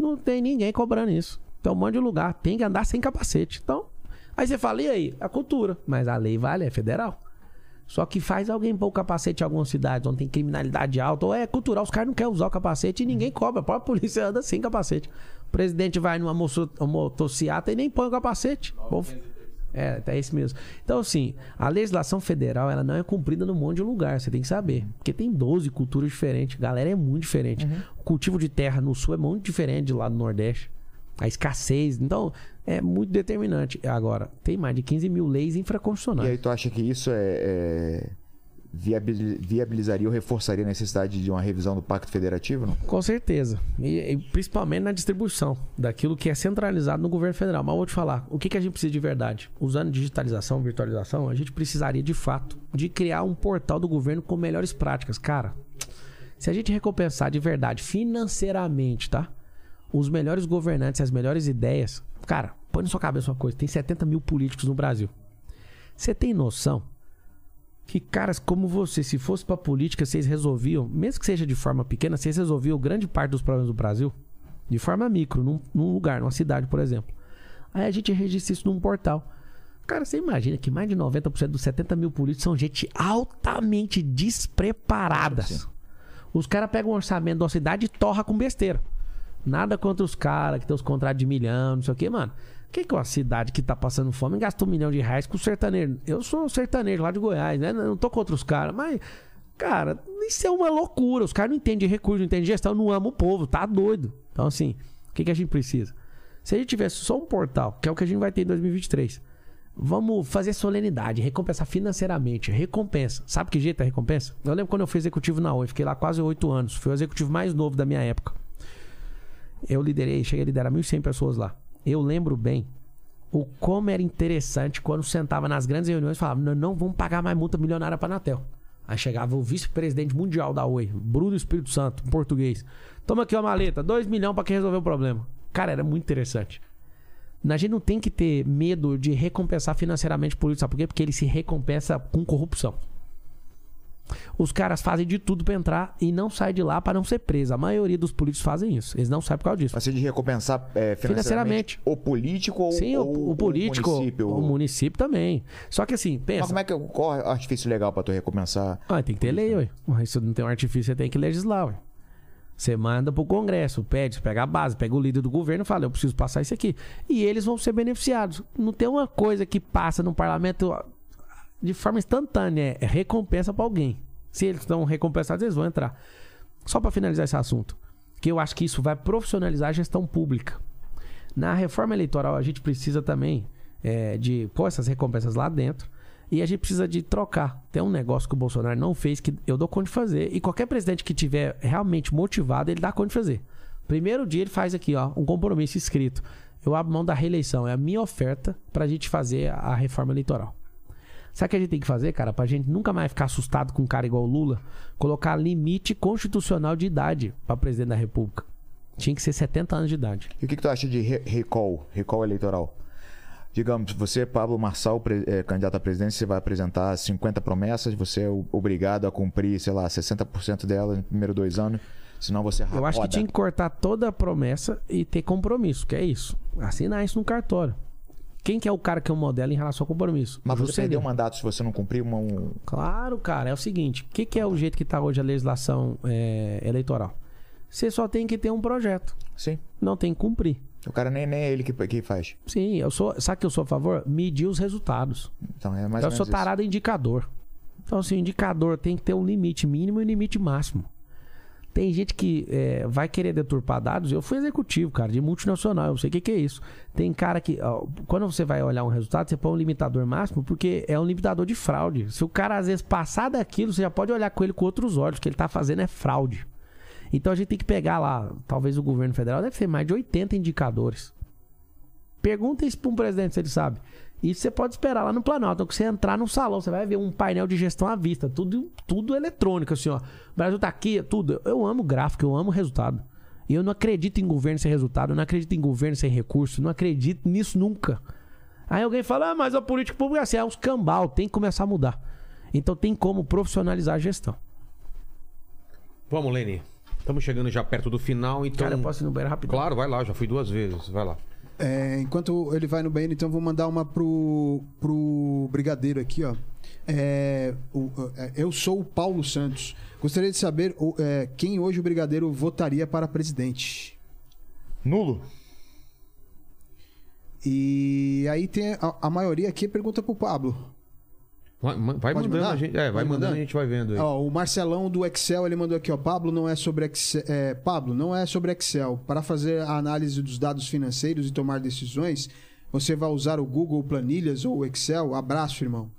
Não tem ninguém cobrando isso. Então, um monte de lugar. Tem que andar sem capacete. Então, aí você fala, e aí? A cultura. Mas a lei vale, é federal. Só que faz alguém pôr o capacete em algumas cidades onde tem criminalidade alta, ou é cultural, os caras não querem usar o capacete e ninguém cobra. A própria polícia anda sem capacete. O presidente vai numa motociata e nem põe o capacete. Povo- É, é esse mesmo. Então, assim, a legislação federal ela não é cumprida num monte de lugar, você tem que saber. Porque tem 12 culturas diferentes, a galera é muito diferente. O cultivo de terra no sul é muito diferente de lá do Nordeste. A escassez, então, é muito determinante. Agora, tem mais de 15 mil leis E infraconstitucionais. aí tu acha que isso é, é, viabilizaria ou reforçaria a necessidade de uma revisão do Pacto Federativo? Não? Com certeza. E, e principalmente na distribuição daquilo que é centralizado no governo federal. Mas vou te falar, o que, que a gente precisa de verdade? Usando digitalização, virtualização, a gente precisaria de fato de criar um portal do governo com melhores práticas. Cara, se a gente recompensar de verdade, financeiramente, tá? Os melhores governantes, as melhores ideias. Cara, põe na sua cabeça uma coisa: tem 70 mil políticos no Brasil. Você tem noção que caras como você, se fosse pra política, vocês resolviam, mesmo que seja de forma pequena, vocês resolviam grande parte dos problemas do Brasil de forma micro, num, num lugar, numa cidade, por exemplo. Aí a gente registra isso num portal. Cara, você imagina que mais de 90% dos 70 mil políticos são gente altamente despreparadas. Os caras pegam um orçamento da cidade e torra com besteira. Nada contra os caras que tem os contratos de milhão, não sei o que, mano. Que é uma cidade que tá passando fome gasta um milhão de reais com sertanejo? Eu sou sertanejo lá de Goiás, né? Não tô contra os caras, mas, cara, isso é uma loucura. Os caras não entendem de recurso, não entendem de gestão, não amam o povo, tá doido. Então, assim, o que, que a gente precisa? Se a gente tivesse só um portal, que é o que a gente vai ter em 2023, vamos fazer solenidade, recompensar financeiramente. Recompensa. Sabe que jeito é recompensa? Eu lembro quando eu fui executivo na Oi, fiquei lá quase oito anos. Fui o executivo mais novo da minha época. Eu liderei, cheguei a liderar 1.100 pessoas lá. Eu lembro bem o como era interessante quando sentava nas grandes reuniões e falava: não, vamos pagar mais multa milionária para Anatel. Aí chegava o vice-presidente mundial da Oi, Bruno Espírito Santo, em português. Toma aqui uma maleta, 2 milhões para quem resolver o problema. Cara, era muito interessante. A gente não tem que ter medo de recompensar financeiramente político, sabe por quê? Porque ele se recompensa com corrupção. Os caras fazem de tudo pra entrar e não saem de lá para não ser preso. A maioria dos políticos fazem isso. Eles não saem por causa disso. Mas você de recompensar é, financeiramente, Financeiramente. o político ou, Sim, o, ou o político, o município? o município também. Só que assim, Mas pensa. como é que é o artifício legal pra tu recompensar? Ah, tem que ter lei, ué. Mas Se não tem um artifício, você tem que legislar, ué. Você manda pro Congresso, pede, você pega a base, pega o líder do governo e fala, eu preciso passar isso aqui. E eles vão ser beneficiados. Não tem uma coisa que passa no parlamento de forma instantânea, é recompensa pra alguém. Se eles estão recompensados, eles vão entrar. Só pra finalizar esse assunto, que eu acho que isso vai profissionalizar a gestão pública. Na reforma eleitoral, a gente precisa também é, de pôr essas recompensas lá dentro. E a gente precisa de trocar. Tem um negócio que o Bolsonaro não fez que eu dou conta de fazer. E qualquer presidente que tiver realmente motivado, ele dá conta de fazer. Primeiro dia ele faz aqui, ó, um compromisso escrito. Eu abro mão da reeleição. É a minha oferta pra gente fazer a reforma eleitoral. Sabe o que a gente tem que fazer, cara? Pra gente nunca mais ficar assustado com um cara igual o Lula? Colocar limite constitucional de idade pra presidente da República. Tinha que ser 70 anos de idade. E o que, que tu acha de re- recall, recall eleitoral? Digamos, você, Pablo Marçal, é, candidato à presidência, você vai apresentar 50 promessas, você é obrigado a cumprir, sei lá, 60% delas nos primeiros dois anos, senão você Eu acho que tinha que cortar toda a promessa e ter compromisso, que é isso. Assinar isso no cartório. Quem que é o cara que é o modelo em relação ao compromisso? Mas você perdeu o mandato se você não cumprir uma... Um... Claro, cara. É o seguinte: o que, que é o jeito que tá hoje a legislação é, eleitoral? Você só tem que ter um projeto. Sim. Não tem que cumprir. O cara nem, nem é ele que, que faz. Sim, eu sou. Sabe que eu sou a favor? Medir os resultados. Então é mais eu ou sou isso. tarado em indicador. Então, assim, o indicador tem que ter um limite mínimo e um limite máximo. Tem gente que é, vai querer deturpar dados. Eu fui executivo, cara, de multinacional. Eu sei o que, que é isso. Tem cara que. ó, quando você vai olhar um resultado, você põe um limitador máximo, porque é um limitador de fraude. Se o cara, às vezes, passar daquilo, você já pode olhar com ele com outros olhos. O que ele tá fazendo é fraude. Então a gente tem que pegar lá, talvez o governo federal deve ter mais de 80 indicadores. Pergunta isso para um presidente se ele sabe. E você pode esperar lá no Planalto. Então, que você entrar no salão, você vai ver um painel de gestão à vista. Tudo, tudo eletrônico, assim, ó. O Brasil tá aqui, tudo. Eu amo gráfico, eu amo resultado. E eu não acredito em governo sem resultado, eu não acredito em governo sem recurso, não acredito nisso nunca. Aí alguém fala, ah, mas a política pública é assim, é uns cambal, tem que começar a mudar. Então tem como profissionalizar a gestão. Vamos, Lene. Estamos chegando já perto do final, então. Cara, eu posso ir no banheiro rápido? Claro, vai lá, já fui duas vezes. Vai lá. É, enquanto ele vai no banheiro, então vou mandar uma pro, pro Brigadeiro aqui, ó. É, o- é, eu sou o Paulo Santos. Gostaria de saber o- é, quem hoje o Brigadeiro votaria para presidente. Nulo. E aí tem a, a maioria aqui pergunta pro Pablo. Vai, vai mandando mandar? a gente. É, vai mandando mandar? a gente vai vendo aí. Ó, o Marcelão do Excel, ele mandou aqui, ó. Pablo não é sobre Excel. é, Pablo, não é sobre Excel. Para fazer a análise dos dados financeiros e tomar decisões, você vai usar o Google Planilhas ou o Excel? Abraço, irmão.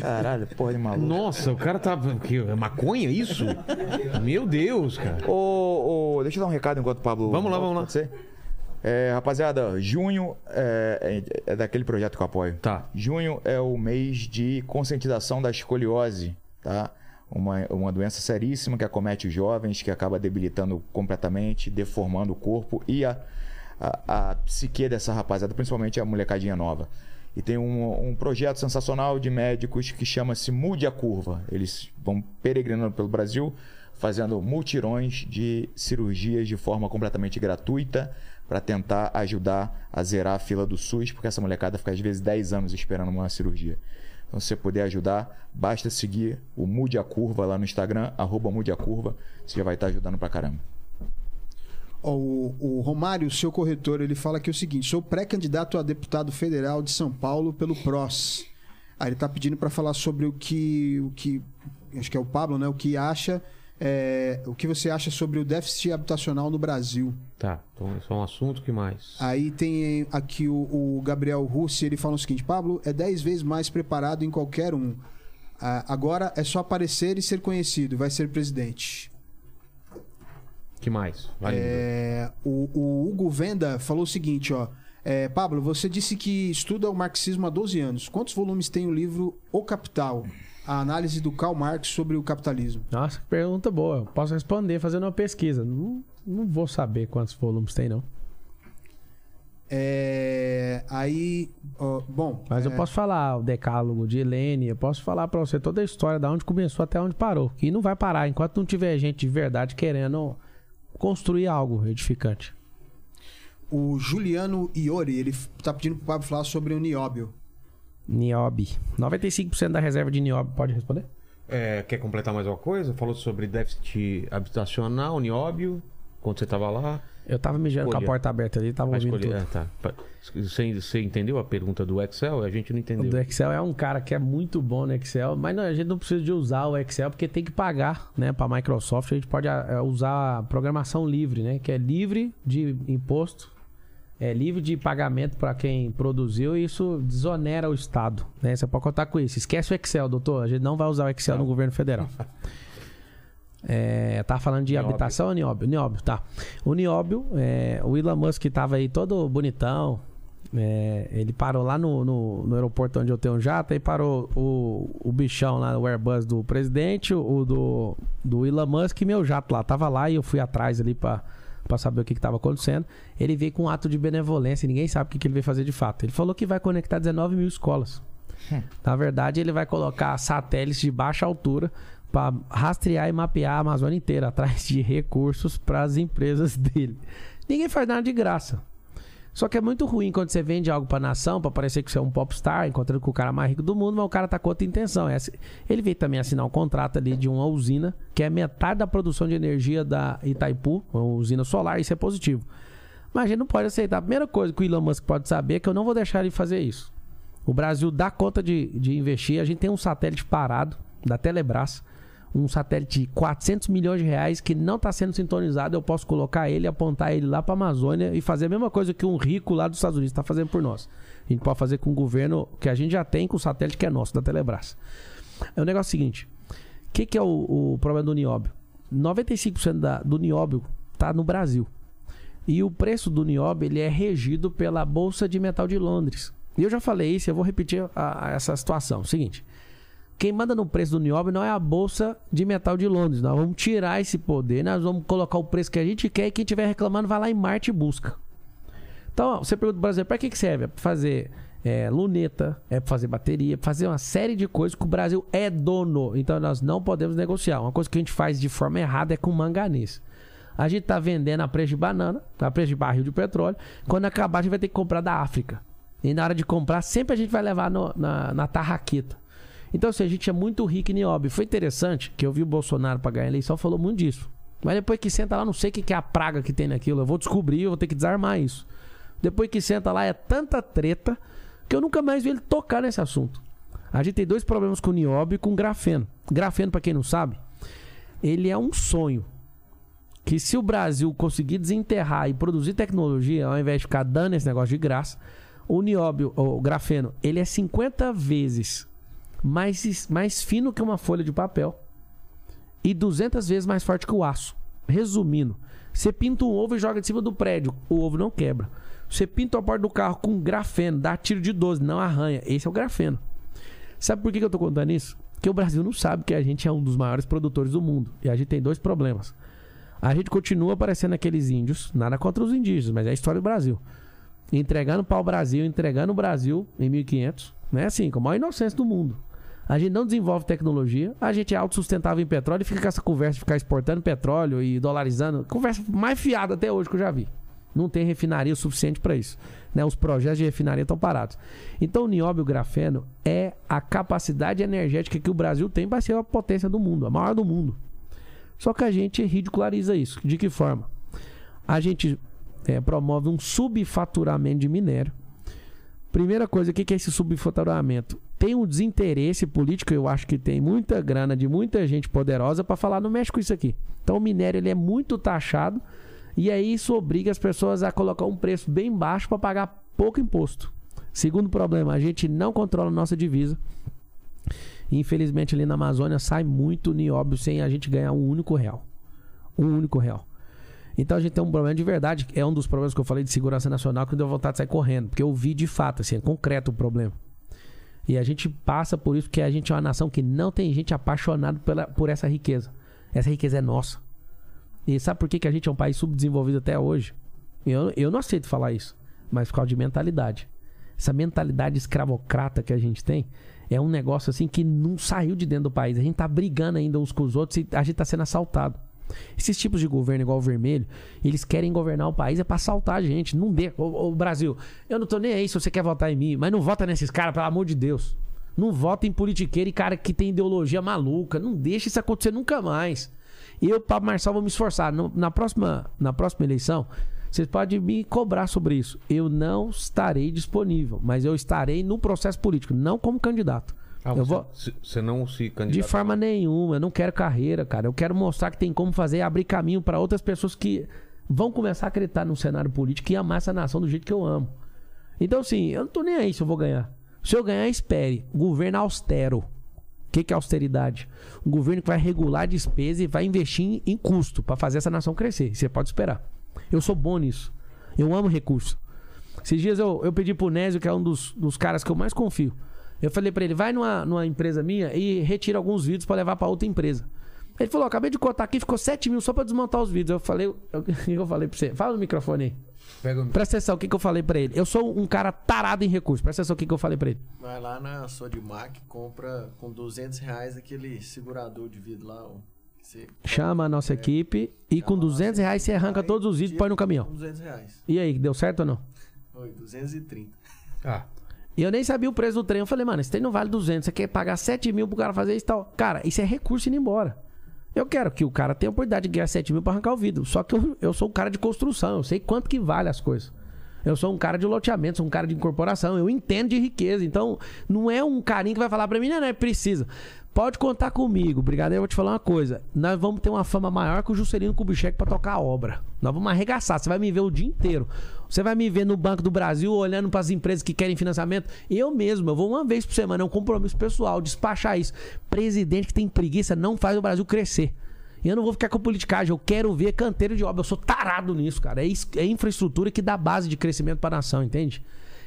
Caralho, porra de maluco. Nossa, o cara tá. Que, é maconha isso? Meu Deus, cara. Ô, ô, deixa eu dar um recado enquanto o Pablo. Vamos lá, volta, vamos lá. pode ser? É, rapaziada, junho é, é- é daquele projeto que eu apoio. Tá. Junho é o mês de conscientização da escoliose, tá? Uma, uma doença seríssima que acomete os jovens, que acaba debilitando completamente, deformando o corpo e a, a, a psique dessa rapaziada, principalmente a molecadinha nova. E tem um, um projeto sensacional de médicos que chama-se Mude a Curva. Eles vão peregrinando pelo Brasil, fazendo multirões de cirurgias de forma completamente gratuita para tentar ajudar a zerar a fila do SUS, porque essa molecada fica às vezes 10 anos esperando uma cirurgia. Então, se você puder ajudar, basta seguir o Mude a Curva lá no Instagram, arroba Mude a Curva, você já vai estar ajudando pra caramba. O, o Romário, seu corretor, ele fala aqui o seguinte: sou pré-candidato a deputado federal de São Paulo pelo PROS. Aí ele tá pedindo para falar sobre o que, o que. Acho que é o Pablo, né? O que acha. É, o que você acha sobre o déficit habitacional no Brasil? Tá, então esse é um assunto que mais. Aí tem aqui o, o Gabriel Russi, ele fala o seguinte: Pablo é 10 vezes mais preparado em qualquer um. Ah, agora é só aparecer e ser conhecido, vai ser presidente. que mais? Lívia. É, o, o Hugo Venda falou o seguinte, ó. É, Pablo, você disse que estuda o marxismo há 12 anos. Quantos volumes tem o livro O Capital? A análise do Karl Marx sobre o capitalismo. Nossa, que pergunta boa. Eu posso responder fazendo uma pesquisa. Não, não vou saber quantos volumes tem, não. É, aí, ó, bom, Mas eu é, posso falar o decálogo de Helene, eu posso falar pra você toda a história, da onde começou até onde parou. E não vai parar enquanto não tiver gente de verdade querendo construir algo edificante. o Juliano Iori, ele tá pedindo pro Pablo falar sobre o nióbio. Niobe. 95% da reserva de Niobe. Pode responder? É, quer completar mais uma coisa? Falou sobre déficit habitacional, nióbio, quando você estava lá. Eu tava mijando com a porta aberta ali, tava Vai ouvindo escolher. tudo. É, tá. Você, você entendeu a pergunta do Excel? A gente não O entendeu. do Excel é um cara que é muito bom no Excel, mas não, a gente não precisa de usar o Excel porque tem que pagar, né? Para Microsoft a gente pode ah, usar a programação livre, né? Que é livre de imposto, é livre de pagamento para quem produziu e isso desonera o Estado, né? Você pode contar com isso. Esquece o Excel, doutor. A gente não vai usar o Excel no governo federal. É, tá falando de Nióbio. habitação ou Nióbio? Nióbio, tá. O Nióbio, é, o Elon Musk tava aí todo bonitão. é, ele parou lá no, no, no aeroporto onde eu tenho um jato, aí parou o, o bichão lá, o Airbus do presidente, o do, do Elon Musk e meu jato lá. Tava lá e eu fui atrás ali pra, pra saber o que, que tava acontecendo. Ele veio com um ato de benevolência, ninguém sabe o que, que ele veio fazer de fato. Ele falou que vai conectar 19 mil escolas. Na verdade, ele vai colocar satélites de baixa altura para rastrear e mapear a Amazônia inteira atrás de recursos para as empresas dele. Ninguém faz nada de graça. Só que é muito ruim quando você vende algo pra nação, pra parecer que você é um popstar, encontrando com o cara mais rico do mundo, mas o cara tá com outra intenção. É Ele veio também assinar um contrato ali de uma usina, que é metade da produção de energia da Itaipu, uma usina solar, isso é positivo. Mas a gente não pode aceitar. A primeira coisa que o Elon Musk pode saber é que eu não vou deixar ele fazer isso. O Brasil dá conta de, de investir. A gente tem um satélite parado da Telebrás, um satélite de 400 milhões de reais que não está sendo sintonizado. Eu posso colocar ele, apontar ele lá para Amazônia e fazer a mesma coisa que um rico lá dos Estados Unidos está fazendo por nós. A gente pode fazer com o governo que a gente já tem com o satélite que é nosso, da Telebrás. É o negócio seguinte: o que, que é o, o problema do nióbio? 95% da, do nióbio está no Brasil. E o preço do nióbio ele é regido pela Bolsa de Metal de Londres. E eu já falei isso, eu vou repetir a- a essa situação. Seguinte, quem manda no preço do nióbio não é a Bolsa de Metal de Londres. Nós vamos tirar esse poder, nós vamos colocar o preço que a gente quer e quem estiver reclamando vai lá em Marte e busca. Então, ó, você pergunta Brasil, para que, que serve? É pra fazer é, luneta, é pra fazer bateria, pra fazer uma série de coisas que o Brasil é dono. Então, nós não podemos negociar. Uma coisa que a gente faz de forma errada é com manganês. A gente tá vendendo a preço de banana, a preço de barril de petróleo. Quando acabar, a gente vai ter que comprar da África. E na hora de comprar, sempre a gente vai levar no- na, na tarraqueta. Então, assim, a gente é muito rico em nióbio. Foi interessante que eu vi o Bolsonaro pra ganhar a eleição falou muito disso. Mas depois que senta lá, não sei o que é a praga que tem naquilo. Eu vou descobrir, eu vou ter que desarmar isso. Depois que senta lá, é tanta treta que eu nunca mais vi ele tocar nesse assunto. A gente tem dois problemas com o nióbio e com o grafeno. Grafeno, pra quem não sabe, ele é um sonho. Que se o Brasil conseguir desenterrar e produzir tecnologia, ao invés de ficar dando esse negócio de graça, o nióbio, o grafeno, ele é 50 vezes mais, mais fino que uma folha de papel e 200 vezes mais forte que o aço. Resumindo, você pinta um ovo e joga de cima do prédio, o ovo não quebra. Você pinta a porta do carro com grafeno, dá tiro de 12, não arranha. Esse é o grafeno. Sabe por que eu tô contando isso? Porque o Brasil não sabe que a gente é um dos maiores produtores do mundo. E a gente tem dois problemas. A gente continua parecendo aqueles índios, nada contra os indígenas, mas é a história do Brasil. entregando o Brasil, entregando o Brasil em 1500, né? Assim, com a maior inocência do mundo. A gente não desenvolve tecnologia, a gente é autossustentável em petróleo e fica com essa conversa de ficar exportando petróleo e dolarizando. Conversa mais fiada até hoje que eu já vi. Não tem refinaria suficiente para isso. Né? Os projetos de refinaria estão parados. Então, o nióbio grafeno é a capacidade energética que o Brasil tem para ser a potência do mundo, a maior do mundo. Só que a gente ridiculariza isso. De que forma? A gente é, promove um subfaturamento de minério. Primeira coisa, o que é esse subfaturamento? Tem um desinteresse político, eu acho que tem muita grana de muita gente poderosa para falar, não mexe com isso aqui. Então o minério ele é muito taxado e aí isso obriga as pessoas a colocar um preço bem baixo para pagar pouco imposto. Segundo problema, a gente não controla a nossa divisa. Infelizmente ali na Amazônia sai muito nióbio sem a gente ganhar um único real. Um único real. Então a gente tem um problema de verdade. É um dos problemas que eu falei de segurança nacional que deu vontade de sair correndo. Porque eu vi de fato, assim, é concreto o problema. E a gente passa por isso porque a gente é uma nação que não tem gente apaixonada pela, por essa riqueza. Essa riqueza é nossa. E sabe por que, que a gente é um país subdesenvolvido até hoje? Eu, eu não aceito falar isso, mas por causa de mentalidade. Essa mentalidade escravocrata que a gente tem é um negócio assim que não saiu de dentro do país. A gente tá brigando ainda uns com os outros e a gente tá sendo assaltado. Esses tipos de governo igual o vermelho, eles querem governar o país é pra assaltar a gente. Não dê. O, o Brasil, eu não tô nem aí se você quer votar em mim, mas não vota nesses caras, pelo amor de Deus. Não vota em politiqueiro e cara que tem ideologia maluca. Não deixa isso acontecer nunca mais. Eu, Pablo Marçal, vou me esforçar. Na, próxima, na próxima eleição, vocês podem me cobrar sobre isso. Eu não estarei disponível, mas eu estarei no processo político, não como candidato. Ah, eu você, vou. se- você não se De candidata. forma nenhuma, eu não quero carreira, cara. Eu quero mostrar que tem como fazer abrir caminho para outras pessoas que vão começar a acreditar no cenário político e amar essa nação do jeito que eu amo. Então, assim, eu não tô nem aí se eu vou ganhar. Se eu ganhar, espere. Governo austero. O que, que é austeridade? Um governo que vai regular a despesa e vai investir em, custo para fazer essa nação crescer. Você pode esperar. Eu sou bom nisso. Eu amo recurso. Esses dias eu, eu pedi pro Nésio, que é um dos, dos caras que eu mais confio. Eu falei pra ele, vai numa, numa empresa minha e retira alguns vídeos pra levar pra outra empresa. Ele falou, acabei de cotar aqui, ficou 7 mil só pra desmontar os vídeos. Eu falei, eu- o que eu falei pra você? Fala no microfone aí. Pega o- Presta atenção, o que, que eu falei pra ele? Eu sou um cara tarado em recursos. Presta atenção, o que, que eu falei pra ele? Vai lá na Sodimac, compra com 200 reais aquele segurador de vidro lá. ó, você Chama a nossa equipe e com Chama a 200 nossa reais você arranca todos os vídeos e põe no caminhão. Com 200 reais. E aí, deu certo ou não? Oi, 230. Ah, E eu nem sabia o preço do trem. Eu falei, mano, esse trem não vale 200. Você quer pagar 7 mil pro cara fazer isso e tal. Cara, isso é recurso indo embora. Eu quero que o cara tenha a oportunidade de ganhar 7 mil pra arrancar o vidro. Só que eu, eu sou um cara de construção. Eu sei quanto que vale as coisas. Eu sou um cara de loteamento, sou um cara de incorporação. Eu entendo de riqueza. Então, não é um carinho que vai falar pra mim, não, não, é precisa. Pode contar comigo, brigadeiro. Eu vou te falar uma coisa. Nós vamos ter uma fama maior que o Juscelino Kubitschek pra tocar a obra. Nós vamos arregaçar. Você vai me ver o dia inteiro. Você vai me ver no Banco do Brasil olhando pras empresas que querem financiamento. Eu mesmo, eu vou uma vez por semana. É um compromisso pessoal, despachar isso. Presidente que tem preguiça não faz o Brasil crescer. E eu não vou ficar com politicagem, eu quero ver canteiro de obra. Eu sou tarado nisso, cara. É, é infraestrutura que dá base de crescimento para a nação, entende?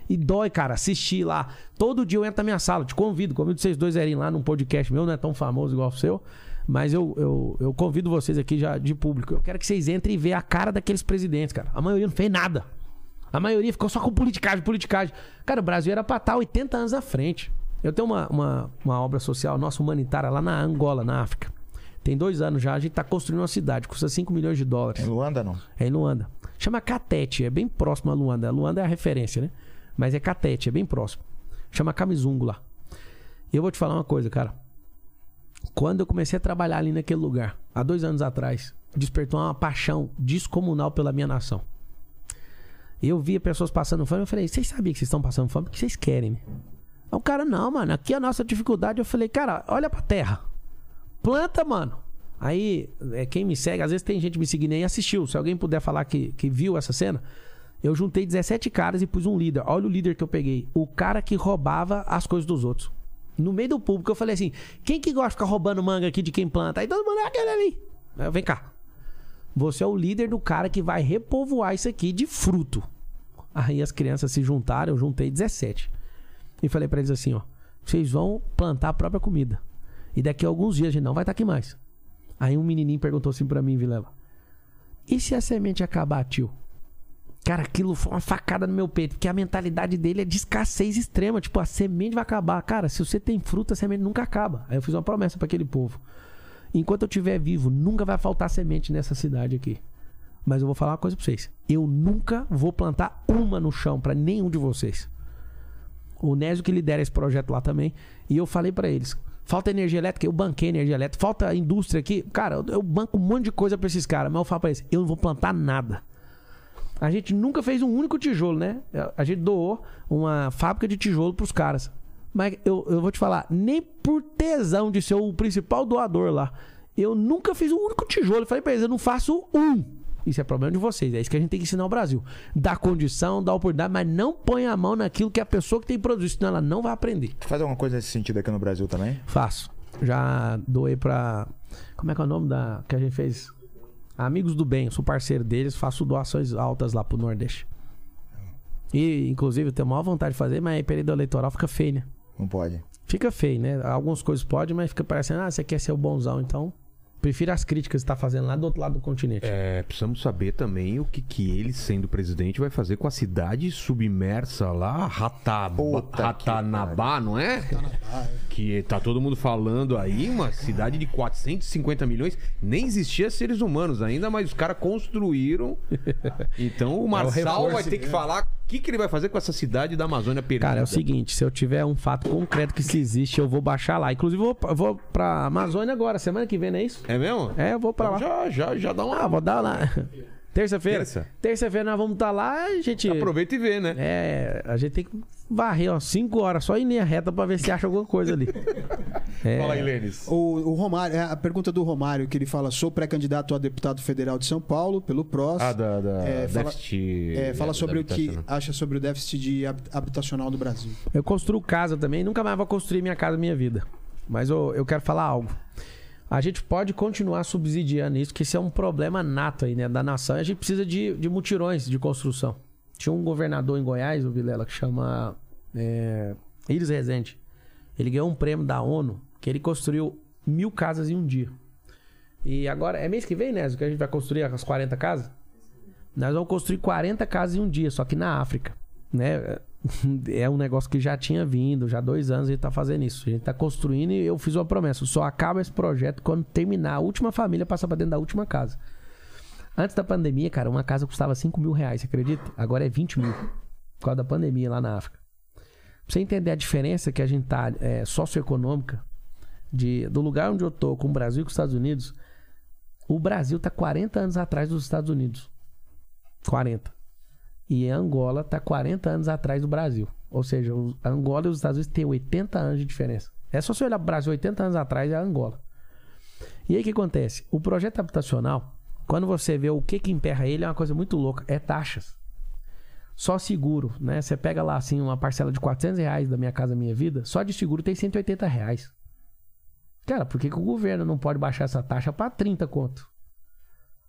E dói, cara, assistir lá. Todo dia eu entro na minha sala, te convido, convido vocês dois a irem lá num podcast meu, não é tão famoso igual o seu. Mas eu, eu, eu convido vocês aqui já de público. Eu quero que vocês entrem e vejam a cara daqueles presidentes, cara. A maioria não fez nada. A maioria ficou só com politicagem, politicagem. Cara, o Brasil era pra estar 80 anos à frente. Eu tenho uma, uma, uma obra social nossa humanitária lá na Angola, na África. Tem dois anos já, a gente tá construindo uma cidade, custa 5 milhões de dólares. Em Luanda, não? É em Luanda. Chama Catete, é bem próximo a Luanda. Luanda é a referência, né? Mas é Catete, é bem próximo. Chama Camizungo lá. E eu vou te falar uma coisa, cara. Quando eu comecei a trabalhar ali naquele lugar, há dois anos atrás, despertou uma paixão descomunal pela minha nação. Eu via pessoas passando fome, eu falei, vocês sabiam que vocês estão passando fome? Porque vocês querem, né? O cara, não, mano, aqui é a nossa dificuldade. Eu falei, cara, olha pra terra. Planta, mano. Aí, é, quem me segue, às vezes tem gente me seguindo aí e assistiu. Se alguém puder falar que, que viu essa cena, eu juntei 17 caras e pus um líder. Olha o líder que eu peguei. O cara que roubava as coisas dos outros. No meio do público, eu falei assim: quem que gosta de ficar roubando manga aqui de quem planta? Aí todo mundo é aquele ali. Eu, Vem cá. Você é o líder do cara que vai repovoar isso aqui de fruto. Aí as crianças se juntaram, eu juntei 17. E falei pra eles assim, ó. Vocês vão plantar a própria comida. E daqui a alguns dias a gente não vai estar aqui mais. Aí um menininho perguntou assim pra mim, Vilela. E se a semente acabar, tio? Cara, aquilo foi uma facada no meu peito, porque a mentalidade dele é de escassez extrema. Tipo, a semente vai acabar. Cara, se você tem fruta, a semente nunca acaba. Aí eu fiz uma promessa pra aquele povo. Enquanto eu estiver vivo, nunca vai faltar semente nessa cidade aqui. Mas eu vou falar uma coisa pra vocês. Eu nunca vou plantar uma no chão pra nenhum de vocês. O Nésio que lidera esse projeto lá também. E eu falei pra eles: falta energia elétrica, eu banquei energia elétrica. Falta indústria aqui. Cara, eu banco um monte de coisa pra esses caras. Mas eu falo pra eles: eu não vou plantar nada. A gente nunca fez um único tijolo, né? A gente doou uma fábrica de tijolo pros caras. Mas eu, eu vou te falar, nem por tesão de ser o principal doador lá, eu nunca fiz um único tijolo. Eu falei pra eles, eu não faço um. Isso é problema de vocês, é isso que a gente tem que ensinar ao Brasil. Dá condição, dá oportunidade, mas não põe a mão naquilo que a pessoa que tem produzido, senão ela não vai aprender. Tu faz alguma coisa nesse sentido aqui no Brasil também? Faço. Já doei pra. Como é que é o nome da. que a gente fez? Amigos do Bem, eu sou parceiro deles, faço doações altas lá pro Nordeste. E, inclusive, eu tenho a maior vontade de fazer, mas aí período eleitoral fica feio, né? Não pode. Fica feio, né? Algumas coisas pode, mas fica parecendo, ah, você quer ser o bonzão, então. Prefiro as críticas que você tá fazendo lá do outro lado do continente. É, precisamos saber também o que, que ele, sendo presidente, vai fazer com a cidade submersa lá, Rataba, Puta que Ratanabá, não é? Que tá todo mundo falando aí, uma cidade de 450 milhões. Nem existia seres humanos ainda, mas os caras construíram. Então o Marçal reforço vai ter que falar o que, que ele vai fazer com essa cidade da Amazônia perdida. Cara, é o seguinte, se eu tiver um fato concreto que se existe, eu vou baixar lá. Inclusive, eu vou, vou pra Amazônia agora, semana que vem, não é isso? É mesmo? É, eu vou pra lá. Já, já, já dá uma. Ah, vou dar lá. Terça-feira? Terça. Terça-feira nós vamos estar lá e a gente. Aproveita e vê, né? É, a gente tem que varrer, ó, 5 horas só em linha reta pra ver se acha alguma coisa ali. É, Fala aí, Lênis. O, o Romário, é a pergunta do Romário, que ele fala: sou pré-candidato a deputado federal de São Paulo, pelo PROS. Ah, da, da É, fala- déficit. É, fala sobre o que acha sobre o déficit de hab- habitacional do Brasil. Eu construo casa também, nunca mais vou construir minha casa minha vida. Mas eu, eu quero falar algo. A gente pode continuar subsidiando isso, que isso é um problema nato aí, né, da nação. E a gente precisa de, de mutirões de construção. Tinha um governador em Goiás, o Vilela, que chama é, Iris Rezende. Ele ganhou um prêmio da ONU, que ele construiu mil casas em um dia. E agora, é mês que vem, né, que a gente vai construir as 40 casas? Nós vamos construir 40 casas em um dia, só que na África. Né? É um negócio que já tinha vindo, já há dois anos a gente tá fazendo isso. A gente tá construindo e eu fiz uma promessa. Só acaba esse projeto quando terminar a última família passar pra dentro da última casa. Antes da pandemia, cara, uma casa custava 5 mil reais, você acredita? Agora é 20 mil. Por causa da pandemia lá na África. Pra você entender a diferença que a gente tá é, socioeconômica de, do lugar onde eu tô com o Brasil e com os Estados Unidos, o Brasil tá 40 anos atrás dos Estados Unidos. 40. E Angola tá 40 anos atrás do Brasil. Ou seja, a Angola e os Estados Unidos têm 80 anos de diferença. É só você olhar pro Brasil 80 anos atrás é a Angola. E aí o que acontece? O projeto habitacional, quando você vê o que que emperra ele, é uma coisa muito louca. É taxas. Só seguro, né? Você pega lá assim uma parcela de 400 reais da Minha Casa Minha Vida, só de seguro tem 180 reais. Cara, por que, que o governo não pode baixar essa taxa pra 30 conto?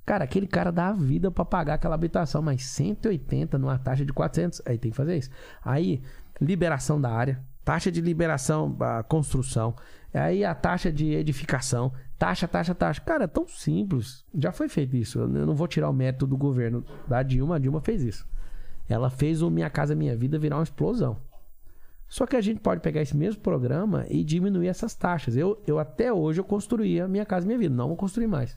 Cara, aquele cara dá a vida pra pagar aquela habitação, mas 180 numa taxa de 400, aí tem que fazer isso. Aí, liberação da área, taxa de liberação da construção, aí a taxa de edificação, taxa, taxa, taxa. Cara, é tão simples. Já foi feito isso. Eu não vou tirar o mérito do governo da Dilma, a Dilma fez isso. Ela fez o Minha Casa Minha Vida virar uma explosão. Só que a gente pode pegar esse mesmo programa e diminuir essas taxas. Eu, eu até hoje eu construía Minha Casa Minha Vida, não vou construir mais.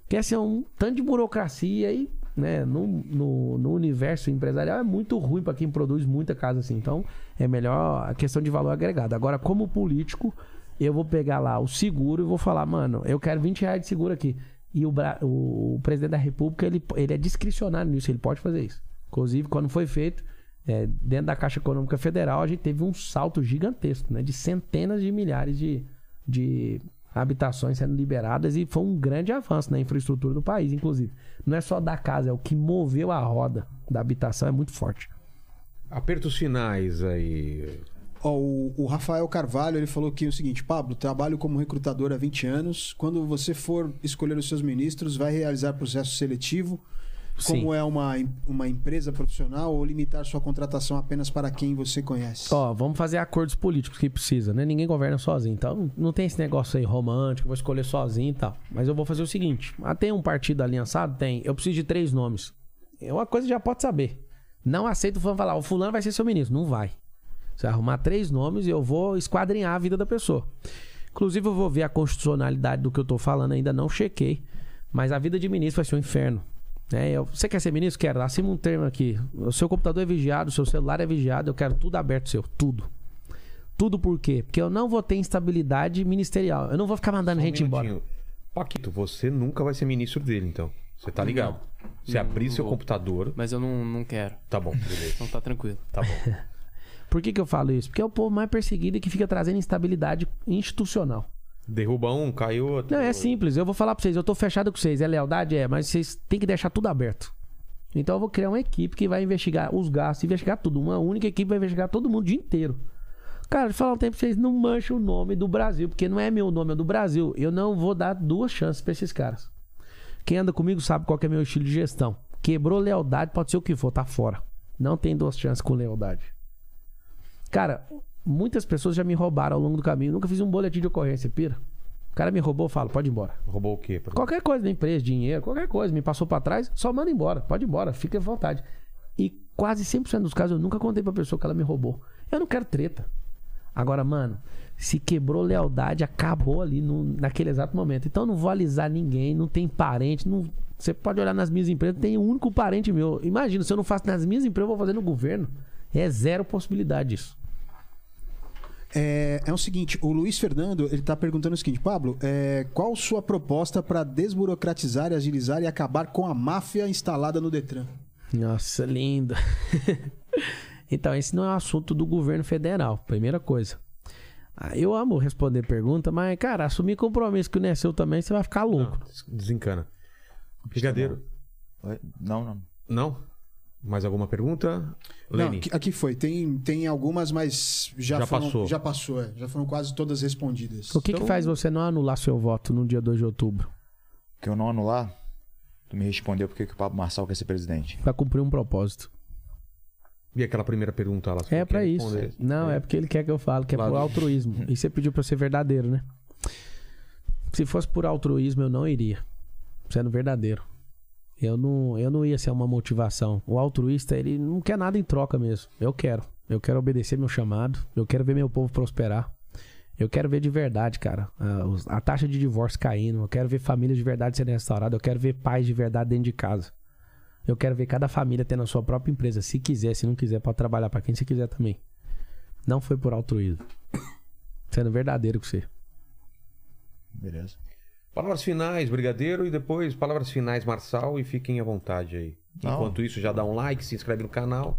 Porque assim, é um tanto de burocracia aí, né? No, no, no universo empresarial é muito ruim para quem produz muita casa assim. Então, é melhor a questão de valor agregado. Agora, como político, eu vou pegar lá o seguro e vou falar, mano, eu quero 20 reais de seguro aqui. E o, o, o presidente da República, ele, ele é discricionário nisso, ele pode fazer isso. Inclusive, quando foi feito, é, dentro da Caixa Econômica Federal, a gente teve um salto gigantesco, né? De centenas de milhares de, de habitações sendo liberadas e foi um grande avanço na infraestrutura do país, inclusive. Não é só da casa, é o que moveu a roda da habitação, é muito forte. Apertos finais aí. Ó, o, o Rafael Carvalho ele falou que é o seguinte: Pablo, trabalho como recrutador há 20 anos. Quando você for escolher os seus ministros, vai realizar processo seletivo? Como Sim. é uma, uma empresa profissional ou limitar sua contratação apenas para quem você conhece? Ó, vamos fazer acordos políticos que precisa, né? Ninguém governa sozinho. Então, não tem esse negócio aí romântico, vou escolher sozinho e tal. Mas eu vou fazer o seguinte: ah, tem um partido aliançado? Tem. Eu preciso de três nomes. é uma coisa que já pode saber. Não aceito o fulano falar, o fulano vai ser seu ministro. Não vai. Você vai arrumar três nomes e eu vou esquadrinhar a vida da pessoa. Inclusive, eu vou ver a constitucionalidade do que eu tô falando, ainda não chequei. Mas a vida de ministro vai ser um inferno. Né? eu- você quer ser ministro? Quero. Acima um termo aqui. O seu computador é vigiado, o seu celular é vigiado, eu quero tudo aberto seu. Tudo. Tudo por quê? Porque eu não vou ter instabilidade ministerial. Eu não vou ficar mandando Só um gente embora. minutinho. Paquito, você nunca vai ser ministro dele, então. Você tá ligado? Você Não, abrir não seu vou. computador. Mas eu não, não quero. Tá bom, beleza. Então tá tranquilo. Tá bom. Por que, que eu falo isso? Porque é o povo mais perseguido e que fica trazendo instabilidade institucional. Derruba um, caiu outro. Não, é simples. Eu vou falar pra vocês. Eu tô fechado com vocês. É lealdade? É. Mas vocês têm que deixar tudo aberto. Então eu vou criar uma equipe que vai investigar os gastos, investigar tudo. Uma única equipe vai investigar todo mundo o dia inteiro. Cara, de falar um tempo vocês, não manchem o nome do Brasil, porque não é meu nome, é do Brasil. Eu não vou dar duas chances pra esses caras. Quem anda comigo sabe qual é meu estilo de gestão. Quebrou lealdade, pode ser o que for, tá fora. Não tem duas chances com lealdade. Cara, muitas pessoas já me roubaram ao longo do caminho. Nunca fiz um boletim de ocorrência, pira. O cara me roubou, eu falo, pode ir embora. Roubou o quê? Qualquer coisa da empresa, dinheiro, qualquer coisa, me passou pra trás, só manda embora, pode ir embora, fique à vontade. E quase 100% dos casos eu nunca contei pra pessoa que ela me roubou. Eu não quero treta. Agora, mano, se quebrou lealdade, acabou ali no- naquele exato momento. Então eu não vou alisar ninguém, não tem parente, não. Você pode olhar nas minhas empresas, tem um único parente meu. Imagina, se eu não faço nas minhas empresas, eu vou fazer no governo. É zero possibilidade disso. É, é o seguinte, o Luiz Fernando, ele tá perguntando o seguinte, Pablo, é, qual sua proposta para desburocratizar, agilizar e acabar com a máfia instalada no Detran? Nossa, lindo. então, esse não é um assunto do governo federal, primeira coisa. Ah, Eu amo responder pergunta, mas, cara, assumir compromisso que não é seu também, você vai ficar louco. Não, desencana. Brigadeiro. Não, não. Não? Mais alguma pergunta? Não, Lene. aqui, foi. Tem, tem algumas, mas já, Já foram, passou. Já passou, é. Já foram quase todas respondidas. O que, Então- que faz você não anular seu voto no dia 2 de outubro? Que eu não anular, tu me respondeu por que o Pablo Marçal quer ser presidente. Pra cumprir um propósito. E aquela primeira pergunta lá? É pra isso. responder? Não, é porque ele quer que eu fale, que é Claro. por altruísmo. E você pediu pra eu ser verdadeiro, né? Se fosse por altruísmo, eu não iria. Sendo verdadeiro. Eu não, eu não ia ser uma motivação. O altruísta, ele não quer nada em troca mesmo. Eu quero. Eu quero obedecer meu chamado. Eu quero ver meu povo prosperar. Eu quero ver de verdade, cara, a, a taxa de divórcio caindo. Eu quero ver famílias de verdade sendo restauradas. Eu quero ver pais de verdade dentro de casa. Eu quero ver cada família tendo a sua própria empresa. Se quiser, se não quiser, pode trabalhar pra quem você quiser também. Não foi por altruísmo. Sendo verdadeiro com você. Beleza. Palavras finais, Brigadeiro, e depois palavras finais, Marçal, e fiquem à vontade aí. Não. Enquanto isso, já dá um like, se inscreve no canal.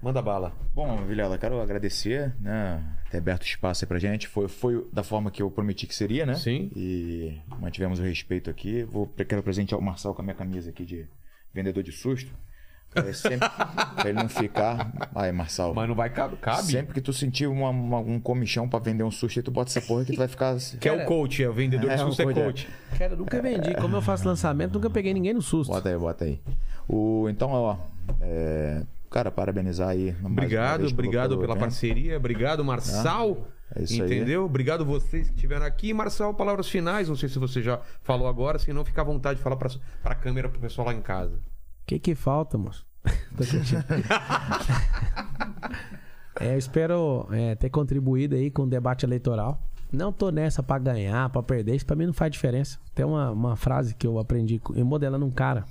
Manda bala. Bom, Vilela, quero agradecer, né? Ter aberto espaço aí pra gente. Foi, foi da forma que eu prometi que seria, né? Sim. E mantivemos o respeito aqui. Vou, quero presentear o Marçal com a minha camisa aqui de vendedor de susto. É sempre, pra ele não ficar. Aí, Marçal. Mas não vai cabe? cabe? Sempre que tu sentir uma- uma- um comichão pra vender um susto, aí tu bota essa porra que tu vai ficar. Que é o coach, é o vendedor É, de o susto é coach, é. coach. Cara, nunca vendi. Como eu faço lançamento, nunca peguei ninguém no susto. Bota aí, bota aí. O, então, ó. é, cara, parabenizar aí. Obrigado, obrigado pela evento. parceria. Obrigado, Marçal. É isso aí. Entendeu? Obrigado vocês que estiveram aqui. Marçal, palavras finais. Não sei se você já falou agora, se não, fica à vontade de falar pra, pra câmera pro pessoal lá em casa. O que que falta, moço? É, eu espero é, ter contribuído aí com o debate eleitoral. Não tô nessa pra ganhar, pra perder. Isso pra mim não faz diferença. Tem uma, uma frase que eu aprendi eu modelando um cara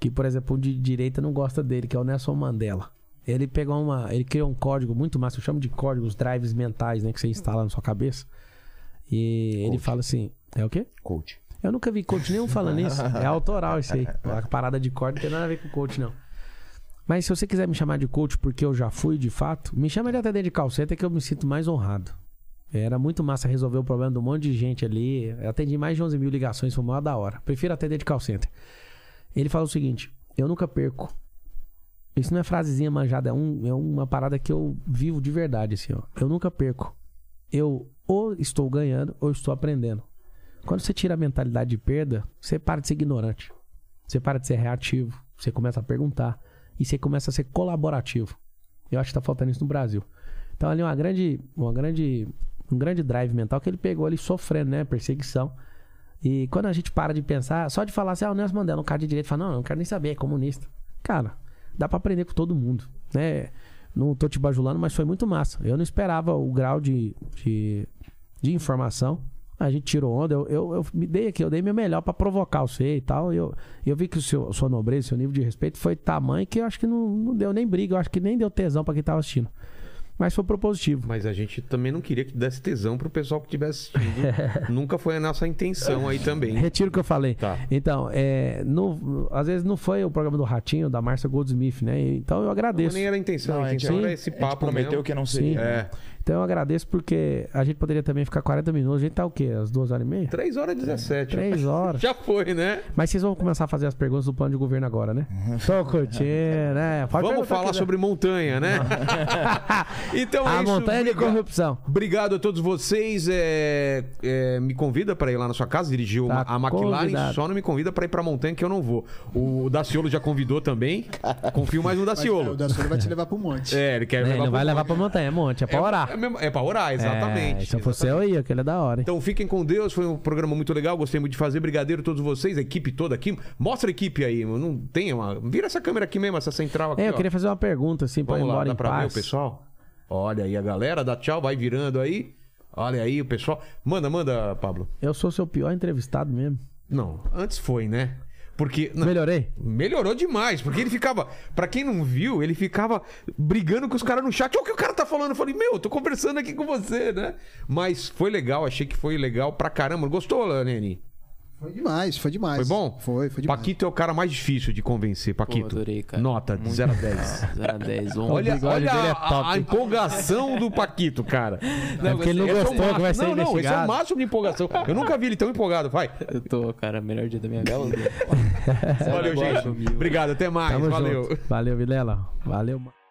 que, por exemplo, de direita não gosta dele, que é o Nelson Mandela. Ele pegou uma. Ele criou um código muito massa, eu chamo de códigos, drives mentais, né? Que você instala na sua cabeça. E ele fala assim: é o quê? Coach. Eu nunca vi coach nenhum falando isso. É autoral isso aí. A parada de corte não tem nada a ver com coach, não. Mas se você quiser me chamar de coach porque eu já fui de fato, me chama de atendente de calceta que eu me sinto mais honrado. Era muito massa resolver o problema de um monte de gente ali. Eu atendi mais de 11 mil ligações, foi uma da hora. Prefiro atender de call center. Ele fala o seguinte: eu nunca perco. Isso não é frasezinha manjada, é, um- é uma parada que eu vivo de verdade, assim, ó. Eu nunca perco. Eu ou estou ganhando ou estou aprendendo. Quando você tira a mentalidade de perda, você para de ser ignorante. Você para de ser reativo. Você começa a perguntar. E você começa a ser colaborativo. Eu acho que tá faltando isso no Brasil. Então ali uma grande, uma grande, um grande drive mental que ele pegou ali sofrendo, né? Perseguição. E quando a gente para de pensar, só de falar assim, ah, o Nelson Mandela, um cara de direito, fala, não, eu não quero nem saber, é comunista. cara, dá pra aprender com todo mundo, né? Não tô te bajulando, mas foi muito massa. Eu não esperava o grau de, de, de informação. A gente tirou onda, eu, eu, eu me dei aqui, eu dei meu melhor pra provocar você e tal. E eu, eu vi que o seu, sua nobreza, seu nível de respeito foi tamanho que eu acho que não, não deu nem briga, eu acho que nem deu tesão pra quem tava assistindo. Mas foi propositivo. Mas a gente também não queria que desse tesão pro pessoal que estivesse assistindo. Nunca foi a nossa intenção aí também. Retiro o que eu falei. Tá. Então, é, no- às vezes não foi o programa do Ratinho, da Márcia Goldsmith, né? Então eu Não, agradeço. nem era a intenção. Não, a intenção sim, era esse A gente papo prometeu mesmo. que não Sim. seria. É. Então eu agradeço porque a gente poderia também ficar 40 minutos. A gente tá o quê? Às duas horas e meia? 3 horas e 17. Três horas. Já foi, né? Mas vocês vão começar a fazer as perguntas do plano de governo agora, né? Tô curtindo, né? Pode Vamos falar aqui, né? sobre montanha, né? então é a isso. montanha de corrupção. Obrigado a todos vocês. É, é, me convida para ir lá na sua casa, dirigir Tá uma- a McLaren, convidado. só não me convida para ir pra montanha que eu não vou. O Daciolo já convidou também. Confio mais no Mas, é, Daciolo. o Daciolo vai te levar pro monte. É, ele quer É, ele levar não vai pro- levar pra montanha, é monte, é pra orar. É, é pra orar, exatamente. É, se eu fosse eu, ia, que ele é da hora, hein? Então fiquem com Deus, foi um programa muito legal, gostei muito de fazer. Brigadeiro a todos vocês, a equipe toda aqui. Mostra a equipe aí, não tem uma. Vira essa câmera aqui mesmo, essa central aqui. É, eu ó. queria fazer uma pergunta, assim, pra ir Vamos lá, embora dá em pra ver paz. o pessoal? Olha aí a galera, dá tchau, vai virando aí. Olha aí o pessoal. Manda, manda, Pablo. Eu sou seu pior entrevistado mesmo. Não, antes foi, né? Porque. não, Melhorei? Melhorou demais, porque ele ficava. Pra quem não viu, ele ficava brigando com os caras no chat. Olha o que o cara tá falando. Eu falei, meu, eu tô conversando aqui com você, né? Mas foi legal, achei que foi legal pra caramba. Gostou, Neni? Foi demais, foi demais. Foi bom? Foi, foi demais. Paquito é o cara mais difícil de convencer, Pô, Paquito. adorei, cara. Nota de Muito 0 a 10. 0 a 10, 11. Olha, olha é a, top. a empolgação do Paquito, cara. É porque ele não é gostou que vai ser Não, não, esse é o máximo de empolgação. Eu nunca vi ele tão empolgado. Vai. Eu tô, cara, melhor dia da minha vida. Valeu, gente. Obrigado, até mais. Tamo Valeu. junto. Valeu, Vilela. Valeu.